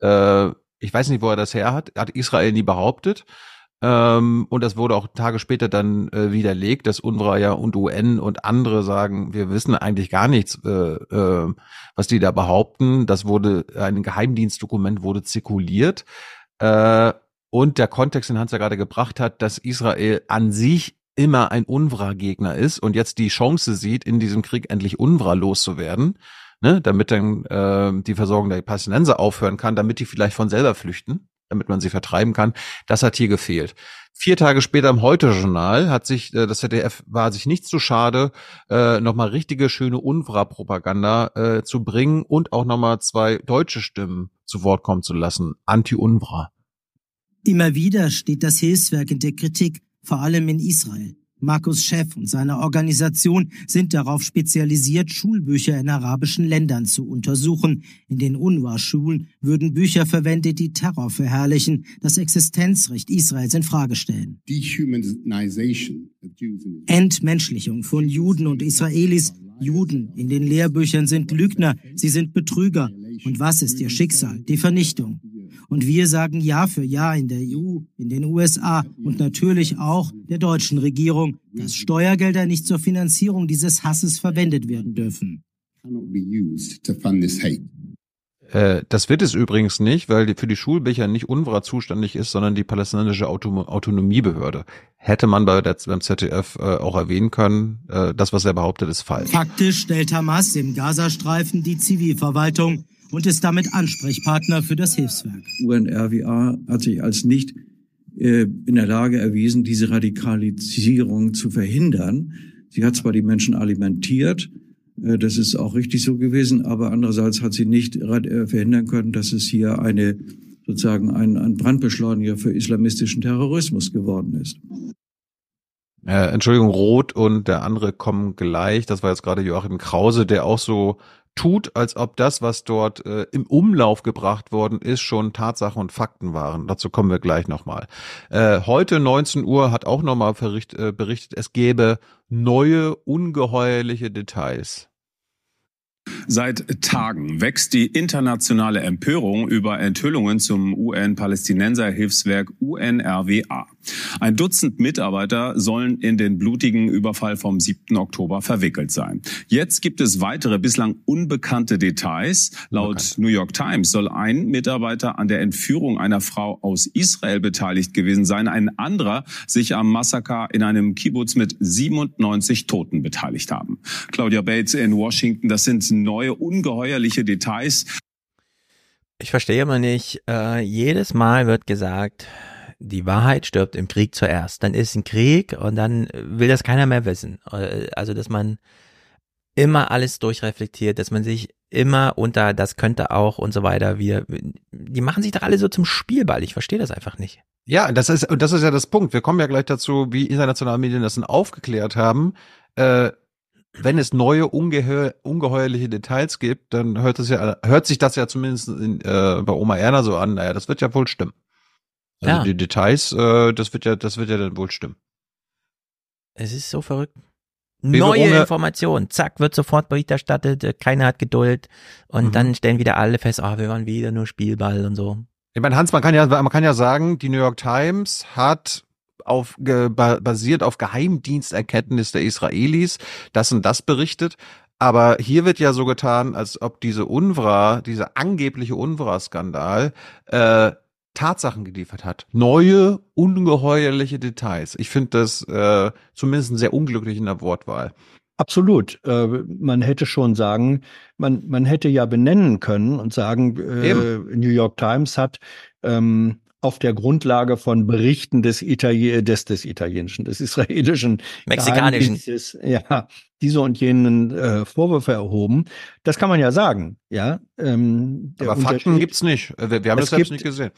Äh, ich weiß nicht, wo er das her hat. Hat Israel nie behauptet. Ähm, und das wurde auch Tage später dann äh, widerlegt, dass UNRWA ja und UN und andere sagen, wir wissen eigentlich gar nichts, äh, äh, was die da behaupten. Das wurde, ein Geheimdienstdokument wurde zirkuliert. Äh, und der Kontext, den Hans ja gerade gebracht hat, dass Israel an sich immer ein UNRWA-Gegner ist und jetzt die Chance sieht, in diesem Krieg endlich UNRWA loszuwerden, ne, damit dann äh, die Versorgung der Palästinenser aufhören kann, damit die vielleicht von selber flüchten damit man sie vertreiben kann. Das hat hier gefehlt. Vier Tage später im Heute-Journal hat sich äh, das ZDF war sich nicht zu schade, äh, nochmal richtige schöne UNRWA-Propaganda äh, zu bringen und auch nochmal zwei deutsche Stimmen zu Wort kommen zu lassen. Anti-UNRWA. Immer wieder steht das Hilfswerk in der Kritik, vor allem in Israel. Markus Chef und seine Organisation sind darauf spezialisiert, Schulbücher in arabischen Ländern zu untersuchen. In den UNRWA-Schulen würden Bücher verwendet, die Terror verherrlichen, das Existenzrecht Israels in Frage stellen. Entmenschlichung von Juden und Israelis. Juden in den Lehrbüchern sind Lügner, sie sind Betrüger. Und was ist ihr Schicksal? Die Vernichtung. Und wir sagen Jahr für Jahr in der EU, in den USA und natürlich auch der deutschen Regierung, dass Steuergelder nicht zur Finanzierung dieses Hasses verwendet werden dürfen. Äh, das wird es übrigens nicht, weil die, für die Schulbücher nicht UNRWA zuständig ist, sondern die palästinensische Auto Autonomiebehörde. Hätte man bei der, beim ZDF äh, auch erwähnen können, äh, das, was er behauptet, ist falsch. Faktisch stellt Hamas im Gazastreifen die Zivilverwaltung und ist damit Ansprechpartner für das Hilfswerk. UNRWA hat sich als nicht äh, in der Lage erwiesen, diese Radikalisierung zu verhindern. Sie hat zwar die Menschen alimentiert, äh, das ist auch richtig so gewesen, aber andererseits hat sie nicht äh, verhindern können, dass es hier eine sozusagen ein, ein Brandbeschleuniger für islamistischen Terrorismus geworden ist. Äh, Entschuldigung, Roth und der andere kommen gleich. Das war jetzt gerade Joachim Krause, der auch so tut, als ob das, was dort äh, im Umlauf gebracht worden ist, schon Tatsachen und Fakten waren. Dazu kommen wir gleich nochmal. Äh, heute 19 Uhr hat auch nochmal äh, berichtet, es gäbe neue ungeheuerliche Details. Seit Tagen wächst die internationale Empörung über Enthüllungen zum UN-Palästinenser-Hilfswerk UNRWA. Ein Dutzend Mitarbeiter sollen in den blutigen Überfall vom 7. Oktober verwickelt sein. Jetzt gibt es weitere bislang unbekannte Details. Laut Unbekannt. New York Times soll ein Mitarbeiter an der Entführung einer Frau aus Israel beteiligt gewesen sein. Ein anderer sich am Massaker in einem Kibbutz mit 97 Toten beteiligt haben. Claudia Bates in Washington, das sind neue ungeheuerliche Details. Ich verstehe immer nicht, äh, jedes Mal wird gesagt, die Wahrheit stirbt im Krieg zuerst. Dann ist ein Krieg und dann will das keiner mehr wissen. Also, dass man immer alles durchreflektiert, dass man sich immer unter das könnte auch und so weiter wieder, die machen sich doch alle so zum Spielball. Ich verstehe das einfach nicht. Ja, das ist, das ist ja das Punkt. Wir kommen ja gleich dazu, wie internationale Medien das aufgeklärt haben. Äh, wenn es neue ungeheuer, ungeheuerliche Details gibt, dann hört es ja, hört sich das ja zumindest in, äh, bei Oma Erna so an. Naja, das wird ja wohl stimmen. Also ja. die Details, äh, das wird ja, das wird ja dann wohl stimmen. Es ist so verrückt. Neue Informationen, zack, wird sofort Bericht erstattet, keiner hat Geduld und mhm. dann stellen wieder alle fest, ah, oh, wir waren wieder nur Spielball und so. Ich meine, Hans, man kann ja, man kann ja sagen, die New York Times hat auf basiert auf Geheimdiensterkenntnis der Israelis das und das berichtet. Aber hier wird ja so getan, als ob diese UNRWA, dieser angebliche UNRWA-Skandal, äh, Tatsachen geliefert hat. Neue, ungeheuerliche Details. Ich finde das äh, zumindest sehr unglücklich in der Wortwahl. Absolut. Äh, man hätte schon sagen, man, man hätte ja benennen können und sagen, äh, New York Times hat ähm, auf der Grundlage von Berichten des, Itali des, des italienischen, des israelischen, mexikanischen, ja, diese und jenen äh, Vorwürfe erhoben. Das kann man ja sagen, ja. Ähm, Aber Fakten gibt's nicht. Wir, wir haben es das selbst nicht gesehen.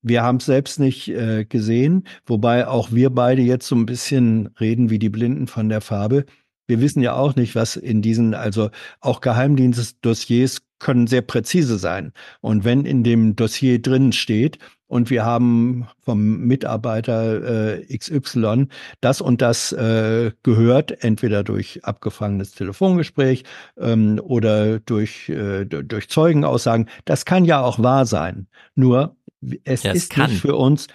Wir haben es selbst nicht äh, gesehen, wobei auch wir beide jetzt so ein bisschen reden wie die Blinden von der Farbe. Wir wissen ja auch nicht, was in diesen, also auch Geheimdienstdossiers können sehr präzise sein. Und wenn in dem Dossier drin steht, und wir haben vom Mitarbeiter äh, XY das und das äh, gehört, entweder durch abgefangenes Telefongespräch ähm, oder durch, äh, durch Zeugenaussagen. Das kann ja auch wahr sein. Nur es ja, ist kann. nicht für uns.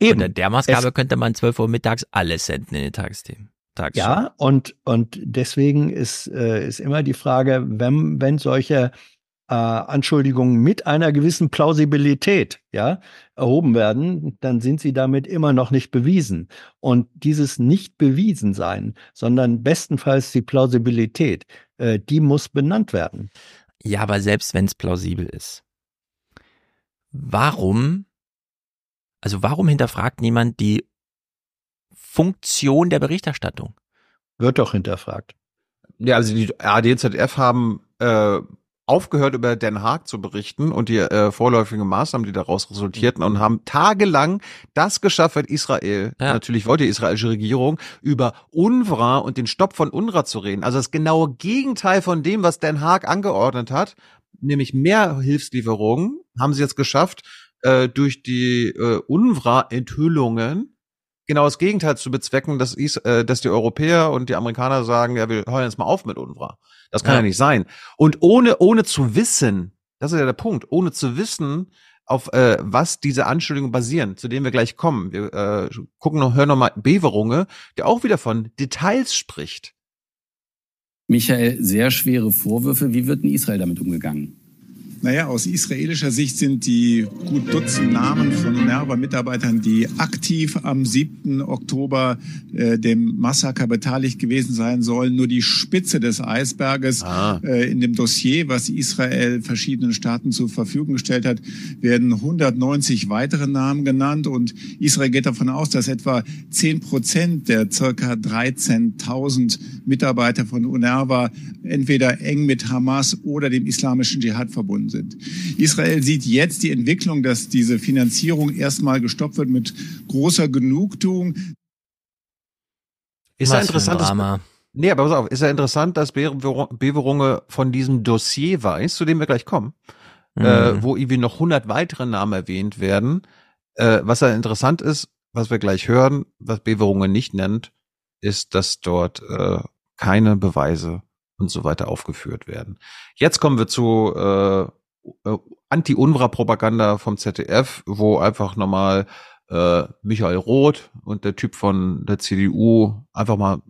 Eben. Unter der Maßgabe es, könnte man 12 Uhr mittags alles senden in den Tagesthemen. Tagesschau. Ja, und, und deswegen ist, äh, ist immer die Frage, wenn, wenn solche äh, Anschuldigungen mit einer gewissen Plausibilität ja, erhoben werden, dann sind sie damit immer noch nicht bewiesen. Und dieses nicht bewiesen sein, sondern bestenfalls die Plausibilität, äh, die muss benannt werden. Ja, aber selbst wenn es plausibel ist, warum, also warum hinterfragt niemand die Funktion der Berichterstattung? Wird doch hinterfragt. Ja, also die ADZF haben äh, aufgehört, über Den Haag zu berichten und die äh, vorläufigen Maßnahmen, die daraus resultierten und haben tagelang das geschafft, weil Israel, ja. natürlich wollte die israelische Regierung, über UNRWA und den Stopp von UNRWA zu reden. Also das genaue Gegenteil von dem, was Den Haag angeordnet hat, nämlich mehr Hilfslieferungen, haben sie jetzt geschafft, äh, durch die äh, UNRWA-Enthüllungen genau das Gegenteil zu bezwecken, dass, Is äh, dass die Europäer und die Amerikaner sagen, ja, wir hören jetzt mal auf mit UNRWA. Das kann ja, ja nicht sein. Und ohne, ohne zu wissen, das ist ja der Punkt, ohne zu wissen, auf äh, was diese Anschuldigungen basieren, zu denen wir gleich kommen. Wir äh, gucken noch, hören noch mal Beverunge, der auch wieder von Details spricht. Michael, sehr schwere Vorwürfe. Wie wird in Israel damit umgegangen? Naja, aus israelischer Sicht sind die gut Dutzend Namen von UNRWA-Mitarbeitern, die aktiv am 7. Oktober äh, dem Massaker beteiligt gewesen sein sollen, nur die Spitze des Eisberges. Ah. Äh, in dem Dossier, was Israel verschiedenen Staaten zur Verfügung gestellt hat, werden 190 weitere Namen genannt und Israel geht davon aus, dass etwa 10 Prozent der circa 13.000 Mitarbeiter von UNRWA entweder eng mit Hamas oder dem islamischen Dschihad verbunden sind. Israel sieht jetzt die Entwicklung, dass diese Finanzierung erstmal gestoppt wird mit großer Genugtuung. Ist ja interessant, dass, nee, aber pass auf, ist ja interessant, dass Beverunge von diesem Dossier weiß, zu dem wir gleich kommen, mhm. äh, wo irgendwie noch 100 weitere Namen erwähnt werden. Äh, was ja interessant ist, was wir gleich hören, was Beverunge nicht nennt, ist, dass dort äh, keine Beweise und so weiter aufgeführt werden. Jetzt kommen wir zu äh, äh, Anti-UNRWA-Propaganda vom ZDF, wo einfach nochmal äh, Michael Roth und der Typ von der CDU einfach mal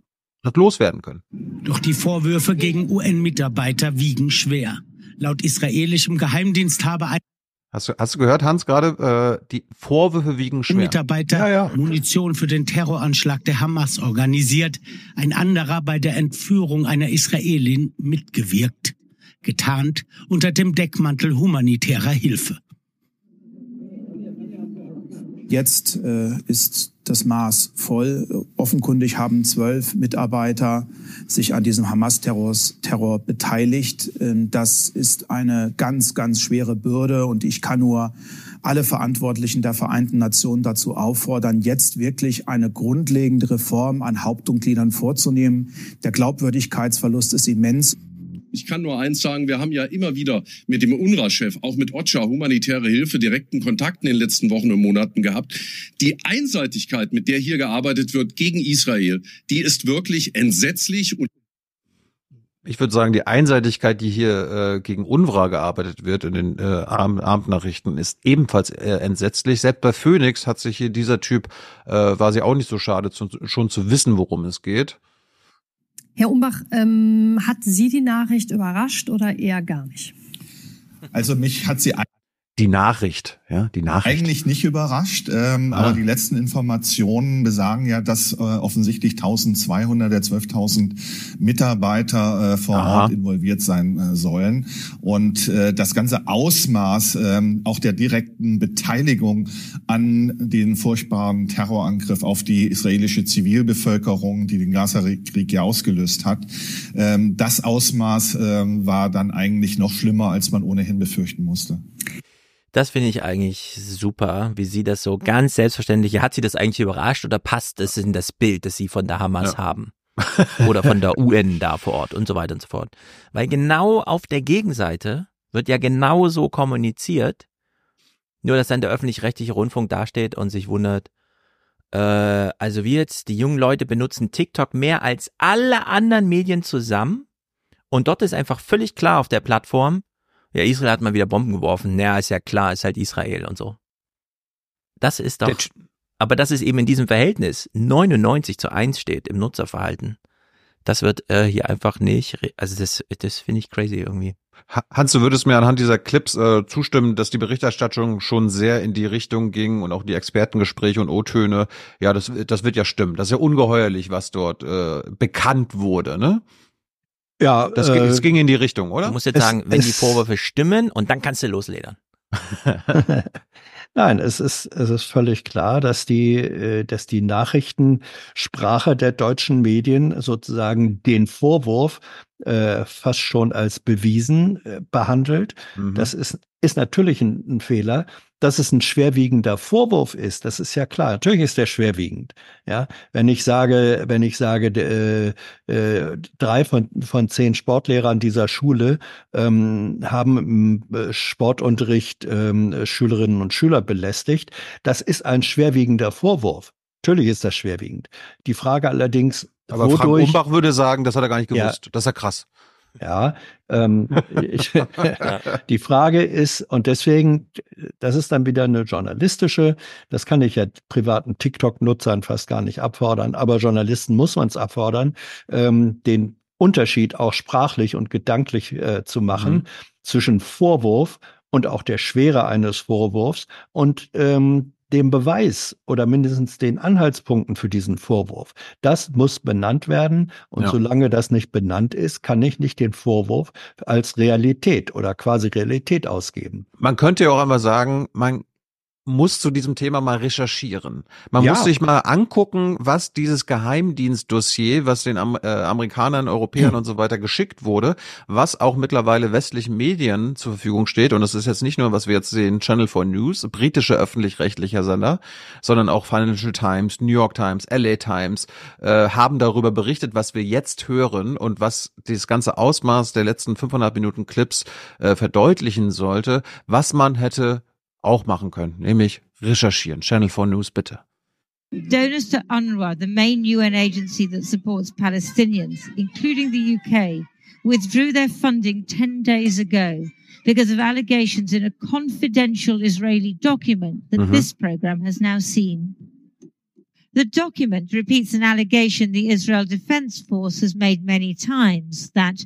das loswerden können. Doch die Vorwürfe gegen UN-Mitarbeiter wiegen schwer. Laut israelischem Geheimdienst habe ein Hast du, hast du gehört, Hans, gerade äh, die Vorwürfe wiegen schwer. Mitarbeiter ja, ja. Munition für den Terroranschlag der Hamas organisiert, ein anderer bei der Entführung einer Israelin mitgewirkt getarnt unter dem Deckmantel humanitärer Hilfe. Jetzt äh, ist das Maß voll. Offenkundig haben zwölf Mitarbeiter sich an diesem Hamas-Terror Terror beteiligt. Ähm, das ist eine ganz, ganz schwere Bürde und ich kann nur alle Verantwortlichen der Vereinten Nationen dazu auffordern, jetzt wirklich eine grundlegende Reform an Hauptmitgliedern vorzunehmen. Der Glaubwürdigkeitsverlust ist immens. Ich kann nur eins sagen, wir haben ja immer wieder mit dem UNRWA-Chef, auch mit OCHA, humanitäre Hilfe, direkten Kontakten in den letzten Wochen und Monaten gehabt. Die Einseitigkeit, mit der hier gearbeitet wird gegen Israel, die ist wirklich entsetzlich und ich würde sagen, die Einseitigkeit, die hier äh, gegen UNRWA gearbeitet wird in den äh, Abendnachrichten, ist ebenfalls äh, entsetzlich. Selbst bei Phoenix hat sich hier dieser Typ, äh, war sie auch nicht so schade, zu, schon zu wissen, worum es geht. Herr Umbach, ähm, hat Sie die Nachricht überrascht oder eher gar nicht? Also mich hat sie die Nachricht, ja, die Nachricht. Eigentlich nicht überrascht, ähm, ah. aber die letzten Informationen besagen ja, dass äh, offensichtlich 1200 der 12.000 Mitarbeiter äh, vor Aha. Ort involviert sein äh, sollen. Und äh, das ganze Ausmaß äh, auch der direkten Beteiligung an den furchtbaren Terrorangriff auf die israelische Zivilbevölkerung, die den Gaza-Krieg ja ausgelöst hat, äh, das Ausmaß äh, war dann eigentlich noch schlimmer, als man ohnehin befürchten musste. Das finde ich eigentlich super, wie sie das so ganz selbstverständlich, hat sie das eigentlich überrascht oder passt es in das Bild, das sie von der Hamas ja. haben? oder von der UN da vor Ort und so weiter und so fort. Weil genau auf der Gegenseite wird ja genau so kommuniziert, nur dass dann der öffentlich-rechtliche Rundfunk dasteht und sich wundert, äh, also wir jetzt, die jungen Leute benutzen TikTok mehr als alle anderen Medien zusammen und dort ist einfach völlig klar auf der Plattform, ja, Israel hat mal wieder Bomben geworfen. Naja, ist ja klar, ist halt Israel und so. Das ist doch, aber das ist eben in diesem Verhältnis 99 zu 1 steht im Nutzerverhalten. Das wird äh, hier einfach nicht, also das, das finde ich crazy irgendwie. Hans, du würdest mir anhand dieser Clips äh, zustimmen, dass die Berichterstattung schon sehr in die Richtung ging und auch die Expertengespräche und O-Töne. Ja, das, das wird ja stimmen. Das ist ja ungeheuerlich, was dort äh, bekannt wurde, ne? Ja, das, äh, das ging in die Richtung, oder? Du musst jetzt es, sagen, wenn die Vorwürfe stimmen und dann kannst du losledern. Nein, es ist, es ist völlig klar, dass die, äh, dass die Nachrichtensprache der deutschen Medien sozusagen den Vorwurf äh, fast schon als bewiesen äh, behandelt. Mhm. Das ist, ist natürlich ein, ein Fehler dass es ein schwerwiegender Vorwurf ist, das ist ja klar. Natürlich ist der schwerwiegend. Ja, wenn ich sage, wenn ich sage, äh, äh, drei von, von zehn Sportlehrern dieser Schule ähm, haben im äh, Sportunterricht ähm, Schülerinnen und Schüler belästigt, das ist ein schwerwiegender Vorwurf. Natürlich ist das schwerwiegend. Die Frage allerdings, aber wodurch, Frank Umbach würde sagen, das hat er gar nicht gewusst. Ja, das ist ja krass. Ja, ähm, ich, die Frage ist, und deswegen, das ist dann wieder eine journalistische, das kann ich ja privaten TikTok-Nutzern fast gar nicht abfordern, aber Journalisten muss man es abfordern, ähm, den Unterschied auch sprachlich und gedanklich äh, zu machen mhm. zwischen Vorwurf und auch der Schwere eines Vorwurfs und ähm, dem Beweis oder mindestens den Anhaltspunkten für diesen Vorwurf. Das muss benannt werden. Und ja. solange das nicht benannt ist, kann ich nicht den Vorwurf als Realität oder quasi Realität ausgeben. Man könnte ja auch einmal sagen, man muss zu diesem Thema mal recherchieren. Man ja. muss sich mal angucken, was dieses Geheimdienstdossier, was den Am äh, Amerikanern, Europäern hm. und so weiter geschickt wurde, was auch mittlerweile westlichen Medien zur Verfügung steht. Und das ist jetzt nicht nur, was wir jetzt sehen, Channel 4 News, britische öffentlich-rechtlicher Sender, sondern auch Financial Times, New York Times, LA Times, äh, haben darüber berichtet, was wir jetzt hören und was dieses ganze Ausmaß der letzten 500 Minuten Clips äh, verdeutlichen sollte, was man hätte auch machen können, nämlich recherchieren. Channel 4 News, bitte. Donors to UNRWA, the main UN agency that supports Palestinians, including the UK, withdrew their funding 10 days ago because of allegations in a confidential Israeli document that mm-hmm. this program has now seen. The document repeats an allegation the Israel Defense Force has made many times that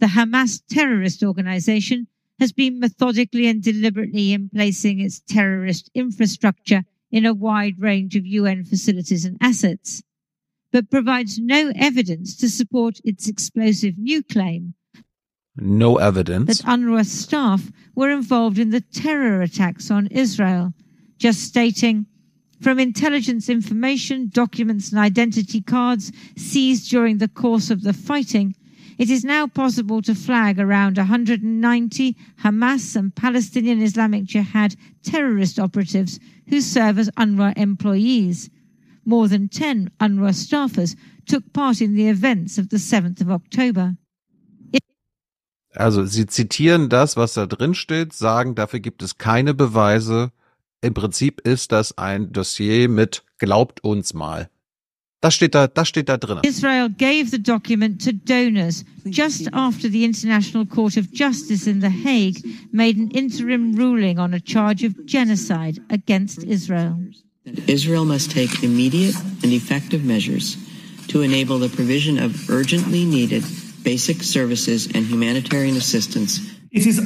the Hamas terrorist organization has been methodically and deliberately in placing its terrorist infrastructure in a wide range of UN facilities and assets, but provides no evidence to support its explosive new claim. No evidence. That UNRWA staff were involved in the terror attacks on Israel, just stating, from intelligence information, documents and identity cards seized during the course of the fighting, it is now possible to flag around 190 Hamas and Palestinian Islamic Jihad terrorist operatives who serve as UNRWA employees. More than 10 UNRWA staffers took part in the events of the 7th of October. Also, Sie zitieren das, was da drin steht, sagen, dafür gibt es keine Beweise. Im Prinzip ist das ein Dossier mit glaubt uns mal. Das steht da, das steht da drin. Israel gave the document to donors just after the International Court of Justice in The Hague made an interim ruling on a charge of genocide against Israel. Israel must take immediate and effective measures to enable the provision of urgently needed basic services and humanitarian assistance. It is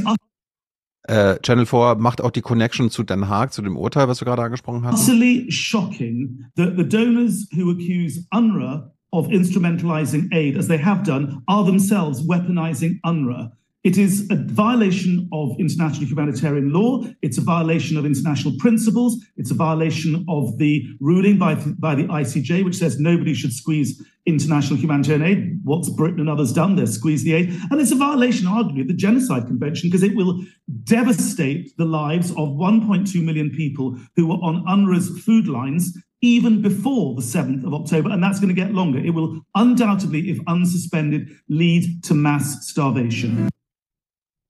Äh, Channel 4 macht auch die Connection zu Den Haag, zu dem Urteil, was du gerade angesprochen hast. Utterly shocking that the donors who accuse UNRWA of instrumentalizing aid, as they have done, are themselves weaponizing UNRWA. It is a violation of international humanitarian law. It's a violation of international principles. It's a violation of the ruling by, by the ICJ, which says nobody should squeeze international humanitarian aid. What's Britain and others done? They've squeezed the aid. And it's a violation, arguably, of the Genocide Convention because it will devastate the lives of 1.2 million people who were on UNRWA's food lines even before the 7th of October, and that's going to get longer. It will undoubtedly, if unsuspended, lead to mass starvation.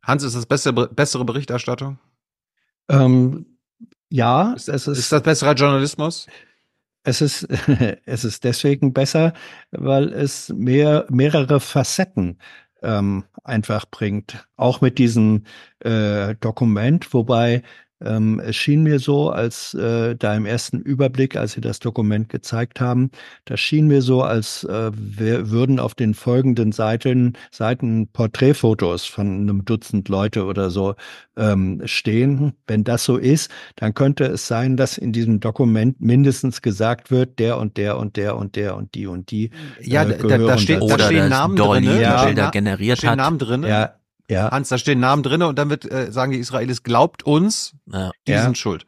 Hans, ist das bessere, bessere Berichterstattung? Ähm, ja, ist, es ist. Ist das besserer Journalismus? Es ist, es ist deswegen besser, weil es mehr, mehrere Facetten ähm, einfach bringt. Auch mit diesem äh, Dokument, wobei ähm, es schien mir so, als äh, da im ersten Überblick, als Sie das Dokument gezeigt haben, das schien mir so, als äh, wir würden auf den folgenden Seiten, Seiten Porträtfotos von einem Dutzend Leute oder so ähm, stehen. Wenn das so ist, dann könnte es sein, dass in diesem Dokument mindestens gesagt wird, der und der und der und der und die und die. Äh, ja, da, da, steht, da stehen Namen drin. Ja, Bilder generiert hat. Namen drin. Ja, ja. Hans, da stehen Namen drinne und dann wird äh, sagen die Israelis, glaubt uns, ja. die ja. sind schuld.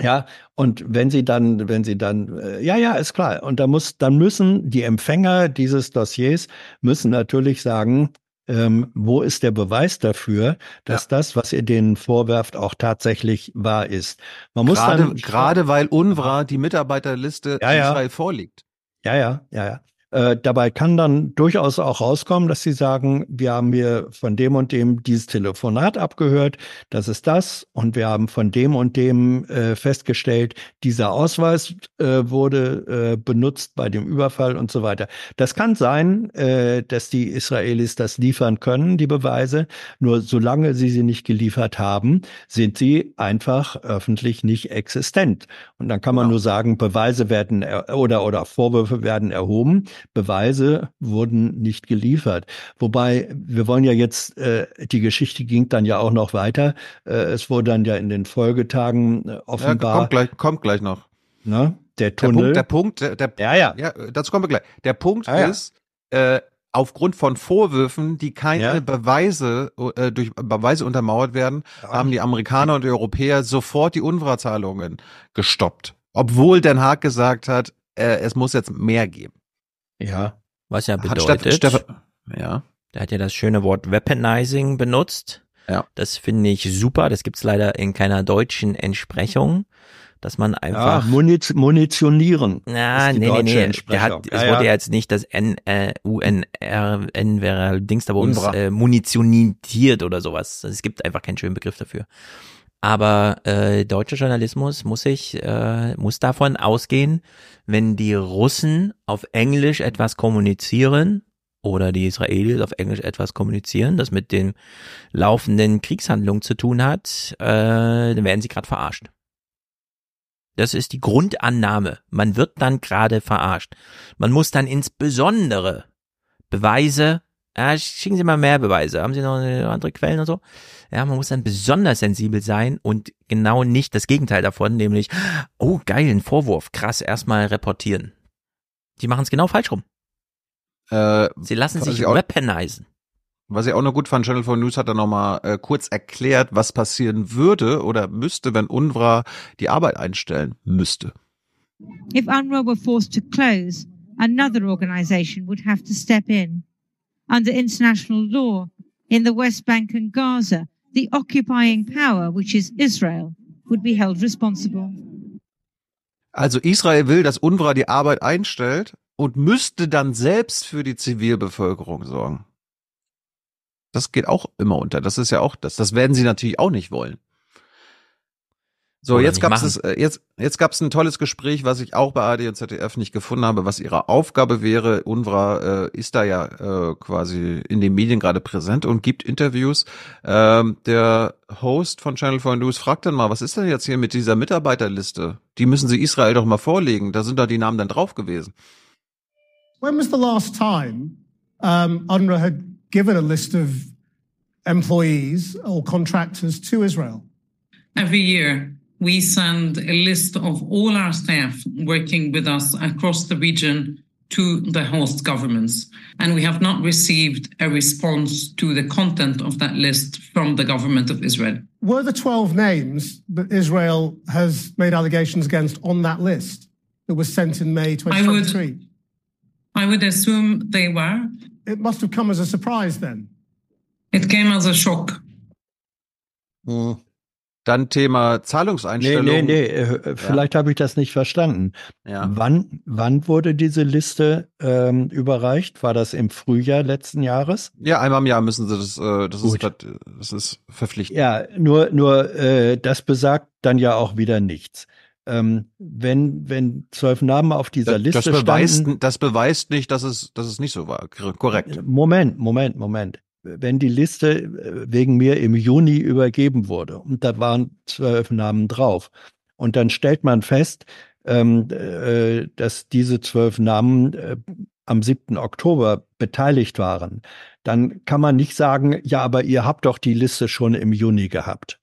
Ja, und wenn sie dann, wenn sie dann, äh, ja, ja, ist klar. Und da muss, dann müssen die Empfänger dieses Dossiers müssen natürlich sagen, ähm, wo ist der Beweis dafür, dass ja. das, was ihr denen vorwerft, auch tatsächlich wahr ist. Man muss gerade, dann gerade weil UNRWA die Mitarbeiterliste ja, ja. Israel vorliegt. Ja, ja, ja, ja. Äh, dabei kann dann durchaus auch rauskommen, dass sie sagen, wir haben hier von dem und dem dieses Telefonat abgehört, das ist das, und wir haben von dem und dem äh, festgestellt, dieser Ausweis äh, wurde äh, benutzt bei dem Überfall und so weiter. Das kann sein, äh, dass die Israelis das liefern können, die Beweise, nur solange sie sie nicht geliefert haben, sind sie einfach öffentlich nicht existent. Und dann kann man genau. nur sagen, Beweise werden oder, oder Vorwürfe werden erhoben. Beweise wurden nicht geliefert. Wobei, wir wollen ja jetzt, äh, die Geschichte ging dann ja auch noch weiter. Äh, es wurde dann ja in den Folgetagen äh, offenbar. Ja, kommt gleich, kommt gleich noch. Ne? Der Tunnel. Der Punkt, der Punkt, der, der ja, ja. ja, dazu kommen wir gleich. Der Punkt ah, ist, äh, aufgrund von Vorwürfen, die keine ja. Beweise äh, durch Beweise untermauert werden, ja. haben die Amerikaner und die Europäer sofort die UNRWA-Zahlungen gestoppt, obwohl Den Haag gesagt hat, äh, es muss jetzt mehr geben. Ja. Was ja bedeutet, Steff, ja. Der hat ja das schöne Wort Weaponizing benutzt. Ja. Das finde ich super. Das gibt's leider in keiner deutschen Entsprechung, dass man einfach ja, Muniz munitionieren. Na, nee, nee, nee. Der hat, es ja, wurde ja jetzt nicht das N, äh, UNR, N wäre Dings da bei uns äh, munitioniert oder sowas. Es gibt einfach keinen schönen Begriff dafür. Aber äh, deutscher Journalismus muss sich äh, muss davon ausgehen, wenn die Russen auf Englisch etwas kommunizieren oder die Israelis auf Englisch etwas kommunizieren, das mit den laufenden Kriegshandlungen zu tun hat, äh, dann werden sie gerade verarscht. Das ist die Grundannahme. Man wird dann gerade verarscht. Man muss dann insbesondere Beweise ja, schicken Sie mal mehr Beweise. Haben Sie noch andere Quellen und so? Ja, man muss dann besonders sensibel sein und genau nicht das Gegenteil davon, nämlich, oh geil, ein Vorwurf, krass, erstmal reportieren. Die machen es genau falsch rum. Äh, Sie lassen sich weaponisen. Was ich auch noch gut fand, Channel 4 News hat dann nochmal äh, kurz erklärt, was passieren würde oder müsste, wenn UNRWA die Arbeit einstellen müsste. If UNRWA were forced to close, another organization would have to step in. Under international law in the West Bank and Gaza, the occupying power, which is Israel, would be held responsible. Also Israel will, dass UNRWA die Arbeit einstellt und müsste dann selbst für die Zivilbevölkerung sorgen. Das geht auch immer unter. Das ist ja auch das. Das werden sie natürlich auch nicht wollen. So, Oder jetzt gab es äh, jetzt jetzt gab es ein tolles Gespräch, was ich auch bei AD und ZDF nicht gefunden habe, was ihre Aufgabe wäre. UNRWA äh, ist da ja äh, quasi in den Medien gerade präsent und gibt Interviews. Ähm, der Host von Channel 4 News fragt dann mal, was ist denn jetzt hier mit dieser Mitarbeiterliste? Die müssen sie Israel doch mal vorlegen. Da sind da die Namen dann drauf gewesen. When was the last time um, UNRWA had given a list of employees or contractors to Israel? Every year. We send a list of all our staff working with us across the region to the host governments. And we have not received a response to the content of that list from the government of Israel. Were the 12 names that Israel has made allegations against on that list that was sent in May 2023? I would, I would assume they were. It must have come as a surprise then. It came as a shock. Mm. Dann Thema Zahlungseinstellung. Nee, nee, nee, äh, vielleicht ja. habe ich das nicht verstanden. Ja. Wann, wann wurde diese Liste ähm, überreicht? War das im Frühjahr letzten Jahres? Ja, einmal im Jahr müssen sie das, äh, das, ist, das ist verpflichtend. Ja, nur, nur äh, das besagt dann ja auch wieder nichts. Ähm, wenn, wenn zwölf Namen auf dieser das, Liste das beweist, standen. Das beweist nicht, dass es, dass es nicht so war. Korrekt. Moment, Moment, Moment wenn die Liste äh, wegen mir im Juni übergeben wurde und da waren zwölf Namen drauf. Und dann stellt man fest, ähm, äh, dass diese zwölf Namen äh, am 7. Oktober beteiligt waren. Dann kann man nicht sagen, ja, aber ihr habt doch die Liste schon im Juni gehabt.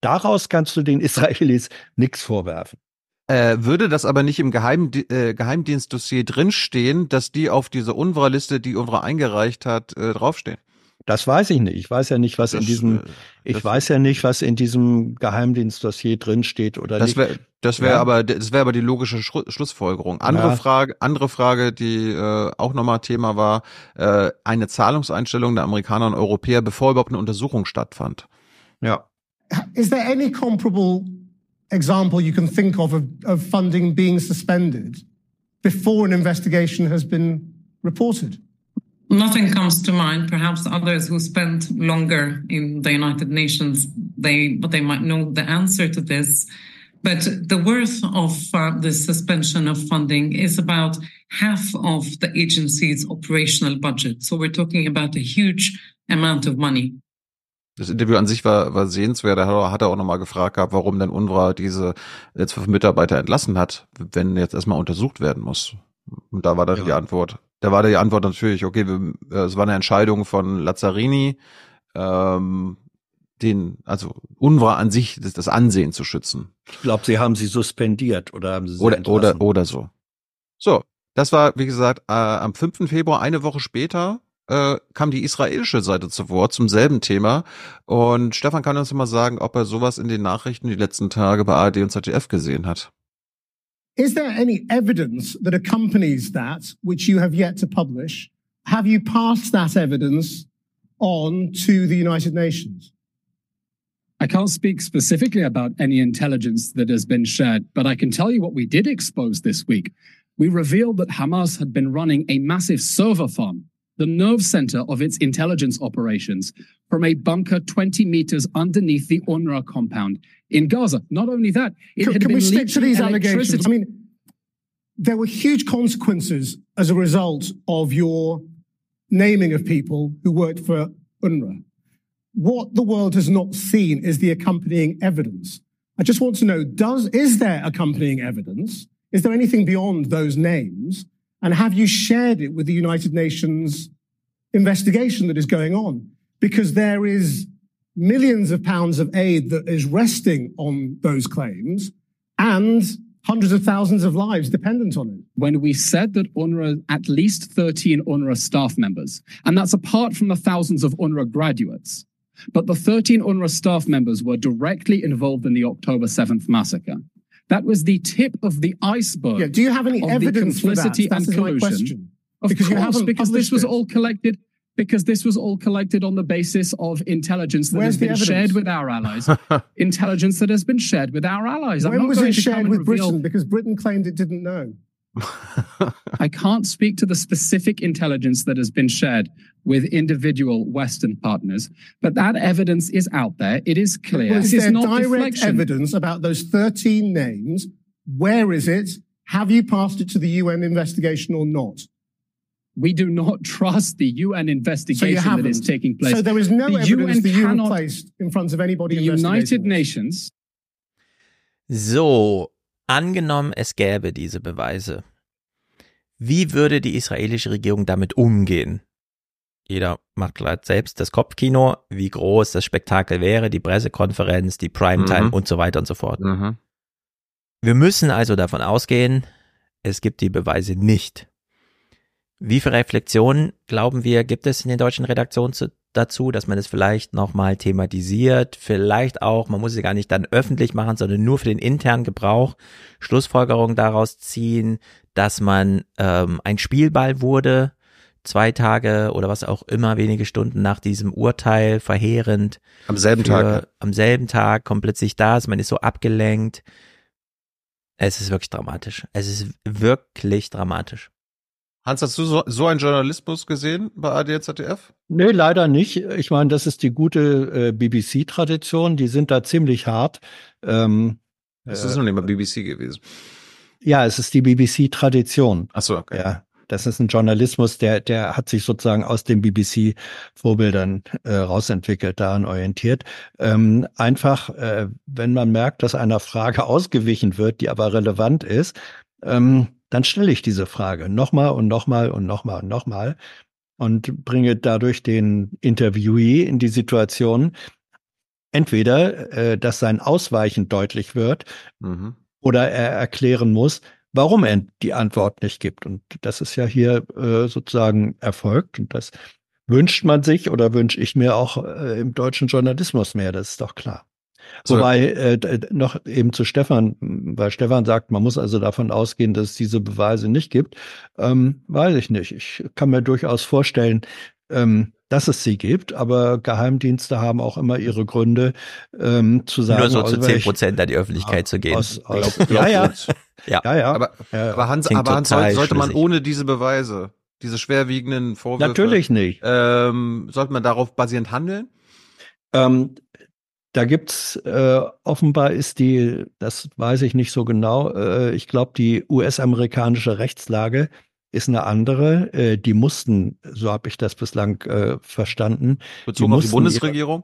Daraus kannst du den Israelis nichts vorwerfen. Äh, würde das aber nicht im Geheim, äh, Geheimdienstdossier drinstehen, dass die auf diese UNRWA-Liste, die UNRWA eingereicht hat, äh, draufstehen? Das weiß ich nicht. Ich weiß ja nicht, was das, in diesem, äh, ich weiß ja nicht, was in diesem Geheimdienstdossier drin steht oder das wär, nicht. Das wäre ja. aber, das wäre aber die logische Schlussfolgerung. Andere ja. Frage, andere Frage, die äh, auch nochmal Thema war, äh, eine Zahlungseinstellung der Amerikaner und Europäer, bevor überhaupt eine Untersuchung stattfand. Ja. Is there any comparable example you can think of of, of funding being suspended before an investigation has been reported? Nothing comes to mind. Perhaps others who spent longer in the United Nations, they but they might know the answer to this. But the worth of uh, the suspension of funding is about half of the agency's operational budget. So we're talking about a huge amount of money. Das Interview an sich war, war sehenswert. Da hat er auch nochmal gefragt gehabt, warum denn UNRWA diese jetzt Mitarbeiter entlassen hat, wenn jetzt erstmal untersucht werden muss. Und da war dann ja. die Antwort. Da war die Antwort natürlich, okay, wir, äh, es war eine Entscheidung von Lazzarini, ähm, den, also UNRWA an sich, das, das Ansehen zu schützen. Ich glaube, sie haben sie suspendiert oder haben sie, sie oder, oder, oder so. So, das war, wie gesagt, äh, am 5. Februar, eine Woche später, äh, kam die israelische Seite zu Wort zum selben Thema. Und Stefan kann uns mal sagen, ob er sowas in den Nachrichten die letzten Tage bei ARD und ZDF gesehen hat. Is there any evidence that accompanies that which you have yet to publish? Have you passed that evidence on to the United Nations? I can't speak specifically about any intelligence that has been shared, but I can tell you what we did expose this week. We revealed that Hamas had been running a massive server farm, the nerve center of its intelligence operations, from a bunker 20 meters underneath the UNRWA compound in Gaza. Not only that, it can, had can been we stick to these allegations? I mean, there were huge consequences as a result of your naming of people who worked for UNRWA. What the world has not seen is the accompanying evidence. I just want to know, does, is there accompanying evidence? Is there anything beyond those names? And have you shared it with the United Nations investigation that is going on? Because there is millions of pounds of aid that is resting on those claims and hundreds of thousands of lives dependent on it. When we said that UNRWA, at least 13 UNRWA staff members, and that's apart from the thousands of UNRWA graduates, but the 13 UNRWA staff members were directly involved in the October 7th massacre. That was the tip of the iceberg. Yeah, do you have any evidence for that? That's and collusion. my question. Of because course, because this was it. all collected because this was all collected on the basis of intelligence that Where's has been shared with our allies. intelligence that has been shared with our allies. When was it shared with. Britain? Because Britain claimed it didn't know. I can't speak to the specific intelligence that has been shared with individual Western partners, but that evidence is out there. It is clear. Well, is there direct deflection. evidence about those 13 names? Where is it? Have you passed it to the UN investigation or not? We do not trust the UN investigation so that is taking place. So there is no the evidence UN that you have placed in front of anybody. The United Nations. So, angenommen, es gäbe diese Beweise. Wie würde die israelische Regierung damit umgehen? Jeder macht gerade selbst das Kopfkino, wie groß das Spektakel wäre, die Pressekonferenz, die Primetime mhm. und so weiter und so fort. Mhm. Wir müssen also davon ausgehen, es gibt die Beweise nicht. Wie viele Reflexionen, glauben wir, gibt es in den deutschen Redaktionen zu, dazu, dass man es vielleicht nochmal thematisiert, vielleicht auch, man muss es gar nicht dann öffentlich machen, sondern nur für den internen Gebrauch, Schlussfolgerungen daraus ziehen, dass man ähm, ein Spielball wurde, zwei Tage oder was auch immer, wenige Stunden nach diesem Urteil, verheerend. Am selben für, Tag. Am selben Tag, kommt plötzlich da, man ist so abgelenkt. Es ist wirklich dramatisch. Es ist wirklich dramatisch. Hans, hast du so, so einen Journalismus gesehen bei AD ZDF? Nee, leider nicht. Ich meine, das ist die gute äh, BBC-Tradition. Die sind da ziemlich hart. Ähm, das ist noch nicht mal BBC gewesen. Ja, es ist die BBC-Tradition. Ach so, okay. Ja, das ist ein Journalismus, der, der hat sich sozusagen aus den BBC-Vorbildern äh, rausentwickelt, daran orientiert. Ähm, einfach, äh, wenn man merkt, dass einer Frage ausgewichen wird, die aber relevant ist, ähm, dann stelle ich diese Frage nochmal und nochmal und nochmal und nochmal und bringe dadurch den Interviewee in die Situation, entweder, äh, dass sein Ausweichen deutlich wird mhm. oder er erklären muss, warum er die Antwort nicht gibt. Und das ist ja hier äh, sozusagen erfolgt und das wünscht man sich oder wünsche ich mir auch äh, im deutschen Journalismus mehr, das ist doch klar. So. Wobei äh, noch eben zu Stefan, weil Stefan sagt, man muss also davon ausgehen, dass es diese Beweise nicht gibt, ähm, weiß ich nicht. Ich kann mir durchaus vorstellen, ähm, dass es sie gibt, aber Geheimdienste haben auch immer ihre Gründe ähm, zu sagen. Nur so zu aus zehn Prozent an die Öffentlichkeit zu gehen. Aus, aus, Glaub- ja, ja, ja. ja, ja. Aber, aber Hans, Klingt aber Hans sollte, sollte man schlüssig. ohne diese Beweise, diese schwerwiegenden Vorwürfe, Natürlich nicht. ähm, sollte man darauf basierend handeln? Ähm, da gibt's äh, offenbar ist die, das weiß ich nicht so genau. Äh, ich glaube, die US-amerikanische Rechtslage ist eine andere. Äh, die mussten, so habe ich das bislang äh, verstanden, Bezogen auf die Bundesregierung?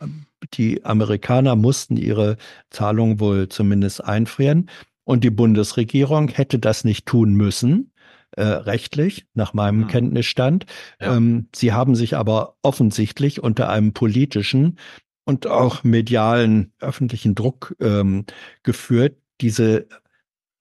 Ihre, die Amerikaner mussten ihre Zahlungen wohl zumindest einfrieren und die Bundesregierung hätte das nicht tun müssen. Äh, rechtlich, nach meinem Hm. Kenntnisstand. Ja. Ähm, sie haben sich aber offensichtlich unter einem politischen und auch medialen öffentlichen Druck ähm, geführt, diese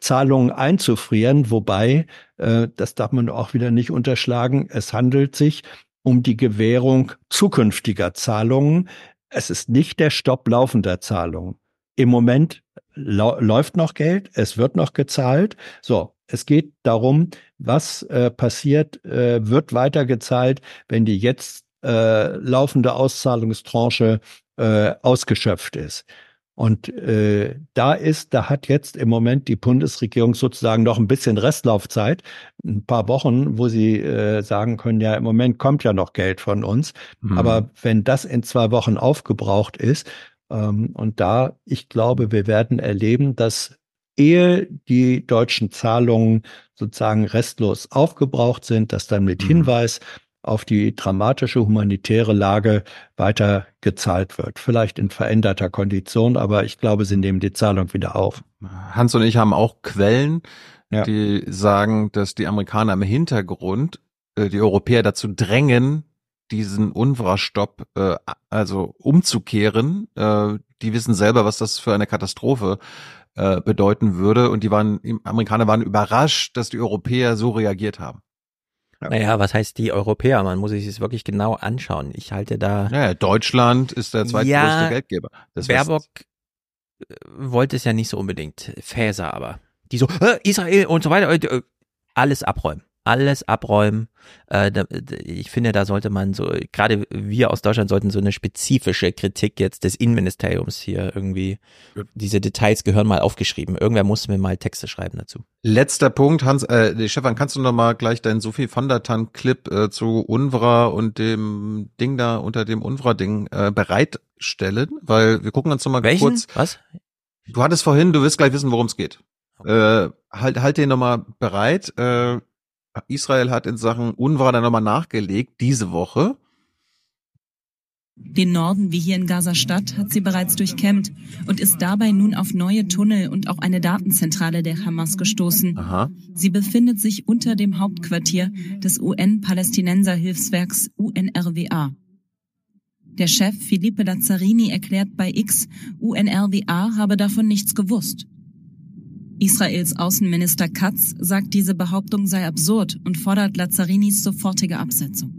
Zahlungen einzufrieren, wobei, äh, das darf man auch wieder nicht unterschlagen, es handelt sich um die Gewährung zukünftiger Zahlungen. Es ist nicht der Stopp laufender Zahlungen. Im Moment läuft noch Geld, es wird noch gezahlt. So, es geht darum, was äh, passiert, äh, wird weiter gezahlt, wenn die jetzt äh, laufende Auszahlungstranche äh, ausgeschöpft ist. Und äh, da ist, da hat jetzt im Moment die Bundesregierung sozusagen noch ein bisschen Restlaufzeit, ein paar Wochen, wo sie äh, sagen können, ja, im Moment kommt ja noch Geld von uns. Mhm. Aber wenn das in zwei Wochen aufgebraucht ist, ähm, und da, ich glaube, wir werden erleben, dass ehe die deutschen Zahlungen sozusagen restlos aufgebraucht sind, dass dann mit Mhm. Hinweis auf die dramatische humanitäre Lage weiter gezahlt wird. Vielleicht in veränderter Kondition, aber ich glaube, sie nehmen die Zahlung wieder auf. Hans und ich haben auch Quellen, Ja. die sagen, dass die Amerikaner im Hintergrund äh, die Europäer dazu drängen, diesen UNRWA-Stopp äh, also umzukehren. Äh, die wissen selber, was das für eine Katastrophe äh, bedeuten würde und die waren, die Amerikaner waren überrascht, dass die Europäer so reagiert haben. Naja, was heißt die Europäer? Man muss sich das wirklich genau anschauen. Ich halte da. Naja, Deutschland ist der zweitgrößte Ja, Geldgeber. des Baerbock äh, wollte es ja nicht so unbedingt. Faeser aber. Die so, äh, Israel und so weiter, äh, alles abräumen. Alles abräumen. Äh, ich finde, da sollte man so, gerade wir aus Deutschland sollten so eine spezifische Kritik jetzt des Innenministeriums hier irgendwie, diese Details gehören mal aufgeschrieben. Irgendwer muss mir mal Texte schreiben dazu. Letzter Punkt, Hans, äh, Stefan, kannst du noch mal gleich deinen Sophie van der Tann Clip äh, zu UNRWA und dem Ding da unter dem UNRWA-Ding äh, bereitstellen? Weil wir gucken uns noch mal Welchen? kurz. Was? Du hattest vorhin, du wirst gleich wissen, worum es geht. Äh, halt, halt den noch mal bereit. Äh, Israel hat in Sachen UNRWA dann noch mal nachgelegt diese Woche. Den Norden wie hier in Gaza-Stadt hat sie bereits durchkämmt und ist dabei nun auf neue Tunnel und auch eine Datenzentrale der Hamas gestoßen. Aha. Sie befindet sich unter dem Hauptquartier des UN-Palästinenser-Hilfswerks UNRWA. Der Chef Philippe Lazzarini erklärt bei X, UNRWA habe davon nichts gewusst. Israels Außenminister Katz sagt, diese Behauptung sei absurd und fordert Lazzarinis sofortige Absetzung.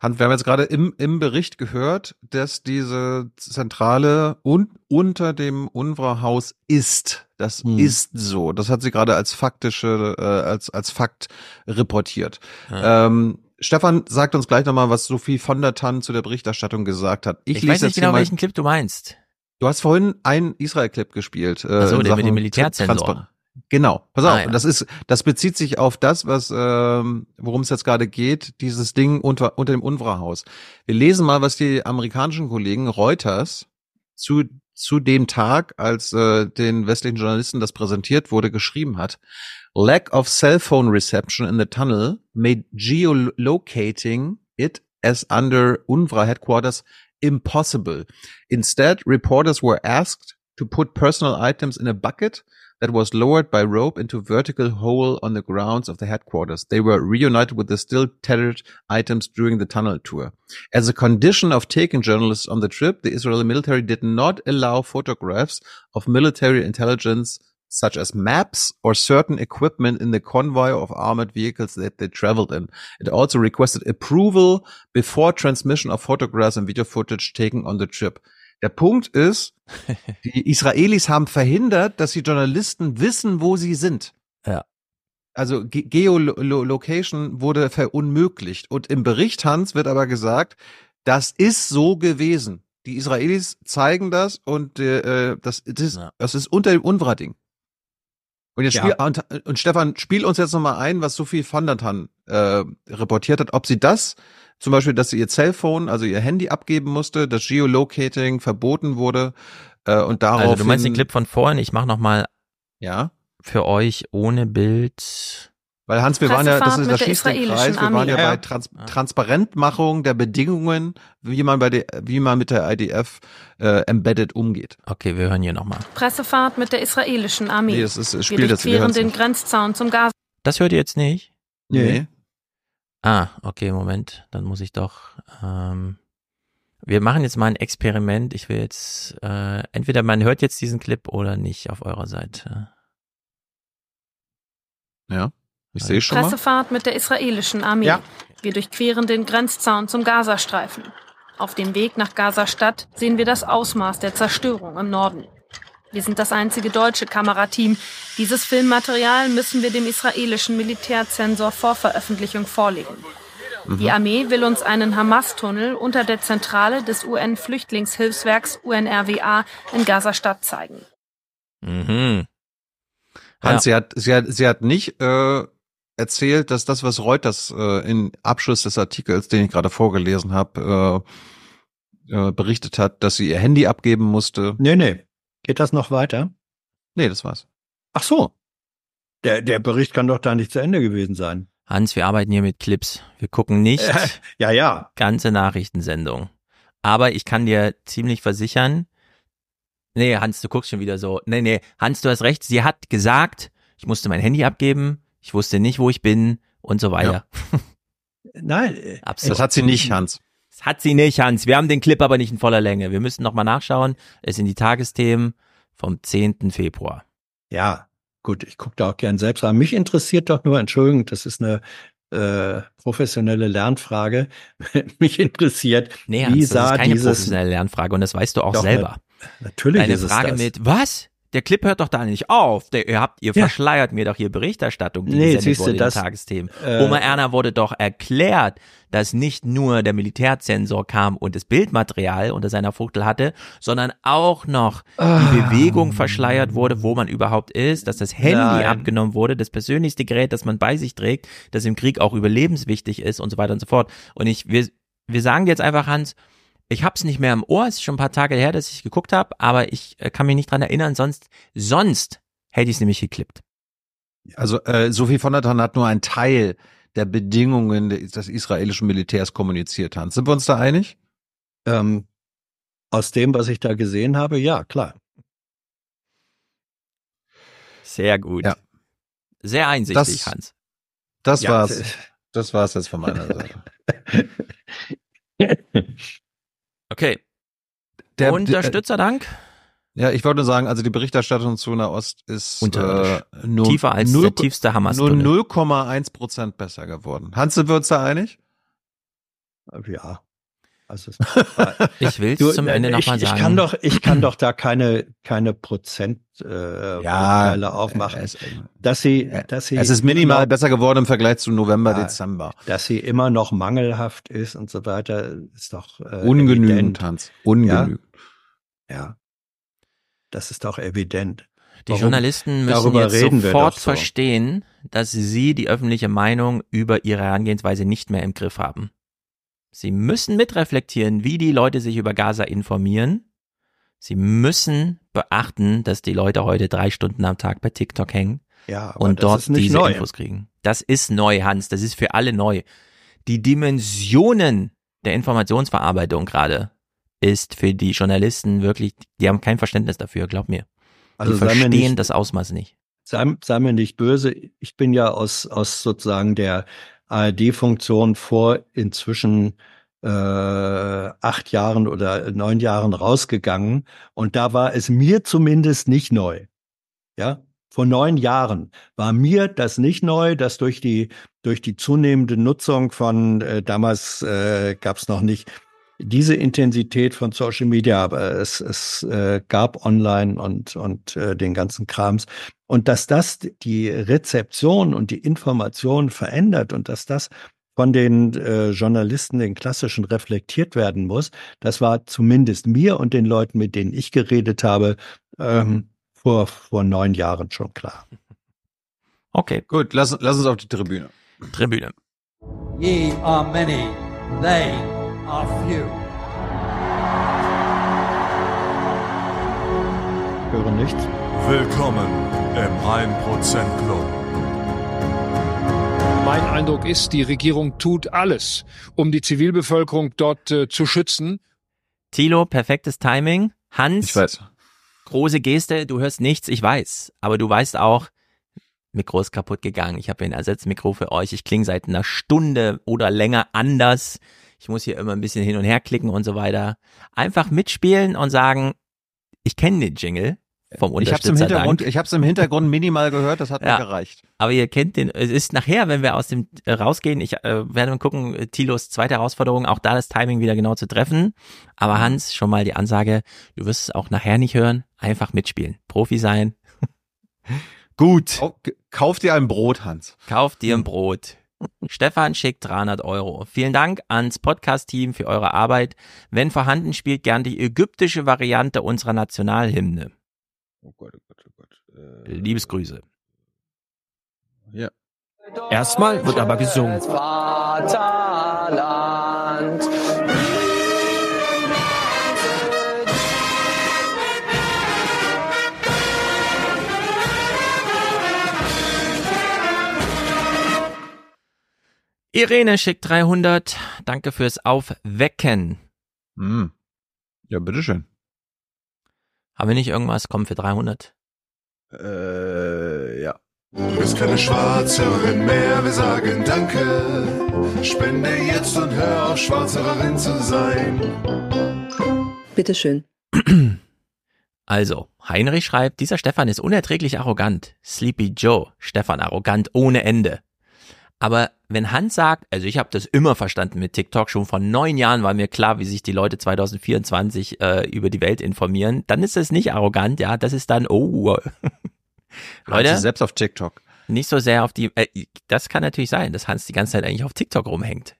Hans, wir haben jetzt gerade im, im Bericht gehört, dass diese Zentrale un, unter dem UNRWA-Haus ist. Das Hm. ist so. Das hat sie gerade als faktische, äh, als, als Fakt reportiert. Ja. Ähm, Stefan sagt uns gleich nochmal, was Sophie von der Tann zu der Berichterstattung gesagt hat. Ich, lese weiß nicht genau, welchen Clip du meinst. Du hast vorhin einen Israel-Clip gespielt. Äh, Ach so, in der mit dem Militärzensor. Genau, pass auf, Ah, ja. das ist, das bezieht sich auf das, was, ähm, worum es jetzt gerade geht, dieses Ding unter, unter dem UNRWA-Haus. Wir lesen mal, was die amerikanischen Kollegen Reuters zu, zu dem Tag, als äh, den westlichen Journalisten das präsentiert wurde, geschrieben hat. Lack of cell phone reception in the tunnel made geolocating it as under UNRWA headquarters impossible. Instead, reporters were asked to put personal items in a bucket that was lowered by rope into a vertical hole on the grounds of the headquarters. They were reunited with the still tethered items during the tunnel tour. As a condition of taking journalists on the trip, the Israeli military did not allow photographs of military intelligence such as maps or certain equipment in the convoy of armored vehicles that they traveled in. It also requested approval before transmission of photographs and video footage taken on the trip. Der Punkt ist, die Israelis haben verhindert, dass die Journalisten wissen, wo sie sind. Ja. also Ge Geolocation wurde verunmöglicht. Und im Bericht, Hans, wird aber gesagt, das ist so gewesen. Die Israelis zeigen das und äh, das, das, ist, das ist unter dem UNRWA-Ding. Und jetzt Ja. spiel, und, und Stefan, spiel uns jetzt nochmal ein, was Sophie van der Tann äh, reportiert hat, ob sie das, zum Beispiel, dass sie ihr Cellphone, also ihr Handy abgeben musste, dass Geolocating verboten wurde äh, und darauf. Also du meinst den Clip von vorhin, ich mache nochmal ja. für euch ohne Bild. Weil Hans, wir waren ja, das ist das der schließt den Kreis, wir waren ja, Armee. bei Ja. Trans Transparentmachung der Bedingungen, wie man bei der, wie man mit der IDF äh, embedded umgeht. Okay, wir hören hier nochmal. Pressefahrt mit der israelischen Armee. Nee, das ist- es wir spielt jetzt, wir durchqueren hören's den nicht. Grenzzaun zum Gaza. Das hört ihr jetzt nicht? Nee. Ah, okay, Moment. Dann muss ich doch. Ähm, wir machen jetzt mal ein Experiment. Ich will jetzt äh, entweder man hört jetzt diesen Clip oder nicht auf eurer Seite. Ja, ich sehe schon mal. Pressefahrt mit der israelischen Armee. Ja. Wir durchqueren den Grenzzaun zum Gazastreifen. Auf dem Weg nach Gaza-Stadt sehen wir das Ausmaß der Zerstörung im Norden. Wir sind das einzige deutsche Kamerateam. Dieses Filmmaterial müssen wir dem israelischen Militärzensor vor Veröffentlichung vorlegen. Die Armee will uns einen Hamas-Tunnel unter der Zentrale des UN-Flüchtlingshilfswerks UNRWA in Gaza-Stadt zeigen. Mhm. Hans, sie hat, sie hat, sie hat nicht äh, erzählt, dass das, was Reuters äh, in Abschluss des Artikels, den ich gerade vorgelesen habe, äh, äh, berichtet hat, dass sie ihr Handy abgeben musste. Nee, nee. Geht das noch weiter? Nee, das war's. Ach so. Der, der Bericht kann doch da nicht zu Ende gewesen sein. Hans, wir arbeiten hier mit Clips. Wir gucken nicht ja, ja. ganze Nachrichtensendung. Aber ich kann dir ziemlich versichern, nee, Hans, du guckst schon wieder so. Nee, nee, Hans, du hast recht. Sie hat gesagt, ich musste mein Handy abgeben, ich wusste nicht, wo ich bin und so weiter. Nein. äh, Absolut. Das hat sie nicht, Hans. Das hat sie nicht, Hans. Wir haben den Clip aber nicht in voller Länge. Wir müssen nochmal nachschauen. Es sind die Tagesthemen vom 10. Februar. Ja, gut, ich gucke da auch gern selbst an. Mich interessiert doch nur, Entschuldigung, das ist eine äh, professionelle Lernfrage. Mich interessiert, Nee, wie Hans, das sah ist keine dieses professionelle Lernfrage und das weißt du auch Doch, selber. na- natürlich Deine ist es Frage das. mit, was? Der Clip hört doch da nicht auf. Der, ihr habt, ihr Ja. verschleiert mir doch hier Berichterstattung, die Nee, gesendet wurde in das, den Tagesthemen. äh, Oma Erna wurde doch erklärt, dass nicht nur der Militärzensor kam und das Bildmaterial unter seiner Fuchtel hatte, sondern auch noch Ah. die Bewegung verschleiert wurde, wo man überhaupt ist, dass das Handy Nein. abgenommen wurde, das persönlichste Gerät, das man bei sich trägt, das im Krieg auch überlebenswichtig ist und so weiter und so fort. Und ich, wir, wir sagen jetzt einfach, Hans, ich hab's nicht mehr im Ohr, es ist schon ein paar Tage her, dass ich geguckt habe, aber ich äh, kann mich nicht dran erinnern, sonst, sonst hätte ich es nämlich geklippt. Also äh, Sophie von der Tann hat nur einen Teil der Bedingungen des, israelischen Militärs kommuniziert, Hans. Sind wir uns da einig? Ähm, aus dem, was ich da gesehen habe, ja, klar. Sehr gut. Ja. Sehr einsichtig, Das- Hans. Das Ja, war's. Das war's jetzt von meiner Seite. Okay. Der- Unterstützerdank? Ja, ich wollte nur sagen, also die Berichterstattung zu Nahost ist äh, nur Tiefer als null- der tiefste nur Hamas-Tunnel. 0,1 Prozent besser geworden. Hans, sind wir uns da einig? Ja. Also es, Ich will's Du, zum äh, Ende ich, nochmal ich sagen. kann doch, ich kann doch da keine keine Prozent äh, Urteile aufmachen, es, dass sie, dass sie es ist minimal immer, besser geworden im Vergleich zu November, Ja, Dezember. dass sie immer noch mangelhaft ist und so weiter, ist doch äh, Ungenügend, evident. Hans. Ungenügend. Ja, ja, das ist doch evident. Die Warum- Journalisten müssen darüber jetzt sofort so. verstehen, dass sie die öffentliche Meinung über ihre Herangehensweise nicht mehr im Griff haben. Sie müssen mitreflektieren, wie die Leute sich über Gaza informieren. Sie müssen beachten, dass die Leute heute drei Stunden am Tag bei TikTok hängen Ja, und dort diese neu. Infos kriegen. Das ist neu, Hans. Das ist für alle neu. Die Dimensionen der Informationsverarbeitung gerade ist für die Journalisten wirklich, die haben kein Verständnis dafür, glaub mir. Also die verstehen nicht- das Ausmaß nicht. sei, sei mir nicht böse, ich bin ja aus, aus sozusagen der ARD-Funktion vor inzwischen äh, acht Jahren oder neun Jahren rausgegangen und da war es mir zumindest nicht neu. Ja, vor neun Jahren war mir das nicht neu, dass durch die durch die zunehmende Nutzung von äh, damals äh, gab es noch nicht diese Intensität von Social Media, aber es, es äh, gab online und, und äh, den ganzen Krams. Und dass das die Rezeption und die Information verändert und dass das von den äh, Journalisten, den klassischen, reflektiert werden muss, das war zumindest mir und den Leuten, mit denen ich geredet habe, ähm, vor, vor neun Jahren schon klar. Okay. Gut, lass, lass uns auf die Tribüne. Tribüne. Ye are many, they are few. Höre nichts. Willkommen im 1% Club. Mein Eindruck ist, die Regierung tut alles, um die Zivilbevölkerung dort äh, zu schützen. Thilo, perfektes Timing. Hans, Ich weiß. große Geste, du hörst nichts, ich weiß. Aber du weißt auch, Mikro ist kaputt gegangen. Ich habe ein Ersatzmikro für euch. Ich klinge seit einer Stunde oder länger anders. Ich muss hier immer ein bisschen hin und her klicken und so weiter. Einfach mitspielen und sagen, ich kenne den Jingle vom Ich hab's im Unterstützerdank. Hintergrund, ich hab's im Hintergrund minimal gehört, das hat Ja. mir gereicht. Aber ihr kennt den, es ist nachher, wenn wir aus dem äh, rausgehen, ich äh, werde mal gucken, äh, Thilos zweite Herausforderung, auch da das Timing wieder genau zu treffen. Aber Hans, schon mal die Ansage, du wirst es auch nachher nicht hören, einfach mitspielen. Profi sein. Gut. Kau- Kauf dir ein Brot, Hans. Kauf dir ein Brot. Stefan schickt 300 Euro. Vielen Dank ans Podcast-Team für eure Arbeit. Wenn vorhanden, spielt gern die ägyptische Variante unserer Nationalhymne. Oh Gott, oh Gott, oh Gott. Liebesgrüße. Ja. Erstmal wird aber gesungen. Irene schickt 300. Danke fürs Aufwecken. Hm. Ja, bitteschön. Haben wir nicht irgendwas? Kommen für 300. Äh, ja. Du bist keine Schwarzhörerin mehr, wir sagen Danke. Spende jetzt und hör auf, Schwarzhörerin zu sein. Bitteschön. Also, Heinrich schreibt, dieser Stefan ist unerträglich arrogant. Sleepy Joe, Stefan arrogant ohne Ende. Aber wenn Hans sagt, also ich habe das immer verstanden mit TikTok, schon vor neun Jahren war mir klar, wie sich die Leute 2024 äh, über die Welt informieren, dann ist das nicht arrogant, ja, das ist dann, oh, Leute, Leute, selbst auf TikTok. nicht so sehr auf die, äh, das kann natürlich sein, dass Hans die ganze Zeit eigentlich auf TikTok rumhängt.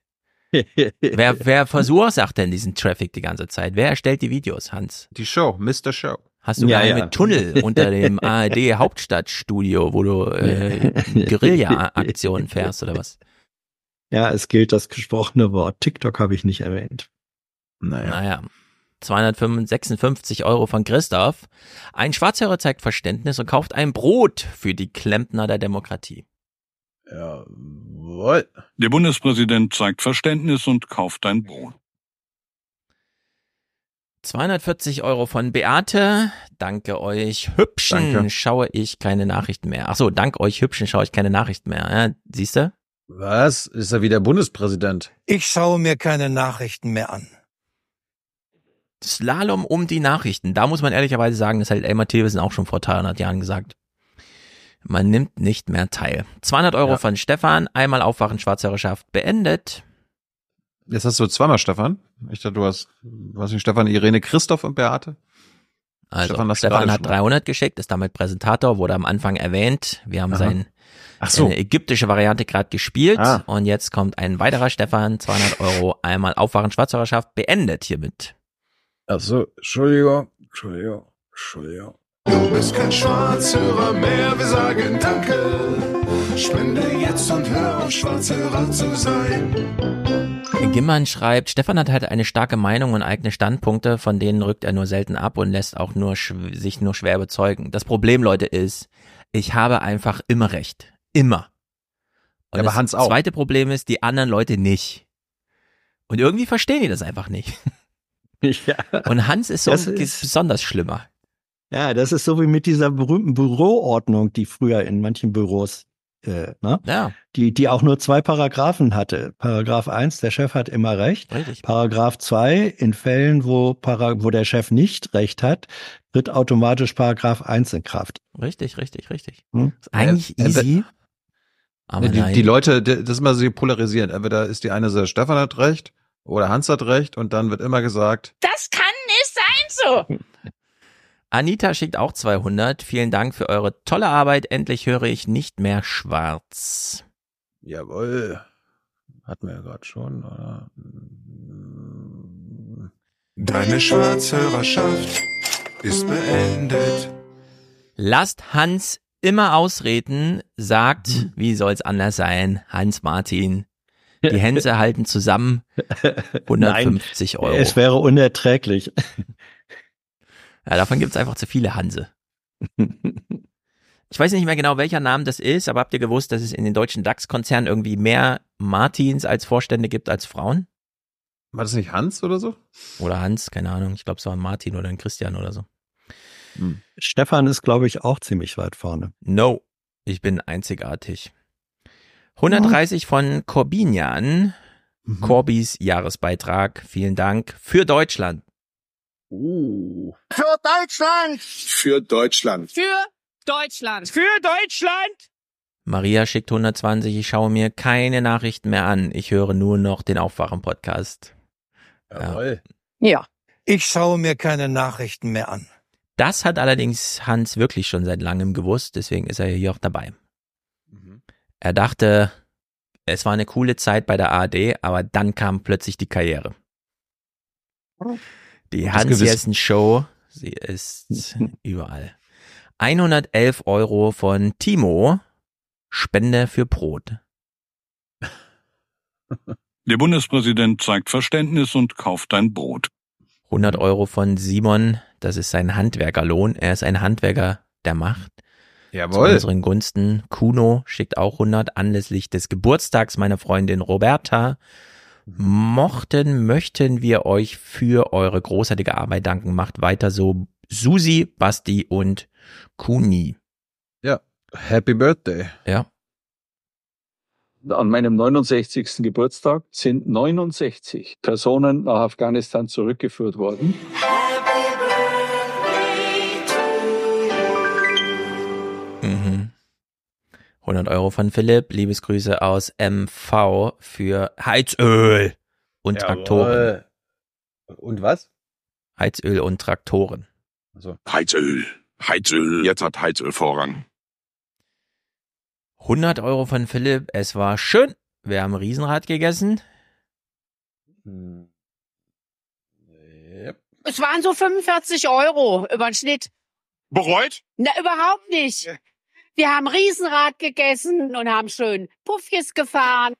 wer, wer verursacht denn diesen Traffic die ganze Zeit? Wer erstellt die Videos, Hans? Die Show, Mr. Show. Hast du Ja, ja. mit Tunnel unter dem ARD Hauptstadtstudio, wo du äh, Guerilla-Aktionen fährst oder was? Ja, es gilt das gesprochene Wort. TikTok habe ich nicht erwähnt. Naja. Naja. 256 Euro von Christoph. Ein Schwarzhörer zeigt Verständnis und kauft ein Brot für die Klempner der Demokratie. Jawohl. Der Bundespräsident zeigt Verständnis und kauft ein Brot. 240 Euro von Beate. Danke euch Hübschen Danke. schaue ich keine Nachrichten mehr. Ach so, dank euch Hübschen schaue ich keine Nachrichten mehr. Ja, siehst du? Was? Ist er wieder Bundespräsident? Ich schaue mir keine Nachrichten mehr an. Slalom um die Nachrichten. Da muss man ehrlicherweise sagen, das hat Elmar Thewissen auch schon vor 300 Jahren gesagt. Man nimmt nicht mehr teil. 200 Euro Ja. von Stefan. Einmal Aufwachen Schwarzhörerschaft beendet. Jetzt hast du zweimal Stefan. Ich dachte, du hast, was nicht, Stefan, Irene, Christoph und Beate. Also Stefan, Stefan, hat schon mal. 300 geschickt, ist damit Präsentator, wurde am Anfang erwähnt. Wir haben Aha. sein, Ach so. seine ägyptische Variante gerade gespielt. Ah. Und jetzt kommt ein weiterer Stefan. 200 Euro. Einmal Aufwachen Schwarzhörerschaft beendet hiermit. Ach so, Entschuldigung, Entschuldigung, Entschuldigung. Du bist kein Schwarzhörer mehr, wir sagen Danke. Spende jetzt und hör auf, Schwarzhörer zu sein. Gimmern schreibt, Stefan hat halt eine starke Meinung und eigene Standpunkte, von denen rückt er nur selten ab und lässt auch nur sich nur schwer überzeugen. Das Problem, Leute, ist, ich habe einfach immer recht. Immer. Und aber das Hans auch. zweite Problem ist, die anderen Leute nicht. Und irgendwie verstehen die das einfach nicht. Ja. Und Hans ist so Das ist- besonders schlimmer. Ja, das ist so wie mit dieser berühmten Büroordnung, die früher in manchen Büros, äh, ne? Ja. die, die auch nur zwei Paragraphen hatte. Paragraph 1, der Chef hat immer recht. Richtig. Paragraph 2, in Fällen, wo, Para, wo der Chef nicht recht hat, tritt automatisch Paragraph 1 in Kraft. Richtig, richtig, richtig. Hm? Ist eigentlich Äh, äh, easy. Aber die, die Leute, das ist immer so polarisierend. Entweder ist die eine Seite, Stefan hat recht, oder Hans hat recht und dann wird immer gesagt, Das kann nicht sein so. Anita schickt auch 200. Vielen Dank für eure tolle Arbeit. Endlich höre ich nicht mehr schwarz. jawohl, hatten wir ja gerade schon, oder? Deine Schwarzhörerschaft ist beendet. Lasst Hans immer ausreden, sagt, wie soll's anders sein, Hans Martin. Die Hänse halten zusammen. 150 Nein, Euro. Es wäre unerträglich. Ja, davon gibt's einfach zu viele Hanse. Ich weiß nicht mehr genau, welcher Name das ist, aber habt ihr gewusst, dass es in den deutschen DAX-Konzernen irgendwie mehr Martins als Vorstände gibt als Frauen? War das nicht Hans oder so? Oder Hans, keine Ahnung. Ich glaube, es war ein Martin oder ein Christian oder so. Stefan ist, glaube ich, auch ziemlich weit vorne. No, ich bin einzigartig. 130 von Corbinian. Corbys Jahresbeitrag. Vielen Dank für Deutschland. Uh. Für Deutschland. Für Deutschland. Für Deutschland. Für Deutschland. Maria schickt 120. Ich schaue mir keine Nachrichten mehr an. Ich höre nur noch den Aufwachen-Podcast. Jawohl. Ja. Ich schaue mir keine Nachrichten mehr an. Das hat allerdings Hans wirklich schon seit langem gewusst, deswegen ist er hier auch dabei. Er dachte, es war eine coole Zeit bei der ARD, aber dann kam plötzlich die Karriere. Die Das Hans Gewiss. Jessen Show, sie ist überall. 111 Euro von Timo, Spende für Brot. Der Bundespräsident zeigt Verständnis und kauft ein Brot. 100 Euro von Simon, das ist sein Handwerkerlohn. Er ist ein Handwerker der Macht. Jawohl. Zu unseren Gunsten. Kuno schickt auch 100 anlässlich des Geburtstags meiner Freundin Roberta. Mochten, möchten wir euch für eure großartige Arbeit danken. Macht weiter so. Susi, Basti und Kuni. Ja, Happy Birthday. Ja. An meinem 69. Geburtstag sind 69 Personen nach Afghanistan zurückgeführt worden. 100 Euro von Philipp. Liebesgrüße aus MV für Heizöl und Traktoren. Und was? Heizöl und Traktoren. Also. Heizöl. Heizöl. Jetzt hat Heizöl Vorrang. 100 Euro von Philipp. Es war schön. Wir haben Riesenrad gegessen. Es waren so 45 Euro über den Schnitt. Bereut? Na, überhaupt nicht. Wir haben Riesenrad gegessen und haben schön Puffjes gefahren.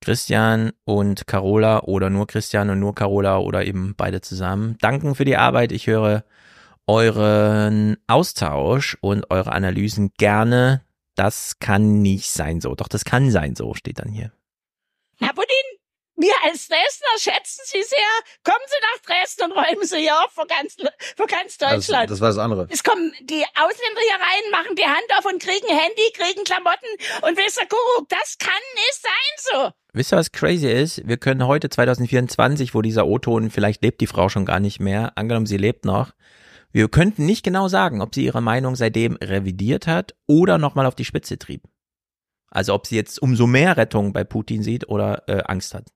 Christian und Carola oder nur Christian und nur Carola oder eben beide zusammen. Danken für die Arbeit. Ich höre euren Austausch und eure Analysen gerne. Das kann nicht sein so. Doch das kann sein so, steht dann hier. Wir als Dresdner schätzen Sie sehr. Kommen Sie nach Dresden und räumen Sie hier auf für ganz, für ganz Deutschland. Das, das war das andere. Es kommen die Ausländer hier rein, machen die Hand auf und kriegen Handy, kriegen Klamotten und wisser Kuckuck, das kann nicht sein so. Wisst ihr, was crazy ist? Wir können heute 2024, wo dieser O-Ton, vielleicht lebt die Frau schon gar nicht mehr, angenommen sie lebt noch, wir könnten nicht genau sagen, ob sie ihre Meinung seitdem revidiert hat oder nochmal auf die Spitze trieb. Also ob sie jetzt umso mehr Rettung bei Putin sieht oder äh, Angst hat.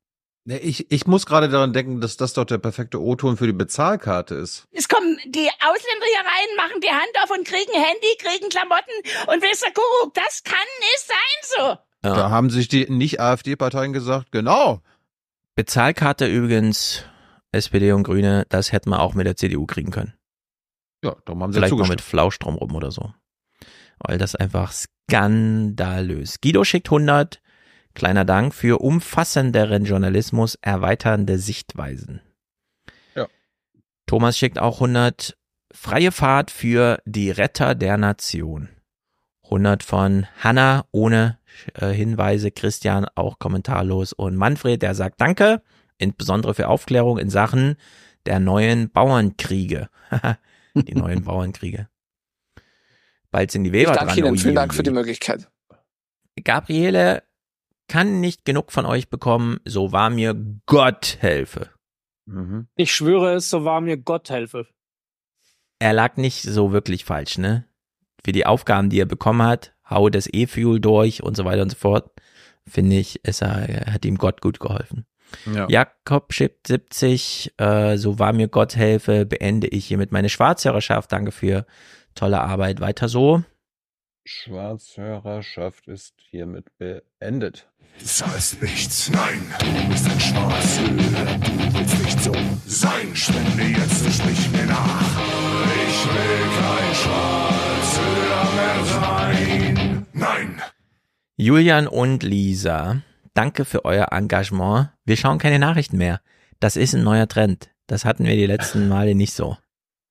Nee, Ich, ich muss gerade daran denken, dass das doch der perfekte O-Ton für die Bezahlkarte ist. Es kommen die Ausländer hier rein, machen die Hand auf und kriegen Handy, kriegen Klamotten und wisser Kuckuck, das kann nicht sein so. Da haben sich die Nicht-AfD-Parteien gesagt, genau. Bezahlkarte übrigens, SPD und Grüne, das hätten wir auch mit der CDU kriegen können. Ja, darum haben sie Vielleicht noch zugestimmt. mit Flauschstrom rum oder so. Weil das einfach skandalös. Guido schickt 100. Kleiner Dank für umfassenderen Journalismus, erweiternde Sichtweisen. Ja. Thomas schickt auch 100. Freie Fahrt für die Retter der Nation. 100 von Hanna ohne äh, Hinweise, Christian auch kommentarlos und Manfred, der sagt Danke, insbesondere für Aufklärung in Sachen der neuen Bauernkriege. die neuen Bauernkriege. Bald sind die Ich Weber danke dran. Ihnen. Oh Vielen Dank oh für die Möglichkeit. Gabriele kann nicht genug von euch bekommen, so war mir Gott helfe. Ich schwöre es, so wahr mir Gott helfe. Er lag nicht so wirklich falsch, ne? Für die Aufgaben, die er bekommen hat, hau das E-Fuel durch und so weiter und so fort, finde ich, es hat ihm Gott gut geholfen. Ja. Jakob schippt 70, äh, so war mir Gott helfe, beende ich hiermit meine Schwarzhörerschaft. Danke für tolle Arbeit. Weiter so. Schwarzhörerschaft ist hiermit beendet. Das heißt nichts, nein, du bist ein Schwarzhörer, du willst nicht so sein. Spende jetzt mich mir nach. Ich will kein Schwarzhörer mehr sein. Nein. Julian und Lisa, danke für euer Engagement. Wir schauen keine Nachrichten mehr. Das ist ein neuer Trend. Das hatten wir die letzten Male nicht so.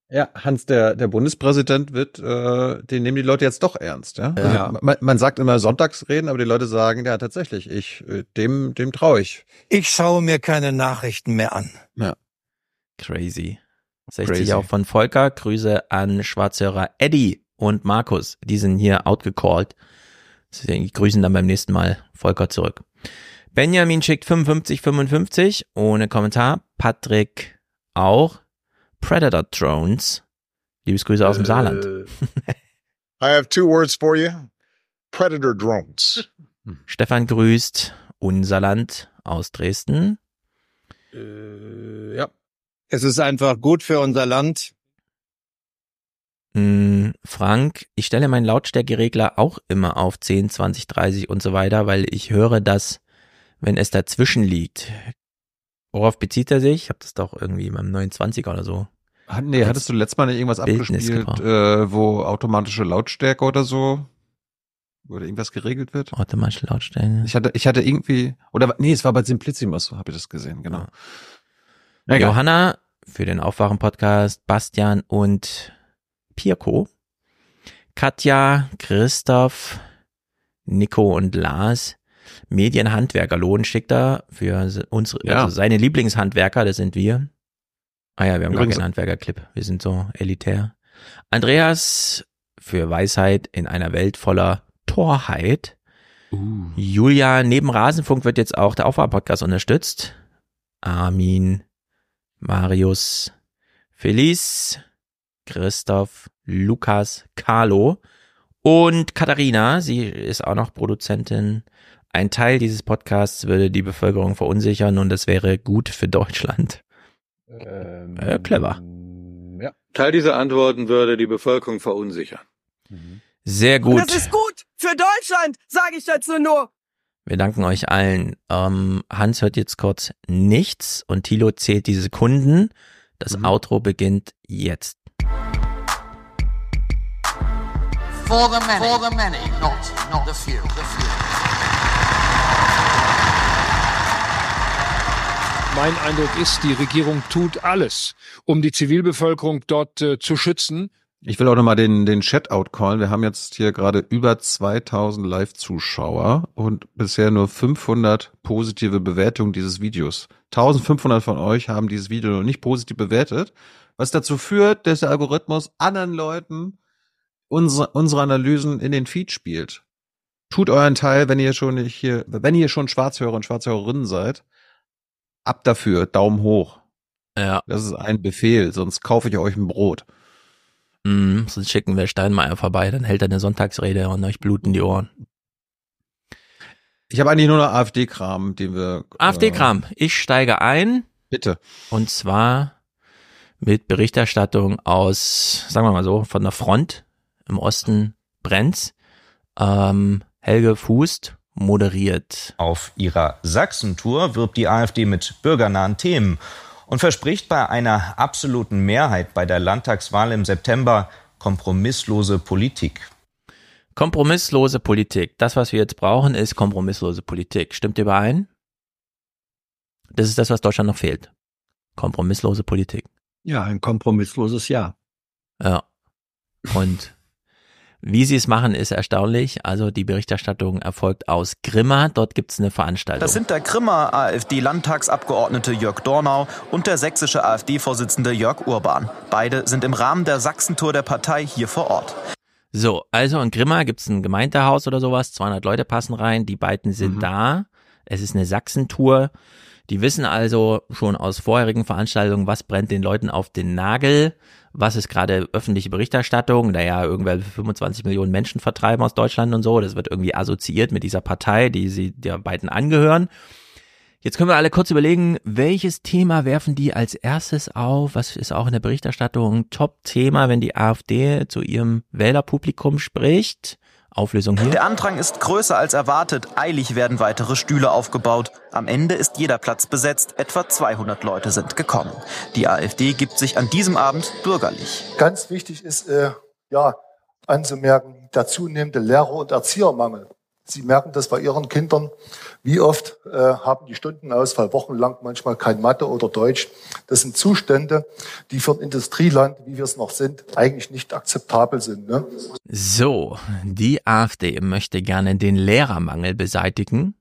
Ja, Hans, der, der Bundespräsident wird, äh, den nehmen die Leute jetzt doch ernst, ja. Also Ja. man, man sagt immer Sonntagsreden, aber die Leute sagen, ja, tatsächlich, ich, äh, dem, dem traue ich. Ich schaue mir keine Nachrichten mehr an. Ja. Crazy. 60 Crazy. auch von Volker. Grüße an Schwarzhörer Eddie und Markus. Die sind hier outgecallt. Die grüßen dann beim nächsten Mal Volker zurück. Benjamin schickt 55, 55 ohne Kommentar. Patrick auch. Predator Drones. Liebesgrüße aus dem Saarland. I have two words for you. Predator drones. Stefan grüßt unser Land aus Dresden. Äh, ja. Es ist einfach gut für unser Land. Mm, Frank, ich stelle meinen Lautstärkeregler auch immer auf 10, 20, 30 und so weiter, weil ich höre, dass, wenn es dazwischen liegt, worauf bezieht er sich? Ich habe das doch irgendwie beim 29er oder so. Nee, hattest du letztes Mal nicht irgendwas Bildnis abgespielt, äh, wo automatische Lautstärke oder so, oder irgendwas geregelt wird? Automatische Lautstärke. Ich hatte, ich hatte irgendwie, oder, nee, es war bei Simplicimus, so habe ich das gesehen, genau. Egal. Johanna für den Aufwachen-Podcast, Bastian und Pirko, Katja, Christoph, Nico und Lars, Medienhandwerker-Lohn schickt er für se- unsere, Ja. also seine Lieblingshandwerker, das sind wir. Ah ja, wir haben Übrigens- gar keinen Handwerker-Clip, wir sind so elitär. Andreas für Weisheit in einer Welt voller Torheit. Julia, neben Rasenfunk wird jetzt auch der Aufwachen-Podcast unterstützt. Armin, Marius, Felice, Christoph, Lukas, Carlo und Katharina. Sie ist auch noch Produzentin. Ein Teil dieses Podcasts würde die Bevölkerung verunsichern und das wäre gut für Deutschland. Äh, clever. Ja. Teil dieser Antworten würde die Bevölkerung verunsichern. Sehr gut. Das ist gut für Deutschland, sage ich dazu nur. Wir danken euch allen. Ähm, Hans hört jetzt kurz nichts und Thilo zählt die Sekunden. Das Outro beginnt jetzt. For the many, for the many, not, not the few. The few. Mein Eindruck ist, die Regierung tut alles, um die Zivilbevölkerung dort äh, zu schützen. Ich will auch nochmal den, den Chat outcallen. Wir haben jetzt hier gerade über 2000 Live-Zuschauer und bisher nur 500 positive Bewertungen dieses Videos. 1500 von euch haben dieses Video noch nicht positiv bewertet, was dazu führt, dass der Algorithmus anderen Leuten unsere, unsere Analysen in den Feed spielt. Tut euren Teil, wenn ihr schon nicht hier, wenn ihr schon Schwarzhörer und Schwarzhörerinnen seid. Ab dafür, Daumen hoch. Ja. Das ist ein Befehl, sonst kaufe ich euch ein Brot. Mm, sonst schicken wir Steinmeier vorbei, dann hält er eine Sonntagsrede und euch bluten die Ohren. Ich habe eigentlich nur noch AfD-Kram, den wir. AfD-Kram. Ich steige ein. Bitte. Und zwar mit Berichterstattung aus, sagen wir mal so, von der Front im Osten brennt's. Ähm, Helge Fußt moderiert. Auf ihrer Sachsen-Tour wirbt die AfD mit bürgernahen Themen und verspricht bei einer absoluten Mehrheit bei der Landtagswahl im September kompromisslose Politik. Kompromisslose Politik. Das, was wir jetzt brauchen, ist kompromisslose Politik. Stimmt ihr überein? Das ist das, was Deutschland noch fehlt. Kompromisslose Politik. Ja, ein kompromissloses Ja. Ja. Und wie sie es machen, ist erstaunlich. Also die Berichterstattung erfolgt aus Grimma. Dort gibt's eine Veranstaltung. Das sind der Grimmer AfD-Landtagsabgeordnete Jörg Dornau und der sächsische AfD-Vorsitzende Jörg Urban. Beide sind im Rahmen der Sachsentour der Partei hier vor Ort. So, also in Grimma gibt's ein Gemeindehaus oder sowas, 200 Leute passen rein, die beiden sind da. Es ist eine Sachsentour. Die wissen also schon aus vorherigen Veranstaltungen, was brennt den Leuten auf den Nagel, was ist gerade öffentliche Berichterstattung, naja, irgendwer 25 Millionen Menschen vertreiben aus Deutschland und so, das wird irgendwie assoziiert mit dieser Partei, die sie der beiden angehören. Jetzt können wir alle kurz überlegen, welches Thema werfen die als erstes auf? Was ist auch in der Berichterstattung Top-Thema, wenn die AfD zu ihrem Wählerpublikum spricht? Auflösung hier. Der Andrang ist größer als erwartet. Eilig werden weitere Stühle aufgebaut. Am Ende ist jeder Platz besetzt. Etwa 200 Leute sind gekommen. Die AfD gibt sich an diesem Abend bürgerlich. Ganz wichtig ist, äh, ja, anzumerken, der zunehmende Lehrer- und Erziehermangel. Sie merken das bei Ihren Kindern. Wie oft äh, haben die Stundenausfall wochenlang manchmal kein Mathe oder Deutsch. Das sind Zustände, die für ein Industrieland, wie wir es noch sind, eigentlich nicht akzeptabel sind. Ne? So, die AfD möchte gerne den Lehrermangel beseitigen.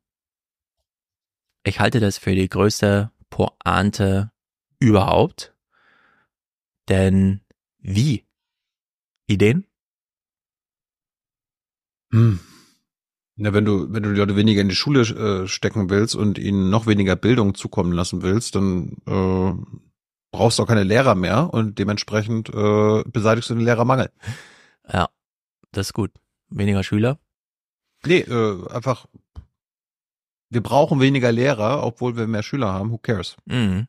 Ich halte das für die größte Pointe überhaupt. Denn wie? Ideen? Hm. Na, wenn du, wenn du die Leute weniger in die Schule äh, stecken willst und ihnen noch weniger Bildung zukommen lassen willst, dann äh, brauchst du auch keine Lehrer mehr und dementsprechend äh, beseitigst du den Lehrermangel. Ja, das ist gut. Weniger Schüler? Nee, äh, einfach, wir brauchen weniger Lehrer, obwohl wir mehr Schüler haben. Who cares? Mhm.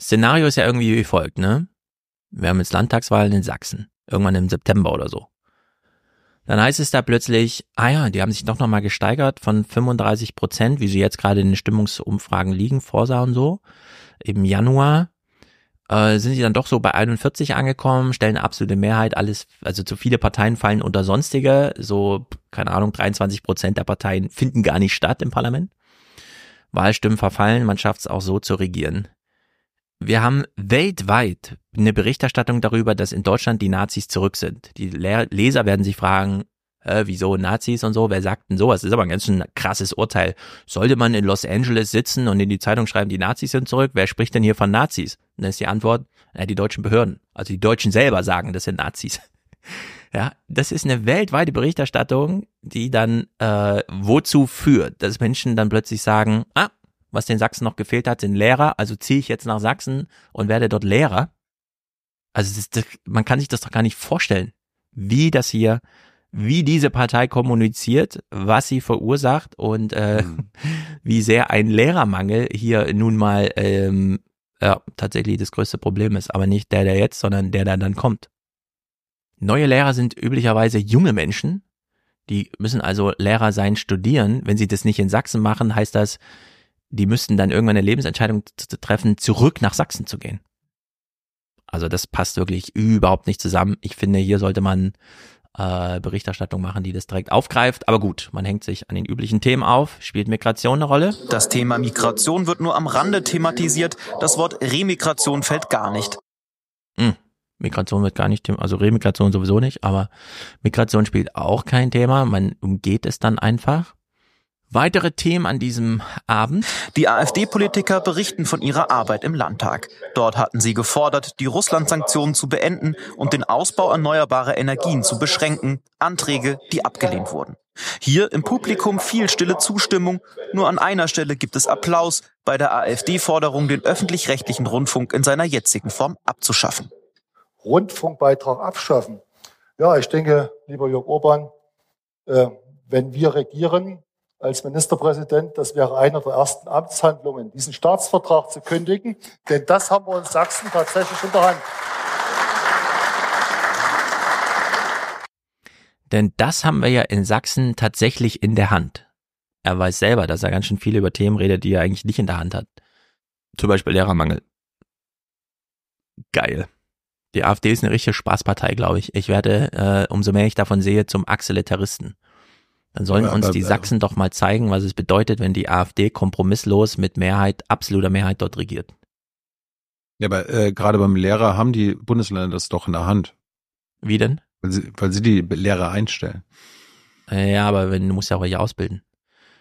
Szenario ist ja irgendwie wie folgt, ne? Wir haben jetzt Landtagswahlen in Sachsen. Irgendwann im September oder so. Dann heißt es da plötzlich, ah ja, die haben sich doch nochmal gesteigert von 35 Prozent, wie sie jetzt gerade in den Stimmungsumfragen liegen, Vorsa und so. Im Januar äh, sind sie dann doch so bei 41 angekommen, stellen absolute Mehrheit, alles, also zu viele Parteien fallen unter sonstige, so, keine Ahnung, 23 Prozent der Parteien finden gar nicht statt im Parlament. Wahlstimmen verfallen, man schafft es auch so zu regieren. Wir haben weltweit eine Berichterstattung darüber, dass in Deutschland die Nazis zurück sind. Die Leser werden sich fragen, äh, wieso Nazis und so, wer sagt denn sowas? Das ist aber ein ganz schön krasses Urteil. Sollte man in Los Angeles sitzen und in die Zeitung schreiben, die Nazis sind zurück? Wer spricht denn hier von Nazis? Und dann ist die Antwort, äh, die deutschen Behörden. Also die Deutschen selber sagen, das sind Nazis. Ja, das ist eine weltweite Berichterstattung, die dann äh, wozu führt, dass Menschen dann plötzlich sagen, ah, was den Sachsen noch gefehlt hat, sind Lehrer, also ziehe ich jetzt nach Sachsen und werde dort Lehrer. Also das, das, man kann sich das doch gar nicht vorstellen, wie das hier, wie diese Partei kommuniziert, was sie verursacht und äh, mhm. wie sehr ein Lehrermangel hier nun mal ähm, ja, tatsächlich das größte Problem ist. Aber nicht der, der jetzt, sondern der, der dann kommt. Neue Lehrer sind üblicherweise junge Menschen, die müssen also Lehrer sein, studieren. Wenn sie das nicht in Sachsen machen, heißt das, die müssten dann irgendwann eine Lebensentscheidung treffen, zurück nach Sachsen zu gehen. Also das passt wirklich überhaupt nicht zusammen. Ich finde, hier sollte man äh, Berichterstattung machen, die das direkt aufgreift. Aber gut, man hängt sich an den üblichen Themen auf. Spielt Migration eine Rolle? Das Thema Migration wird nur am Rande thematisiert. Das Wort Remigration fällt gar nicht. Hm. Migration wird gar nicht, also Remigration sowieso nicht, aber Migration spielt auch kein Thema. Man umgeht es dann einfach. Weitere Themen an diesem Abend? Die AfD-Politiker berichten von ihrer Arbeit im Landtag. Dort hatten sie gefordert, die Russland-Sanktionen zu beenden und den Ausbau erneuerbarer Energien zu beschränken. Anträge, die abgelehnt wurden. Hier im Publikum viel stille Zustimmung. Nur an einer Stelle gibt es Applaus bei der AfD-Forderung, den öffentlich-rechtlichen Rundfunk in seiner jetzigen Form abzuschaffen. Rundfunkbeitrag abschaffen. Ja, ich denke, lieber Jörg Orban, äh, wenn wir regieren, als Ministerpräsident, das wäre eine der ersten Amtshandlungen, diesen Staatsvertrag zu kündigen, denn das haben wir in Sachsen tatsächlich in der Hand. Denn das haben wir ja in Sachsen tatsächlich in der Hand. Er weiß selber, dass er ganz schön viel über Themen redet, die er eigentlich nicht in der Hand hat. Zum Beispiel Lehrermangel. Geil. Die AfD ist eine richtige Spaßpartei, glaube ich. Ich werde, äh, umso mehr ich davon sehe, zum Axelitaristen. Dann sollen uns die Sachsen doch mal zeigen, was es bedeutet, wenn die AfD kompromisslos mit Mehrheit, absoluter Mehrheit dort regiert. Ja, aber äh, gerade beim Lehrer haben die Bundesländer das doch in der Hand. Wie denn? Weil sie, weil sie die Lehrer einstellen. Ja, aber wenn, du musst ja auch welche ausbilden.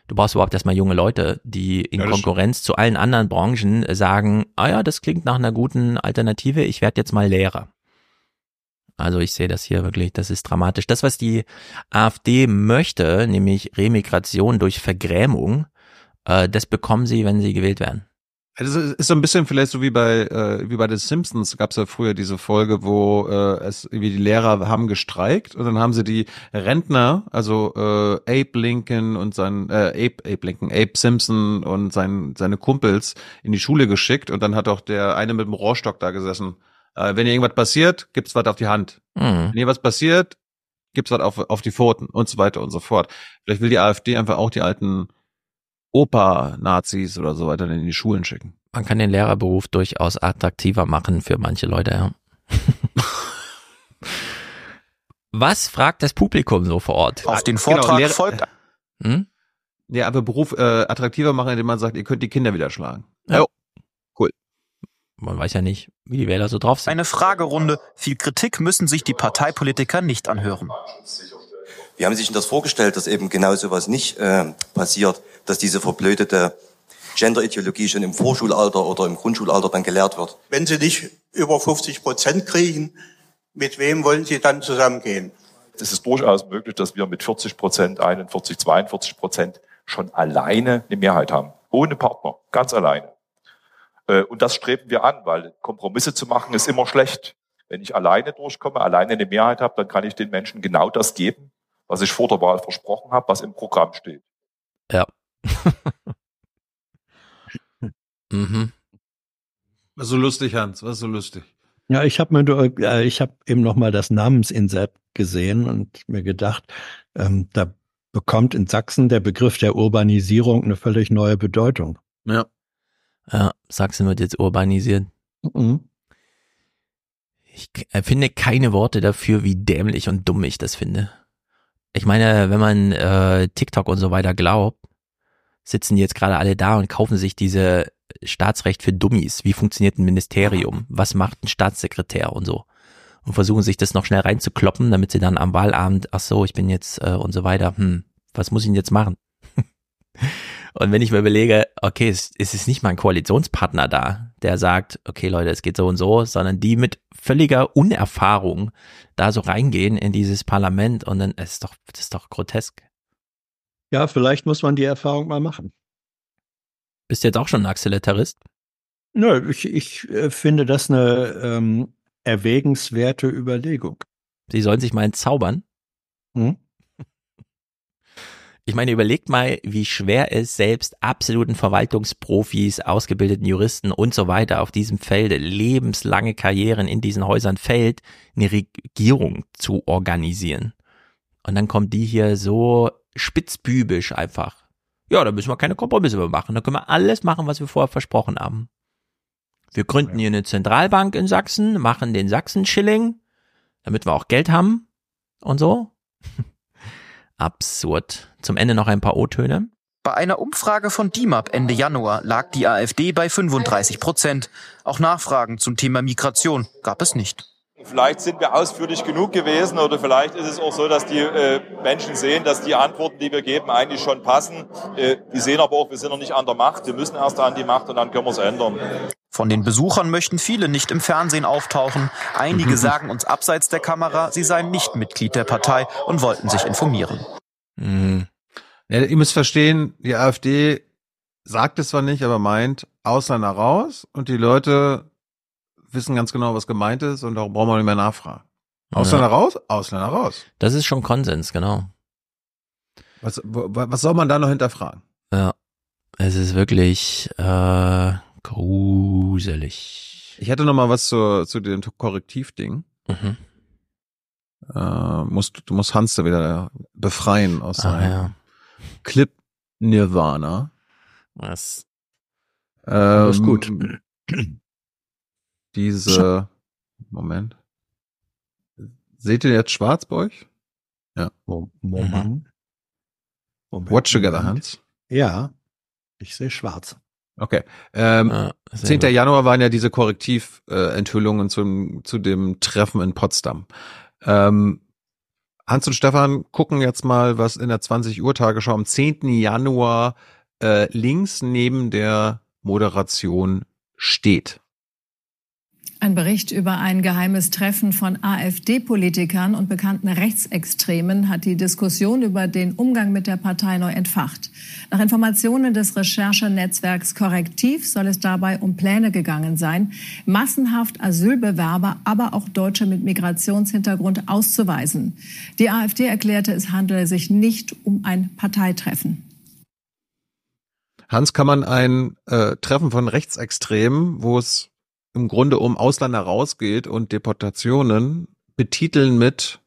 Du brauchst überhaupt erstmal junge Leute, die in ja, Konkurrenz zu allen anderen Branchen sagen, ah ja, das klingt nach einer guten Alternative, ich werde jetzt mal Lehrer. Also ich sehe das hier wirklich, das ist dramatisch. Das, was die AfD möchte, nämlich Remigration durch Vergrämung, äh, das bekommen sie, wenn sie gewählt werden. Also ist so ein bisschen vielleicht so wie bei äh, wie bei den Simpsons gab es ja früher diese Folge, wo äh, es wie die Lehrer haben gestreikt und dann haben sie die Rentner, also äh, Abe Lincoln und sein äh, Abe Abe Lincoln, Abe Simpson und sein seine Kumpels in die Schule geschickt und dann hat auch der eine mit dem Rohrstock da gesessen. Äh, wenn ihr irgendwas passiert, gibt's was auf die Hand. Mhm. Wenn ihr was passiert, gibt's was auf auf die Pfoten und so weiter und so fort. Vielleicht will die AfD einfach auch die alten Opa-Nazis oder so weiter in die Schulen schicken. Man kann den Lehrerberuf durchaus attraktiver machen für manche Leute, ja. Was fragt das Publikum so vor Ort? Auf den Genau, Vortrag Lehrer- folgt Hm? Ja, aber Beruf äh, attraktiver machen, indem man sagt, ihr könnt die Kinder wieder schlagen. Ja. Man weiß ja nicht, wie die Wähler so drauf sind. eine Fragerunde. Viel Kritik müssen sich die Parteipolitiker nicht anhören. Wie haben Sie sich denn das vorgestellt, dass eben genau sowas nicht äh, passiert, dass diese verblödete Gender-Ideologie schon im Vorschulalter oder im Grundschulalter dann gelehrt wird? Wenn Sie nicht über 50 Prozent kriegen, mit wem wollen Sie dann zusammengehen? Es ist durchaus möglich, dass wir mit 40 Prozent, 41, 42 Prozent schon alleine eine Mehrheit haben. Ohne Partner, ganz alleine. Äh, Und das streben wir an, weil Kompromisse zu machen ist immer schlecht. Wenn ich alleine durchkomme, alleine eine Mehrheit habe, dann kann ich den Menschen genau das geben, was ich vor der Wahl versprochen habe, was im Programm steht. Ja. mhm. Was so lustig, Hans, was so lustig. Ja, ich habe mir, nur- äh, ich habe eben noch mal das Namensinsert gesehen und mir gedacht, ähm, da bekommt in Sachsen der Begriff der Urbanisierung eine völlig neue Bedeutung. Ja. Ja, Sachsen wird jetzt urbanisiert. Mhm. Ich äh, finde keine Worte dafür, wie dämlich und dumm ich das finde. Ich meine, wenn man äh, TikTok und so weiter glaubt, sitzen die jetzt gerade alle da und kaufen sich diese Staatsrecht für Dummies. Wie funktioniert ein Ministerium? Was macht ein Staatssekretär und so? Und versuchen sich das noch schnell reinzukloppen, damit sie dann am Wahlabend, ach so, ich bin jetzt äh, und so weiter, hm, was muss ich denn jetzt machen? Und wenn ich mir überlege, okay, es, es ist nicht mal ein Koalitionspartner da, der sagt, okay Leute, es geht so und so, sondern die mit völliger Unerfahrung da so reingehen in dieses Parlament und dann, es ist doch, das ist doch grotesk. Ja, vielleicht muss man die Erfahrung mal machen. Bist du jetzt auch schon ein Acceletarist? Nö, ich, ich äh, finde das eine ähm, erwägenswerte Überlegung. Sie sollen sich mal entzaubern. Hm? Ich meine, überlegt mal, wie schwer es selbst absoluten Verwaltungsprofis, ausgebildeten Juristen und so weiter auf diesem Felde lebenslange Karrieren in diesen Häusern fällt, eine Regierung zu organisieren. Und dann kommt die hier so spitzbübisch einfach. Ja, da müssen wir keine Kompromisse mehr machen. Da können wir alles machen, was wir vorher versprochen haben. Wir gründen hier eine Zentralbank in Sachsen, machen den Sachsen-Schilling, damit wir auch Geld haben und so. Absurd. Zum Ende noch ein paar O-Töne. Bei einer Umfrage von DIMAP Ende Januar lag die AfD bei 35 Prozent. Auch Nachfragen zum Thema Migration gab es nicht. Vielleicht sind wir ausführlich genug gewesen oder vielleicht ist es auch so, dass die äh, Menschen sehen, dass die Antworten, die wir geben, eigentlich schon passen. Äh, die sehen aber auch, wir sind noch nicht an der Macht. Wir müssen erst an die Macht und dann können wir es ändern. Von den Besuchern möchten viele nicht im Fernsehen auftauchen. Einige sagen uns abseits der Kamera, sie seien nicht Mitglied der Partei und wollten sich informieren. Mhm. Ja, ihr müsst verstehen, die AfD sagt es zwar nicht, aber meint Ausländer raus und die Leute wissen ganz genau, was gemeint ist und darum brauchen wir nicht mehr nachfragen. Ausländer Ja. raus, Ausländer raus. Das ist schon Konsens, genau. Was, was soll man da noch hinterfragen? Ja. Es ist wirklich äh, gruselig. Ich hätte noch mal was zu, zu dem Korrektivding. Mhm. Äh, musst, du musst Hans da wieder befreien aus Ah, seinem ja. Clip Nirvana. Was? Ähm, Alles gut. Diese, Moment. Seht ihr jetzt schwarz bei euch? Ja. Moment. Moment, Watch together. Hans. Ja, ich sehe schwarz. Okay. Ähm, sehr 10. gut. Januar waren ja diese Korrektiv-Enthüllungen zum, zu dem Treffen in Potsdam. Ähm, Hans und Stefan gucken jetzt mal, was in der 20 Uhr Tagesschau am 10. Januar äh, links neben der Moderation steht. Ein Bericht über ein geheimes Treffen von AfD-Politikern und bekannten Rechtsextremen hat die Diskussion über den Umgang mit der Partei neu entfacht. Nach Informationen des Recherchenetzwerks Korrektiv soll es dabei um Pläne gegangen sein, massenhaft Asylbewerber, aber auch Deutsche mit Migrationshintergrund auszuweisen. Die AfD erklärte, es handele sich nicht um ein Parteitreffen. Hans, kann man ein äh, Treffen von Rechtsextremen, wo es im Grunde um Ausländer rausgeht und Deportationen betiteln mit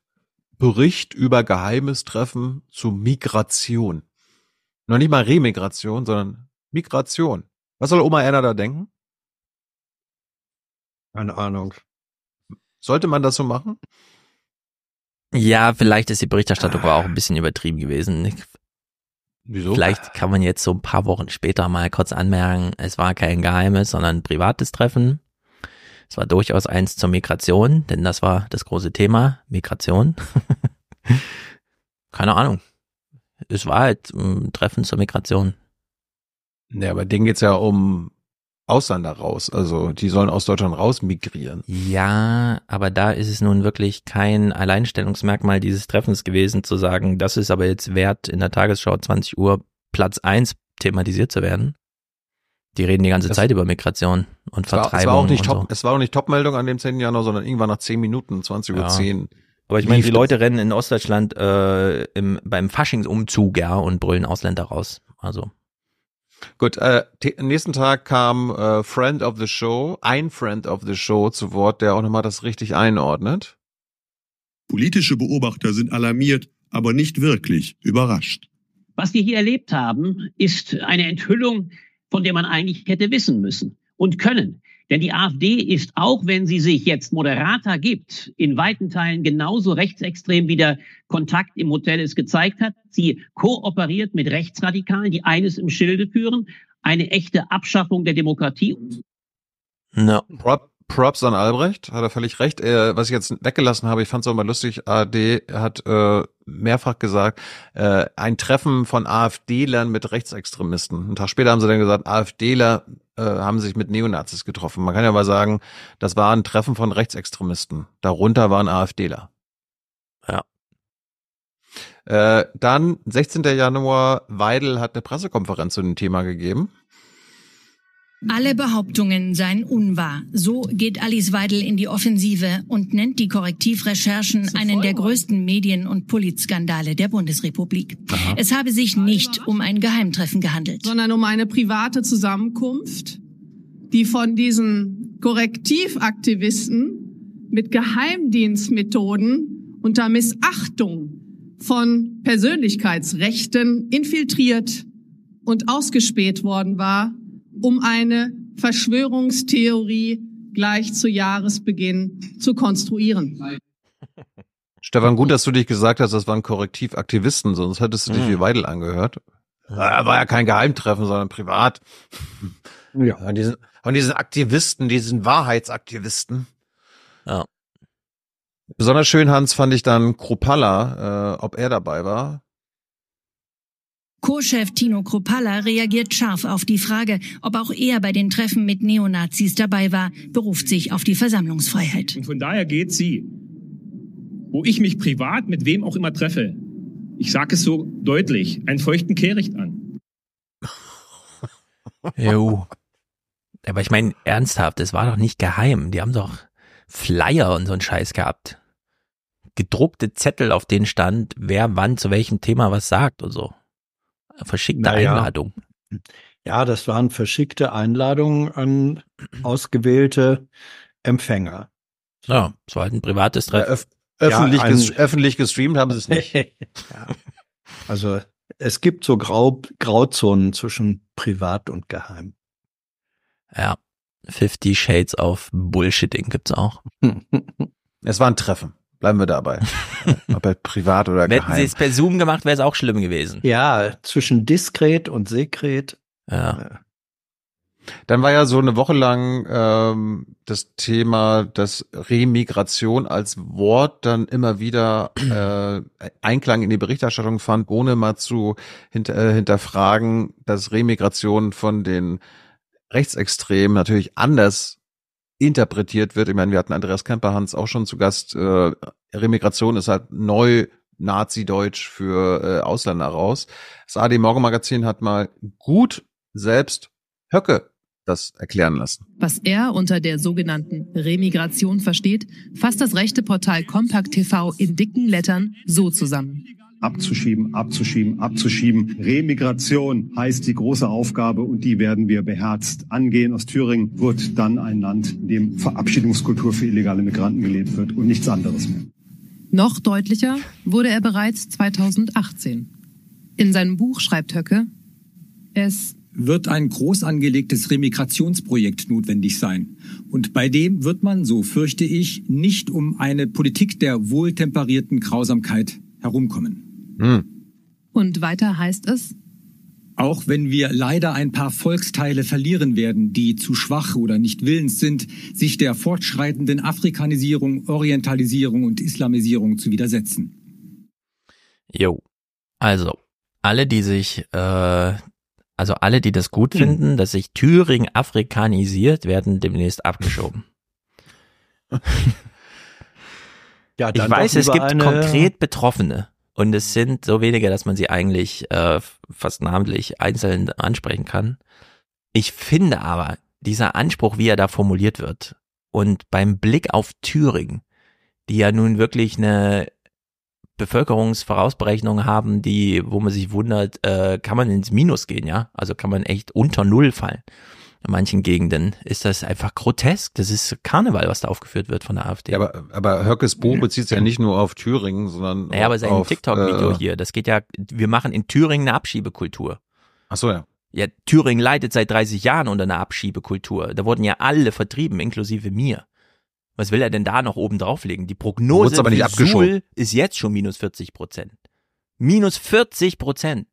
Bericht über geheimes Treffen zu Migration. Noch nicht mal Remigration, sondern Migration. Was soll Oma Erna da denken? Keine Ahnung. Sollte man das so machen? Ja, vielleicht ist die Berichterstattung aber auch ein bisschen übertrieben gewesen. Wieso? Vielleicht kann man jetzt so ein paar Wochen später mal kurz anmerken, es war kein geheimes, sondern ein privates Treffen. Es war durchaus eins zur Migration, denn das war das große Thema, Migration. Keine Ahnung. Es war halt ein Treffen zur Migration. Ja, aber denen geht's ja um Ausländer raus. Also die sollen aus Deutschland raus migrieren. Ja, aber da ist es nun wirklich kein Alleinstellungsmerkmal dieses Treffens gewesen, zu sagen, das ist aber jetzt wert, in der Tagesschau 20 Uhr Platz eins thematisiert zu werden. Die reden die ganze Das- Zeit über Migration und Vertreibung es war auch nicht und top, so. es war auch nicht Topmeldung an dem 10. Januar, sondern irgendwann nach 10 Minuten, 20 Uhr Ja. 10. Aber ich meine, die Leute rennen in Ostdeutschland äh, im, beim Faschingsumzug, ja, und brüllen Ausländer raus. Also, Gut, äh, te- nächsten Tag kam äh, Friend of the Show, ein Friend of the Show zu Wort, der auch nochmal das richtig einordnet. Politische Beobachter sind alarmiert, aber nicht wirklich überrascht. Was wir hier erlebt haben, ist eine Enthüllung, von der man eigentlich hätte wissen müssen und können. Denn die AfD ist, auch wenn sie sich jetzt moderater gibt, in weiten Teilen genauso rechtsextrem wie der Kontakt im Hotel es gezeigt hat. Sie kooperiert mit Rechtsradikalen, die eines im Schilde führen, eine echte Abschaffung der Demokratie. no. Props an Albrecht, hat er völlig recht. Äh, was ich jetzt weggelassen habe, ich fand es auch mal lustig, ARD hat äh, mehrfach gesagt, äh, ein Treffen von AfD-Lern mit Rechtsextremisten. Einen Tag später haben sie dann gesagt, AfDler äh, haben sich mit Neonazis getroffen. Man kann ja mal sagen, das war ein Treffen von Rechtsextremisten. Darunter waren AfDler. Ja. Äh, dann 16. Januar, Weidel hat eine Pressekonferenz zu dem Thema gegeben. Alle Behauptungen seien unwahr. So geht Alice Weidel in die Offensive und nennt die Korrektivrecherchen einen der größten Medien- und Politskandale der Bundesrepublik. Es habe sich nicht um ein Geheimtreffen gehandelt. sondern um eine private Zusammenkunft, die von diesen Korrektivaktivisten mit Geheimdienstmethoden unter Missachtung von Persönlichkeitsrechten infiltriert und ausgespäht worden war, um eine Verschwörungstheorie gleich zu Jahresbeginn zu konstruieren. Stefan, gut, dass du dich gesagt hast, das waren Korrektivaktivisten, sonst hättest du dich Mhm. wie Weidel angehört. Ja, war ja kein Geheimtreffen, sondern privat. Ja. Von diesen, von diesen Aktivisten, diesen Wahrheitsaktivisten. Ja. Besonders schön, Hans, fand ich dann Kropalla, äh, ob er dabei war. Co-Chef Tino Kropalla reagiert scharf auf die Frage, ob auch er bei den Treffen mit Neonazis dabei war, beruft sich auf die Versammlungsfreiheit. Und von daher geht sie, wo ich mich privat mit wem auch immer treffe. Ich sage es so deutlich, einen feuchten Kehricht an. Jo. Aber ich meine, ernsthaft, es war doch nicht geheim. Die haben doch Flyer und so einen Scheiß gehabt. Gedruckte Zettel, auf denen stand, wer wann zu welchem Thema was sagt und so. Verschickte Naja. Einladung. Ja, das waren verschickte Einladungen an ausgewählte Empfänger. Ja, es war halt ein privates Treffen. Öff öffentlich, Ja, ein- ges öffentlich gestreamt haben sie es nicht. ja. Also es gibt so Grau Grauzonen zwischen privat und geheim. Ja. 50 Shades of Bullshitting gibt's auch. Es war ein Treffen. Bleiben wir dabei. Ob er privat oder Hätten sie geheim. es per Zoom gemacht, wäre es auch schlimm gewesen. Ja, zwischen diskret und sekret. Ja. Dann war ja so eine Woche lang ähm, das Thema, dass Remigration als Wort dann immer wieder äh, Einklang in die Berichterstattung fand, ohne mal zu hinter, äh, hinterfragen, dass Remigration von den Rechtsextremen natürlich anders interpretiert wird. Ich meine, wir hatten Andreas Kemper-Hans auch schon zu Gast. Äh, Remigration ist halt neu Nazi-Deutsch für äh, Ausländer raus. Das AD Morgen Magazin hat mal gut selbst Höcke das erklären lassen. Was er unter der sogenannten Remigration versteht, fasst das rechte Portal Compact TV in dicken Lettern so zusammen. Abzuschieben, abzuschieben, abzuschieben. Remigration heißt die große Aufgabe und die werden wir beherzt angehen. Aus Thüringen wird dann ein Land, in dem Verabschiedungskultur für illegale Migranten gelebt wird und nichts anderes mehr. Noch deutlicher wurde er bereits 2018. In seinem Buch schreibt Höcke, es wird ein groß angelegtes Remigrationsprojekt notwendig sein. Und bei dem wird man, so fürchte ich, nicht um eine Politik der wohltemperierten Grausamkeit herumkommen. Hm. Und weiter heißt es, auch wenn wir leider ein paar Volksteile verlieren werden, die zu schwach oder nicht willens sind, sich der fortschreitenden Afrikanisierung, Orientalisierung und Islamisierung zu widersetzen. Jo. Also, alle, die sich äh, also alle, die das gut Hm. finden, dass sich Thüringen afrikanisiert, werden demnächst abgeschoben. Ja, ich weiß, es gibt eine- konkret Betroffene. Und es sind so wenige, dass man sie eigentlich äh, fast namentlich einzeln ansprechen kann. Ich finde aber, dieser Anspruch, wie er da formuliert wird, und beim Blick auf Thüringen, die ja nun wirklich eine Bevölkerungsvorausberechnung haben, die, wo man sich wundert, äh, kann man ins Minus gehen, ja? Also kann man echt unter Null fallen. In manchen Gegenden ist das einfach grotesk. Das ist Karneval, was da aufgeführt wird von der AfD. Ja, aber, aber Höckes Buch bezieht sich ja nicht nur auf Thüringen, sondern Naja, aber sein TikTok-Video äh, hier, das geht ja, wir machen in Thüringen eine Abschiebekultur. Ach so, ja. Ja, Thüringen leidet seit 30 Jahren unter einer Abschiebekultur. Da wurden ja alle vertrieben, inklusive mir. Was will er denn da noch oben drauflegen? Die Prognose aber nicht für. Suhl ist jetzt schon minus 40 Prozent. Minus 40 Prozent.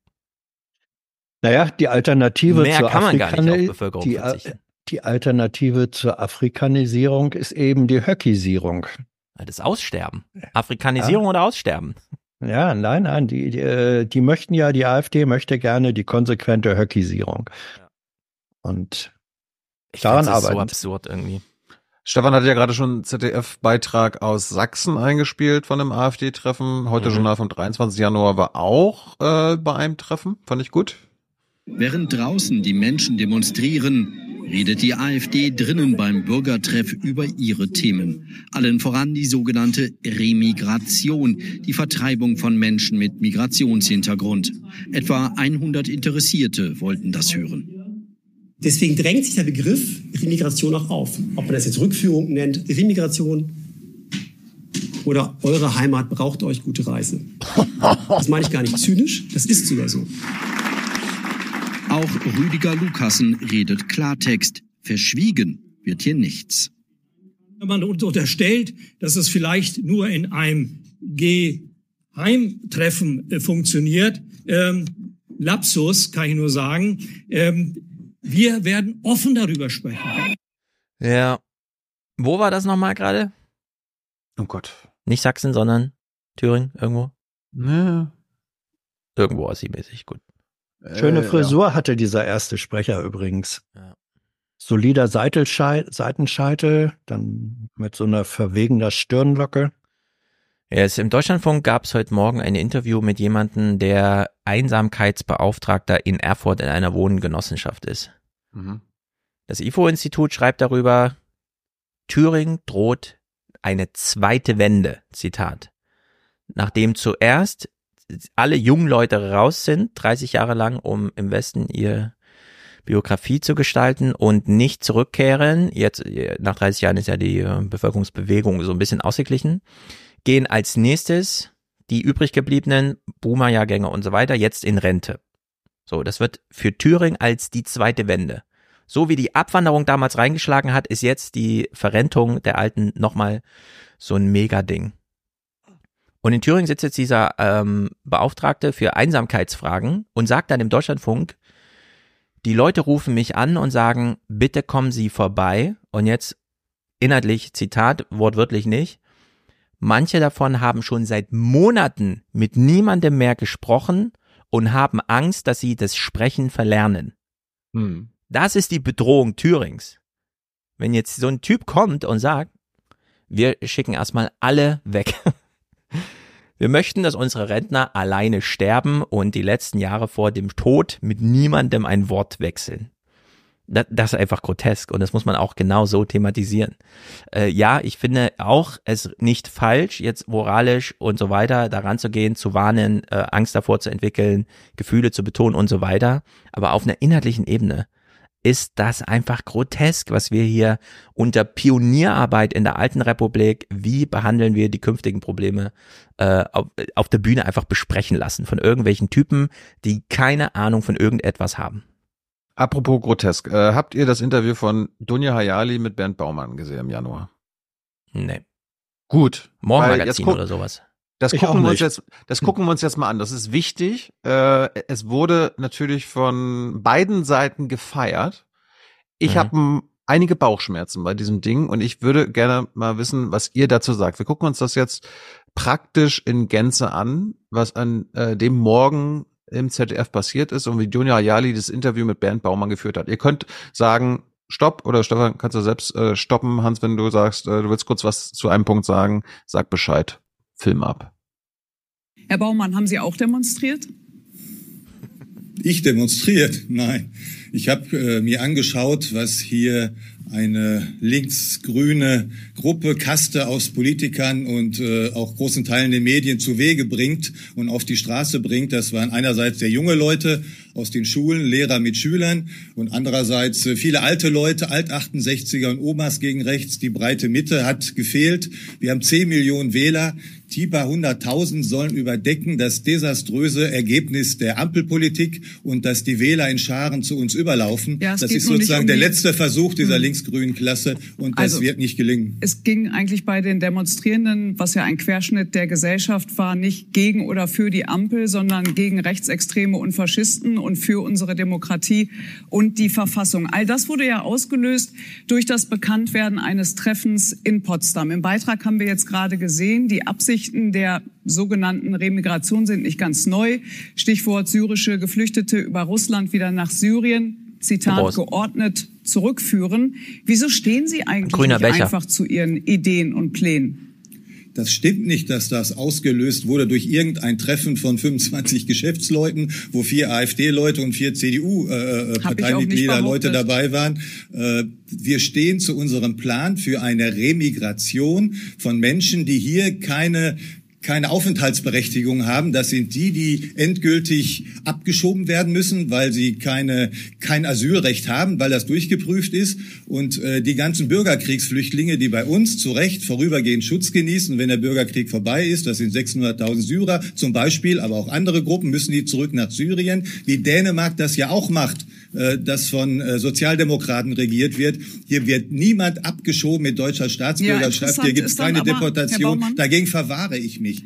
Naja, die Alternative Mehr zur kann man gar nicht auf Bevölkerung die, verzichten. die Alternative zur Afrikanisierung ist eben die Höckisierung. Das Aussterben. Afrikanisierung oder Aussterben? Ja, nein, nein, die, die, äh, die möchten ja, die AfD möchte gerne die konsequente Höckisierung. Und daran Das ist so arbeiten. absurd irgendwie. Stefan hat ja gerade schon einen ZDF-Beitrag aus Sachsen eingespielt von einem AfD-Treffen. Heute Mhm. Journal vom 23. Januar war auch äh, bei einem Treffen. Fand ich gut. Während draußen die Menschen demonstrieren, redet die AfD drinnen beim Bürgertreff über ihre Themen. Allen voran die sogenannte Remigration, die Vertreibung von Menschen mit Migrationshintergrund. Etwa 100 Interessierte wollten das hören. Deswegen drängt sich der Begriff Remigration auch auf. Ob man das jetzt Rückführung nennt, Remigration oder eure Heimat braucht euch gute Reise. Das meine ich gar nicht zynisch, das ist sogar so. Auch Rüdiger Lukassen redet Klartext. Verschwiegen wird hier nichts. Wenn man uns unterstellt, dass es vielleicht nur in einem Geheimtreffen äh, funktioniert, ähm, Lapsus, kann ich nur sagen, ähm, wir werden offen darüber sprechen. Ja. Wo war das nochmal gerade? Oh Gott. Nicht Sachsen, sondern Thüringen irgendwo? Ja. Irgendwo assi-mäßig, gut. Schöne Äh, Frisur hatte dieser erste Sprecher übrigens. Solider Seitelschei Seitenscheitel, dann mit so einer verwegener Stirnlocke. Ja, es, Im Deutschlandfunk gab es heute Morgen ein Interview mit jemandem, der Einsamkeitsbeauftragter in Erfurt in einer Wohngenossenschaft ist. Mhm. Das IFO-Institut schreibt darüber, Thüringen droht eine zweite Wende, Zitat. Nachdem zuerst alle jungen Leute raus sind, 30 Jahre lang, um im Westen ihr Biografie zu gestalten und nicht zurückkehren, jetzt äh, nach 30 Jahren ist ja die äh, Bevölkerungsbewegung so ein bisschen ausgeglichen, gehen als nächstes die übrig gebliebenen Boomer-Jahrgänge und so weiter jetzt in Rente. So, das wird für Thüringen als die zweite Wende. So wie die Abwanderung damals reingeschlagen hat, ist jetzt die Verrentung der Alten nochmal so ein Mega-Ding. Und in Thüringen sitzt jetzt dieser ähm, Beauftragte für Einsamkeitsfragen und sagt dann im Deutschlandfunk, die Leute rufen mich an und sagen, bitte kommen Sie vorbei. Und jetzt inhaltlich, Zitat, wortwörtlich nicht. Manche davon haben schon seit Monaten mit niemandem mehr gesprochen und haben Angst, dass sie das Sprechen verlernen. Hm. Das ist die Bedrohung Thürings. wenn jetzt so ein Typ kommt und sagt, wir schicken erstmal alle weg. Wir möchten, dass unsere Rentner alleine sterben und die letzten Jahre vor dem Tod mit niemandem ein Wort wechseln. Das, ist einfach grotesk und das muss man auch genau so thematisieren. Äh, ja, ich finde auch es nicht falsch, jetzt moralisch und so weiter daran zu gehen, zu warnen, äh, Angst davor zu entwickeln, Gefühle zu betonen und so weiter. Aber auf einer inhaltlichen Ebene ist das einfach grotesk, was wir hier unter Pionierarbeit in der alten Republik, wie behandeln wir die künftigen Probleme äh, auf, auf der Bühne einfach besprechen lassen von irgendwelchen Typen, die keine Ahnung von irgendetwas haben. Apropos grotesk, äh, habt ihr das Interview von Dunja Hayali mit Bernd Baumann gesehen im Januar? Nee. Gut. Morgenmagazin oder sowas. Das gucken wir uns jetzt, das gucken wir uns jetzt mal an. Das ist wichtig. Äh, es wurde natürlich von beiden Seiten gefeiert. Ich Mhm. habe einige Bauchschmerzen bei diesem Ding und ich würde gerne mal wissen, was ihr dazu sagt. Wir gucken uns das jetzt praktisch in Gänze an, was an äh, dem Morgen im ZDF passiert ist und wie Dunja Ayali das Interview mit Bernd Baumann geführt hat. Ihr könnt sagen, stopp oder Stefan, kannst du selbst äh, stoppen, Hans, wenn du sagst, äh, du willst kurz was zu einem Punkt sagen, sag Bescheid. Film ab. Herr Baumann, haben Sie auch demonstriert? Ich demonstriert? Nein. Ich habe äh, mir angeschaut, was hier eine linksgrüne Gruppe, Kaste aus Politikern und äh, auch großen Teilen der Medien zu Wege bringt und auf die Straße bringt. Das waren einerseits sehr junge Leute aus den Schulen, Lehrer mit Schülern und andererseits äh, viele alte Leute, Alt-68er und Omas gegen rechts. Die breite Mitte hat gefehlt. Wir haben 10 Millionen Wähler. Die paar hunderttausend sollen überdecken das desaströse Ergebnis der Ampelpolitik und dass die Wähler in Scharen zu uns überlaufen. Ja, das ist sozusagen um der letzte Versuch dieser Hm. linksgrünen Klasse und das Also- wird nicht gelingen. Es ging eigentlich bei den Demonstrierenden, was ja ein Querschnitt der Gesellschaft war, nicht gegen oder für die Ampel, sondern gegen Rechtsextreme und Faschisten und für unsere Demokratie und die Verfassung. All das wurde ja ausgelöst durch das Bekanntwerden eines Treffens in Potsdam. Im Beitrag haben wir jetzt gerade gesehen, die Absichten der sogenannten Remigration sind nicht ganz neu. Stichwort syrische Geflüchtete über Russland wieder nach Syrien. Zitat, geordnet zurückführen. Wieso stehen Sie eigentlich Grüner nicht Becher. einfach zu Ihren Ideen und Plänen? Das stimmt nicht, dass das ausgelöst wurde durch irgendein Treffen von 25 Geschäftsleuten, wo vier AfD-Leute und vier Hab ich auch nicht CDU-Parteimitglieder Leute dabei waren. Äh, Wir stehen zu unserem Plan für eine Remigration von Menschen, die hier keine keine Aufenthaltsberechtigung haben. Das sind die, die endgültig abgeschoben werden müssen, weil sie keine, kein Asylrecht haben, weil das durchgeprüft ist. Und äh, die ganzen Bürgerkriegsflüchtlinge, die bei uns zu Recht vorübergehend Schutz genießen, wenn der Bürgerkrieg vorbei ist, das sind 600.000 Syrer zum Beispiel, aber auch andere Gruppen, müssen die zurück nach Syrien, wie Dänemark das ja auch macht, das von äh, Sozialdemokraten regiert wird. Hier wird niemand abgeschoben mit deutscher Staatsbürgerschaft. interessant Hier gibt es keine aber, Deportation. Baumann- Dagegen verwahre ich mich.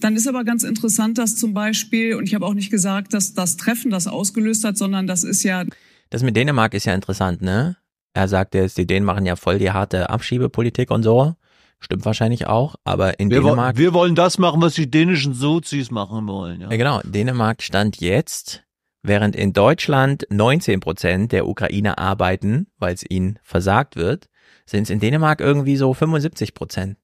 Dann ist aber ganz interessant, dass zum Beispiel, und ich habe auch nicht gesagt, dass das Treffen das ausgelöst hat, sondern das ist ja Das mit Dänemark ist ja interessant, ne? Er sagt jetzt, die Dänen machen ja voll die harte Abschiebepolitik und so. Stimmt wahrscheinlich auch, aber in Wir, wo- Dänemark. wir wollen das machen, was die dänischen Sozis machen wollen. Ja. Ja, genau. Dänemark stand jetzt, während in Deutschland 19 Prozent der Ukrainer arbeiten, weil es ihnen versagt wird, sind es in Dänemark irgendwie so 75 Prozent.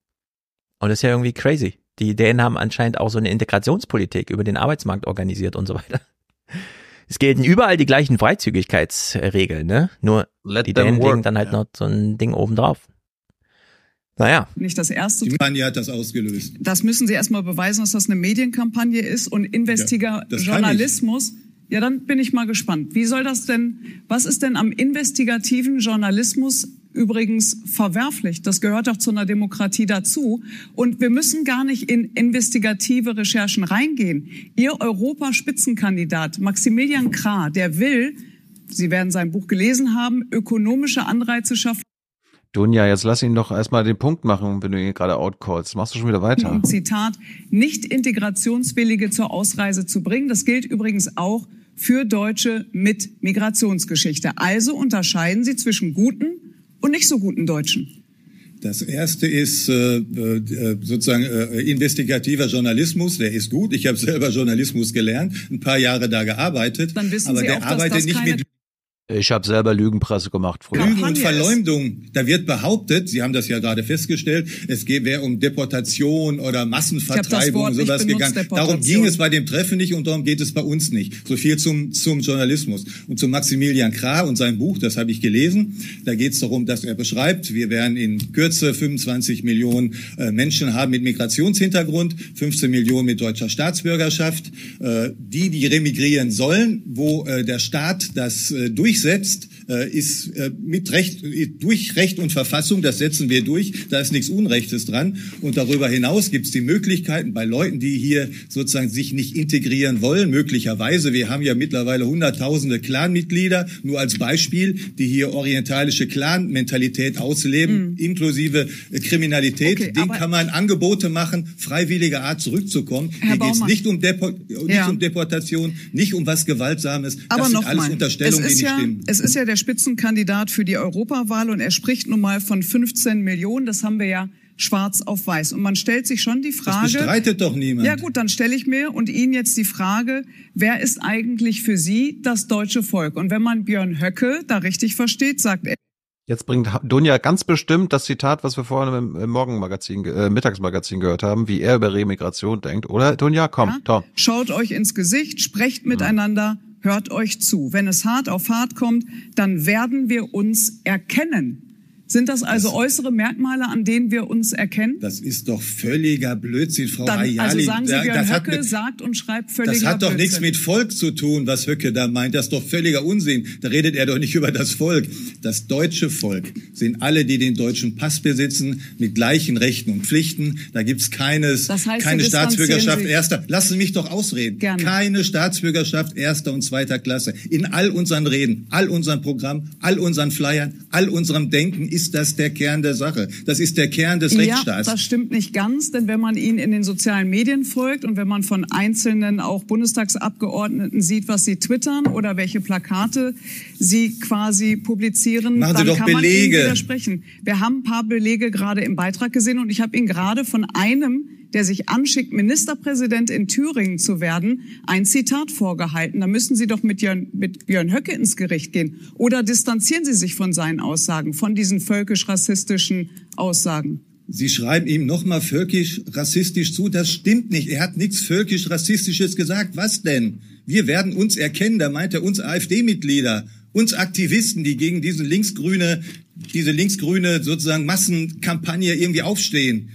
Und das ist ja irgendwie crazy. Die Dänen haben anscheinend auch so eine Integrationspolitik über den Arbeitsmarkt organisiert und so weiter. Es gelten überall die gleichen Freizügigkeitsregeln, ne? Nur Let die Dänen work, legen dann halt noch so ein Ding oben drauf. Naja. nicht das erste. Die Kampagne hat das ausgelöst. Das müssen Sie erstmal beweisen, dass das eine Medienkampagne ist und Ja, das kann Investigajournalismus. Ja, dann bin ich mal gespannt. Wie soll das denn, was ist denn am investigativen Journalismus übrigens verwerflich? Das gehört doch zu einer Demokratie dazu. Und wir müssen gar nicht in investigative Recherchen reingehen. Ihr Europaspitzenkandidat Maximilian Krah, der will, Sie werden sein Buch gelesen haben, ökonomische Anreize schaffen. Dunja, jetzt lass ihn doch erstmal den Punkt machen, wenn du ihn gerade outcallst. Machst du schon wieder weiter? Zitat, nicht Integrationswillige zur Ausreise zu bringen. Das gilt übrigens auch für Deutsche mit Migrationsgeschichte. Also unterscheiden Sie zwischen guten und nicht so guten Deutschen. Das erste ist äh, äh, sozusagen äh, investigativer Journalismus, der ist gut. Ich habe selber Journalismus gelernt, ein paar Jahre da gearbeitet. Dann wissen aber Sie der auch, dass arbeitet das nicht keine mit Ich habe selber Lügenpresse gemacht früher. Lügen und Verleumdung. Da wird behauptet, Sie haben das ja gerade festgestellt, es wäre um Deportation oder Massenvertreibung und sowas gegangen. Darum ging es bei dem Treffen nicht und darum geht es bei uns nicht. So viel zum, zum Journalismus. Und zu Maximilian Krah und seinem Buch, das habe ich gelesen. Da geht es darum, dass er beschreibt, wir werden in Kürze 25 Millionen äh, Menschen haben mit Migrationshintergrund, 15 Millionen mit deutscher Staatsbürgerschaft, äh, die, die remigrieren sollen, wo äh, der Staat das äh, durch durchsetzt, äh, ist äh, mit Recht, durch Recht und Verfassung, das setzen wir durch, da ist nichts Unrechtes dran. Und darüber hinaus gibt es die Möglichkeiten bei Leuten, die hier sozusagen sich nicht integrieren wollen, möglicherweise, wir haben ja mittlerweile hunderttausende Clanmitglieder, nur als Beispiel, die hier orientalische Clan-Mentalität ausleben, mhm. inklusive äh, Kriminalität, okay, den kann man Angebote machen, freiwilliger Art zurückzukommen. Herr hier geht es nicht, um, Depo nicht ja. um Deportation, nicht um was Gewaltsames. Aber das sind alles mal. Unterstellungen, die nicht ja, stimmen. Es ist ja der Spitzenkandidat für die Europawahl und er spricht nun mal von 15 Millionen. Das haben wir ja schwarz auf weiß. Und man stellt sich schon die Frage. Das bestreitet doch niemand. Ja gut, dann stelle ich mir und Ihnen jetzt die Frage, wer ist eigentlich für Sie das deutsche Volk? Und wenn man Björn Höcke da richtig versteht, sagt er, Jetzt bringt Dunja ganz bestimmt das Zitat, was wir vorhin im Morgenmagazin, äh, Mittagsmagazin gehört haben, wie er über Remigration denkt. Oder Dunja, komm, ja, Tom. Schaut euch ins Gesicht, sprecht miteinander, hört euch zu. Wenn es hart auf hart kommt, dann werden wir uns erkennen. Sind das also das, äußere Merkmale, an denen wir uns erkennen? Das ist doch völliger Blödsinn, Frau Dann, Ayali. Also sagen Sie, Björn das Höcke mit, sagt und schreibt völliger Das hat doch Blödsinn. nichts mit Volk zu tun, was Höcke da meint. Das ist doch völliger Unsinn. Da redet er doch nicht über das Volk. Das deutsche Volk sind alle, die den deutschen Pass besitzen, mit gleichen Rechten und Pflichten. Da gibt's keines, das heißt, keine Staatsbürgerschaft erster. Lassen Sie mich doch ausreden. Gerne. Keine Staatsbürgerschaft erster und zweiter Klasse. In all unseren Reden, all unseren Programmen, all unseren Flyern, all unserem Denken ist das der Kern der Sache. Das ist der Kern des ja, Rechtsstaats. Das stimmt nicht ganz, denn wenn man ihn in den sozialen Medien folgt und wenn man von einzelnen auch Bundestagsabgeordneten sieht, was sie twittern oder welche Plakate sie quasi publizieren, Machen dann kann Belege. man ihnen widersprechen. Wir haben ein paar Belege gerade im Beitrag gesehen und ich habe ihn gerade von einem der sich anschickt, Ministerpräsident in Thüringen zu werden, ein Zitat vorgehalten. Da müssen Sie doch mit Björn, mit Björn Höcke ins Gericht gehen. Oder distanzieren Sie sich von seinen Aussagen, von diesen völkisch-rassistischen Aussagen? Sie schreiben ihm nochmal völkisch-rassistisch zu. Das stimmt nicht. Er hat nichts völkisch-rassistisches gesagt. Was denn? Wir werden uns erkennen. Da meint er uns AfD-Mitglieder, uns Aktivisten, die gegen diesen linksgrüne, diese linksgrüne sozusagen Massenkampagne irgendwie aufstehen.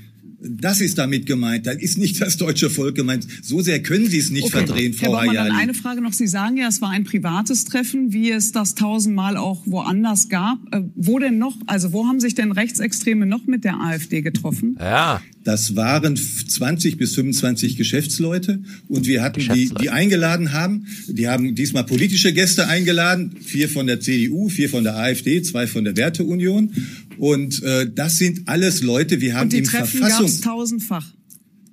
Das ist damit gemeint. Da ist nicht das deutsche Volk gemeint. So sehr können Sie es nicht Okay. verdrehen, Frau Herr Baumann, dann Ayali. eine Frage noch. Sie sagen ja, es war ein privates Treffen, wie es das tausendmal auch woanders gab. Äh, wo denn noch, also wo haben sich denn Rechtsextreme noch mit der AfD getroffen? Ja. Das waren 20 bis 25 Geschäftsleute und wir hatten die, die eingeladen haben. Die haben diesmal politische Gäste eingeladen, vier von der CDU, vier von der AfD, zwei von der Werteunion. Und äh, das sind alles Leute, wir haben Und die im Treffen Verfassung gab es tausendfach.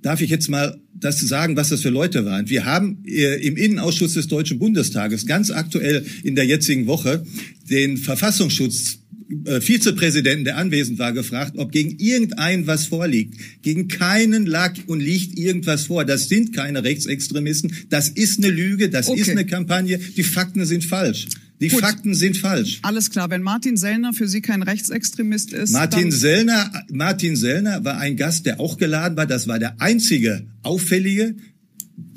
darf ich jetzt mal das sagen, was das für Leute waren. Wir haben äh, im Innenausschuss des Deutschen Bundestages ganz aktuell in der jetzigen Woche den Verfassungsschutz äh, Vizepräsidenten, der anwesend war, gefragt, ob gegen irgendeinen was vorliegt. Gegen keinen lag und liegt irgendwas vor. Das sind keine Rechtsextremisten. Das ist eine Lüge. Das Okay. ist eine Kampagne. Die Fakten sind falsch. Die Gut. Fakten sind falsch. Alles klar, wenn Martin Sellner für Sie kein Rechtsextremist ist, Martin Sellner, Martin Sellner war ein Gast, der auch geladen war. Das war der einzige auffällige.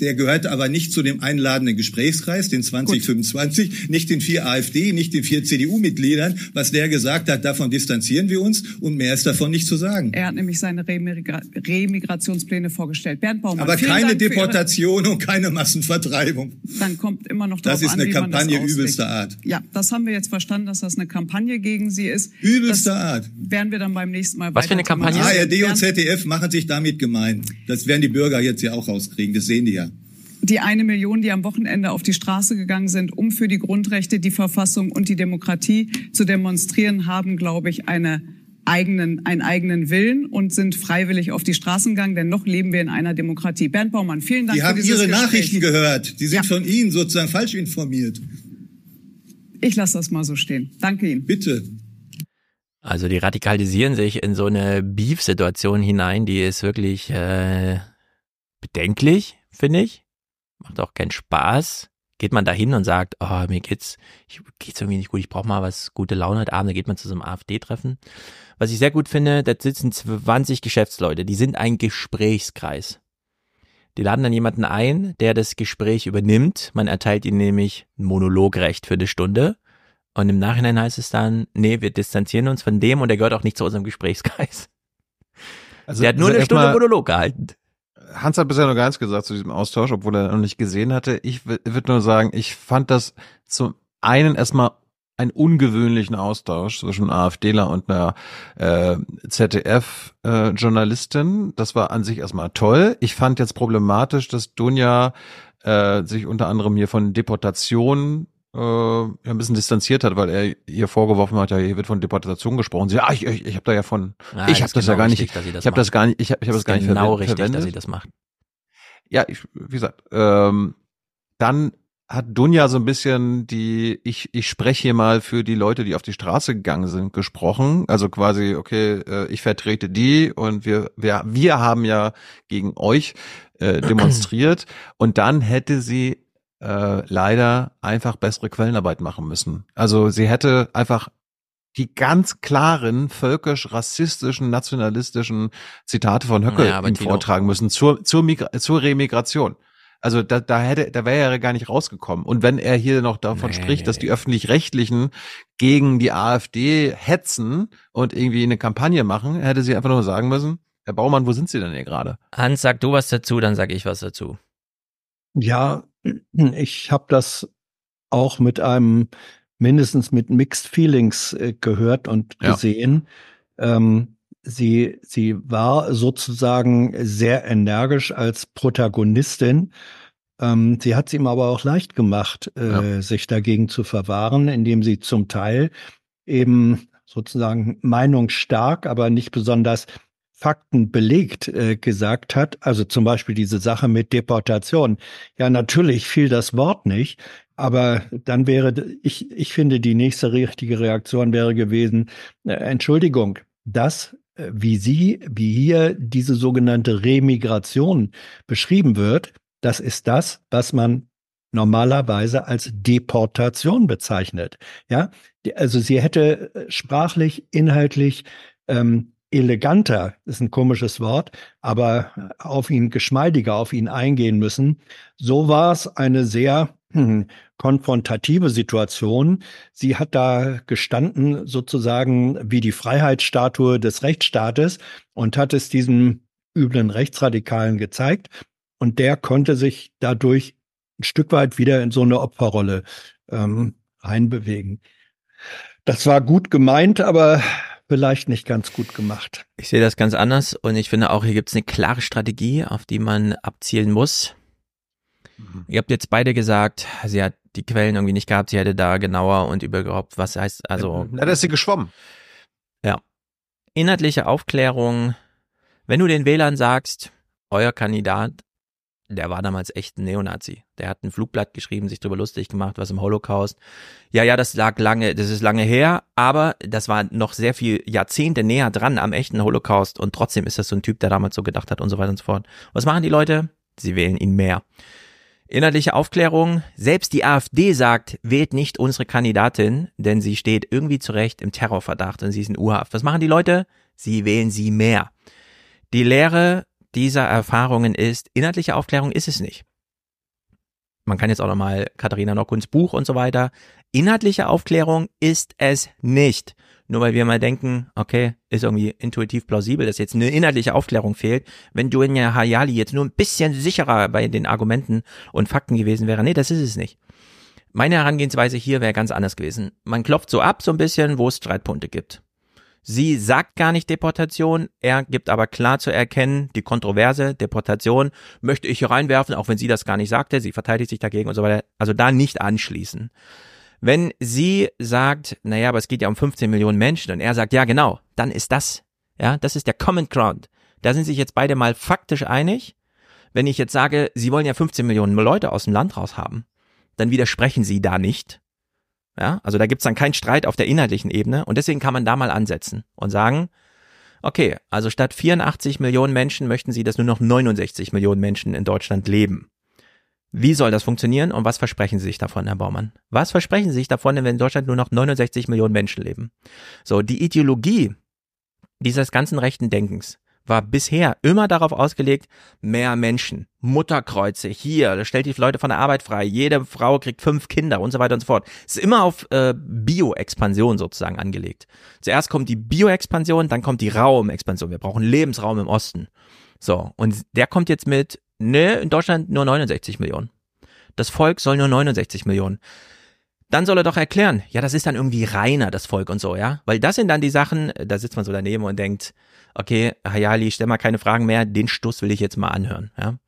Der gehörte aber nicht zu dem einladenden Gesprächskreis, den 2025, nicht den vier AfD, nicht den vier CDU-Mitgliedern. Was der gesagt hat, davon distanzieren wir uns und mehr ist davon nicht zu sagen. er hat nämlich seine Remigra Remigrationspläne vorgestellt. Bernd Baumann, Aber keine Dank Deportation und keine Massenvertreibung. Dann kommt immer noch Das darauf ist an, eine wie man das Kampagne übelster Art. Ja, das haben wir jetzt verstanden, dass das eine Kampagne gegen Sie ist. Übelster das Art. Werden wir dann beim nächsten Mal Was für eine Kampagne? ARD und ZDF machen sich damit gemein. Das werden die Bürger jetzt ja auch rauskriegen. Das sehen die ja. Die eine Million, die am Wochenende auf die Straße gegangen sind, um für die Grundrechte, die Verfassung und die Demokratie zu demonstrieren, haben, glaube ich, eine eigenen, einen eigenen Willen und sind freiwillig auf die Straßen gegangen, denn noch leben wir in einer Demokratie. Bernd Baumann, vielen Dank Die haben Ihre Gespräch. Nachrichten gehört. Die sind Ja. von Ihnen sozusagen falsch informiert. Ich lasse das mal so stehen. Danke Ihnen. Bitte. Also die radikalisieren sich in so eine Beef-Situation hinein, die ist wirklich äh, bedenklich, finde ich. Macht auch keinen Spaß. geht man da hin und sagt, oh, mir geht's, ich, geht's irgendwie nicht gut, ich brauche mal was, gute Laune heute Abend, da geht man zu so einem AfD-Treffen. Was ich sehr gut finde, da sitzen 20 Geschäftsleute, die sind ein Gesprächskreis. Die laden dann jemanden ein, der das Gespräch übernimmt. Man erteilt ihnen nämlich ein Monologrecht für eine Stunde. Und im Nachhinein heißt es dann, nee, wir distanzieren uns von dem und der gehört auch nicht zu unserem Gesprächskreis. Also, der hat nur also eine Stunde Monolog gehalten. Hans hat bisher noch gar nichts gesagt zu diesem Austausch, obwohl er noch nicht gesehen hatte. Ich würde nur sagen, ich fand das zum einen erstmal einen ungewöhnlichen Austausch zwischen AfDler und einer äh, ZDF-Journalistin. Äh, das war an sich erstmal toll. Ich fand jetzt problematisch, dass Dunja äh, sich unter anderem hier von Deportation äh, ein bisschen distanziert hat, weil er ihr vorgeworfen hat, ja, hier wird von Deportation gesprochen. Sie, ah, ich, ich, ich habe da ja von, ja, ich habe das genau ja gar nicht, richtig, ich habe das gar nicht, ich habe ich hab das, das gar nicht genau richtig, verwendet. dass sie das macht. Ja, ich, wie gesagt, ähm, dann hat Dunja so ein bisschen die, ich, ich spreche hier mal für die Leute, die auf die Straße gegangen sind, gesprochen. Also quasi, okay, äh, ich vertrete die und wir, wir, wir haben ja gegen euch äh, demonstriert. Und dann hätte sie äh, leider einfach bessere Quellenarbeit machen müssen. Also sie hätte einfach die ganz klaren völkisch-rassistischen, nationalistischen Zitate von Höcke ja, ihm vortragen müssen zur, zur, Migra zur Remigration. Also da, da hätte, da wäre er gar nicht rausgekommen. Und wenn er hier noch davon nee, spricht, nee, dass die öffentlich-rechtlichen gegen die AfD hetzen und irgendwie eine Kampagne machen, hätte sie einfach nur sagen müssen, Herr Baumann, wo sind Sie denn hier gerade? Hans, sag du was dazu, dann sag ich was dazu. Ja, ich habe das auch mit einem mindestens mit Mixed Feelings äh, gehört und ja. gesehen. Ähm, sie, sie war sozusagen sehr energisch als Protagonistin. Ähm, sie hat es ihm aber auch leicht gemacht, äh, ja. sich dagegen zu verwahren, indem sie zum Teil eben sozusagen meinungsstark, aber nicht besonders Fakten belegt äh, gesagt hat, also zum Beispiel diese Sache mit Deportation. Ja, natürlich fiel das Wort nicht, aber dann wäre, ich, ich finde, die nächste richtige Reaktion wäre gewesen, äh, Entschuldigung, das, äh, wie Sie, wie hier diese sogenannte Remigration beschrieben wird, das ist das, was man normalerweise als Deportation bezeichnet. Ja, also sie hätte äh, sprachlich, inhaltlich ähm, eleganter, ist ein komisches Wort, aber auf ihn geschmeidiger auf ihn eingehen müssen. So war es eine sehr hm, konfrontative Situation. Sie hat da gestanden sozusagen wie die Freiheitsstatue des Rechtsstaates und hat es diesem üblen Rechtsradikalen gezeigt. Und der konnte sich dadurch ein Stück weit wieder in so eine Opferrolle ähm, reinbewegen. Das war gut gemeint, aber vielleicht nicht ganz gut gemacht. Ich sehe das ganz anders und ich finde auch, hier gibt es eine klare Strategie, auf die man abzielen muss. Mhm. Ihr habt jetzt beide gesagt, sie hat die Quellen irgendwie nicht gehabt, sie hätte da genauer und überhaupt, was heißt, also. Ja, da ist sie geschwommen. Ja. Inhaltliche Aufklärung. Wenn du den Wählern sagst, euer Kandidat der war damals echt ein Neonazi. Der hat ein Flugblatt geschrieben, sich darüber lustig gemacht, was im Holocaust. Ja, ja, das lag lange, das ist lange her, aber das war noch sehr viel Jahrzehnte näher dran am echten Holocaust und trotzdem ist das so ein Typ, der damals so gedacht hat und so weiter und so fort. Was machen die Leute? Sie wählen ihn mehr. Inhaltliche Aufklärung. Selbst die AfD sagt, wählt nicht unsere Kandidatin, denn sie steht irgendwie zurecht im Terrorverdacht und sie ist in U-Haft. Was machen die Leute? Sie wählen sie mehr. Die Lehre dieser Erfahrungen ist, inhaltliche Aufklärung ist es nicht. Man kann jetzt auch nochmal Katharina Nockuns Buch und so weiter. Inhaltliche Aufklärung ist es nicht. Nur weil wir mal denken, okay, ist irgendwie intuitiv plausibel, dass jetzt eine inhaltliche Aufklärung fehlt. Wenn Duenya Hayali jetzt nur ein bisschen sicherer bei den Argumenten und Fakten gewesen wäre, nee, das ist es nicht. Meine Herangehensweise hier wäre ganz anders gewesen. Man klopft so ab, so ein bisschen, wo es Streitpunkte gibt. Sie sagt gar nicht Deportation, er gibt aber klar zu erkennen, die Kontroverse, Deportation möchte ich hier reinwerfen, auch wenn sie das gar nicht sagte, sie verteidigt sich dagegen und so weiter. Also da nicht anschließen. Wenn sie sagt, naja, aber es geht ja um 15 Millionen Menschen und er sagt, ja genau, dann ist das, ja, das ist der Common Ground. Da sind sich jetzt beide mal faktisch einig. Wenn ich jetzt sage, sie wollen ja 15 Millionen Leute aus dem Land raus haben, dann widersprechen sie da nicht. Ja, also da gibt's dann keinen Streit auf der inhaltlichen Ebene und deswegen kann man da mal ansetzen und sagen, okay, also statt 84 Millionen Menschen möchten sie, dass nur noch 69 Millionen Menschen in Deutschland leben. Wie soll das funktionieren und was versprechen Sie sich davon, Herr Baumann? Was versprechen Sie sich davon, wenn in Deutschland nur noch 69 Millionen Menschen leben? So, die Ideologie dieses ganzen rechten Denkens war bisher immer darauf ausgelegt, mehr Menschen, Mutterkreuze, hier, stellt die Leute von der Arbeit frei, jede Frau kriegt fünf Kinder und so weiter und so fort. Es ist immer auf äh, Bioexpansion sozusagen angelegt. Zuerst kommt die Bioexpansion, dann kommt die Raumexpansion. Wir brauchen Lebensraum im Osten. So, und der kommt jetzt mit, ne, in Deutschland nur 69 Millionen. Das Volk soll nur 69 Millionen dann soll er doch erklären, ja, das ist dann irgendwie reiner, das Volk und so, ja. Weil das sind dann die Sachen, da sitzt man so daneben und denkt, okay, Hayali, stell mal keine Fragen mehr, den Stuss will ich jetzt mal anhören, ja.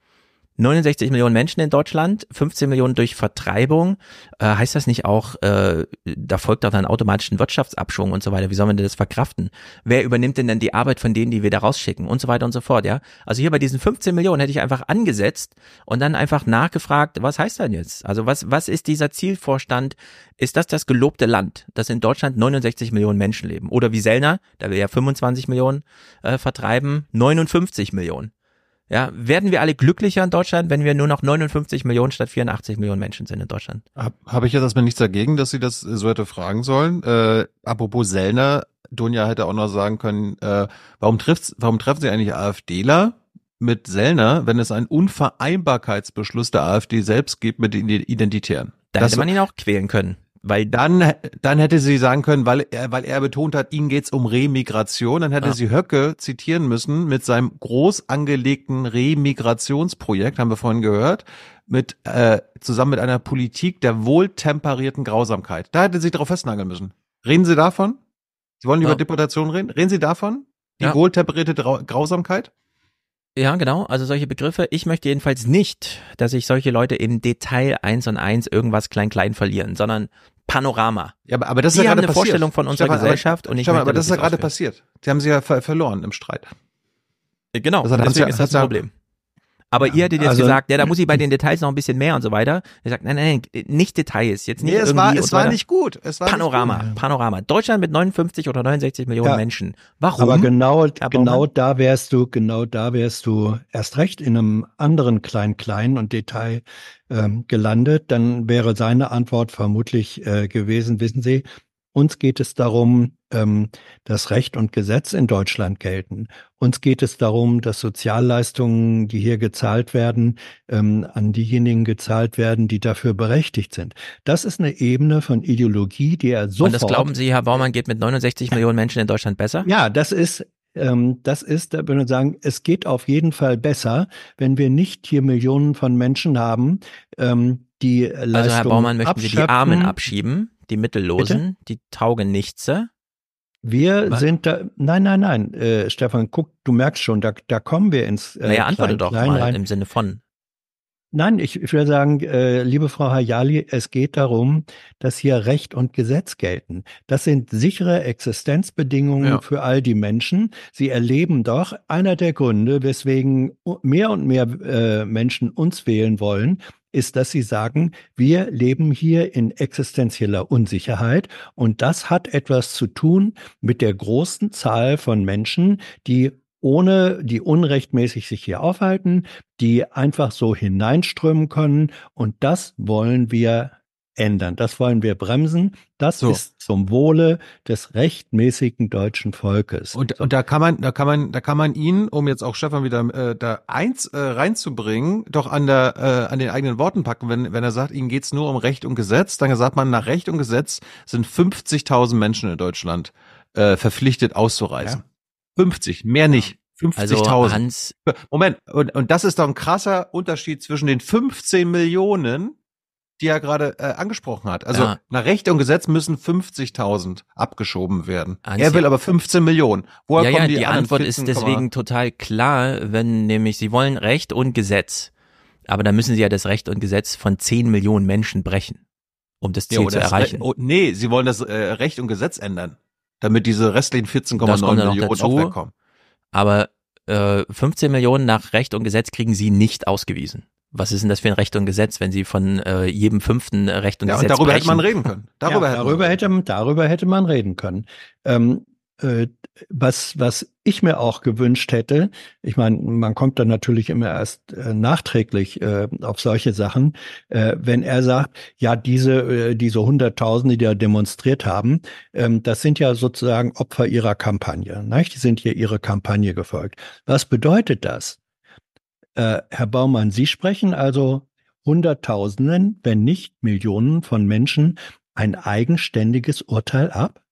69 Millionen Menschen in Deutschland, 15 Millionen durch Vertreibung. Äh, heißt das nicht auch, äh, da folgt doch dann automatisch ein Wirtschaftsabschwung und so weiter? Wie soll man denn das verkraften? Wer übernimmt denn dann die Arbeit von denen, die wir da rausschicken und so weiter und so fort, ja? Also hier bei diesen 15 Millionen hätte ich einfach angesetzt und dann einfach nachgefragt, was heißt denn jetzt? Also was, was ist dieser Zielvorstand? Ist das das gelobte Land, dass in Deutschland 69 Millionen Menschen leben? Oder wie Sellner, da will ja 25 Millionen äh, vertreiben, 59 Millionen. Ja, werden wir alle glücklicher in Deutschland, wenn wir nur noch 59 Millionen statt 84 Millionen Menschen sind in Deutschland? Habe hab ich jetzt erstmal nichts dagegen, dass sie das so hätte fragen sollen. Äh, apropos Sellner, Dunja hätte auch noch sagen können, äh, warum trifft's, warum treffen sie eigentlich AfDler mit Sellner, wenn es einen Unvereinbarkeitsbeschluss der AfD selbst gibt mit den Identitären? Da Das- hätte man ihn auch quälen können. Weil dann, dann hätte sie sagen können, weil er, weil er betont hat, ihnen geht's um Remigration, dann hätte Ja. sie Höcke zitieren müssen mit seinem groß angelegten Remigrationsprojekt, haben wir vorhin gehört, mit äh, zusammen mit einer Politik der wohltemperierten Grausamkeit. Da hätte sie drauf festnageln müssen. Reden Sie davon? Sie wollen über Ja. Deportation reden? Reden Sie davon? Die Ja. wohltemperierte Grau Grausamkeit? Ja, genau. Also solche Begriffe. Ich möchte jedenfalls nicht, dass sich solche Leute in Detail eins und eins irgendwas klein klein verlieren, sondern Panorama. Ja, aber, aber das Die ist ja haben gerade eine passiert. Vorstellung von unserer Stefan, Gesellschaft aber, und ich Stefan, möchte, aber das ist ja gerade passiert. Die haben sie ja ver verloren im Streit. Genau, Das hat- deswegen hat's ja- ist das ja- ein Problem. Aber ihr hättet jetzt also- gesagt, ja, da muss ich bei den Details noch ein bisschen mehr und so weiter. Er sagt, nein, nein, nein, nicht Details, jetzt nicht Nee, es irgendwie war, es war nicht gut. Es war Panorama, Nicht gut. Panorama. Deutschland mit 59 oder 69 Millionen Ja. Menschen. Warum? Aber genau, genau da wärst du, genau da wärst du erst recht in einem anderen Klein-Klein und Detail ähm, gelandet. Dann wäre seine Antwort vermutlich äh, gewesen, wissen Sie, uns geht es darum, ähm, dass Recht und Gesetz in Deutschland gelten. Uns geht es darum, dass Sozialleistungen, die hier gezahlt werden, ähm, an diejenigen gezahlt werden, die dafür berechtigt sind. Das ist eine Ebene von Ideologie, die er sofort und das glauben Sie, Herr Baumann, geht mit 69 Millionen Menschen in Deutschland besser? ja, das ist, ähm, das ist, da würde ich sagen, es geht auf jeden Fall besser, wenn wir nicht hier Millionen von Menschen haben, ähm, die Leistungen Also Herr Baumann, möchten Sie die. Armen abschieben, die Mittellosen, die taugen nichts? äh? Wir Was? sind da, nein, nein, nein, äh, Stefan, guck, du merkst schon, da, da kommen wir ins äh, Naja, antworte Klein- doch Klein mal rein. im Sinne von. Nein, ich, ich würde sagen, äh, liebe Frau Hayali, es geht darum, dass hier Recht und Gesetz gelten. Das sind sichere Existenzbedingungen Ja. für all die Menschen. Sie erleben doch einer der Gründe, weswegen mehr und mehr äh, Menschen uns wählen wollen, ist, dass sie sagen, wir leben hier in existenzieller Unsicherheit und das hat etwas zu tun mit der großen Zahl von Menschen, die ohne, die unrechtmäßig sich hier aufhalten, die einfach so hineinströmen können. Und das wollen wir ändern. Das wollen wir bremsen. Das So. ist zum Wohle des rechtmäßigen deutschen Volkes. Und, und da kann man, da kann man, da kann man ihn, um jetzt auch Stefan wieder äh, da eins äh, reinzubringen, doch an der, äh, an den eigenen Worten packen. Wenn, wenn er sagt, ihnen geht's nur um Recht und Gesetz, dann sagt man, nach Recht und Gesetz sind 50.000 Menschen in Deutschland äh, verpflichtet auszureisen. 50, mehr nicht. 50.000. Also Hans, Moment, und, und das ist doch ein krasser Unterschied zwischen den 15 Millionen, die er gerade äh, angesprochen hat. Also Ja. nach Recht und Gesetz müssen 50.000 abgeschoben werden. Hans, er will aber 15 Millionen. Woher ja, kommen ja, die, die, Antwort ist 14,? deswegen total klar, wenn nämlich Sie wollen Recht und Gesetz. Aber dann müssen Sie ja das Recht und Gesetz von 10 Millionen Menschen brechen, um das Ziel Ja, zu erreichen. Re- oh, nee, sie wollen das äh, Recht und Gesetz ändern, damit diese restlichen 14,9 Das kommt dann noch Millionen dazu. auch wegkommen. Aber äh, 15 Millionen nach Recht und Gesetz kriegen Sie nicht ausgewiesen. Was ist denn das für ein Recht und Gesetz, wenn Sie von äh, jedem fünften Recht und Ja, und Gesetz darüber brechen? hätte man reden können. Darüber, ja, hätte man darüber, hätte, darüber hätte man reden können. Ähm, äh, was, was ich mir auch gewünscht hätte, ich meine, man kommt dann natürlich immer erst äh, nachträglich äh, auf solche Sachen, äh, wenn er sagt, ja, diese, äh, diese Hunderttausende, die da demonstriert haben, ähm, das sind ja sozusagen Opfer ihrer Kampagne. Nicht? Die sind hier ihre Kampagne gefolgt. Was bedeutet das? Äh, Herr Baumann, Sie sprechen also Hunderttausenden, wenn nicht Millionen von Menschen ein eigenständiges Urteil ab?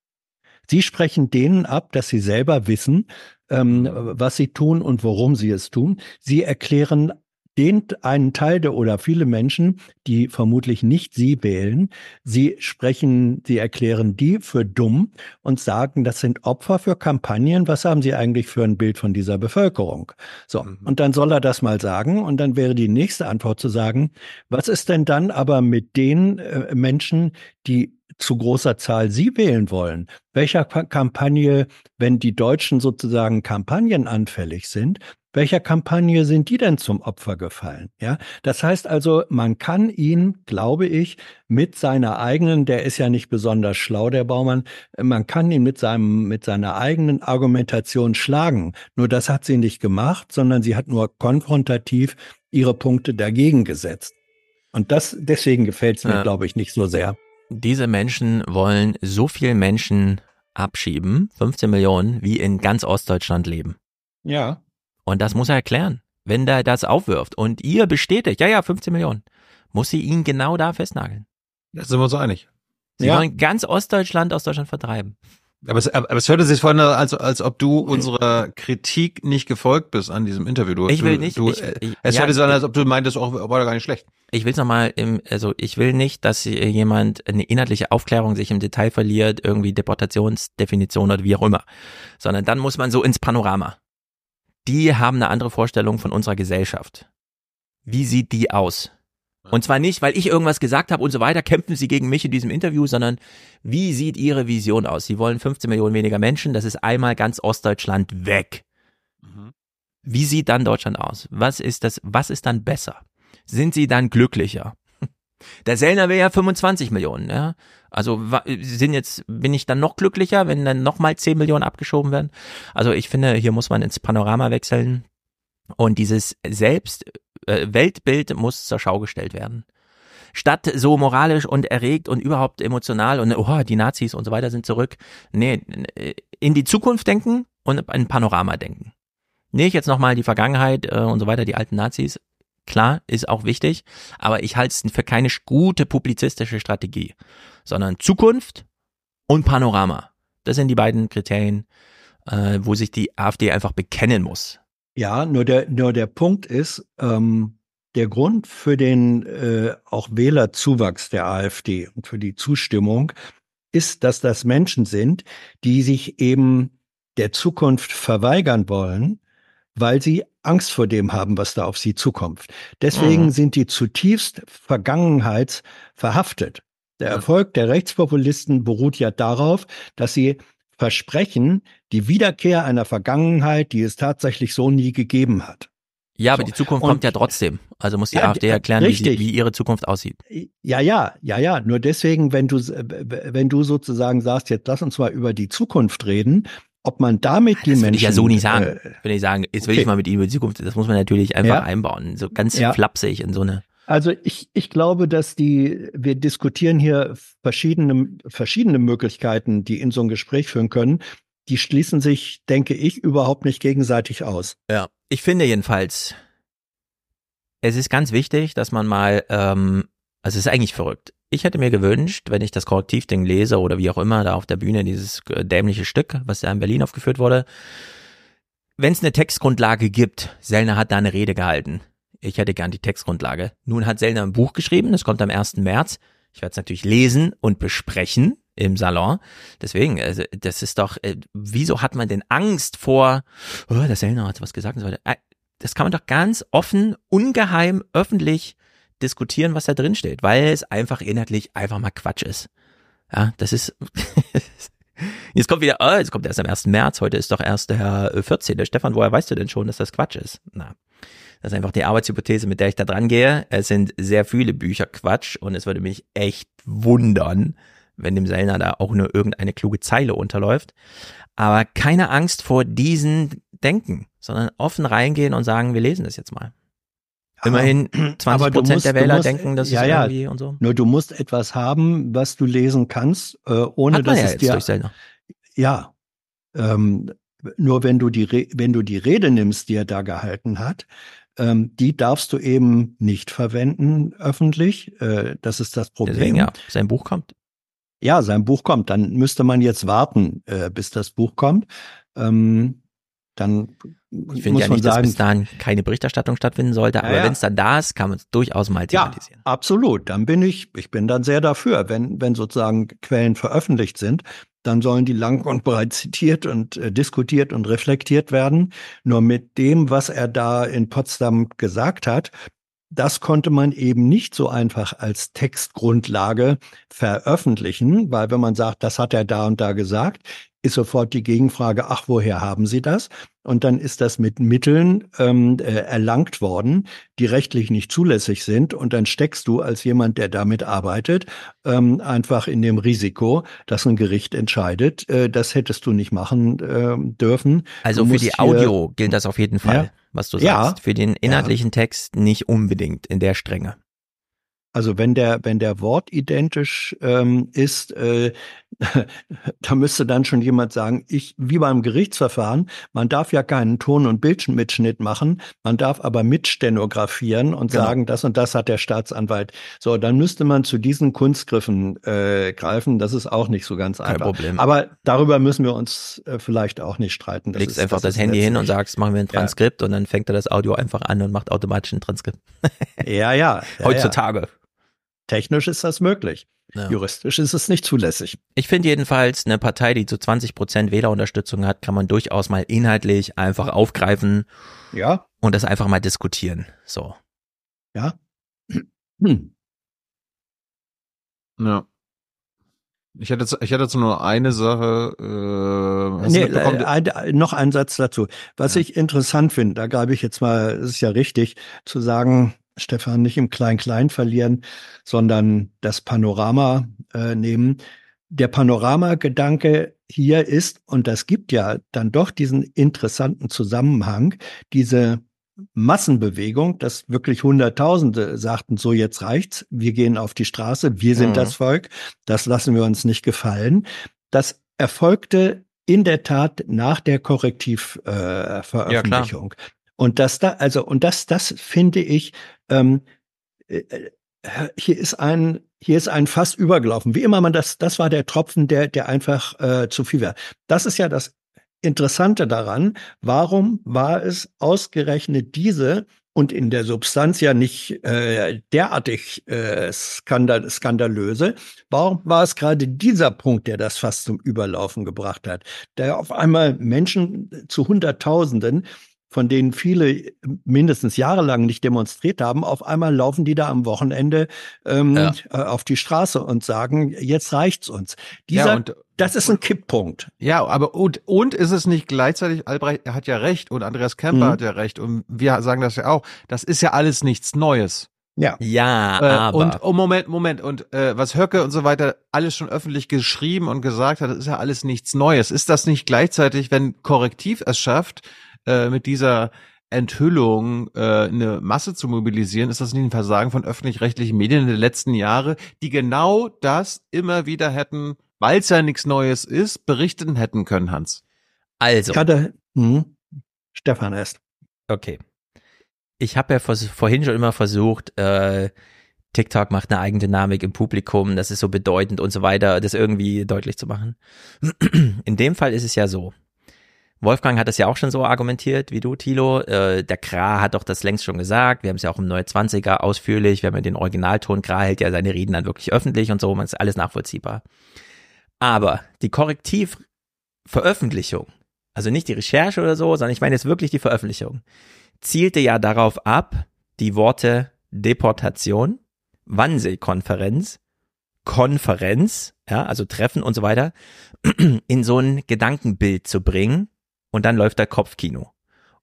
Sie sprechen denen ab, dass sie selber wissen, ähm, was sie tun und warum sie es tun. Sie erklären den einen Teil der oder viele Menschen, die vermutlich nicht sie wählen, sie sprechen, sie erklären die für dumm und sagen, das sind Opfer für Kampagnen. Was haben sie eigentlich für ein Bild von dieser Bevölkerung? So. Mhm. Und dann soll er das mal sagen. Und dann wäre die nächste Antwort zu sagen, was ist denn dann aber mit den äh, Menschen, die zu großer Zahl Sie wählen wollen. Welcher Kampagne, wenn die Deutschen sozusagen kampagnenanfällig sind, welcher Kampagne sind die denn zum Opfer gefallen? Ja, das heißt also, man kann ihn, glaube ich, mit seiner eigenen, der ist ja nicht besonders schlau, der Baumann, man kann ihn mit seinem, mit seiner eigenen Argumentation schlagen. Nur das hat sie nicht gemacht, sondern sie hat nur konfrontativ ihre Punkte dagegen gesetzt. Und das, deswegen gefällt es mir, ja. glaube ich, nicht so sehr diese Menschen wollen so viel Menschen abschieben, 15 Millionen, wie in ganz Ostdeutschland leben. Ja. Und das muss er erklären. Wenn der das aufwirft und ihr bestätigt, ja, ja, 15 Millionen, muss sie ihn genau da festnageln. Da sind wir uns einig. Sie ja. wollen ganz Ostdeutschland aus Deutschland vertreiben. Aber es, aber es hörte sich vorhin als, als ob du unserer Kritik nicht gefolgt bist an diesem Interview. Du, ich will nicht. Du, ich, ich, es ja, hörte sich an, als ob du meintest, auch oh, war gar nicht schlecht. Ich will es nochmal also ich will nicht, dass jemand eine inhaltliche Aufklärung sich im Detail verliert, irgendwie Deportationsdefinition oder wie auch immer. Sondern dann muss man so ins Panorama. Die haben eine andere Vorstellung von unserer Gesellschaft. Wie sieht die aus? Und zwar nicht, weil ich irgendwas gesagt habe und so weiter, kämpfen sie gegen mich in diesem Interview, sondern wie sieht ihre Vision aus? Sie wollen 15 Millionen weniger Menschen, das ist einmal ganz Ostdeutschland weg. Mhm. Wie sieht dann Deutschland aus? Was ist das, was ist dann besser? Sind sie dann glücklicher? Der Sellner wäre ja 25 Millionen, ja. Also sind jetzt, bin ich dann noch glücklicher, wenn dann nochmal 10 Millionen abgeschoben werden? Also ich finde, hier muss man ins Panorama wechseln. Und dieses Selbst äh, Weltbild muss zur Schau gestellt werden. Statt so moralisch und erregt und überhaupt emotional und oh, die Nazis und so weiter sind zurück. Nee, in die Zukunft denken und ein Panorama denken. Nicht jetzt nochmal die Vergangenheit äh, und so weiter, die alten Nazis. Klar, ist auch wichtig, aber ich halte es für keine gute publizistische Strategie, sondern Zukunft und Panorama. Das sind die beiden Kriterien, äh, wo sich die AfD einfach bekennen muss. Ja, nur der, nur der Punkt ist, ähm, der Grund für den äh, auch Wählerzuwachs der AfD und für die Zustimmung ist, dass das Menschen sind, die sich eben der Zukunft verweigern wollen, weil sie Angst vor dem haben, was da auf sie zukommt. Deswegen mhm. sind die zutiefst vergangenheitsverhaftet. Der Erfolg der Rechtspopulisten beruht ja darauf, dass sie versprechen die Wiederkehr einer Vergangenheit, die es tatsächlich so nie gegeben hat. Ja, aber so. die Zukunft und, kommt ja trotzdem. Also muss die ja, AfD erklären, wie, sie, wie, ihre Zukunft aussieht. Ja, ja, ja, ja. Nur deswegen, wenn du, wenn du sozusagen sagst, jetzt lass uns mal über die Zukunft reden, ob man damit die das Menschen. Das ich ja so nicht sagen. Äh, will ich sagen, jetzt will okay. ich mal mit ihnen über die Zukunft. Das muss man natürlich einfach ja. einbauen. So ganz ja. flapsig in so eine. Also ich, ich glaube, dass die, wir diskutieren hier verschiedene, verschiedene Möglichkeiten, die in so ein Gespräch führen können. Die schließen sich, denke ich, überhaupt nicht gegenseitig aus. Ja, ich finde jedenfalls, es ist ganz wichtig, dass man mal, ähm, also es ist eigentlich verrückt. Ich hätte mir gewünscht, wenn ich das Korrektivding lese oder wie auch immer da auf der Bühne dieses äh, dämliche Stück, was ja in Berlin aufgeführt wurde, wenn es eine Textgrundlage gibt, Sellner hat da eine Rede gehalten ich hätte gern die Textgrundlage. Nun hat Sellner ein Buch geschrieben, das kommt am 1. März. Ich werde es natürlich lesen und besprechen im Salon. Deswegen, also, das ist doch, äh, wieso hat man denn Angst vor, oh, der Sellner hat was gesagt und so weiter. Äh, das kann man doch ganz offen, ungeheim, öffentlich diskutieren, was da drin steht, weil es einfach inhaltlich einfach mal Quatsch ist. Ja, das ist, jetzt kommt wieder, oh, jetzt kommt erst am 1. März, heute ist doch erst der 14. Äh, Stefan, woher weißt du denn schon, dass das Quatsch ist? Na, das ist einfach die Arbeitshypothese, mit der ich da dran gehe. Es sind sehr viele Bücher Quatsch und es würde mich echt wundern, wenn dem Sellner da auch nur irgendeine kluge Zeile unterläuft. Aber keine Angst vor diesen Denken, sondern offen reingehen und sagen, wir lesen das jetzt mal. Immerhin 20 Prozent der Wähler musst, denken, das ja, ist ja, irgendwie und so. Nur du musst etwas haben, was du lesen kannst, äh, ohne Hat man dass ja es jetzt dir durch Sellner. ja. Ähm, nur wenn du die Re wenn du die Rede nimmst, die er da gehalten hat, ähm, die darfst du eben nicht verwenden öffentlich. Äh, das ist das Problem. Deswegen ja, sein Buch kommt. Ja, sein Buch kommt. Dann müsste man jetzt warten, äh, bis das Buch kommt. Ähm, dann Ich finde muss ja man nicht, dass sagen, bis dahin keine Berichterstattung stattfinden sollte, aber Ja, ja. wenn es dann da ist, kann man es durchaus mal Ja, thematisieren. absolut. Dann bin ich, ich bin dann sehr dafür, wenn, wenn sozusagen Quellen veröffentlicht sind, dann sollen die lang und breit zitiert und äh, diskutiert und reflektiert werden. Nur mit dem, was er da in Potsdam gesagt hat, das konnte man eben nicht so einfach als Textgrundlage veröffentlichen, weil wenn man sagt, das hat er da und da gesagt, ist sofort die Gegenfrage, ach, woher haben Sie das? Und dann ist das mit Mitteln ähm, äh, erlangt worden, die rechtlich nicht zulässig sind. Und dann steckst du als jemand, der damit arbeitet, ähm, einfach in dem Risiko, dass ein Gericht entscheidet, äh, das hättest du nicht machen äh, dürfen. Also für die Audio gilt das auf jeden Fall, Ja. Was du Ja. sagst. Für den inhaltlichen Text nicht unbedingt in der Strenge. Also wenn der, wenn der Wort identisch ähm, ist, äh, da müsste dann schon jemand sagen, ich, wie beim Gerichtsverfahren, man darf ja keinen Ton- und Bildmitschnitt machen, man darf aber mitstenografieren und Genau. sagen, das und das hat der Staatsanwalt. So, dann müsste man zu diesen Kunstgriffen äh, greifen. Das ist auch nicht so ganz Kein einfach. Problem. Aber darüber müssen wir uns äh, vielleicht auch nicht streiten. Das legst ist- einfach das, ist Handy hin und sagst, machen wir ein Ja. Transkript und dann fängt er das Audio einfach an und macht automatisch ein Transkript. Ja, ja. ja Heutzutage. Ja. Technisch ist das möglich. Ja. Juristisch ist es nicht zulässig. Ich finde jedenfalls, eine Partei, die zu 20 Prozent Wählerunterstützung hat, kann man durchaus mal inhaltlich einfach aufgreifen Ja. und das einfach mal diskutieren. So. Ja. Hm. Ja. Ich hätte, jetzt- ich hätte jetzt nur eine Sache. Äh, Nee, äh, ein, ein- noch ein Satz dazu. Was ich interessant finde, da greife ich jetzt mal, es ist ja richtig, zu sagen, Stefan, nicht im Klein-Klein verlieren, sondern das Panorama äh, nehmen. Der Panorama-Gedanke hier ist, und das gibt ja dann doch diesen interessanten Zusammenhang, diese Massenbewegung, dass wirklich Hunderttausende sagten, so jetzt reicht's, wir gehen auf die Straße, wir sind Mhm. das Volk, das lassen wir uns nicht gefallen. Das erfolgte in der Tat nach der Korrektivveröffentlichung. Äh, Veröffentlichung. und das da, also, und das, das finde ich, ähm, äh, äh, hier ist ein, hier ist ein Fass übergelaufen. Wie immer man das, das war der Tropfen, der, der einfach äh, zu viel war. Das ist ja das Interessante daran. Warum war es ausgerechnet diese und in der Substanz ja nicht äh, derartig äh, skandal skandalöse. Warum war es gerade dieser Punkt, der das fast zum Überlaufen gebracht hat? Der auf einmal Menschen zu Hunderttausenden von denen viele mindestens jahrelang nicht demonstriert haben, auf einmal laufen die da am Wochenende ähm, Ja. äh, auf die Straße und sagen, jetzt reicht's uns. Dieser, Ja, und- das ist ein Kipppunkt. Ja, aber und, und ist es nicht gleichzeitig, Albrecht er hat ja recht und Andreas Kemper Mhm. hat ja recht und wir sagen das ja auch, das ist ja alles nichts Neues. Ja. Ja, Äh, aber. und oh Moment, Moment und äh, was Höcke und so weiter alles schon öffentlich geschrieben und gesagt hat, das ist ja alles nichts Neues. Ist das nicht gleichzeitig, wenn Korrektiv es schafft, äh, mit dieser Enthüllung äh, eine Masse zu mobilisieren, ist das nicht ein Versagen von öffentlich-rechtlichen Medien in den letzten Jahren, die genau das immer wieder hätten, weil es ja nichts Neues ist, berichten hätten können, Hans? Also. Ich hatte, hm, Stefan erst. Okay. Ich habe ja vers vorhin schon immer versucht, äh, TikTok macht eine Eigendynamik im Publikum, das ist so bedeutend und so weiter, das irgendwie deutlich zu machen. In dem Fall ist es ja so. Wolfgang hat das ja auch schon so argumentiert wie du, Thilo. Äh, der Kra hat doch das längst schon gesagt. Wir haben es ja auch im Neue 20er ausführlich. Wir haben ja den Originalton. Kra hält ja seine Reden dann wirklich öffentlich und so. Man ist alles nachvollziehbar. Aber die Korrektivveröffentlichung, also nicht die Recherche oder so, sondern ich meine jetzt wirklich die Veröffentlichung, zielte ja darauf ab, die Worte Deportation, Wannsee-Konferenz, Konferenz, ja, also Treffen und so weiter, in so ein Gedankenbild zu bringen und dann läuft da Kopfkino.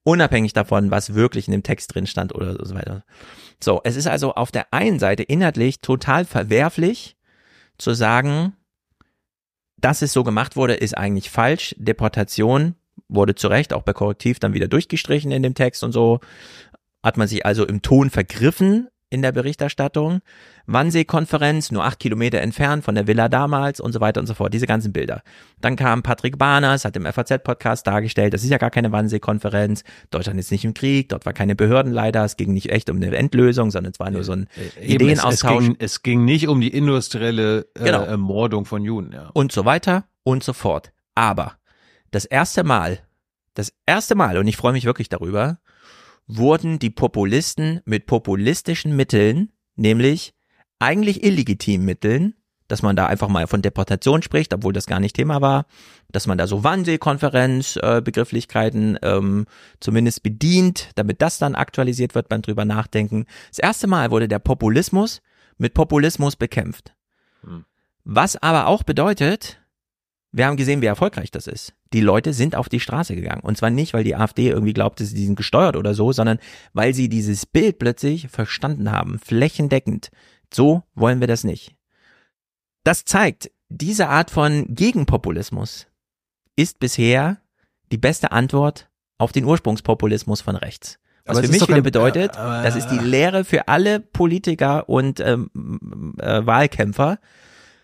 Unabhängig davon, was wirklich in dem Text drin stand oder so weiter. So, es ist also auf der einen Seite inhaltlich total verwerflich zu sagen, dass es so gemacht wurde, ist eigentlich falsch. Deportation wurde zu Recht auch bei Korrektiv dann wieder durchgestrichen in dem Text und so. Hat man sich also im Ton vergriffen in der Berichterstattung. Wannsee-Konferenz, nur acht Kilometer entfernt von der Villa damals und so weiter und so fort. Diese ganzen Bilder. Dann kam Patrick Barners, hat im FAZ-Podcast dargestellt, das ist ja gar keine Wannsee-Konferenz. Deutschland ist nicht im Krieg, dort war keine Behördenleiter, es ging nicht echt um eine Endlösung, sondern es war nur so ein Eben, es, Ideenaustausch. Es ging, es ging nicht um die industrielle äh, Genau. Ermordung von Juden. Ja. und so weiter und so fort. Aber das erste Mal, das erste Mal, und ich freue mich wirklich darüber, wurden die Populisten mit populistischen Mitteln, nämlich eigentlich illegitimen Mitteln, dass man da einfach mal von Deportation spricht, obwohl das gar nicht Thema war, dass man da so Wannsee-Konferenz-Begrifflichkeiten ähm, zumindest bedient, damit das dann aktualisiert wird beim drüber nachdenken. Das erste Mal wurde der Populismus mit Populismus bekämpft. Was aber auch bedeutet, wir haben gesehen, wie erfolgreich das ist. Die Leute sind auf die Straße gegangen. Und zwar nicht, weil die AfD irgendwie glaubte, sie sind gesteuert oder so, sondern weil sie dieses Bild plötzlich verstanden haben, flächendeckend. So wollen wir das nicht. Das zeigt, diese Art von Gegenpopulismus ist bisher die beste Antwort auf den Ursprungspopulismus von rechts. Was Aber für mich wieder bedeutet, äh, aber- das ist die Lehre für alle Politiker und ähm, äh, Wahlkämpfer.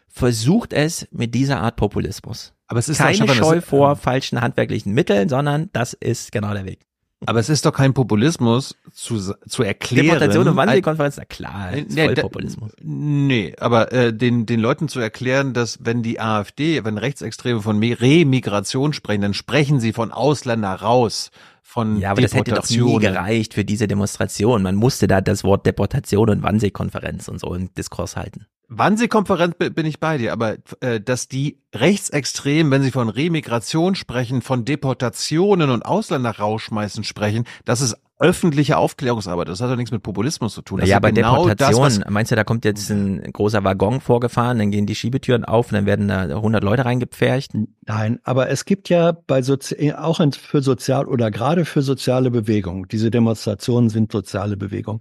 Versucht es mit dieser Art Populismus. Aber es ist keine Scheu vor falschen handwerklichen Mitteln, sondern das ist genau der Weg. Aber es ist doch kein Populismus zu, zu erklären. Deportation und Wannsee-Konferenz, na klar, Äh, ist nee, voll da- Populismus. Nee, aber äh, den, den Leuten zu erklären, dass wenn die AfD, wenn Rechtsextreme von Remigration sprechen, dann sprechen sie von Ausländer raus, von Ja, aber das hätte doch nie gereicht für diese Demonstration. Man musste da das Wort Deportation und Wannsee-Konferenz und so im Diskurs halten. Wannsee-Konferenz bi- bin ich bei dir, aber äh, dass die Rechtsextremen, wenn sie von Remigration sprechen, von Deportationen und Ausländer rausschmeißen sprechen, das ist öffentliche Aufklärungsarbeit. Das hat doch nichts mit Populismus zu tun. Das ja, bei genau Deportation, das, was meinst du, da kommt jetzt ein großer Waggon vorgefahren, dann gehen die Schiebetüren auf und dann werden da 100 Leute reingepfercht? Nein, aber es gibt ja bei Sozi auch in, für sozial oder gerade für soziale Bewegungen, diese Demonstrationen sind soziale Bewegungen,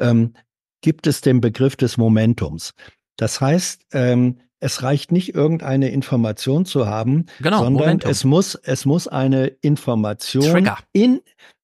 ähm, gibt es den Begriff des Momentums. Das heißt, ähm, es reicht nicht irgendeine Information zu haben, Genau, sondern Momentum. es muss es muss eine Information Trigger. in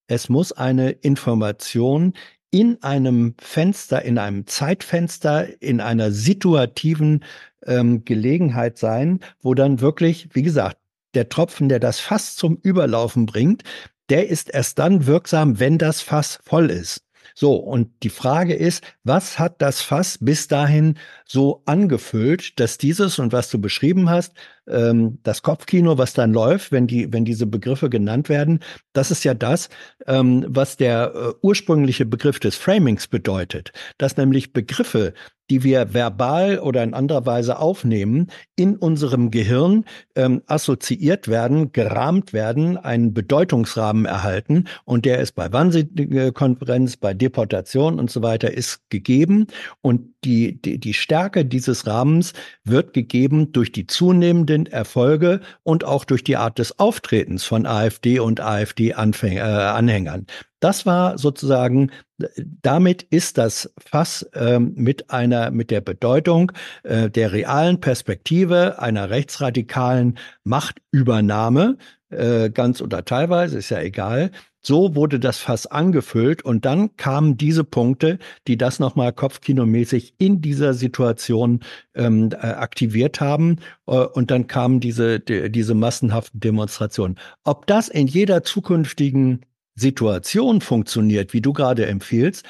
es muss eine Information in einem Fenster, in einem Zeitfenster, in einer situativen ähm, Gelegenheit sein, wo dann wirklich, wie gesagt, der Tropfen, der das Fass zum Überlaufen bringt, der ist erst dann wirksam, wenn das Fass voll ist. So, und die Frage ist, was hat das Fass bis dahin so angefüllt, dass dieses und was du beschrieben hast, ähm, das Kopfkino, was dann läuft, wenn die, wenn diese Begriffe genannt werden, das ist ja das, ähm, was der äh, ursprüngliche Begriff des Framings bedeutet, dass nämlich Begriffe, die wir verbal oder in anderer Weise aufnehmen, in unserem Gehirn ähm, assoziiert werden, gerahmt werden, einen Bedeutungsrahmen erhalten und der ist bei Wannsee-Konferenz, bei Deportation und so weiter ist gegeben und die, die, die Stärke dieses Rahmens wird gegeben durch die zunehmenden Erfolge und auch durch die Art des Auftretens von AfD und AfD-Anhängern. Das war sozusagen, damit ist das Fass ähm, mit einer, mit der Bedeutung äh, der realen Perspektive einer rechtsradikalen Machtübernahme, äh, ganz oder teilweise, ist ja egal. So wurde das Fass angefüllt und dann kamen diese Punkte, die das nochmal kopfkinomäßig in dieser Situation ähm, äh, aktiviert haben äh, und dann kamen diese, die, diese massenhaften Demonstrationen. Ob das in jeder zukünftigen Situation funktioniert, wie du gerade empfiehlst,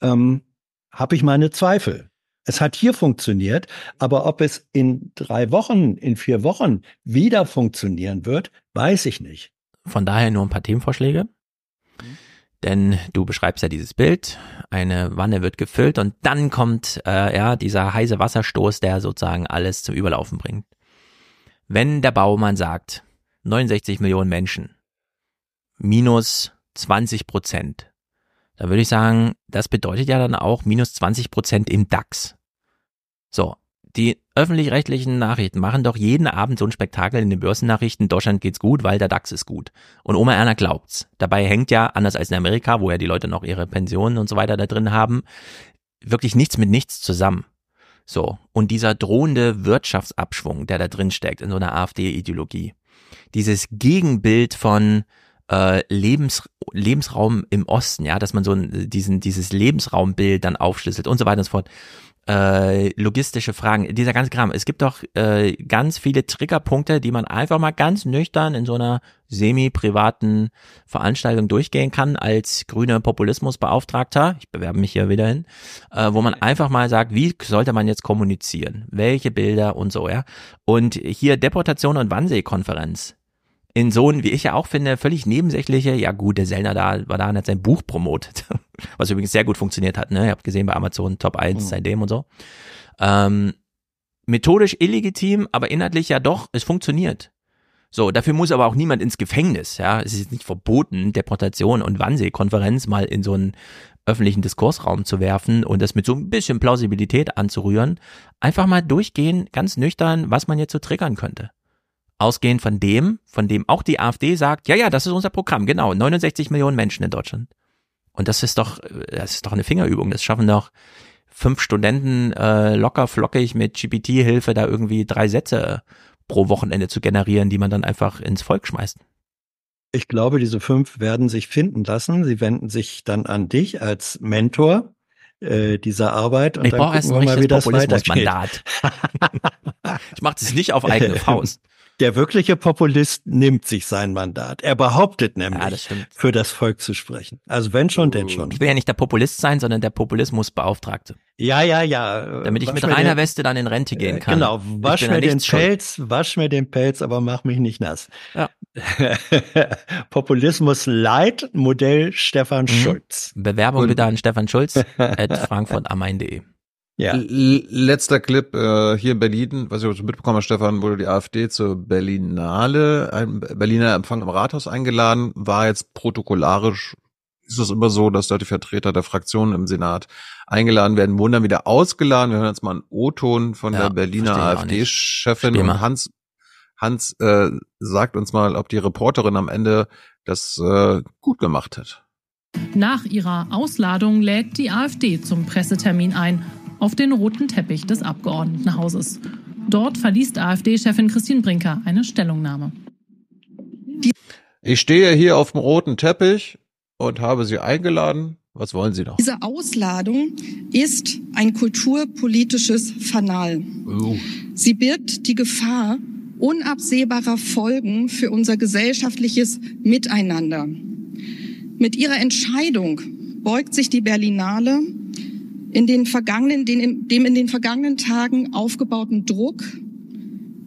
ähm, habe ich meine Zweifel. Es hat hier funktioniert, aber ob es in drei Wochen, in vier Wochen wieder funktionieren wird, weiß ich nicht. Von daher nur ein paar Themenvorschläge. Denn du beschreibst ja dieses Bild, eine Wanne wird gefüllt und dann kommt äh, ja dieser heiße Wasserstoß, der sozusagen alles zum Überlaufen bringt. Wenn der Baumann sagt, 69 Millionen Menschen, minus 20 Prozent, da würde ich sagen, das bedeutet ja dann auch minus 20 Prozent im DAX. So, die öffentlich-rechtlichen Nachrichten machen doch jeden Abend so ein Spektakel in den Börsennachrichten, Deutschland geht's gut, weil der DAX ist gut. Und Oma Erna glaubt's. Dabei hängt ja, anders als in Amerika, wo ja die Leute noch ihre Pensionen und so weiter da drin haben, wirklich nichts mit nichts zusammen. So. Und dieser drohende Wirtschaftsabschwung, der da drin steckt in so einer AfD-Ideologie. Dieses Gegenbild von äh, Lebens, Lebensraum im Osten, ja, dass man so ein, diesen, dieses Lebensraumbild dann aufschlüsselt und so weiter und so fort äh, logistische Fragen, dieser ganze Kram. Es gibt doch äh, ganz viele Triggerpunkte, die man einfach mal ganz nüchtern in so einer semi-privaten Veranstaltung durchgehen kann als grüner Populismusbeauftragter. Ich bewerbe mich hier wieder hin, äh, wo man einfach mal sagt, wie sollte man jetzt kommunizieren? Welche Bilder und so, ja. Und hier Deportation und Wannsee-Konferenz in so ein, wie ich ja auch finde, völlig nebensächliche, ja gut, der Sellner da war da und hat sein Buch promotet, was übrigens sehr gut funktioniert hat, ne? Ihr habt gesehen bei Amazon Top 1 mhm. seitdem und so. Ähm, methodisch illegitim, aber inhaltlich ja doch, es funktioniert. So, dafür muss aber auch niemand ins Gefängnis, ja. Es ist nicht verboten, Deportation und Wannsee-Konferenz mal in so einen öffentlichen Diskursraum zu werfen und das mit so ein bisschen Plausibilität anzurühren. Einfach mal durchgehen, ganz nüchtern, was man jetzt so triggern könnte ausgehend von dem, von dem auch die AfD sagt, ja, ja, das ist unser Programm, genau, 69 Millionen Menschen in Deutschland. Und das ist doch, das ist doch eine Fingerübung. Das schaffen doch fünf Studenten äh, locker flockig mit GPT-Hilfe da irgendwie drei Sätze pro Wochenende zu generieren, die man dann einfach ins Volk schmeißt. Ich glaube, diese fünf werden sich finden lassen. Sie wenden sich dann an dich als Mentor äh, dieser Arbeit. Und ich brauche erst ein richtiges Populismusmandat. ich mache das nicht auf eigene Faust. Der wirkliche Populist nimmt sich sein Mandat. Er behauptet nämlich, ja, das für das Volk zu sprechen. Also wenn schon, denn schon. Ich will ja nicht der Populist sein, sondern der Populismusbeauftragte. Ja, ja, ja. Damit ich wasch mit reiner den, Weste dann in Rente gehen kann. Genau, wasch mir den Pelz, schuld. wasch mir den Pelz, aber mach mich nicht nass. Ja. Populismus Light, Modell Stefan mhm. Schulz. Bewerbung Und bitte an Stefan Schulz at frankfurtammain.de. Ja. Letzter Clip äh, hier in Berlin, was ich mitbekommen habe, Stefan, wurde die AfD zur Berlinale, ein Berliner Empfang im Rathaus eingeladen, war jetzt protokollarisch, ist es immer so, dass da die Vertreter der Fraktionen im Senat eingeladen werden, wurden dann wieder ausgeladen. Wir hören jetzt mal einen O-Ton von ja, der Berliner AfD-Chefin und Hans, Hans äh, sagt uns mal, ob die Reporterin am Ende das äh, gut gemacht hat. Nach ihrer Ausladung lädt die AfD zum Pressetermin ein auf den roten Teppich des Abgeordnetenhauses. Dort verliest AfD-Chefin Christine Brinker eine Stellungnahme. Ich stehe hier auf dem roten Teppich und habe Sie eingeladen. Was wollen Sie noch? Diese Ausladung ist ein kulturpolitisches Fanal. Oh. Sie birgt die Gefahr unabsehbarer Folgen für unser gesellschaftliches Miteinander. Mit ihrer Entscheidung beugt sich die Berlinale in den vergangenen, den, dem in den vergangenen Tagen aufgebauten Druck,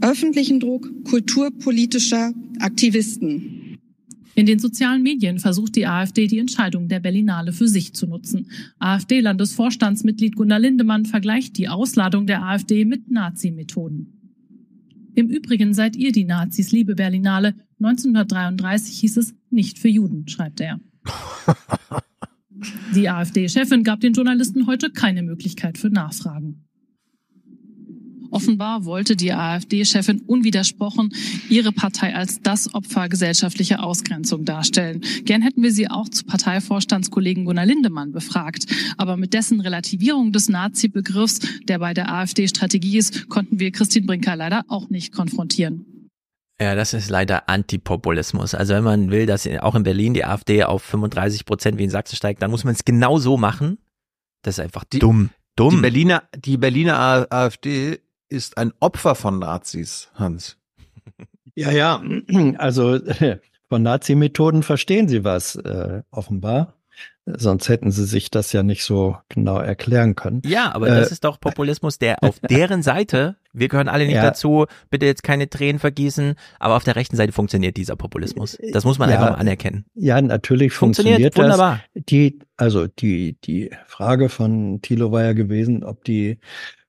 öffentlichen Druck kulturpolitischer Aktivisten. In den sozialen Medien versucht die AfD die Entscheidung der Berlinale für sich zu nutzen. AfD-Landesvorstandsmitglied Gunnar Lindemann vergleicht die Ausladung der AfD mit Nazi-Methoden. Im Übrigen seid ihr die Nazis, liebe Berlinale. 1933 hieß es nicht für Juden, schreibt er. Die AfD-Chefin gab den Journalisten heute keine Möglichkeit für Nachfragen. Offenbar wollte die AfD-Chefin unwidersprochen ihre Partei als das Opfer gesellschaftlicher Ausgrenzung darstellen. Gern hätten wir sie auch zu Parteivorstandskollegen Gunnar Lindemann befragt. Aber mit dessen Relativierung des Nazi-Begriffs, der bei der AfD Strategie ist, konnten wir Christine Brinker leider auch nicht konfrontieren. Ja, das ist leider Antipopulismus. Also wenn man will, dass auch in Berlin die AfD auf 35 Prozent wie in Sachsen steigt, dann muss man es genau so machen. Das ist einfach die, dumm. Dumm. Die Berliner, die Berliner AfD ist ein Opfer von Nazis, Hans. Ja, ja, also von Nazi-Methoden verstehen sie was, äh, offenbar. Sonst hätten sie sich das ja nicht so genau erklären können. Ja, aber äh, das ist doch Populismus, der auf deren Seite, wir gehören alle nicht ja. dazu, bitte jetzt keine Tränen vergießen, aber auf der rechten Seite funktioniert dieser Populismus. Das muss man ja, einfach mal anerkennen. Ja, natürlich funktioniert, funktioniert das. Wunderbar. Die, also die, die Frage von Thilo war ja gewesen, ob die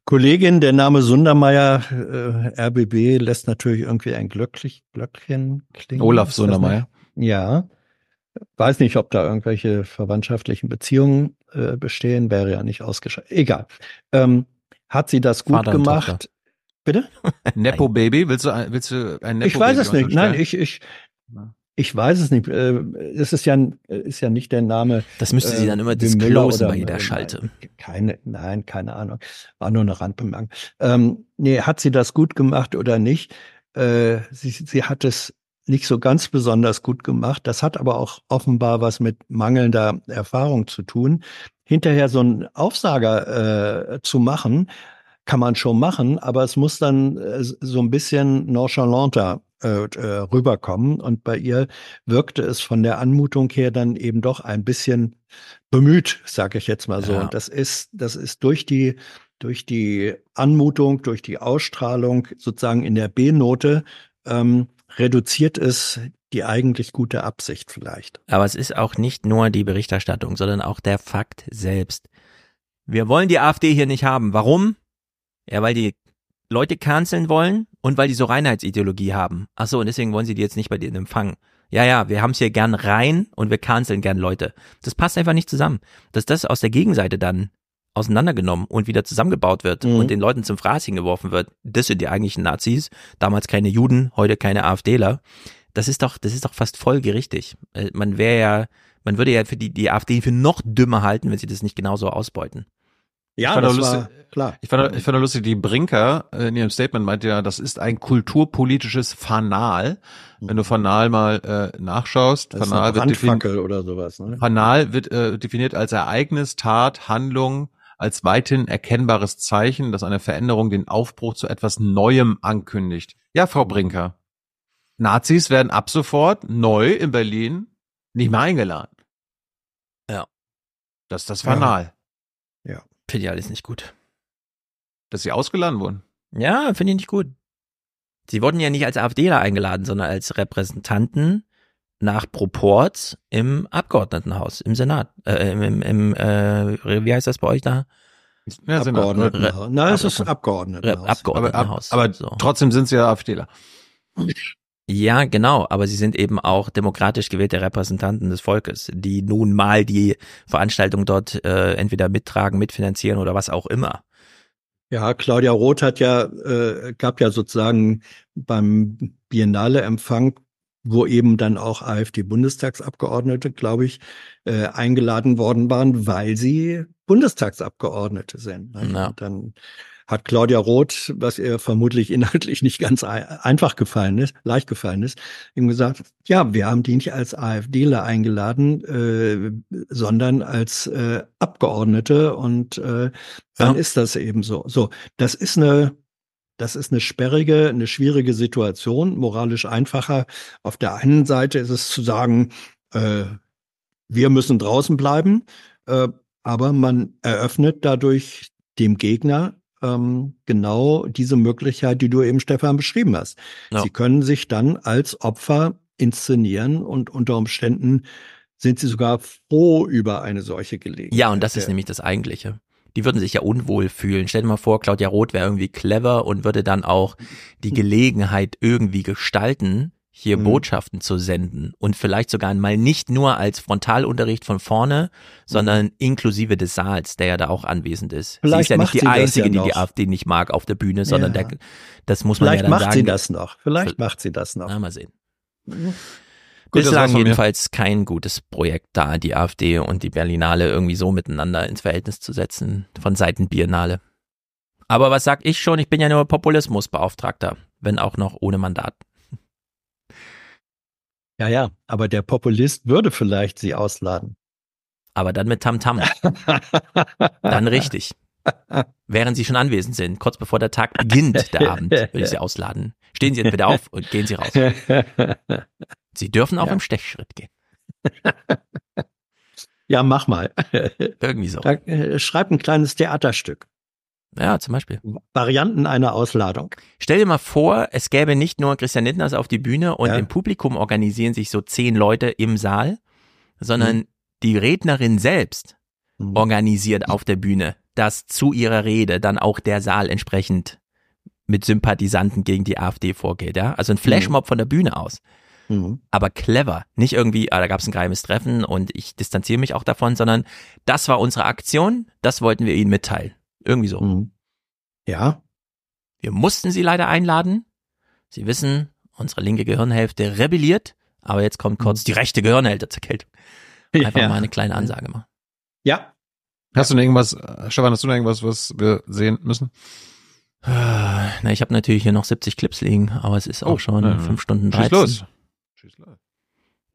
Kollegin, der Name Sundermeier, äh, RBB, lässt natürlich irgendwie ein Glöcklich, Glöckchen klingen. Olaf Sundermeier. Ja. Weiß nicht, ob da irgendwelche verwandtschaftlichen Beziehungen äh, bestehen, wäre ja nicht ausgeschlossen. Egal. Ähm, hat sie das gut Vater gemacht? Bitte? Nepo Baby? Willst du, willst du ein Nepo Ich weiß es nicht. Nein, ich, ich, Ich weiß es nicht. Äh, Es ist ja, ist ja nicht der Name. Das müsste sie dann immer wie Müller disclosen bei jeder Schalte. Keine, nein, keine Ahnung. War nur eine Randbemerkung. Ähm, nee, hat sie das gut gemacht oder nicht? Äh, sie, sie hat es nicht so ganz besonders gut gemacht. Das hat aber auch offenbar was mit mangelnder Erfahrung zu tun. Hinterher so einen Aufsager äh, zu machen, kann man schon machen, aber es muss dann äh, so ein bisschen nonchalanter äh, äh, rüberkommen. Und bei ihr wirkte es von der Anmutung her dann eben doch ein bisschen bemüht, sage ich jetzt mal so. Ja. Und das ist, das ist durch die durch die Anmutung, durch die Ausstrahlung sozusagen in der B-Note ähm, reduziert es die eigentlich gute Absicht vielleicht. Aber es ist auch nicht nur die Berichterstattung, sondern auch der Fakt selbst. Wir wollen die AfD hier nicht haben. Warum? Ja, weil die Leute canceln wollen und weil die so Reinheitsideologie haben. Ach so, und deswegen wollen sie die jetzt nicht bei denen empfangen. Ja, ja, wir haben es hier gern rein und wir canceln gern Leute. Das passt einfach nicht zusammen. Dass das aus der Gegenseite dann auseinandergenommen und wieder zusammengebaut wird Mhm. und den Leuten zum Fraß hingeworfen wird. Das sind die eigentlichen Nazis. Damals keine Juden, heute keine AfDler. Das ist doch, das ist doch fast folgerichtig. Äh, Man wäre ja, man würde ja für die, die AfD für noch dümmer halten, wenn sie das nicht genauso ausbeuten. Ja, Ich fand das auch war lustig- klar. Ich fand, ich fand auch lustig, die Brinker in ihrem Statement meinte ja, das ist ein kulturpolitisches Fanal. Wenn du Fanal mal äh, nachschaust, Das Fanal wird, defin Brandfackel oder sowas. Ne? Fanal wird äh, definiert als Ereignis, Tat, Handlung, als weithin erkennbares Zeichen, das eine Veränderung den Aufbruch zu etwas Neuem ankündigt. Ja, Frau Brinker. Nazis werden ab sofort neu in Berlin nicht mehr eingeladen. Ja. Das ist das Fanal. Ja. Finde ich alles nicht gut. Dass sie ausgeladen wurden. Ja, finde ich nicht gut. Sie wurden ja nicht als AfDler eingeladen, sondern als Repräsentanten nach Proports im Abgeordnetenhaus, im Senat, äh, im, im, im äh, wie heißt das bei euch da? Ja. Abgeordnetenhaus. Nein, es ist Abgeordnetenhaus. Abgeordnetenhaus. Aber, aber so. trotzdem sind sie ja AfDler. Ja, genau, aber sie sind eben auch demokratisch gewählte Repräsentanten des Volkes, die nun mal die Veranstaltung dort äh, entweder mittragen, mitfinanzieren oder was auch immer. Ja, Claudia Roth hat ja, äh, gab ja sozusagen beim Biennale-Empfang, wo eben dann auch AfD-Bundestagsabgeordnete, glaube ich, äh, eingeladen worden waren, weil sie Bundestagsabgeordnete sind. ne? Ja. Dann hat Claudia Roth, was ihr vermutlich inhaltlich nicht ganz ei- einfach gefallen ist, leicht gefallen ist, ihm gesagt, ja, wir haben die nicht als AfDler eingeladen, äh, sondern als äh, Abgeordnete und äh, dann Ja. ist das eben so. So, das ist eine das ist eine sperrige, eine schwierige Situation, moralisch einfacher. Auf der einen Seite ist es zu sagen, äh, wir müssen draußen bleiben, äh, aber man eröffnet dadurch dem Gegner ähm, genau diese Möglichkeit, die du eben, Stefan, beschrieben hast. Ja. Sie können sich dann als Opfer inszenieren und unter Umständen sind sie sogar froh über eine solche Gelegenheit. Ja, und das ist nämlich das Eigentliche. Die würden sich ja unwohl fühlen. Stell dir mal vor, Claudia Roth wäre irgendwie clever und würde dann auch die Gelegenheit irgendwie gestalten, hier Mhm. Botschaften zu senden und vielleicht sogar mal nicht nur als Frontalunterricht von vorne, sondern inklusive des Saals, der ja da auch anwesend ist. sie Vielleicht ist ja nicht macht die sie einzige, ja die die. AfD nicht mag auf der Bühne, sondern Ja. der, das muss man Vielleicht ja dann macht sagen. sie das noch. Vielleicht macht sie das noch. Na, mal sehen. Gut, Bislang jedenfalls kein gutes Projekt da, die AfD und die Berlinale irgendwie so miteinander ins Verhältnis zu setzen von Seiten Biennale. Aber was sag ich schon? Ich bin ja nur Populismusbeauftragter, wenn auch noch ohne Mandat. Ja, ja, aber der Populist würde vielleicht sie ausladen. Aber dann mit Tamtam. dann richtig. Während Sie schon anwesend sind, kurz bevor der Tag beginnt, der Abend, will ich Sie ausladen. Stehen Sie bitte auf und gehen Sie raus. Sie dürfen auch Ja. im Stechschritt gehen. Ja, mach mal. Irgendwie so. Da, äh, schreib ein kleines Theaterstück. Ja, zum Beispiel. Varianten einer Ausladung. Stell dir mal vor, es gäbe nicht nur Christian Lindners auf die Bühne und Ja. im Publikum organisieren sich so zehn Leute im Saal, sondern Mhm. die Rednerin selbst organisiert auf der Bühne, dass zu ihrer Rede dann auch der Saal entsprechend mit Sympathisanten gegen die AfD vorgeht, ja? Also ein Flashmob von der Bühne aus. Mhm. Aber clever. Nicht irgendwie, ah, da gab es ein geheimes Treffen und ich distanziere mich auch davon, sondern das war unsere Aktion, das wollten wir Ihnen mitteilen. Irgendwie so. Mhm. Ja, Wir mussten sie leider einladen. Sie wissen, unsere linke Gehirnhälfte rebelliert, Aber jetzt kommt kurz die rechte Gehirnhälterkältung. Einfach Ja. mal eine kleine Ansage machen. Ja. Hast du noch irgendwas, äh, Stefan, hast du noch irgendwas, was wir sehen müssen? Na, ich habe natürlich hier noch 70 Clips liegen, aber es ist auch Oh, schon ja, ja. 5 Stunden Schieß 13. los.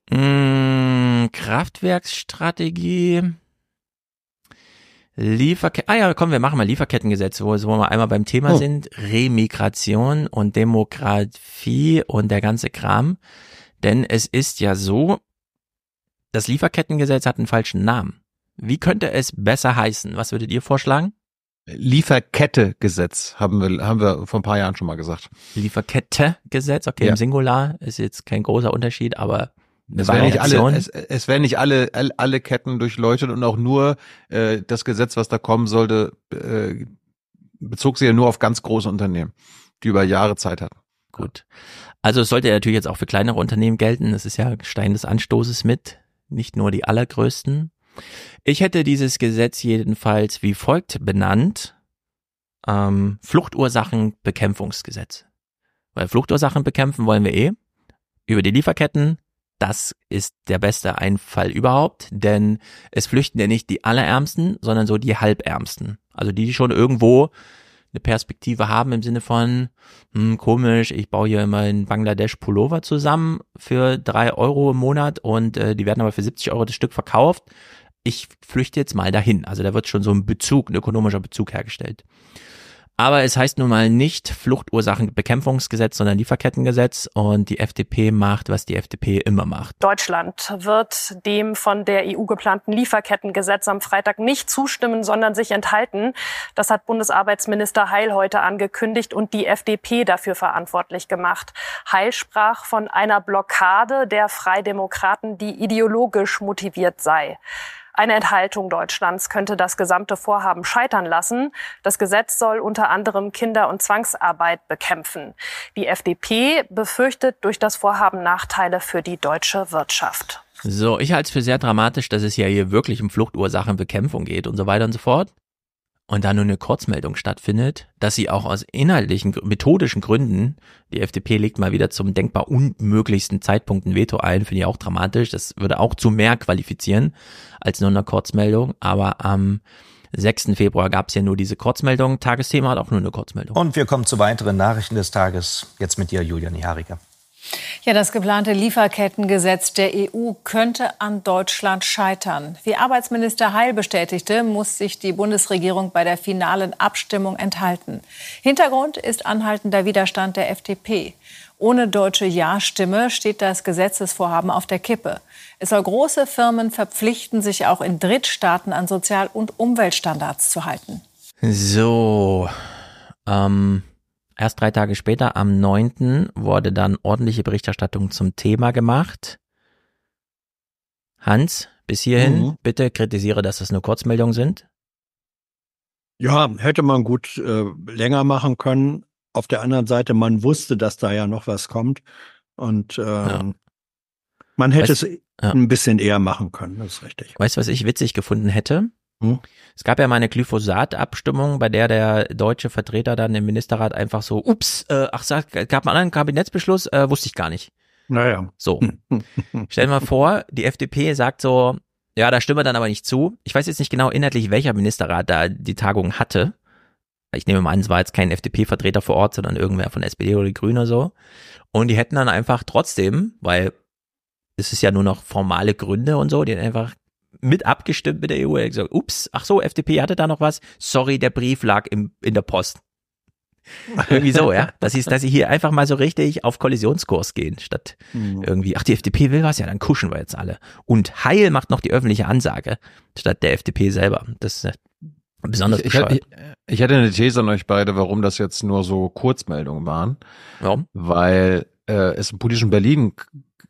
Mm, Kraftwerksstrategie. Lieferketten. Ah ja, komm, wir machen mal Lieferkettengesetz, wo, wo wir einmal beim Thema Oh. sind. Remigration und Demografie und der ganze Kram. Denn es ist ja so, das Lieferkettengesetz hat einen falschen Namen. Wie könnte es besser heißen? Was würdet ihr vorschlagen? Lieferkette-Gesetz haben wir, haben wir vor ein paar Jahren schon mal gesagt. Lieferkette-Gesetz, okay, Ja. im Singular ist jetzt kein großer Unterschied, aber Es werden nicht alle, es, es werden nicht alle, all- alle Ketten durchleuchtet und auch nur äh, das Gesetz, was da kommen sollte, äh, bezog sich ja nur auf ganz große Unternehmen, die über Jahre Zeit hatten. Gut. Also es sollte ja natürlich jetzt auch für kleinere Unternehmen gelten. Es ist ja Stein des Anstoßes mit, nicht nur die allergrößten. Ich hätte dieses Gesetz jedenfalls wie folgt benannt. Ähm, Fluchtursachenbekämpfungsgesetz. Weil Fluchtursachen bekämpfen wollen wir eh. Über die Lieferketten, das ist der beste Einfall überhaupt, denn es flüchten ja nicht die Allerärmsten, sondern so die Halbärmsten. Also die, die schon irgendwo eine Perspektive haben im Sinne von, hm, komisch, ich baue hier immer in Bangladesch Pullover zusammen für drei Euro im Monat und äh, die werden aber für 70 Euro das Stück verkauft. Ich flüchte jetzt mal dahin. Also da wird schon so ein Bezug, ein ökonomischer Bezug hergestellt. Aber es heißt nun mal nicht Fluchursachenbekämpfungsgesetz, sondern Lieferkettengesetz und die FDP macht, was die FDP immer macht. Deutschland wird dem von der EU geplanten Lieferkettengesetz am Freitag nicht zustimmen, sondern sich enthalten. Das hat Bundesarbeitsminister Heil heute angekündigt und die FDP dafür verantwortlich gemacht. Heil sprach von einer Blockade der Freidemokraten, die ideologisch motiviert sei. Eine Enthaltung Deutschlands könnte das gesamte Vorhaben scheitern lassen. Das Gesetz soll unter anderem Kinder- und Zwangsarbeit bekämpfen. Die FDP befürchtet durch das Vorhaben Nachteile für die deutsche Wirtschaft. So, ich halte es für sehr dramatisch, dass es ja hier wirklich um Fluchursachenbekämpfung geht und so weiter und so fort. Und da nur eine Kurzmeldung stattfindet, dass sie auch aus inhaltlichen, methodischen Gründen, die FDP legt mal wieder zum denkbar unmöglichsten Zeitpunkt ein Veto ein, finde ich auch dramatisch. Das würde auch zu mehr qualifizieren als nur eine Kurzmeldung. Aber am 6. Februar gab es ja nur diese Kurzmeldung. Tagesthema hat auch nur eine Kurzmeldung. Und wir kommen zu weiteren Nachrichten des Tages. Jetzt mit dir, Julia Niharika. Ja, das geplante Lieferkettengesetz der EU könnte an Deutschland scheitern. Wie Arbeitsminister Heil bestätigte, muss sich die Bundesregierung bei der finalen Abstimmung enthalten. Hintergrund ist anhaltender Widerstand der FDP. Ohne deutsche Ja-Stimme steht das Gesetzesvorhaben auf der Kippe. Es soll große Firmen verpflichten, sich auch in Drittstaaten an Sozial- und Umweltstandards zu halten. So, ähm, erst drei Tage später, am 9. wurde dann ordentliche Berichterstattung zum Thema gemacht. Hans, bis hierhin, Mhm. bitte kritisiere, dass das nur Kurzmeldungen sind. Ja, hätte man gut äh, länger machen können. Auf der anderen Seite, man wusste, dass da ja noch was kommt. Und ähm, man hätte Weißt- es ja. ein bisschen eher machen können, das ist richtig. Weißt du, was ich witzig gefunden hätte? Hm? Es gab ja mal eine Glyphosat-Abstimmung, bei der der deutsche Vertreter dann im Ministerrat einfach so, ups, äh, ach, sag, gab einen anderen Kabinettsbeschluss, äh, wusste ich gar nicht. Naja. So. Stell dir mal vor, die FDP sagt so, ja, da stimmen wir dann aber nicht zu. Ich weiß jetzt nicht genau inhaltlich, welcher Ministerrat da die Tagung hatte. Ich nehme mal an, es war jetzt kein FDP-Vertreter vor Ort, sondern irgendwer von SPD oder die Grünen oder so. Und die hätten dann einfach trotzdem, weil es ist ja nur noch formale Gründe und so, die hätten einfach mit abgestimmt mit der EU. Er hat gesagt, ups, ach so, FDP hatte da noch was. Sorry, der Brief lag im, in der Post. Irgendwie so, ja. Das ist, dass sie hier einfach mal so richtig auf Kollisionskurs gehen, statt Mhm. irgendwie, ach, die FDP will was, ja, dann kuschen wir jetzt alle. Und Heil macht noch die öffentliche Ansage, statt der FDP selber. Das ist besonders ich, ich, bescheuert. ich, hätte eine These an euch beide, warum das jetzt nur so Kurzmeldungen waren. Warum? Weil äh, es im politischen Berlin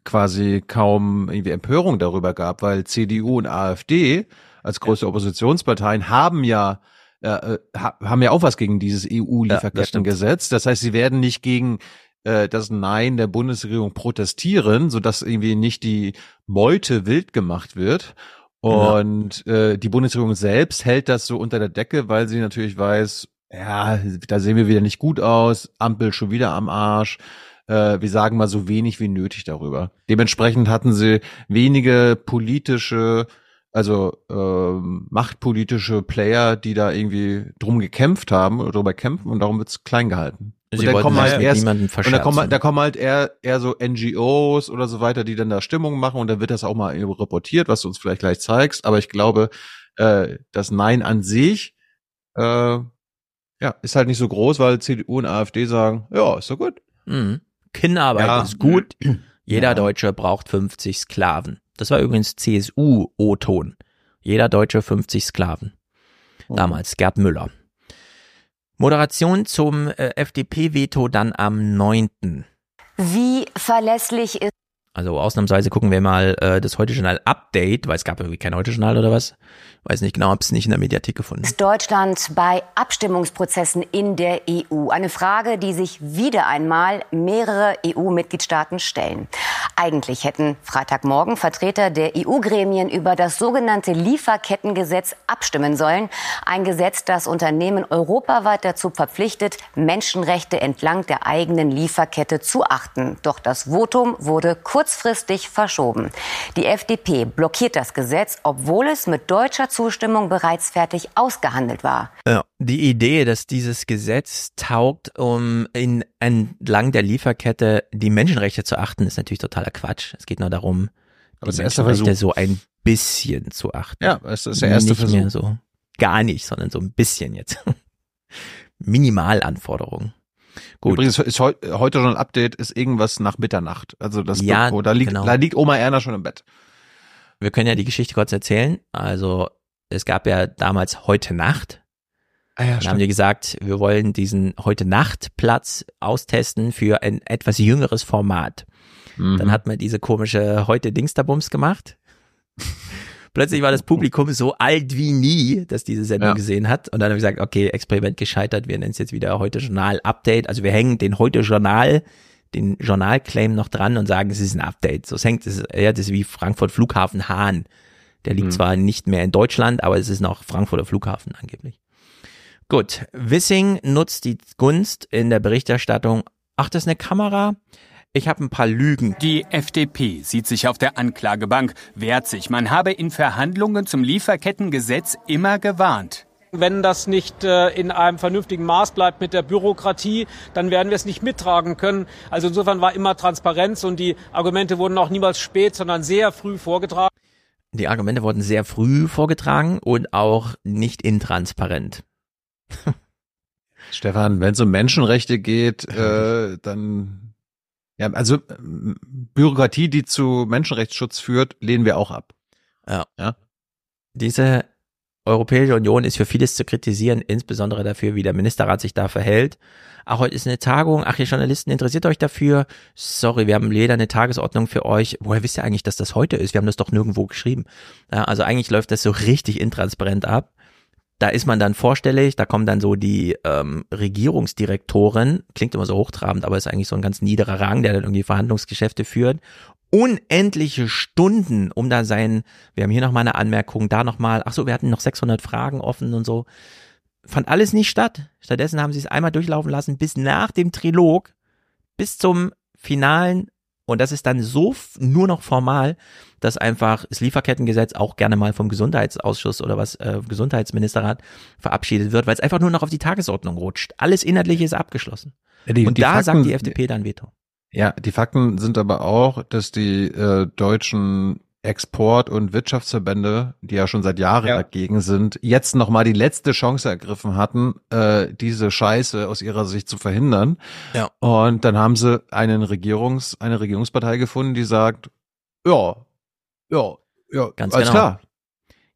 quasi kaum irgendwie Empörung darüber gab, weil CDU und AfD als größte Oppositionsparteien haben ja äh, äh, ha- haben ja auch was gegen dieses EU-Lieferkettengesetz. das heißt, sie werden nicht gegen äh, das Nein der Bundesregierung protestieren, sodass irgendwie nicht die Meute wild gemacht wird. Und äh, die Bundesregierung selbst hält das so unter der Decke, weil sie natürlich weiß, ja, da sehen wir wieder nicht gut aus, Ampel schon wieder am Arsch. Äh, wir sagen mal so wenig wie nötig darüber. Dementsprechend hatten sie wenige politische, also ähm, machtpolitische Player, die da irgendwie drum gekämpft haben oder drüber kämpfen und darum wird's klein gehalten. Sie und dann kommen halt mit erst, und da kommen, halt- da kommen halt eher, eher so NGOs oder so weiter, die dann da Stimmung machen und dann wird das auch mal reportiert, was du uns vielleicht gleich zeigst. Aber ich glaube, äh, das Nein an sich, äh, ja, ist halt nicht so groß, weil CDU und AfD sagen, ja, ist doch gut. Mhm. Kinderarbeit Ja. ist gut. Jeder Ja. Deutsche braucht 50 Sklaven. Das war übrigens CSU-O-Ton. Jeder Deutsche 50 Sklaven. Damals Gerd Müller. Moderation zum äh, FDP-Veto dann am 9. Wie verlässlich ist Also ausnahmsweise gucken wir mal äh, das Heute-Journal Update, weil es gab irgendwie kein Heute-Journal oder was. Weiß nicht genau, hab's nicht in der Mediathek gefunden. Deutschland bei Abstimmungsprozessen in der EU? Eine Frage, die sich wieder einmal mehrere EU-Mitgliedstaaten stellen. Eigentlich hätten Freitagmorgen Vertreter der EU-Gremien über das sogenannte Lieferkettengesetz abstimmen sollen. Ein Gesetz, das Unternehmen europaweit dazu verpflichtet, Menschenrechte entlang der eigenen Lieferkette zu achten. Doch das Votum wurde kurzfristig verschoben. Die FDP blockiert das Gesetz, obwohl es mit deutscher Zustimmung bereits fertig ausgehandelt war. Ja, die Idee, dass dieses Gesetz taugt, um in, entlang der Lieferkette die Menschenrechte zu achten, ist natürlich totaler Quatsch. Es geht nur darum, Aber die das erste Menschenrechte Versuch. so ein bisschen zu achten. Ja, es ist der erste Nicht mehr Versuch. so. Gar nicht, sondern so ein bisschen jetzt. Minimalanforderungen. Gut. Übrigens ist heu heute schon ein Update, ist irgendwas nach Mitternacht. Also das Ja, da liegt, genau. da liegt Oma Erna schon im Bett. Wir können ja die Geschichte kurz erzählen. Also es gab ja damals heute Nacht. Ah ja, Dann haben die gesagt, wir wollen diesen heute Nacht Platz austesten für ein etwas jüngeres Format. Mhm. Dann hat man diese komische heute Dingsterbums gemacht. Plötzlich war das Publikum so alt wie nie, dass diese Sendung Ja. gesehen hat. Und dann haben wir gesagt, okay, Experiment gescheitert, wir nennen es jetzt wieder heute Journal Update. Also wir hängen den heute Journal, den Journalclaim noch dran und sagen, es ist ein Update. So es hängt es, ja, das ist wie Frankfurt Flughafen Hahn. Der liegt Mhm. zwar nicht mehr in Deutschland, aber es ist noch Frankfurter Flughafen angeblich. Gut, Wissing nutzt die Gunst in der Berichterstattung. Ach, das ist eine Kamera? Ich habe ein paar Lügen. Die FDP sieht sich auf der Anklagebank, wehrt sich. Man habe in Verhandlungen zum Lieferkettengesetz immer gewarnt. Wenn das nicht äh, in einem vernünftigen Maß bleibt mit der Bürokratie, dann werden wir es nicht mittragen können. Also insofern war immer Transparenz und die Argumente wurden auch niemals spät, sondern sehr früh vorgetragen. Die Argumente wurden sehr früh vorgetragen und auch nicht intransparent. Stefan, wenn es um Menschenrechte geht, äh, dann ja, also ähm, Bürokratie, die zu Menschenrechtsschutz führt, lehnen wir auch ab. Ja. Ja. Diese Europäische Union ist für vieles zu kritisieren, insbesondere dafür, wie der Ministerrat sich da verhält. Ach, heute ist eine Tagung. Ach, ihr Journalisten, interessiert euch dafür? Sorry, wir haben leider eine Tagesordnung für euch. Woher wisst ihr eigentlich, dass das heute ist? Wir haben das doch nirgendwo geschrieben. Ja, also eigentlich läuft das so richtig intransparent ab. Da ist man dann vorstellig, da kommen dann so die ähm, Regierungsdirektoren, klingt immer so hochtrabend, aber ist eigentlich so ein ganz niederer Rang, der dann irgendwie Verhandlungsgeschäfte führt. Unendliche Stunden, um da sein, wir haben hier nochmal eine Anmerkung, da nochmal, ach so, wir hatten noch 600 Fragen offen und so. Fand alles nicht statt. Stattdessen haben sie es einmal durchlaufen lassen bis nach dem Trilog, bis zum finalen und das ist dann so nur noch formal, dass einfach das Lieferkettengesetz auch gerne mal vom Gesundheitsausschuss oder was, äh, Gesundheitsministerrat verabschiedet wird, weil es einfach nur noch auf die Tagesordnung rutscht. Alles Inhaltliche ist abgeschlossen. Ja, die- und die da Fakten- sagt die FDP dann Veto. Ja, die Fakten sind aber auch, dass die äh, deutschen Export- und Wirtschaftsverbände, die ja schon seit Jahren dagegen sind, jetzt nochmal die letzte Chance ergriffen hatten, äh, diese Scheiße aus ihrer Sicht zu verhindern. Ja. Und dann haben sie einen Regierungs, eine Regierungspartei gefunden, die sagt, ja, ja, ja, Ganz alles genau. klar.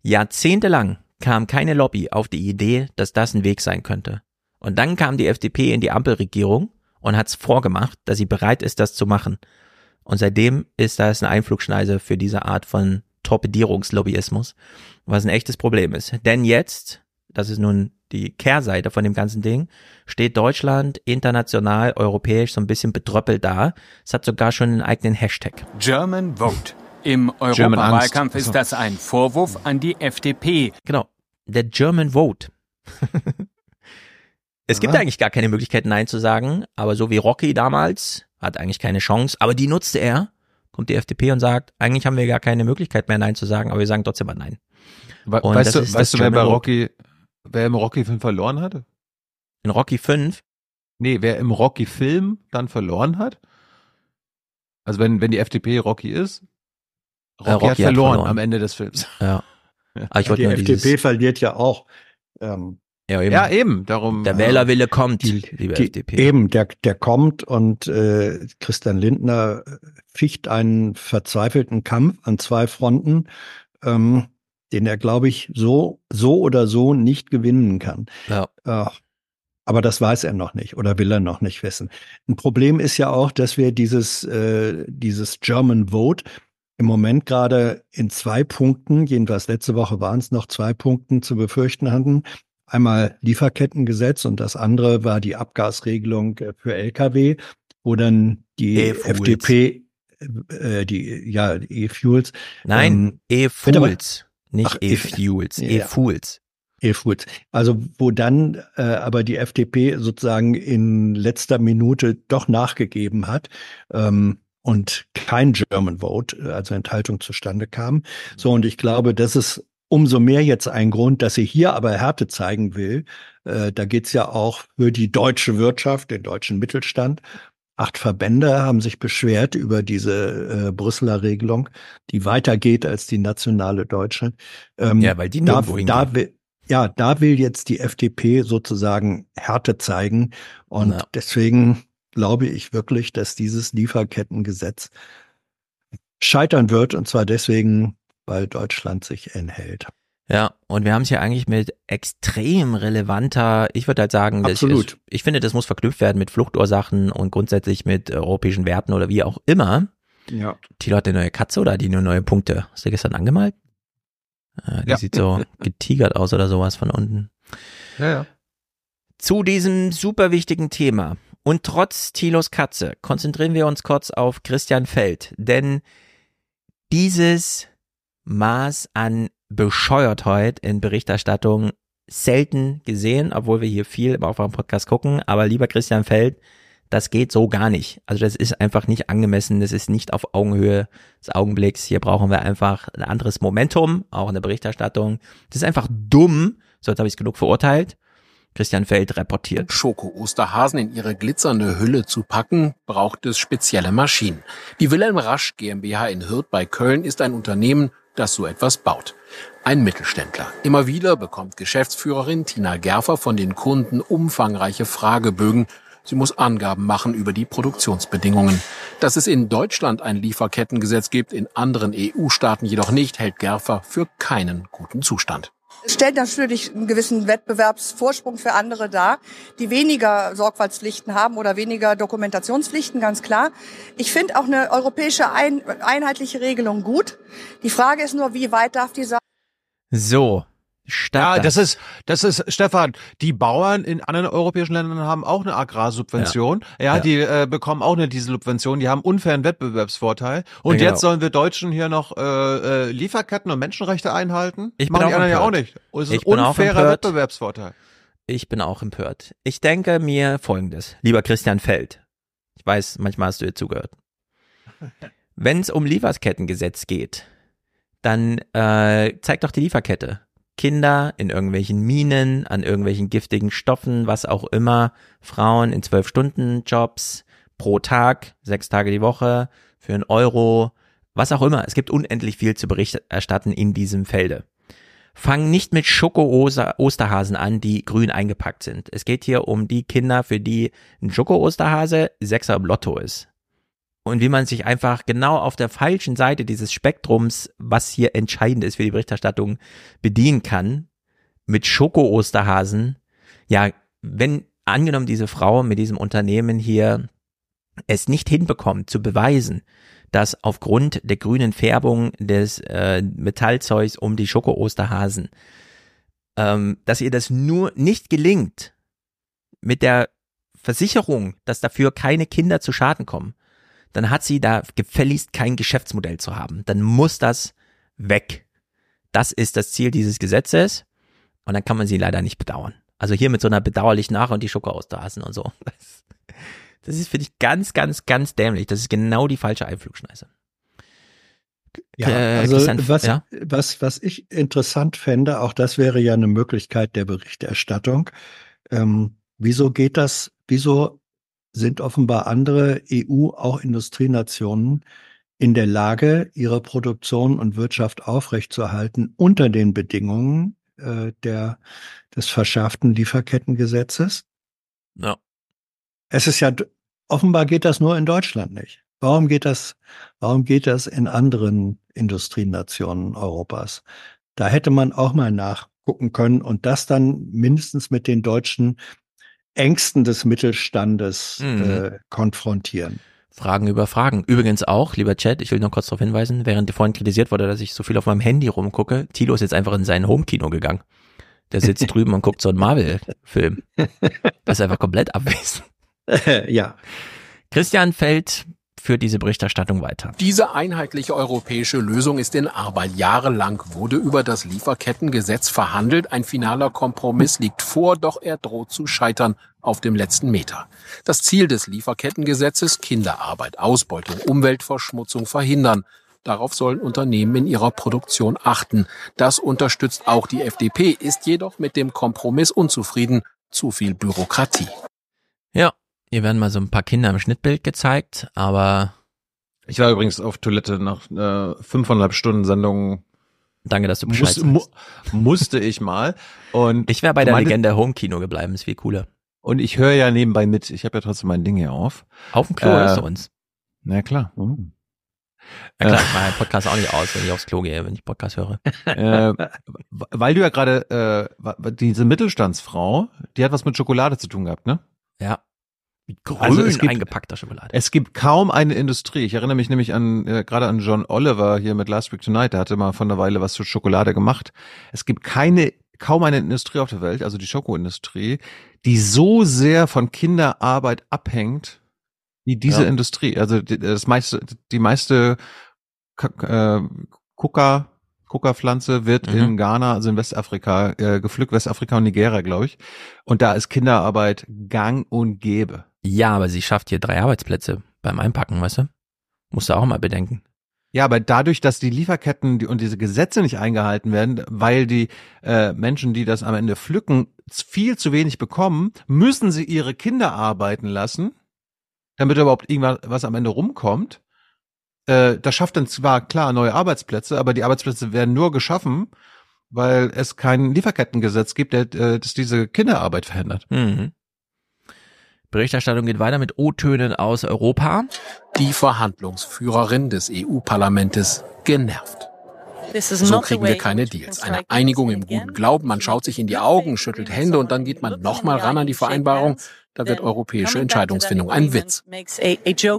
Jahrzehntelang kam keine Lobby auf die Idee, dass das ein Weg sein könnte. Und dann kam die FDP in die Ampelregierung und hat's vorgemacht, dass sie bereit ist, das zu machen. Und seitdem ist das eine Einflugschneise für diese Art von Torpedierungslobbyismus, was ein echtes Problem ist. Denn jetzt, das ist nun die Kehrseite von dem ganzen Ding, steht Deutschland international, europäisch so ein bisschen betröppelt da. Es hat sogar schon einen eigenen Hashtag. German Vote. Im Europawahlkampf ist das ein Vorwurf an die FDP. Genau. Der German Vote. es gibt Aha. eigentlich gar keine Möglichkeit, Nein zu sagen, aber so wie Rocky damals hat eigentlich keine Chance, aber die nutzte er. Kommt die FDP und sagt, eigentlich haben wir gar keine Möglichkeit mehr Nein zu sagen, aber wir sagen trotzdem mal Nein. We Und weißt du, weißt du, wer bei. Rocky, wer im Rocky-Film verloren hatte? In Rocky 5? Nee, wer im Rocky-Film dann verloren hat? Also wenn, wenn die FDP Rocky ist, Rocky, Äh, Rocky hat, hat verloren verloren. am Ende des Films. Ja. Aber ich die wollte nur FDP dieses, verliert ja auch. Ähm, ja, eben. Ja, eben, darum. Der Wählerwille kommt, liebe die, FDP. Eben, der, der kommt und äh, Christian Lindner ficht einen verzweifelten Kampf an zwei Fronten, ähm, den er, glaube ich, so, so oder so nicht gewinnen kann. Ja. Äh, aber das weiß er noch nicht oder will er noch nicht wissen. Ein Problem ist ja auch, dass wir dieses, äh, dieses German Vote im Moment gerade in zwei Punkten, jedenfalls letzte Woche waren es noch zwei Punkten zu befürchten hatten. Einmal Lieferkettengesetz und das andere war die Abgasregelung äh, für Lkw, wo dann die E-Fuels. FDP, äh, die, ja, E-Fuels. Nein, ähm, E-Fools, nicht E-Fuels, ja. E-Fools. E-Fools. Also wo dann äh, aber die FDP sozusagen in letzter Minute doch nachgegeben hat ähm, und kein German Vote, äh, also Enthaltung zustande kam. So und ich glaube, das ist umso mehr jetzt ein Grund, dass sie hier aber Härte zeigen will. Äh, da geht's ja auch für die deutsche Wirtschaft, den deutschen Mittelstand. Acht Verbände haben sich beschwert über diese äh, Brüsseler Regelung, die weitergeht als die nationale deutsche. Ähm, Ja, weil die da, da will, ja, da will jetzt die FDP sozusagen Härte zeigen. Und Ja. deswegen glaube ich wirklich, dass dieses Lieferkettengesetz scheitern wird. Und zwar deswegen, weil Deutschland sich enthält. Ja, und wir haben es hier eigentlich mit extrem relevanter, ich würde halt sagen, Absolut. Ist, ich finde, das muss verknüpft werden mit Fluchtursachen und grundsätzlich mit europäischen Werten oder wie auch immer. Ja. Tilo hat eine neue Katze oder die nur neue Punkte? Hast du gestern angemalt? Äh, die Ja. sieht so getigert aus oder sowas von unten. Ja, ja. Zu diesem super wichtigen Thema und trotz Tilos Katze konzentrieren wir uns kurz auf Christian Feld, denn dieses Maß an Bescheuertheit in Berichterstattung selten gesehen, obwohl wir hier viel im Aufwärm-Podcast gucken, aber lieber Christian Feld, das geht so gar nicht. Also das ist einfach nicht angemessen, das ist nicht auf Augenhöhe des Augenblicks. Hier brauchen wir einfach ein anderes Momentum, auch in der Berichterstattung. Das ist einfach dumm, so jetzt habe ich es genug verurteilt. Christian Feld reportiert. Schoko-Osterhasen in ihre glitzernde Hülle zu packen, braucht es spezielle Maschinen. Die Wilhelm Rasch GmbH in Hürth bei Köln ist ein Unternehmen, das so etwas baut. Ein Mittelständler. Immer wieder bekommt Geschäftsführerin Tina Gerfer von den Kunden umfangreiche Fragebögen. Sie muss Angaben machen über die Produktionsbedingungen. Dass es in Deutschland ein Lieferkettengesetz gibt, in anderen EU-Staaten jedoch nicht, hält Gerfer für keinen guten Zustand. Es stellt natürlich einen gewissen Wettbewerbsvorsprung für andere dar, die weniger Sorgfaltspflichten haben oder weniger Dokumentationspflichten, ganz klar. Ich finde auch eine europäische ein, einheitliche Regelung gut. Die Frage ist nur, wie weit darf die sein? So, statt Ja, das ist, das ist, Stefan, die Bauern in anderen europäischen Ländern haben auch eine Agrarsubvention. Ja, Ja. die äh, bekommen auch eine Dieselsubvention, die haben unfairen Wettbewerbsvorteil. Und Ja, genau. jetzt sollen wir Deutschen hier noch äh, äh, Lieferketten und Menschenrechte einhalten? Ich bin Machen die anderen ja auch empört. nicht. Und Es Ich ist bin auch unfairer empört. Wettbewerbsvorteil. Ich bin auch empört. Ich denke mir folgendes, lieber Christian Feld. Ich weiß, manchmal hast du dir zugehört. Wenn es um Lieferkettengesetz geht, dann äh, zeig doch die Lieferkette. Kinder in irgendwelchen Minen, an irgendwelchen giftigen Stoffen, was auch immer, Frauen in zwölf Stunden Jobs pro Tag, sechs Tage die Woche, für einen Euro, was auch immer. Es gibt unendlich viel zu Bericht erstatten in diesem Felde. Fang nicht mit Schoko-Osterhasen an, die grün eingepackt sind. Es geht hier um die Kinder, für die ein Schoko-Osterhase Sechser im Lotto ist. Und wie man sich einfach genau auf der falschen Seite dieses Spektrums, was hier entscheidend ist für die Berichterstattung, bedienen kann, mit Schoko-Osterhasen. Ja, wenn angenommen diese Frau mit diesem Unternehmen hier es nicht hinbekommt zu beweisen, dass aufgrund der grünen Färbung des äh, Metallzeugs um die Schoko-Osterhasen, ähm, dass ihr das nur nicht gelingt mit der Versicherung, dass dafür keine Kinder zu Schaden kommen, dann hat sie da gefälligst kein Geschäftsmodell zu haben. Dann muss das weg. Das ist das Ziel dieses Gesetzes und dann kann man sie leider nicht bedauern. Also hier mit so einer bedauerlichen Nach- und die Schoko-Osterhasen und so. Das, Das ist, finde ich, ganz, ganz, ganz dämlich. Das ist genau die falsche Einflugschneise. Ja, Äh, also Christian, was, ja? was, was ich interessant fände, auch das wäre ja eine Möglichkeit der Berichterstattung. Ähm, wieso geht das, wieso sind offenbar andere EU, auch Industrienationen, in der Lage, ihre Produktion und Wirtschaft aufrechtzuerhalten unter den Bedingungen äh, der, des verschärften Lieferkettengesetzes? Ja. Es ist ja, offenbar geht das nur in Deutschland nicht. Warum geht das, warum geht das in anderen Industrienationen Europas? Da hätte man auch mal nachgucken können und das dann mindestens mit den deutschen Ängsten des Mittelstandes Mhm. äh, konfrontieren. Fragen über Fragen. Übrigens auch, lieber Chat, ich will noch kurz darauf hinweisen, während vorhin kritisiert wurde, dass ich so viel auf meinem Handy rumgucke, Tilo ist jetzt einfach in sein Homekino gegangen. Der sitzt drüben und guckt so einen Marvel-Film. Das ist einfach komplett abwesend. ja. Christian Feld führt diese Berichterstattung weiter. Diese einheitliche europäische Lösung ist in Arbeit. Jahrelang wurde über das Lieferkettengesetz verhandelt. Ein finaler Kompromiss liegt vor, doch er droht zu scheitern auf dem letzten Meter. Das Ziel des Lieferkettengesetzes Kinderarbeit, Ausbeutung, Umweltverschmutzung verhindern. Darauf sollen Unternehmen in ihrer Produktion achten. Das unterstützt auch die FDP, ist jedoch mit dem Kompromiss unzufrieden. Zu viel Bürokratie. Ja, hier werden mal so ein paar Kinder im Schnittbild gezeigt, aber Ich war übrigens auf Toilette nach äh, fünfeinhalb Stunden Sendung. Danke, dass du Bescheid Muss, mu musste ich mal. Und ich wäre bei der Legende Homekino gebleiben, ist viel cooler. Und ich höre ja nebenbei mit. Ich habe ja trotzdem mein Ding hier auf. Auf dem Klo Äh, hörst du uns. Na klar. Na klar, Äh. ich mache Podcast auch nicht aus, wenn ich aufs Klo gehe, wenn ich Podcast höre. äh, weil du ja gerade äh, diese Mittelstandsfrau, die hat was mit Schokolade zu tun gehabt, ne? Ja. Grün Also es gibt- eingepackter Schokolade. Es gibt kaum eine Industrie. Ich erinnere mich nämlich an äh, gerade an John Oliver hier mit Last Week Tonight. Der hatte mal von einer Weile was zu Schokolade gemacht. Es gibt keine kaum eine Industrie auf der Welt, also die Schokoindustrie, die so sehr von Kinderarbeit abhängt wie diese Ja. Industrie. Also die, das meiste, die meiste Ka- äh, Kuka Kuka-Pflanze wird Mhm. in Ghana, also in Westafrika, äh, gepflückt, Westafrika und Nigeria, glaube ich. Und da ist Kinderarbeit gang und gäbe. Ja, aber sie schafft hier drei Arbeitsplätze beim Einpacken, weißt du? Musst du auch mal bedenken. Ja, aber dadurch, dass die Lieferketten und diese Gesetze nicht eingehalten werden, weil die äh, Menschen, die das am Ende pflücken, viel zu wenig bekommen, müssen sie ihre Kinder arbeiten lassen, damit überhaupt irgendwas was am Ende rumkommt. Äh, das schafft dann zwar klar neue Arbeitsplätze, aber die Arbeitsplätze werden nur geschaffen, weil es kein Lieferkettengesetz gibt, der, äh, das diese Kinderarbeit verhindert. Mhm. Berichterstattung geht weiter mit O-Tönen aus Europa. Die Verhandlungsführerin des EU-Parlamentes genervt. So kriegen wir keine Deals. Eine Einigung im guten Glauben, man schaut sich in die Augen, schüttelt Hände und dann geht man nochmal ran an die Vereinbarung. Da wird europäische Entscheidungsfindung ein Witz.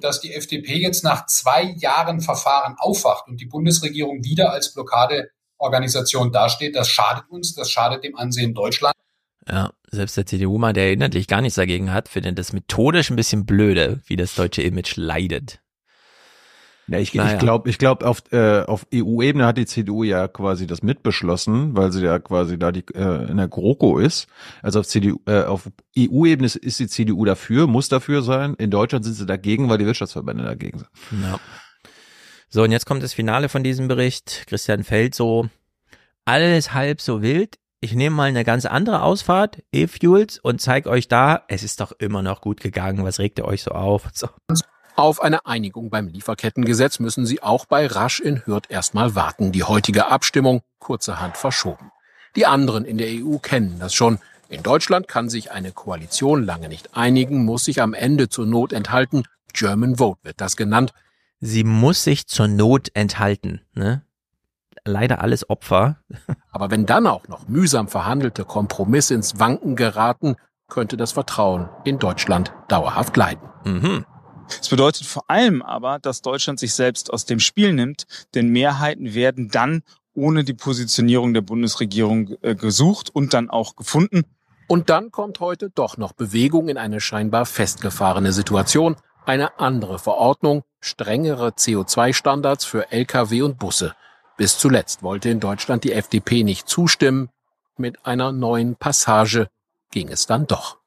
Dass die FDP jetzt nach zwei Jahren Verfahren aufwacht und die Bundesregierung wieder als Blockadeorganisation dasteht, das schadet uns, das schadet dem Ansehen Deutschlands. Ja, selbst der CDU-Mann, der inhaltlich gar nichts dagegen hat, findet das methodisch ein bisschen blöde, wie das deutsche Image leidet. Ja, ich, Naja. ich glaube, ich glaub, auf, äh, auf EU-Ebene hat die CDU ja quasi das mitbeschlossen, weil sie ja quasi da die äh, in der GroKo ist. Also auf CDU, äh, auf EU-Ebene ist, ist die CDU dafür, muss dafür sein. In Deutschland sind sie dagegen, weil die Wirtschaftsverbände dagegen sind. Ja. So, und jetzt kommt das Finale von diesem Bericht. Christian Feld so, alles halb so wild. Ich nehme mal eine ganz andere Ausfahrt, E-Fuels, und zeig euch da, es ist doch immer noch gut gegangen. Was regt ihr euch so auf? So. Auf eine Einigung beim Lieferkettengesetz müssen sie auch bei Rasch in Hürth erstmal warten. Die heutige Abstimmung kurzerhand verschoben. Die anderen in der EU kennen das schon. In Deutschland kann sich eine Koalition lange nicht einigen, muss sich am Ende zur Not enthalten. German Vote wird das genannt. Sie muss sich zur Not enthalten. Ne? Leider alles Opfer. Aber wenn dann auch noch mühsam verhandelte Kompromisse ins Wanken geraten, könnte das Vertrauen in Deutschland dauerhaft leiden. Mhm. Es bedeutet vor allem aber, dass Deutschland sich selbst aus dem Spiel nimmt, denn Mehrheiten werden dann ohne die Positionierung der Bundesregierung äh, gesucht und dann auch gefunden. Und dann kommt heute doch noch Bewegung in eine scheinbar festgefahrene Situation. Eine andere Verordnung, strengere CO2-Standards für Lkw und Busse. Bis zuletzt wollte in Deutschland die FDP nicht zustimmen. Mit einer neuen Passage ging es dann doch.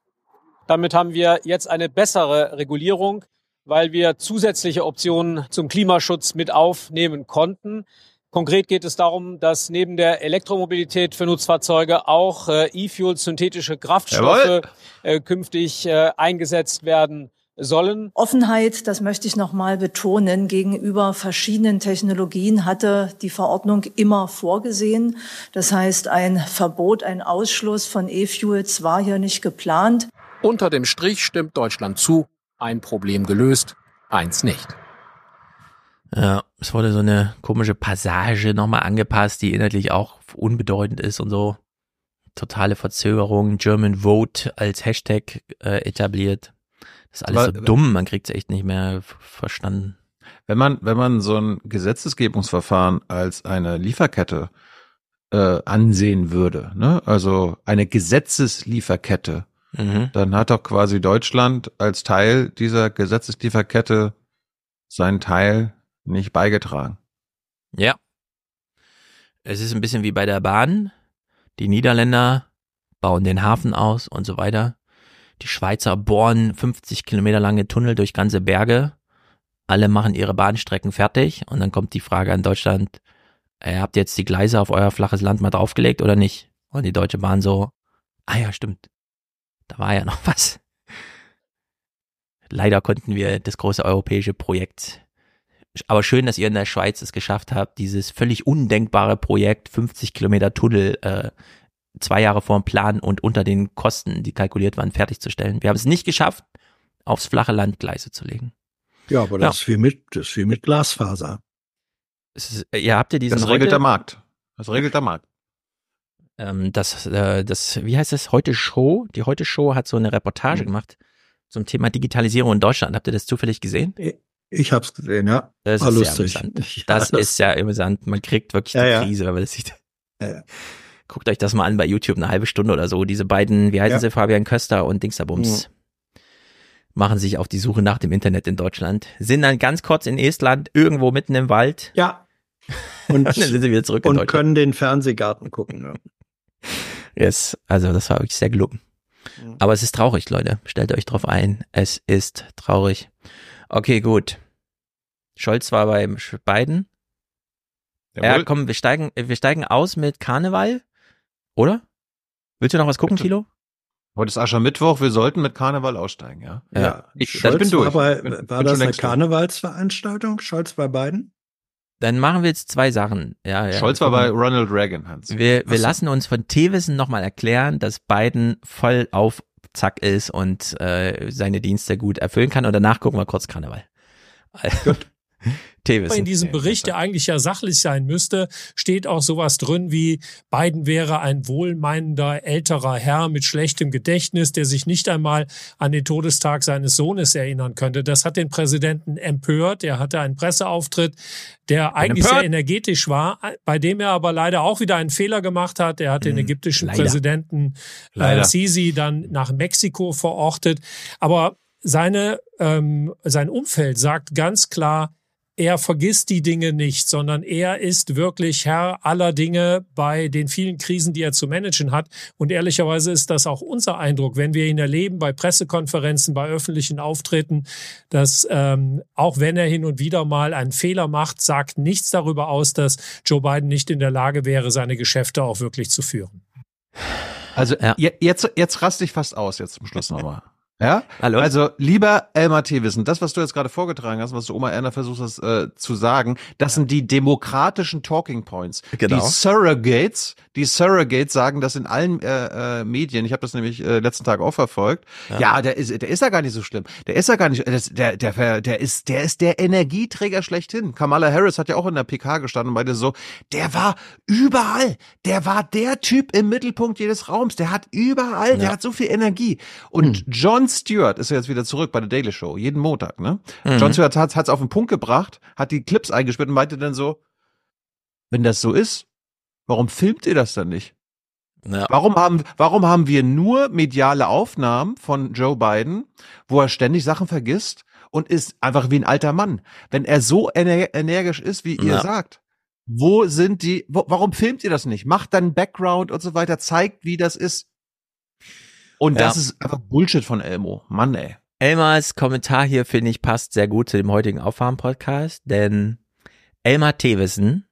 Damit haben wir jetzt eine bessere Regulierung, weil wir zusätzliche Optionen zum Klimaschutz mit aufnehmen konnten. Konkret geht es darum, dass neben der Elektromobilität für Nutzfahrzeuge auch äh, E-Fuel, synthetische Kraftstoffe äh, künftig äh, eingesetzt werden sollen. Offenheit, das möchte ich nochmal betonen, gegenüber verschiedenen Technologien hatte die Verordnung immer vorgesehen. Das heißt, ein Verbot, ein Ausschluss von E-Fuels war hier nicht geplant. Unter dem Strich stimmt Deutschland zu, ein Problem gelöst, eins nicht. Ja, es wurde so eine komische Passage nochmal angepasst, die inhaltlich auch unbedeutend ist und so. Totale Verzögerung, German Vote als Hashtag äh, etabliert. Ist alles Aber- so dumm, man kriegt es echt nicht mehr verstanden. Wenn man, wenn man so ein Gesetzesgebungsverfahren als eine Lieferkette äh, ansehen würde, ne? also eine Gesetzeslieferkette, Mhm. dann hat doch quasi Deutschland als Teil dieser Gesetzeslieferkette seinen Teil nicht beigetragen. Ja. Es ist ein bisschen wie bei der Bahn. Die Niederländer bauen den Hafen aus und so weiter. Die Schweizer bohren 50 Kilometer lange Tunnel durch ganze Berge. Alle machen ihre Bahnstrecken fertig und dann kommt die Frage an Deutschland, äh, habt ihr jetzt die Gleise auf euer flaches Land mal draufgelegt oder nicht? Und die Deutsche Bahn so, ah ja, stimmt. Da war ja noch was. Leider konnten wir das große europäische Projekt aber schön, dass ihr in der Schweiz es geschafft habt, dieses völlig undenkbare Projekt 50 Kilometer Tunnel äh, zwei Jahre vor dem Plan und unter den Kosten, die kalkuliert waren, fertigzustellen. Wir haben es nicht geschafft, aufs flache Land Gleise zu legen. Ja, aber das ist wie mit, das ist wie mit Glasfaser. Es ist, äh, ja, habt ihr diesen Das regelt der heute- Markt. Das regelt der Markt. Ähm, das, äh, das, wie heißt es? Heute Show. Die Heute Show hat so eine Reportage Mhm. gemacht zum Thema Digitalisierung in Deutschland. Habt ihr das zufällig gesehen? Ich hab's gesehen, ja. Das War ist lustig. sehr amüsant. Ja, Das, das- ist ja amüsant. Man kriegt wirklich Ja, die ja. Krise, wenn man das sieht. Ja, ja. Guckt euch das mal an bei YouTube, eine halbe Stunde oder so. Diese beiden, wie heißen Ja. sie, Fabian Köster und Dingsterbums, machen sich auf die Suche nach dem Internet in Deutschland. Sind dann ganz kurz in Estland, irgendwo mitten im Wald. Ja. Und, dann sind sie wieder zurück in und Deutschland. können den Fernsehgarten gucken. Ja. Yes, also das war wirklich sehr gelungen. Mhm. Aber es ist traurig, Leute. Stellt euch drauf ein. Es ist traurig. Okay, gut. Scholz war beim Biden. Ja, Jawohl. komm, wir steigen, wir steigen aus mit Karneval, oder? Willst du noch was gucken, Kilo? Heute ist Aschermittwoch, wir sollten mit Karneval aussteigen, ja? Ja. Ich, Scholz ich bin durch. War, bei, Ich bin- war bin das eine. Karnevalsveranstaltung? Scholz bei beiden? Dann machen wir jetzt zwei Sachen. Ja, ja, Scholz war bei. Ronald Reagan, Hans. Wir, wir so. lassen uns von Thewissen nochmal erklären, dass Biden voll auf Zack ist und äh, seine Dienste gut erfüllen kann. Und danach gucken wir kurz Karneval. Thewissen. In diesem Bericht, der eigentlich ja sachlich sein müsste, steht auch sowas drin wie Biden wäre ein wohlmeinender älterer Herr mit schlechtem Gedächtnis, der sich nicht einmal an den Todestag seines Sohnes erinnern könnte. Das hat den Präsidenten empört. Er hatte einen Presseauftritt, der eigentlich empört? sehr energetisch war, bei dem er aber leider auch wieder einen Fehler gemacht hat. Er hat den ägyptischen leider. Präsidenten äh, Leider. Sisi dann nach Mexiko verortet. Aber seine, ähm, sein Umfeld sagt ganz klar, er vergisst die Dinge nicht, sondern er ist wirklich Herr aller Dinge bei den vielen Krisen, die er zu managen hat. Und ehrlicherweise ist das auch unser Eindruck, wenn wir ihn erleben bei Pressekonferenzen, bei öffentlichen Auftritten, dass ähm, auch wenn er hin und wieder mal einen Fehler macht, sagt nichts darüber aus, dass Joe Biden nicht in der Lage wäre, seine Geschäfte auch wirklich zu führen. Also je- jetzt, jetzt raste ich fast aus, jetzt zum Schluss nochmal. Ja? Hallo? Also, lieber Elmar Thewissen, das, was du jetzt gerade vorgetragen hast, was du Oma Erna versucht hast äh, zu sagen, das sind die demokratischen Talking Points. Genau. Die Surrogates, die Surrogates sagen das in allen äh, äh, Medien. Ich habe das nämlich äh, letzten Tag auch verfolgt. Ja. Ja. der ist, der ist ja gar nicht so schlimm. Der ist ja gar nicht, das, der, der, der ist, der ist der Energieträger schlechthin. Kamala Harris hat ja auch in der PK gestanden und meinte so, der war überall. Der war der Typ im Mittelpunkt jedes Raums. Der hat überall, der Ja. hat so viel Energie. Und Jon Stewart ist ja jetzt wieder zurück bei der Daily Show, jeden Montag, ne? Mhm. Jon Stewart hat es auf den Punkt gebracht, hat die Clips eingespielt und meinte dann so, wenn das so ist, warum filmt ihr das dann nicht? Ja. Warum haben, warum haben wir nur mediale Aufnahmen von Joe Biden, wo er ständig Sachen vergisst und ist einfach wie ein alter Mann? Wenn er so ener energisch ist, wie ihr Ja. sagt, wo sind die, wo, warum filmt ihr das nicht? Macht dann Background und so weiter, zeigt, wie das ist. Und das Ja. ist einfach Bullshit von Elmo. Mann, ey. Elmars Kommentar hier, finde ich, passt sehr gut zu dem heutigen Aufwärm-Podcast, denn Elmar Thewissen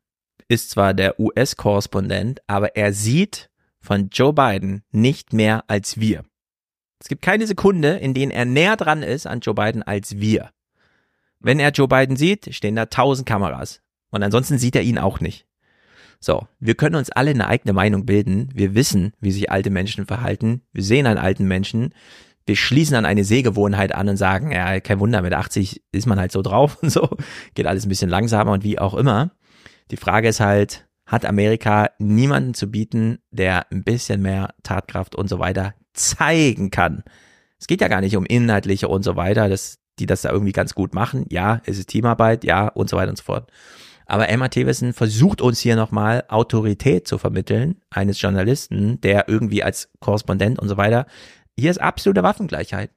ist zwar der US-Korrespondent, aber er sieht von Joe Biden nicht mehr als wir. Es gibt keine Sekunde, in denen er näher dran ist an Joe Biden als wir. Wenn er Joe Biden sieht, stehen da tausend Kameras. Und ansonsten sieht er ihn auch nicht. So, wir können uns alle eine eigene Meinung bilden. Wir wissen, wie sich alte Menschen verhalten. Wir sehen einen alten Menschen. Wir schließen an eine Sehgewohnheit an und sagen, ja, kein Wunder, mit 80 ist man halt so drauf und so. Geht alles ein bisschen langsamer und wie auch immer. Die Frage ist halt, hat Amerika niemanden zu bieten, der ein bisschen mehr Tatkraft und so weiter zeigen kann? Es geht ja gar nicht um inhaltliche und so weiter, dass die das da irgendwie ganz gut machen. Ja, es ist Teamarbeit, ja, und so weiter und so fort. Aber Emma Thewissen versucht uns hier nochmal Autorität zu vermitteln, eines Journalisten, der irgendwie als Korrespondent und so weiter, hier ist absolute Waffengleichheit.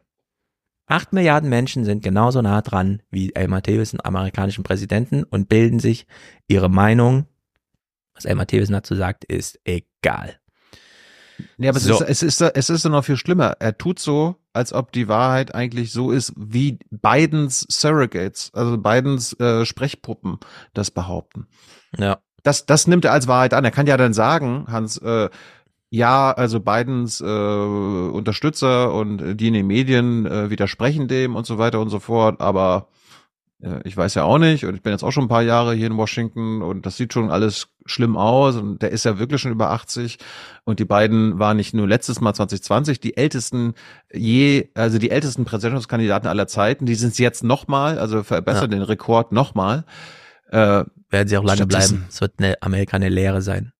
Acht Milliarden Menschen sind genauso nah dran wie Elmar Thewissen, amerikanischen Präsidenten, und bilden sich ihre Meinung. Was Elmar Thewissen dazu sagt, ist egal. Ja, aber So. es, ist, es, ist, es ist noch viel schlimmer. Er tut so, als ob die Wahrheit eigentlich so ist, wie Bidens Surrogates, also Bidens äh, Sprechpuppen das behaupten. Ja. Das, das nimmt er als Wahrheit an. Er kann ja dann sagen, Hans, äh, ja, also Bidens äh, Unterstützer und die in den Medien äh, widersprechen dem und so weiter und so fort, aber ich weiß ja auch nicht und ich bin jetzt auch schon ein paar Jahre hier in Washington und das sieht schon alles schlimm aus und der ist ja wirklich schon über 80 und die beiden waren nicht nur letztes Mal 2020 die ältesten je, also die ältesten Präsidentschaftskandidaten aller Zeiten, die sind es jetzt nochmal, also verbessern den Rekord nochmal. Äh, Werden sie auch lange bleiben. Es wird eine, Amerika eine Lehre sein.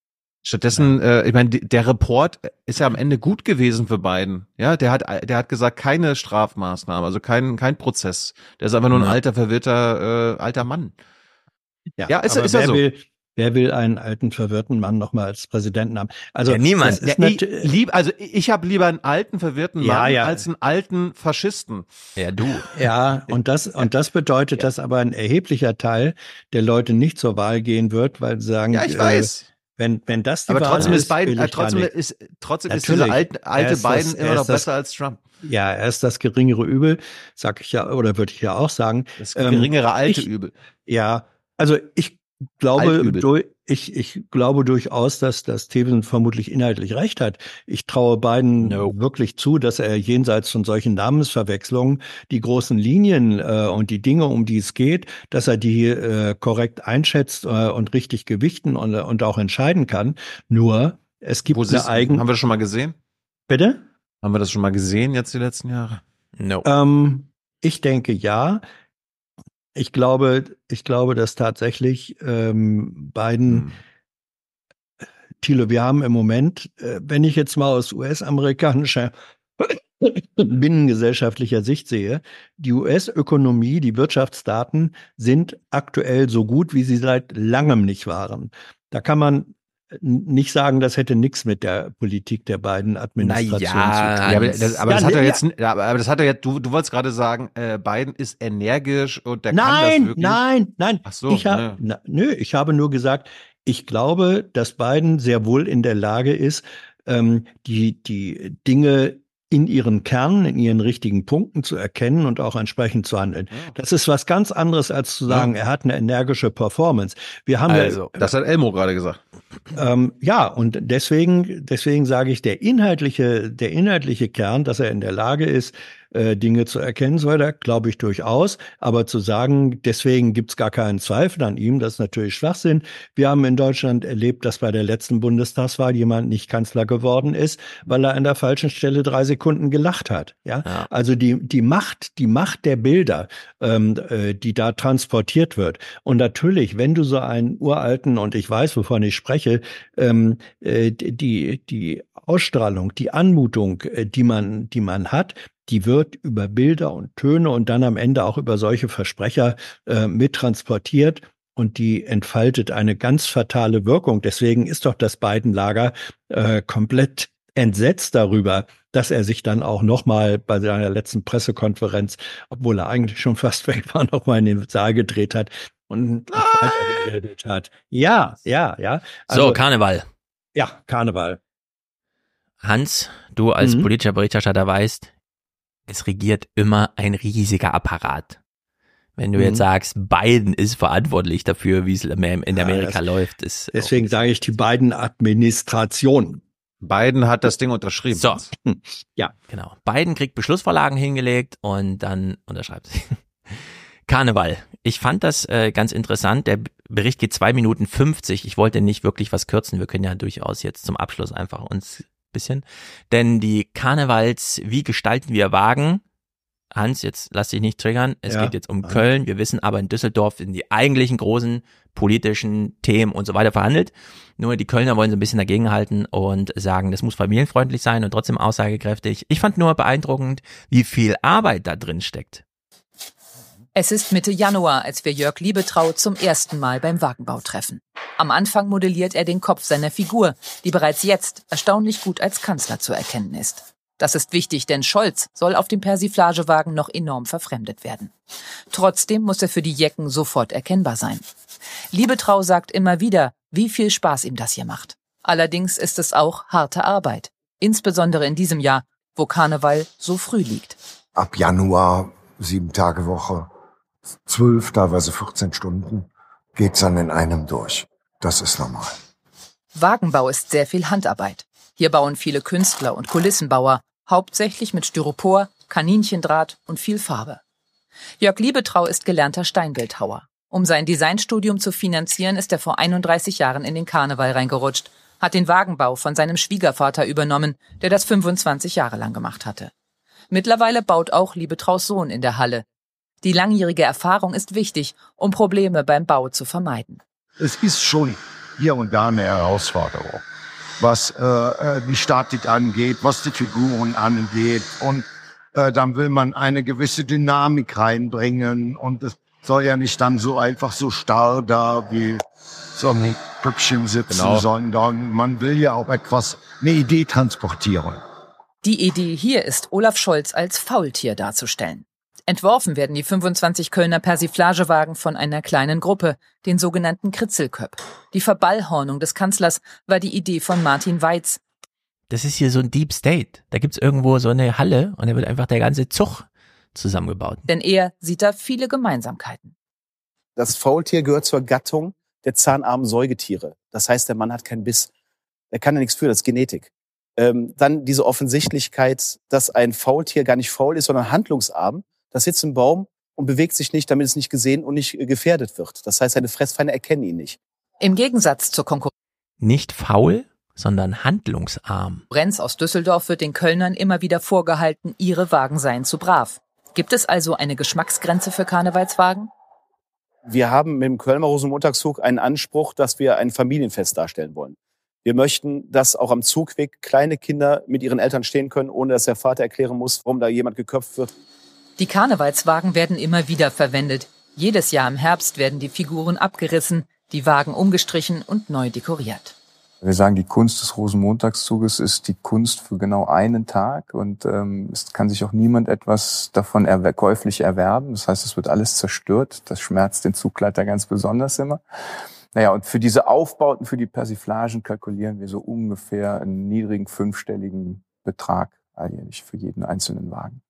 Stattdessen, äh, ich meine, der Report ist ja am Ende gut gewesen für Biden. Ja, der hat, der hat gesagt, keine Strafmaßnahme, also kein, kein Prozess. Der ist einfach nur ein Ja. alter, verwirrter, äh, alter Mann. Ja, ist, aber ist ja wer so. Will, wer will einen alten, verwirrten Mann nochmal als Präsidenten haben? Also ja, niemand. ist Ja, ich, lieb, also ich habe lieber einen alten, verwirrten Ja, Mann ja. als einen alten Faschisten. Ja, du. Ja, und das, und das bedeutet, dass aber ein erheblicher Teil der Leute nicht zur Wahl gehen wird, weil sie sagen, Ja, ich äh, weiß. Wenn, wenn das die Aber Wahl trotzdem ist Biden, äh, trotzdem ist, trotzdem ist dieser alte, alte das- Biden er immer noch ist das- besser als Trump. Ja, er ist das geringere Übel, sag ich ja, oder würde ich ja auch sagen. Das geringere alte ich, Übel. Ja, also ich glaube, Altübel. Ich, ich glaube durchaus, dass das Theven vermutlich inhaltlich recht hat. Ich traue beiden wirklich zu, dass er jenseits von solchen Namensverwechslungen die großen Linien äh, und die Dinge, um die es geht, dass er die äh, korrekt einschätzt äh, und richtig gewichten und, und auch entscheiden kann. Nur es gibt Wo eine eigene. haben wir das schon mal gesehen? Bitte? Haben wir das schon mal gesehen jetzt die letzten Jahre? No. Ähm, ich denke ja. Ich glaube, ich glaube, dass tatsächlich ähm, Biden, Thilo, wir haben im Moment, äh, wenn ich jetzt mal aus US-amerikanischer binnengesellschaftlicher Sicht sehe, die US-Ökonomie, die Wirtschaftsdaten sind aktuell so gut, wie sie seit langem nicht waren. Da kann man nicht sagen, das hätte nichts mit der Politik der beiden Administrationen ja, zu tun. ja, aber das, aber Ja, das hat ne, er jetzt, ja, aber das hat er jetzt, du, du wolltest gerade sagen, äh, Biden ist energisch und der kann das Nein, wirklich. nein, nein. Ach so, ich hab, ne. na, nö, ich habe nur gesagt, ich glaube, dass Biden sehr wohl in der Lage ist, ähm, die, die Dinge in ihren Kernen, in ihren richtigen Punkten zu erkennen und auch entsprechend zu handeln. Das ist was ganz anderes, als zu sagen, er hat eine energische Performance. Wir haben Also, ja, das hat Elmo gerade gesagt. ähm, ja, und deswegen, deswegen sage ich, der inhaltliche, der inhaltliche Kern, dass er in der Lage ist, äh, Dinge zu erkennen, so weiter, glaube ich durchaus. Aber zu sagen, deswegen gibt's gar keinen Zweifel an ihm, das ist natürlich Schwachsinn. Wir haben in Deutschland erlebt, dass bei der letzten Bundestagswahl jemand nicht Kanzler geworden ist, weil er an der falschen Stelle drei Sekunden gelacht hat. Ja, also die die Macht, die Macht der Bilder, ähm, äh, die da transportiert wird. Und natürlich, wenn du so einen uralten und ich weiß, wovon ich spreche, ähm, äh, die die Ausstrahlung, die Anmutung, äh, die man die man hat, die wird über Bilder und Töne und dann am Ende auch über solche Versprecher äh, mittransportiert und die entfaltet eine ganz fatale Wirkung. Deswegen ist doch das Biden-Lager äh, komplett entsetzt darüber, dass er sich dann auch nochmal bei seiner letzten Pressekonferenz, obwohl er eigentlich schon fast weg war, nochmal in den Saal gedreht hat und weitergeredet hat. Ja, ja, ja. so, Karneval. Ja, Karneval. Hans, du als Mhm. politischer Berichterstatter weißt, es regiert immer ein riesiger Apparat. Wenn du Mhm. jetzt sagst, Biden ist verantwortlich dafür, wie es in Amerika das- läuft, ist Deswegen sage ich die beiden Administrationen. Biden hat das Ding unterschrieben. So. Ja. Genau. Biden kriegt Beschlussvorlagen hingelegt und dann unterschreibt sie. Karneval. Ich fand das äh, ganz interessant. Der Bericht geht zwei Minuten 50. Ich wollte nicht wirklich was kürzen. Wir können ja durchaus jetzt zum Abschluss einfach uns bisschen. Denn die Karnevals, wie gestalten wir Wagen? Hans, jetzt lass dich nicht triggern. Es Ja. geht jetzt um. Köln. Wir wissen aber in Düsseldorf sind die eigentlichen großen politischen Themen und so weiter verhandelt. Nur die Kölner wollen so ein bisschen dagegenhalten und sagen, das muss familienfreundlich sein und trotzdem aussagekräftig. Ich fand nur beeindruckend, wie viel Arbeit da drin steckt. Es ist Mitte Januar, als wir Jörg Liebetrau zum ersten Mal beim Wagenbau treffen. Am Anfang modelliert er den Kopf seiner Figur, die bereits jetzt erstaunlich gut als Kanzler zu erkennen ist. Das ist wichtig, denn Scholz soll auf dem Persiflagewagen noch enorm verfremdet werden. Trotzdem muss er für die Jecken sofort erkennbar sein. Liebetrau sagt immer wieder, wie viel Spaß ihm das hier macht. Allerdings ist es auch harte Arbeit. Insbesondere in diesem Jahr, wo Karneval so früh liegt. ab Januar sieben Tage Woche, zwölf, teilweise 14 Stunden, geht's dann in einem durch. Das ist normal. Wagenbau ist sehr viel Handarbeit. Hier bauen viele Künstler und Kulissenbauer, hauptsächlich mit Styropor, Kaninchendraht und viel Farbe. Jörg Liebetrau ist gelernter Steinbildhauer. Um sein Designstudium zu finanzieren, ist er vor 31 Jahren in den Karneval reingerutscht, hat den Wagenbau von seinem Schwiegervater übernommen, der das 25 Jahre lang gemacht hatte. Mittlerweile baut auch Liebetraus Sohn in der Halle. Die langjährige Erfahrung ist wichtig, um Probleme beim Bau zu vermeiden. Es ist schon hier und da eine Herausforderung, was äh, äh, die Statik angeht, was die Figuren angeht. Und äh, dann will man eine gewisse Dynamik reinbringen. Und es soll ja nicht dann so einfach so starr da wie so ein Püppchen sitzen, Genau. sondern man will ja auch etwas, eine Idee transportieren. Die Idee hier ist, Olaf Scholz als Faultier darzustellen. Entworfen werden die 25 Kölner Persiflagewagen von einer kleinen Gruppe, den sogenannten Kritzelköpp. Die Verballhornung des Kanzlers war die Idee von Martin Weiz. Das ist hier so ein Deep State. Da gibt's irgendwo so eine Halle und da wird einfach der ganze Zug zusammengebaut. Denn er sieht da viele Gemeinsamkeiten. Das Faultier gehört zur Gattung der zahnarmen Säugetiere. Das heißt, der Mann hat keinen Biss. Er kann ja nichts für, das ist Genetik. Ähm, dann diese Offensichtlichkeit, dass ein Faultier gar nicht faul ist, sondern handlungsarm. Das sitzt im Baum und bewegt sich nicht, damit es nicht gesehen und nicht äh, gefährdet wird. Das heißt, seine Fressfeinde erkennen ihn nicht. Im Gegensatz zur Nicht faul, sondern handlungsarm. Konkurrenz aus Düsseldorf wird den Kölnern immer wieder vorgehalten, ihre Wagen seien zu brav. Gibt es also eine Geschmacksgrenze für Karnevalswagen? Wir haben mit dem Kölner Rosenmontagszug einen Anspruch, dass wir ein Familienfest darstellen wollen. Wir möchten, dass auch am Zugweg kleine Kinder mit ihren Eltern stehen können, ohne dass der Vater erklären muss, warum da jemand geköpft wird. Die Karnevalswagen werden immer wieder verwendet. Jedes Jahr im Herbst werden die Figuren abgerissen, die Wagen umgestrichen und neu dekoriert. Wir sagen, die Kunst des Rosenmontagszuges ist die Kunst für genau einen Tag und ähm, es kann sich auch niemand etwas davon erwer käuflich erwerben. Das heißt, es wird alles zerstört. Das schmerzt den Zugleiter ganz besonders immer. Naja, und für diese Aufbauten, für die Persiflagen kalkulieren wir so ungefähr einen niedrigen fünfstelligen Betrag alljährlich für jeden einzelnen Wagen.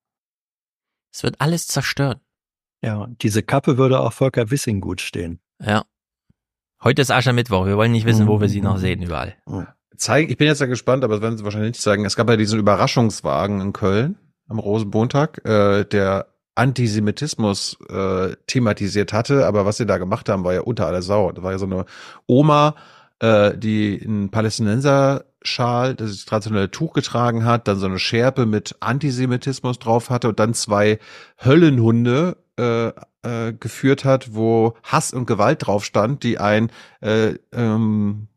Es wird alles zerstört. Ja, diese Kappe würde auch Volker Wissing gut stehen. Ja. Heute ist Aschermittwoch. Wir wollen nicht wissen, wo wir sie noch sehen überall. Zeigen, ich bin jetzt ja gespannt, aber das werden sie wahrscheinlich nicht zeigen. Es gab ja diesen Überraschungswagen in Köln am Rosenmontag, äh, der Antisemitismus äh, thematisiert hatte, aber was sie da gemacht haben, war ja unter aller Sau. Das war ja so eine Oma, äh, die einen Palästinenser-Schal, das traditionelle Tuch getragen hat, dann so eine Schärpe mit Antisemitismus drauf hatte und dann zwei Höllenhunde äh, äh, geführt hat, wo Hass und Gewalt drauf stand, die ein äh, ähm,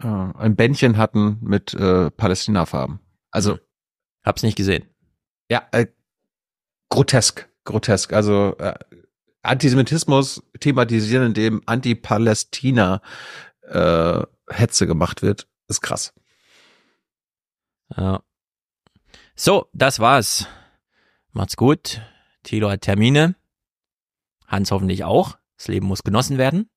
äh, ein Bändchen hatten mit äh, Palästina-Farben. Also hab's nicht gesehen. Ja, äh, grotesk, grotesk. Also äh, Antisemitismus thematisieren, indem Anti-Palästina äh, Hetze gemacht wird, ist krass. Ja. So, das war's. Macht's gut. Thilo hat Termine. Hans hoffentlich auch. Das Leben muss genossen werden.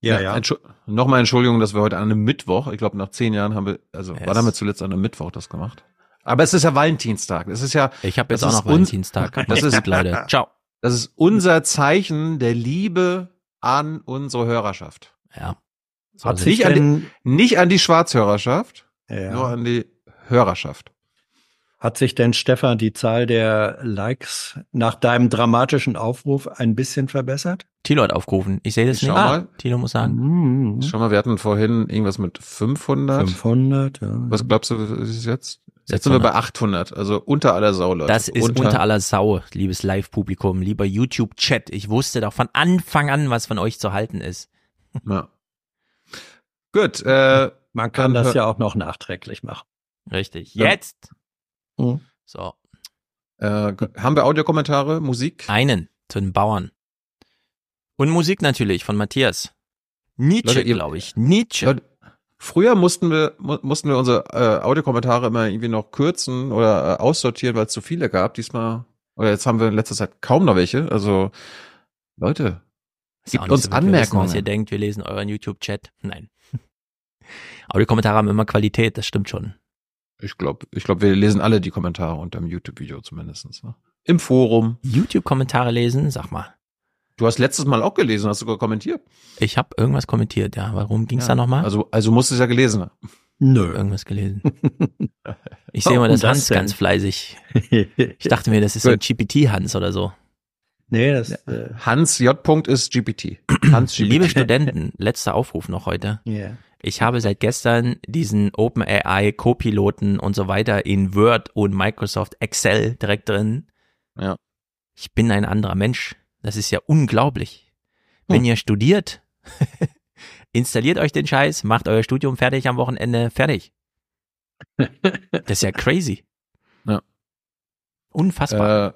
Ja, ja. Entschu Nochmal Entschuldigung, dass wir heute an einem Mittwoch, ich glaube nach zehn Jahren haben wir, also Yes. wann haben wir zuletzt an einem Mittwoch das gemacht? Aber es ist ja Valentinstag. Es ist ja. Ich habe jetzt auch noch Valentinstag. Das ist, Leute. Ciao. Das ist unser Zeichen der Liebe an unsere Hörerschaft. Ja. So, Hat sich nicht, an die, nicht an die Schwarzhörerschaft, Ja. nur an die Hörerschaft. Hat sich denn, Stefan, die Zahl der Likes nach deinem dramatischen Aufruf ein bisschen verbessert? Tilo hat aufgerufen. Ich sehe das Schau nicht. mal. Tilo muss sagen. Mhm. Schau mal, wir hatten vorhin irgendwas mit 500. 500, ja. Was glaubst du, ist es jetzt? Jetzt sind wir bei 800, also unter aller Sau, Leute. Das ist unter, aller Sau, liebes Live-Publikum, lieber YouTube-Chat. Ich wusste doch von Anfang an, was von euch zu halten ist. Ja. Gut, äh, Man kann das ja auch noch nachträglich machen. Richtig. Jetzt. Mhm. So. äh, haben wir Audiokommentare, Musik? Einen zu den Bauern. Und Musik natürlich von Matthias. Nietzsche, glaube ich. Nietzsche. Leute, Früher mussten wir mu- mussten wir unsere äh, Audiokommentare immer irgendwie noch kürzen oder äh, aussortieren, weil es zu viele gab. Diesmal oder jetzt haben wir in letzter Zeit kaum noch welche. Also Leute, gibt uns so, wir wissen, Anmerkungen. was ihr denkt, wir lesen euren YouTube-Chat. Nein. Aber die Kommentare haben immer Qualität, das stimmt schon. Ich glaube, ich glaube, wir lesen alle die Kommentare unter dem YouTube-Video zumindestens. Ne? Im Forum. YouTube-Kommentare lesen, sag mal. Du hast letztes Mal auch gelesen, hast sogar kommentiert. Ich habe irgendwas kommentiert, ja. Warum ging's Ja, da nochmal? Also, also musst du es ja gelesen haben. Nö. Irgendwas gelesen. Ich sehe mal, das das Hans denn? ganz fleißig. Ich dachte mir, das ist so ein GPT-Hans oder so. nee, das, äh, Hans J. Punkt ist GPT. Hans GPT. Liebe Studenten, letzter Aufruf noch heute. ja. Ich habe seit gestern diesen OpenAI Co-Piloten und so weiter in Word und Microsoft Excel direkt drin. Ja. Ich bin ein anderer Mensch. Das ist ja unglaublich. Wenn ihr studiert, installiert euch den Scheiß, macht euer Studium fertig am Wochenende, fertig. Das ist ja crazy. Ja. Unfassbar. Äh,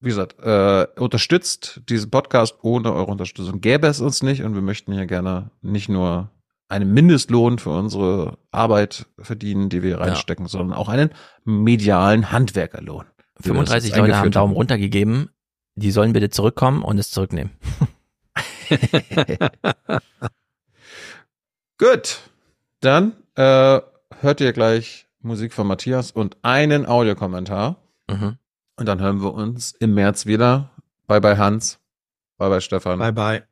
wie gesagt, äh, unterstützt diesen Podcast ohne eure Unterstützung. Gäbe es uns nicht und wir möchten hier gerne nicht nur einen Mindestlohn für unsere Arbeit verdienen, die wir reinstecken, sondern auch einen medialen Handwerkerlohn. wie wir das 35 jetzt Leute haben Daumen runter gegeben. Die sollen bitte zurückkommen und es zurücknehmen. Gut, dann äh, hört ihr gleich Musik von Matthias und einen Audiokommentar. Mhm. Und dann hören wir uns im März wieder. Bye bye Hans. Bye bye Stefan. Bye bye.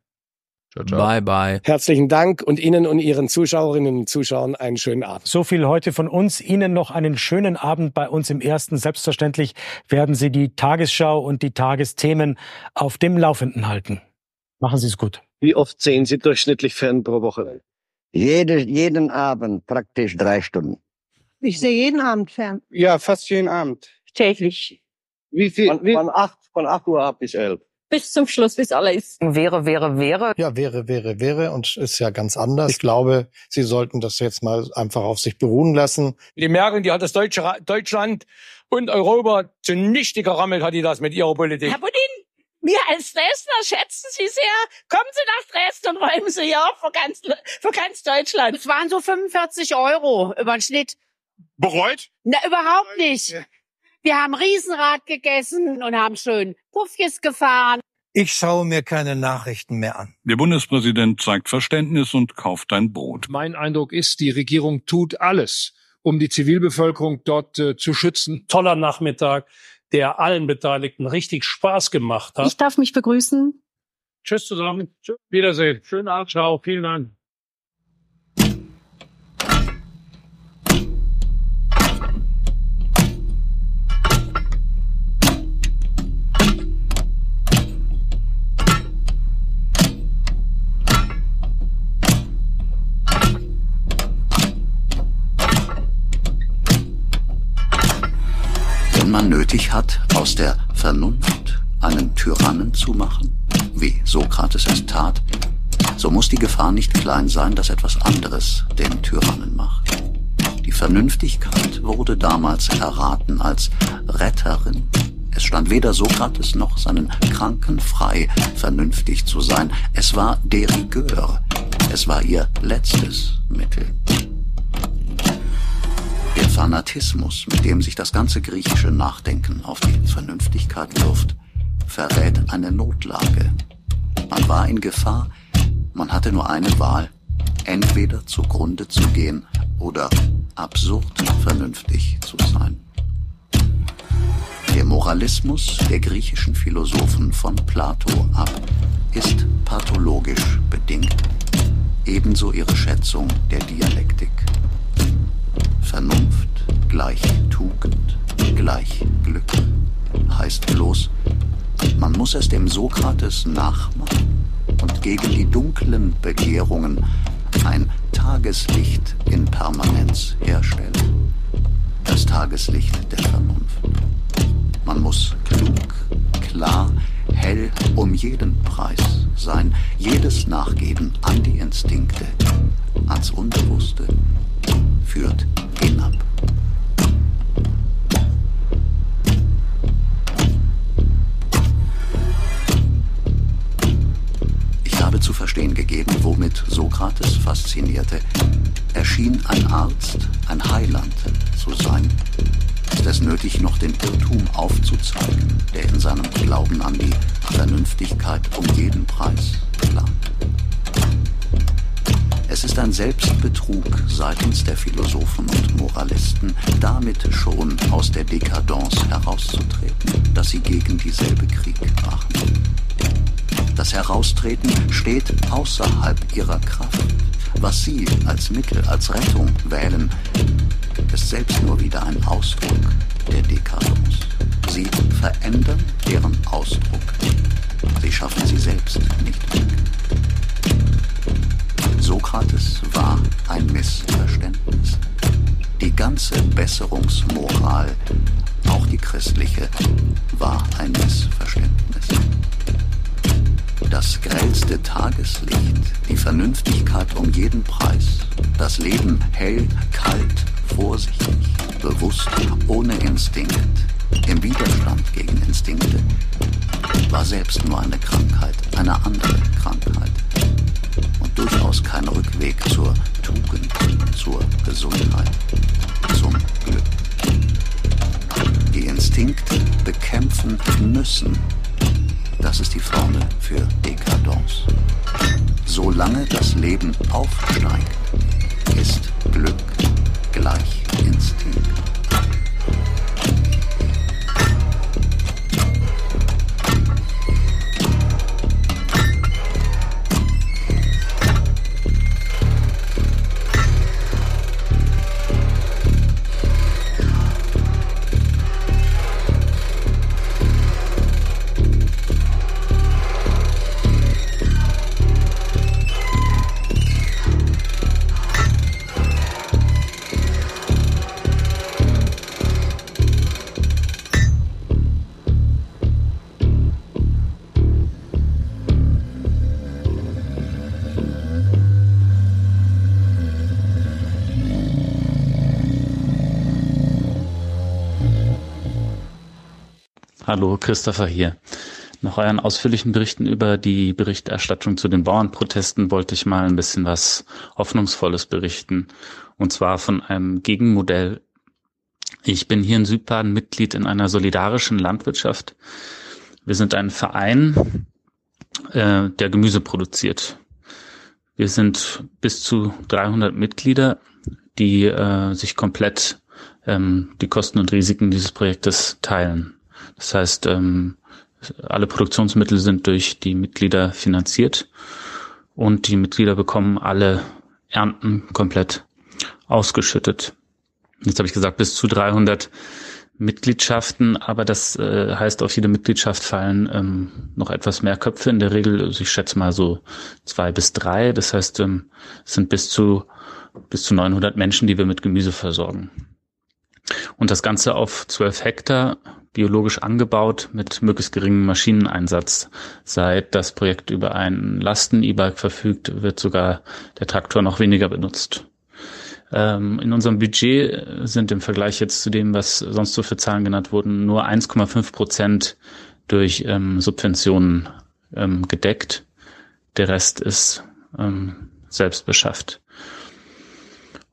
Ciao, ciao. Bye bye. Herzlichen Dank und Ihnen und Ihren Zuschauerinnen und Zuschauern einen schönen Abend. So viel heute von uns. Ihnen noch einen schönen Abend bei uns im Ersten. Selbstverständlich werden Sie die Tagesschau und die Tagesthemen auf dem Laufenden halten. Machen Sie es gut. Wie oft sehen Sie durchschnittlich fern pro Woche? Jede, jeden Abend praktisch drei Stunden. Ich sehe jeden Abend fern. Ja, fast jeden Abend. Täglich. Wie viel? Von, von, acht, von acht Uhr ab bis elf. Bis zum Schluss, bis alles. Wäre, wäre, wäre. Ja, wäre, wäre, wäre und ist ja ganz anders. Ich glaube, Sie sollten das jetzt mal einfach auf sich beruhen lassen. Die Merkel, die hat das Deutsche, Deutschland und Europa zunichte gerammelt, hat die das mit ihrer Politik. Herr Budin, wir als Dresdner schätzen Sie sehr. Kommen Sie nach Dresden und räumen Sie ja für ganz, für ganz Deutschland. Es waren so 45 Euro über den Schnitt. Bereut? Na, überhaupt nicht. Wir haben Riesenrad gegessen und haben schön Puffjes gefahren. Ich schaue mir keine Nachrichten mehr an. Der Bundespräsident zeigt Verständnis und kauft ein Brot. Mein Eindruck ist, die Regierung tut alles, um die Zivilbevölkerung dort äh, zu schützen. Toller Nachmittag, der allen Beteiligten richtig Spaß gemacht hat. Ich darf mich begrüßen. Tschüss zusammen. Tschüss. Wiedersehen. Schönen Abend. Ciao. Vielen Dank. Nötig hat, aus der Vernunft einen Tyrannen zu machen, wie Sokrates es tat, so muss die Gefahr nicht klein sein, dass etwas anderes den Tyrannen macht. Die Vernünftigkeit wurde damals erraten als Retterin. Es stand weder Sokrates noch seinen Kranken frei, vernünftig zu sein. Es war de rigueur. Es war ihr letztes Mittel. Fanatismus, mit dem sich das ganze griechische Nachdenken auf die Vernünftigkeit wirft, verrät eine Notlage. Man war in Gefahr, Man hatte nur eine Wahl, entweder zugrunde zu gehen oder absurd vernünftig zu sein. Der Moralismus der griechischen Philosophen von Plato ab ist pathologisch bedingt, ebenso ihre Schätzung der Dialektik. Vernunft gleich Tugend gleich Glück heißt bloß, man muss es dem Sokrates nachmachen und gegen die dunklen Begehrungen ein Tageslicht in Permanenz herstellen. Das Tageslicht der Vernunft. Man muss klug, klar, hell um jeden Preis sein, jedes Nachgeben an die Instinkte, ans Unbewusste, führt hinab. Ich habe zu verstehen gegeben, womit Sokrates faszinierte. Er schien ein Arzt, ein Heiland zu sein. Ist es nötig, noch den Irrtum aufzuzeigen, der in seinem Glauben an die Vernünftigkeit um jeden Preis plant? Es ist ein Selbstbetrug seitens der Philosophen und Moralisten, damit schon aus der Dekadence herauszutreten, dass sie gegen dieselbe Krieg machen. Das Heraustreten steht außerhalb ihrer Kraft. Was sie als Mittel, als Rettung wählen, ist selbst nur wieder ein Ausdruck der Dekadence. Sie verändern deren Ausdruck. Sie schaffen sie selbst nicht weg. Sokrates war ein Missverständnis. Die ganze Besserungsmoral, auch die christliche, war ein Missverständnis. Das grellste Tageslicht, die Vernünftigkeit um jeden Preis, das Leben hell, kalt, vorsichtig, bewusst, ohne Instinkt, im Widerstand gegen Instinkte, war selbst nur eine Krankheit, eine andere Krankheit durchaus kein Rückweg zur Tugend, zur Gesundheit, zum Glück. Die Instinkte bekämpfen müssen, das ist die Formel für Dekadence. Solange das Leben aufsteigt, ist Glück gleich Instinkt. Hallo, Christopher hier. Nach euren ausführlichen Berichten über die Berichterstattung zu den Bauernprotesten wollte ich mal ein bisschen was Hoffnungsvolles berichten. Und zwar von einem Gegenmodell. Ich bin hier in Südbaden Mitglied in einer solidarischen Landwirtschaft. Wir sind ein Verein, äh, der Gemüse produziert. Wir sind bis zu 300 Mitglieder, die äh, sich komplett ähm, die Kosten und Risiken dieses Projektes teilen. Das heißt, ähm, alle Produktionsmittel sind durch die Mitglieder finanziert und die Mitglieder bekommen alle Ernten komplett ausgeschüttet. Jetzt habe ich gesagt, bis zu 300 Mitgliedschaften, aber das äh, heißt, auf jede Mitgliedschaft fallen ähm, noch etwas mehr Köpfe in der Regel. Also ich schätze mal so zwei bis drei. Das heißt, ähm, es sind bis zu bis zu 900 Menschen, die wir mit Gemüse versorgen. Und das Ganze auf 12 Hektar biologisch angebaut mit möglichst geringem Maschineneinsatz. Seit das Projekt über ein Lasten-E-Bike verfügt, wird sogar der Traktor noch weniger benutzt. Ähm, in unserem Budget sind im Vergleich jetzt zu dem, was sonst so für Zahlen genannt wurden, nur 1,5 Prozent durch ähm, Subventionen ähm, gedeckt. Der Rest ist ähm, selbst beschafft.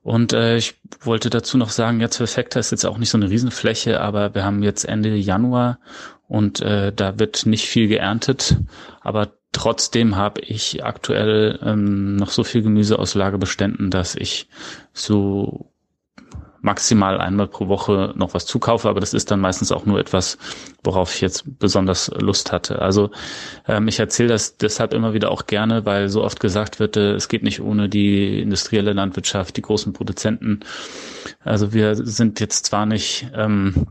Und äh, ich wollte dazu noch sagen, jetzt Perfekta ist jetzt auch nicht so eine Riesenfläche, aber wir haben jetzt Ende Januar und äh, da wird nicht viel geerntet, aber trotzdem habe ich aktuell ähm, noch so viel Gemüse aus Lagerbeständen, dass ich so maximal einmal pro Woche noch was zukaufe, aber das ist dann meistens auch nur etwas, worauf ich jetzt besonders Lust hatte. Also ähm, ich erzähle das deshalb immer wieder auch gerne, weil so oft gesagt wird, äh, es geht nicht ohne die industrielle Landwirtschaft, die großen Produzenten. Also wir sind jetzt zwar nicht ähm,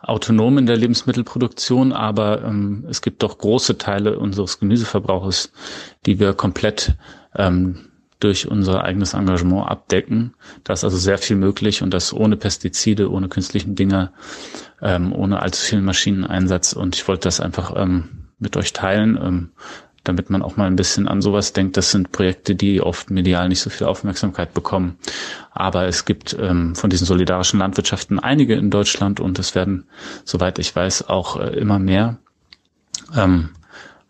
autonom in der Lebensmittelproduktion, aber ähm, es gibt doch große Teile unseres Gemüseverbrauches, die wir komplett ähm, durch unser eigenes Engagement abdecken. Da ist also sehr viel möglich und das ohne Pestizide, ohne künstlichen Dinger, ähm, ohne allzu viel Maschineneinsatz. Und ich wollte das einfach ähm, mit euch teilen, ähm, damit man auch mal ein bisschen an sowas denkt. Das sind Projekte, die oft medial nicht so viel Aufmerksamkeit bekommen. Aber es gibt ähm, von diesen solidarischen Landwirtschaften einige in Deutschland und es werden, soweit ich weiß, auch äh, immer mehr. Ähm,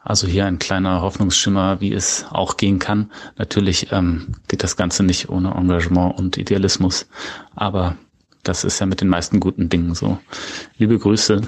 also hier ein kleiner Hoffnungsschimmer, wie es auch gehen kann. Natürlich ähm, geht das Ganze nicht ohne Engagement und Idealismus, aber das ist ja mit den meisten guten Dingen so. Liebe Grüße.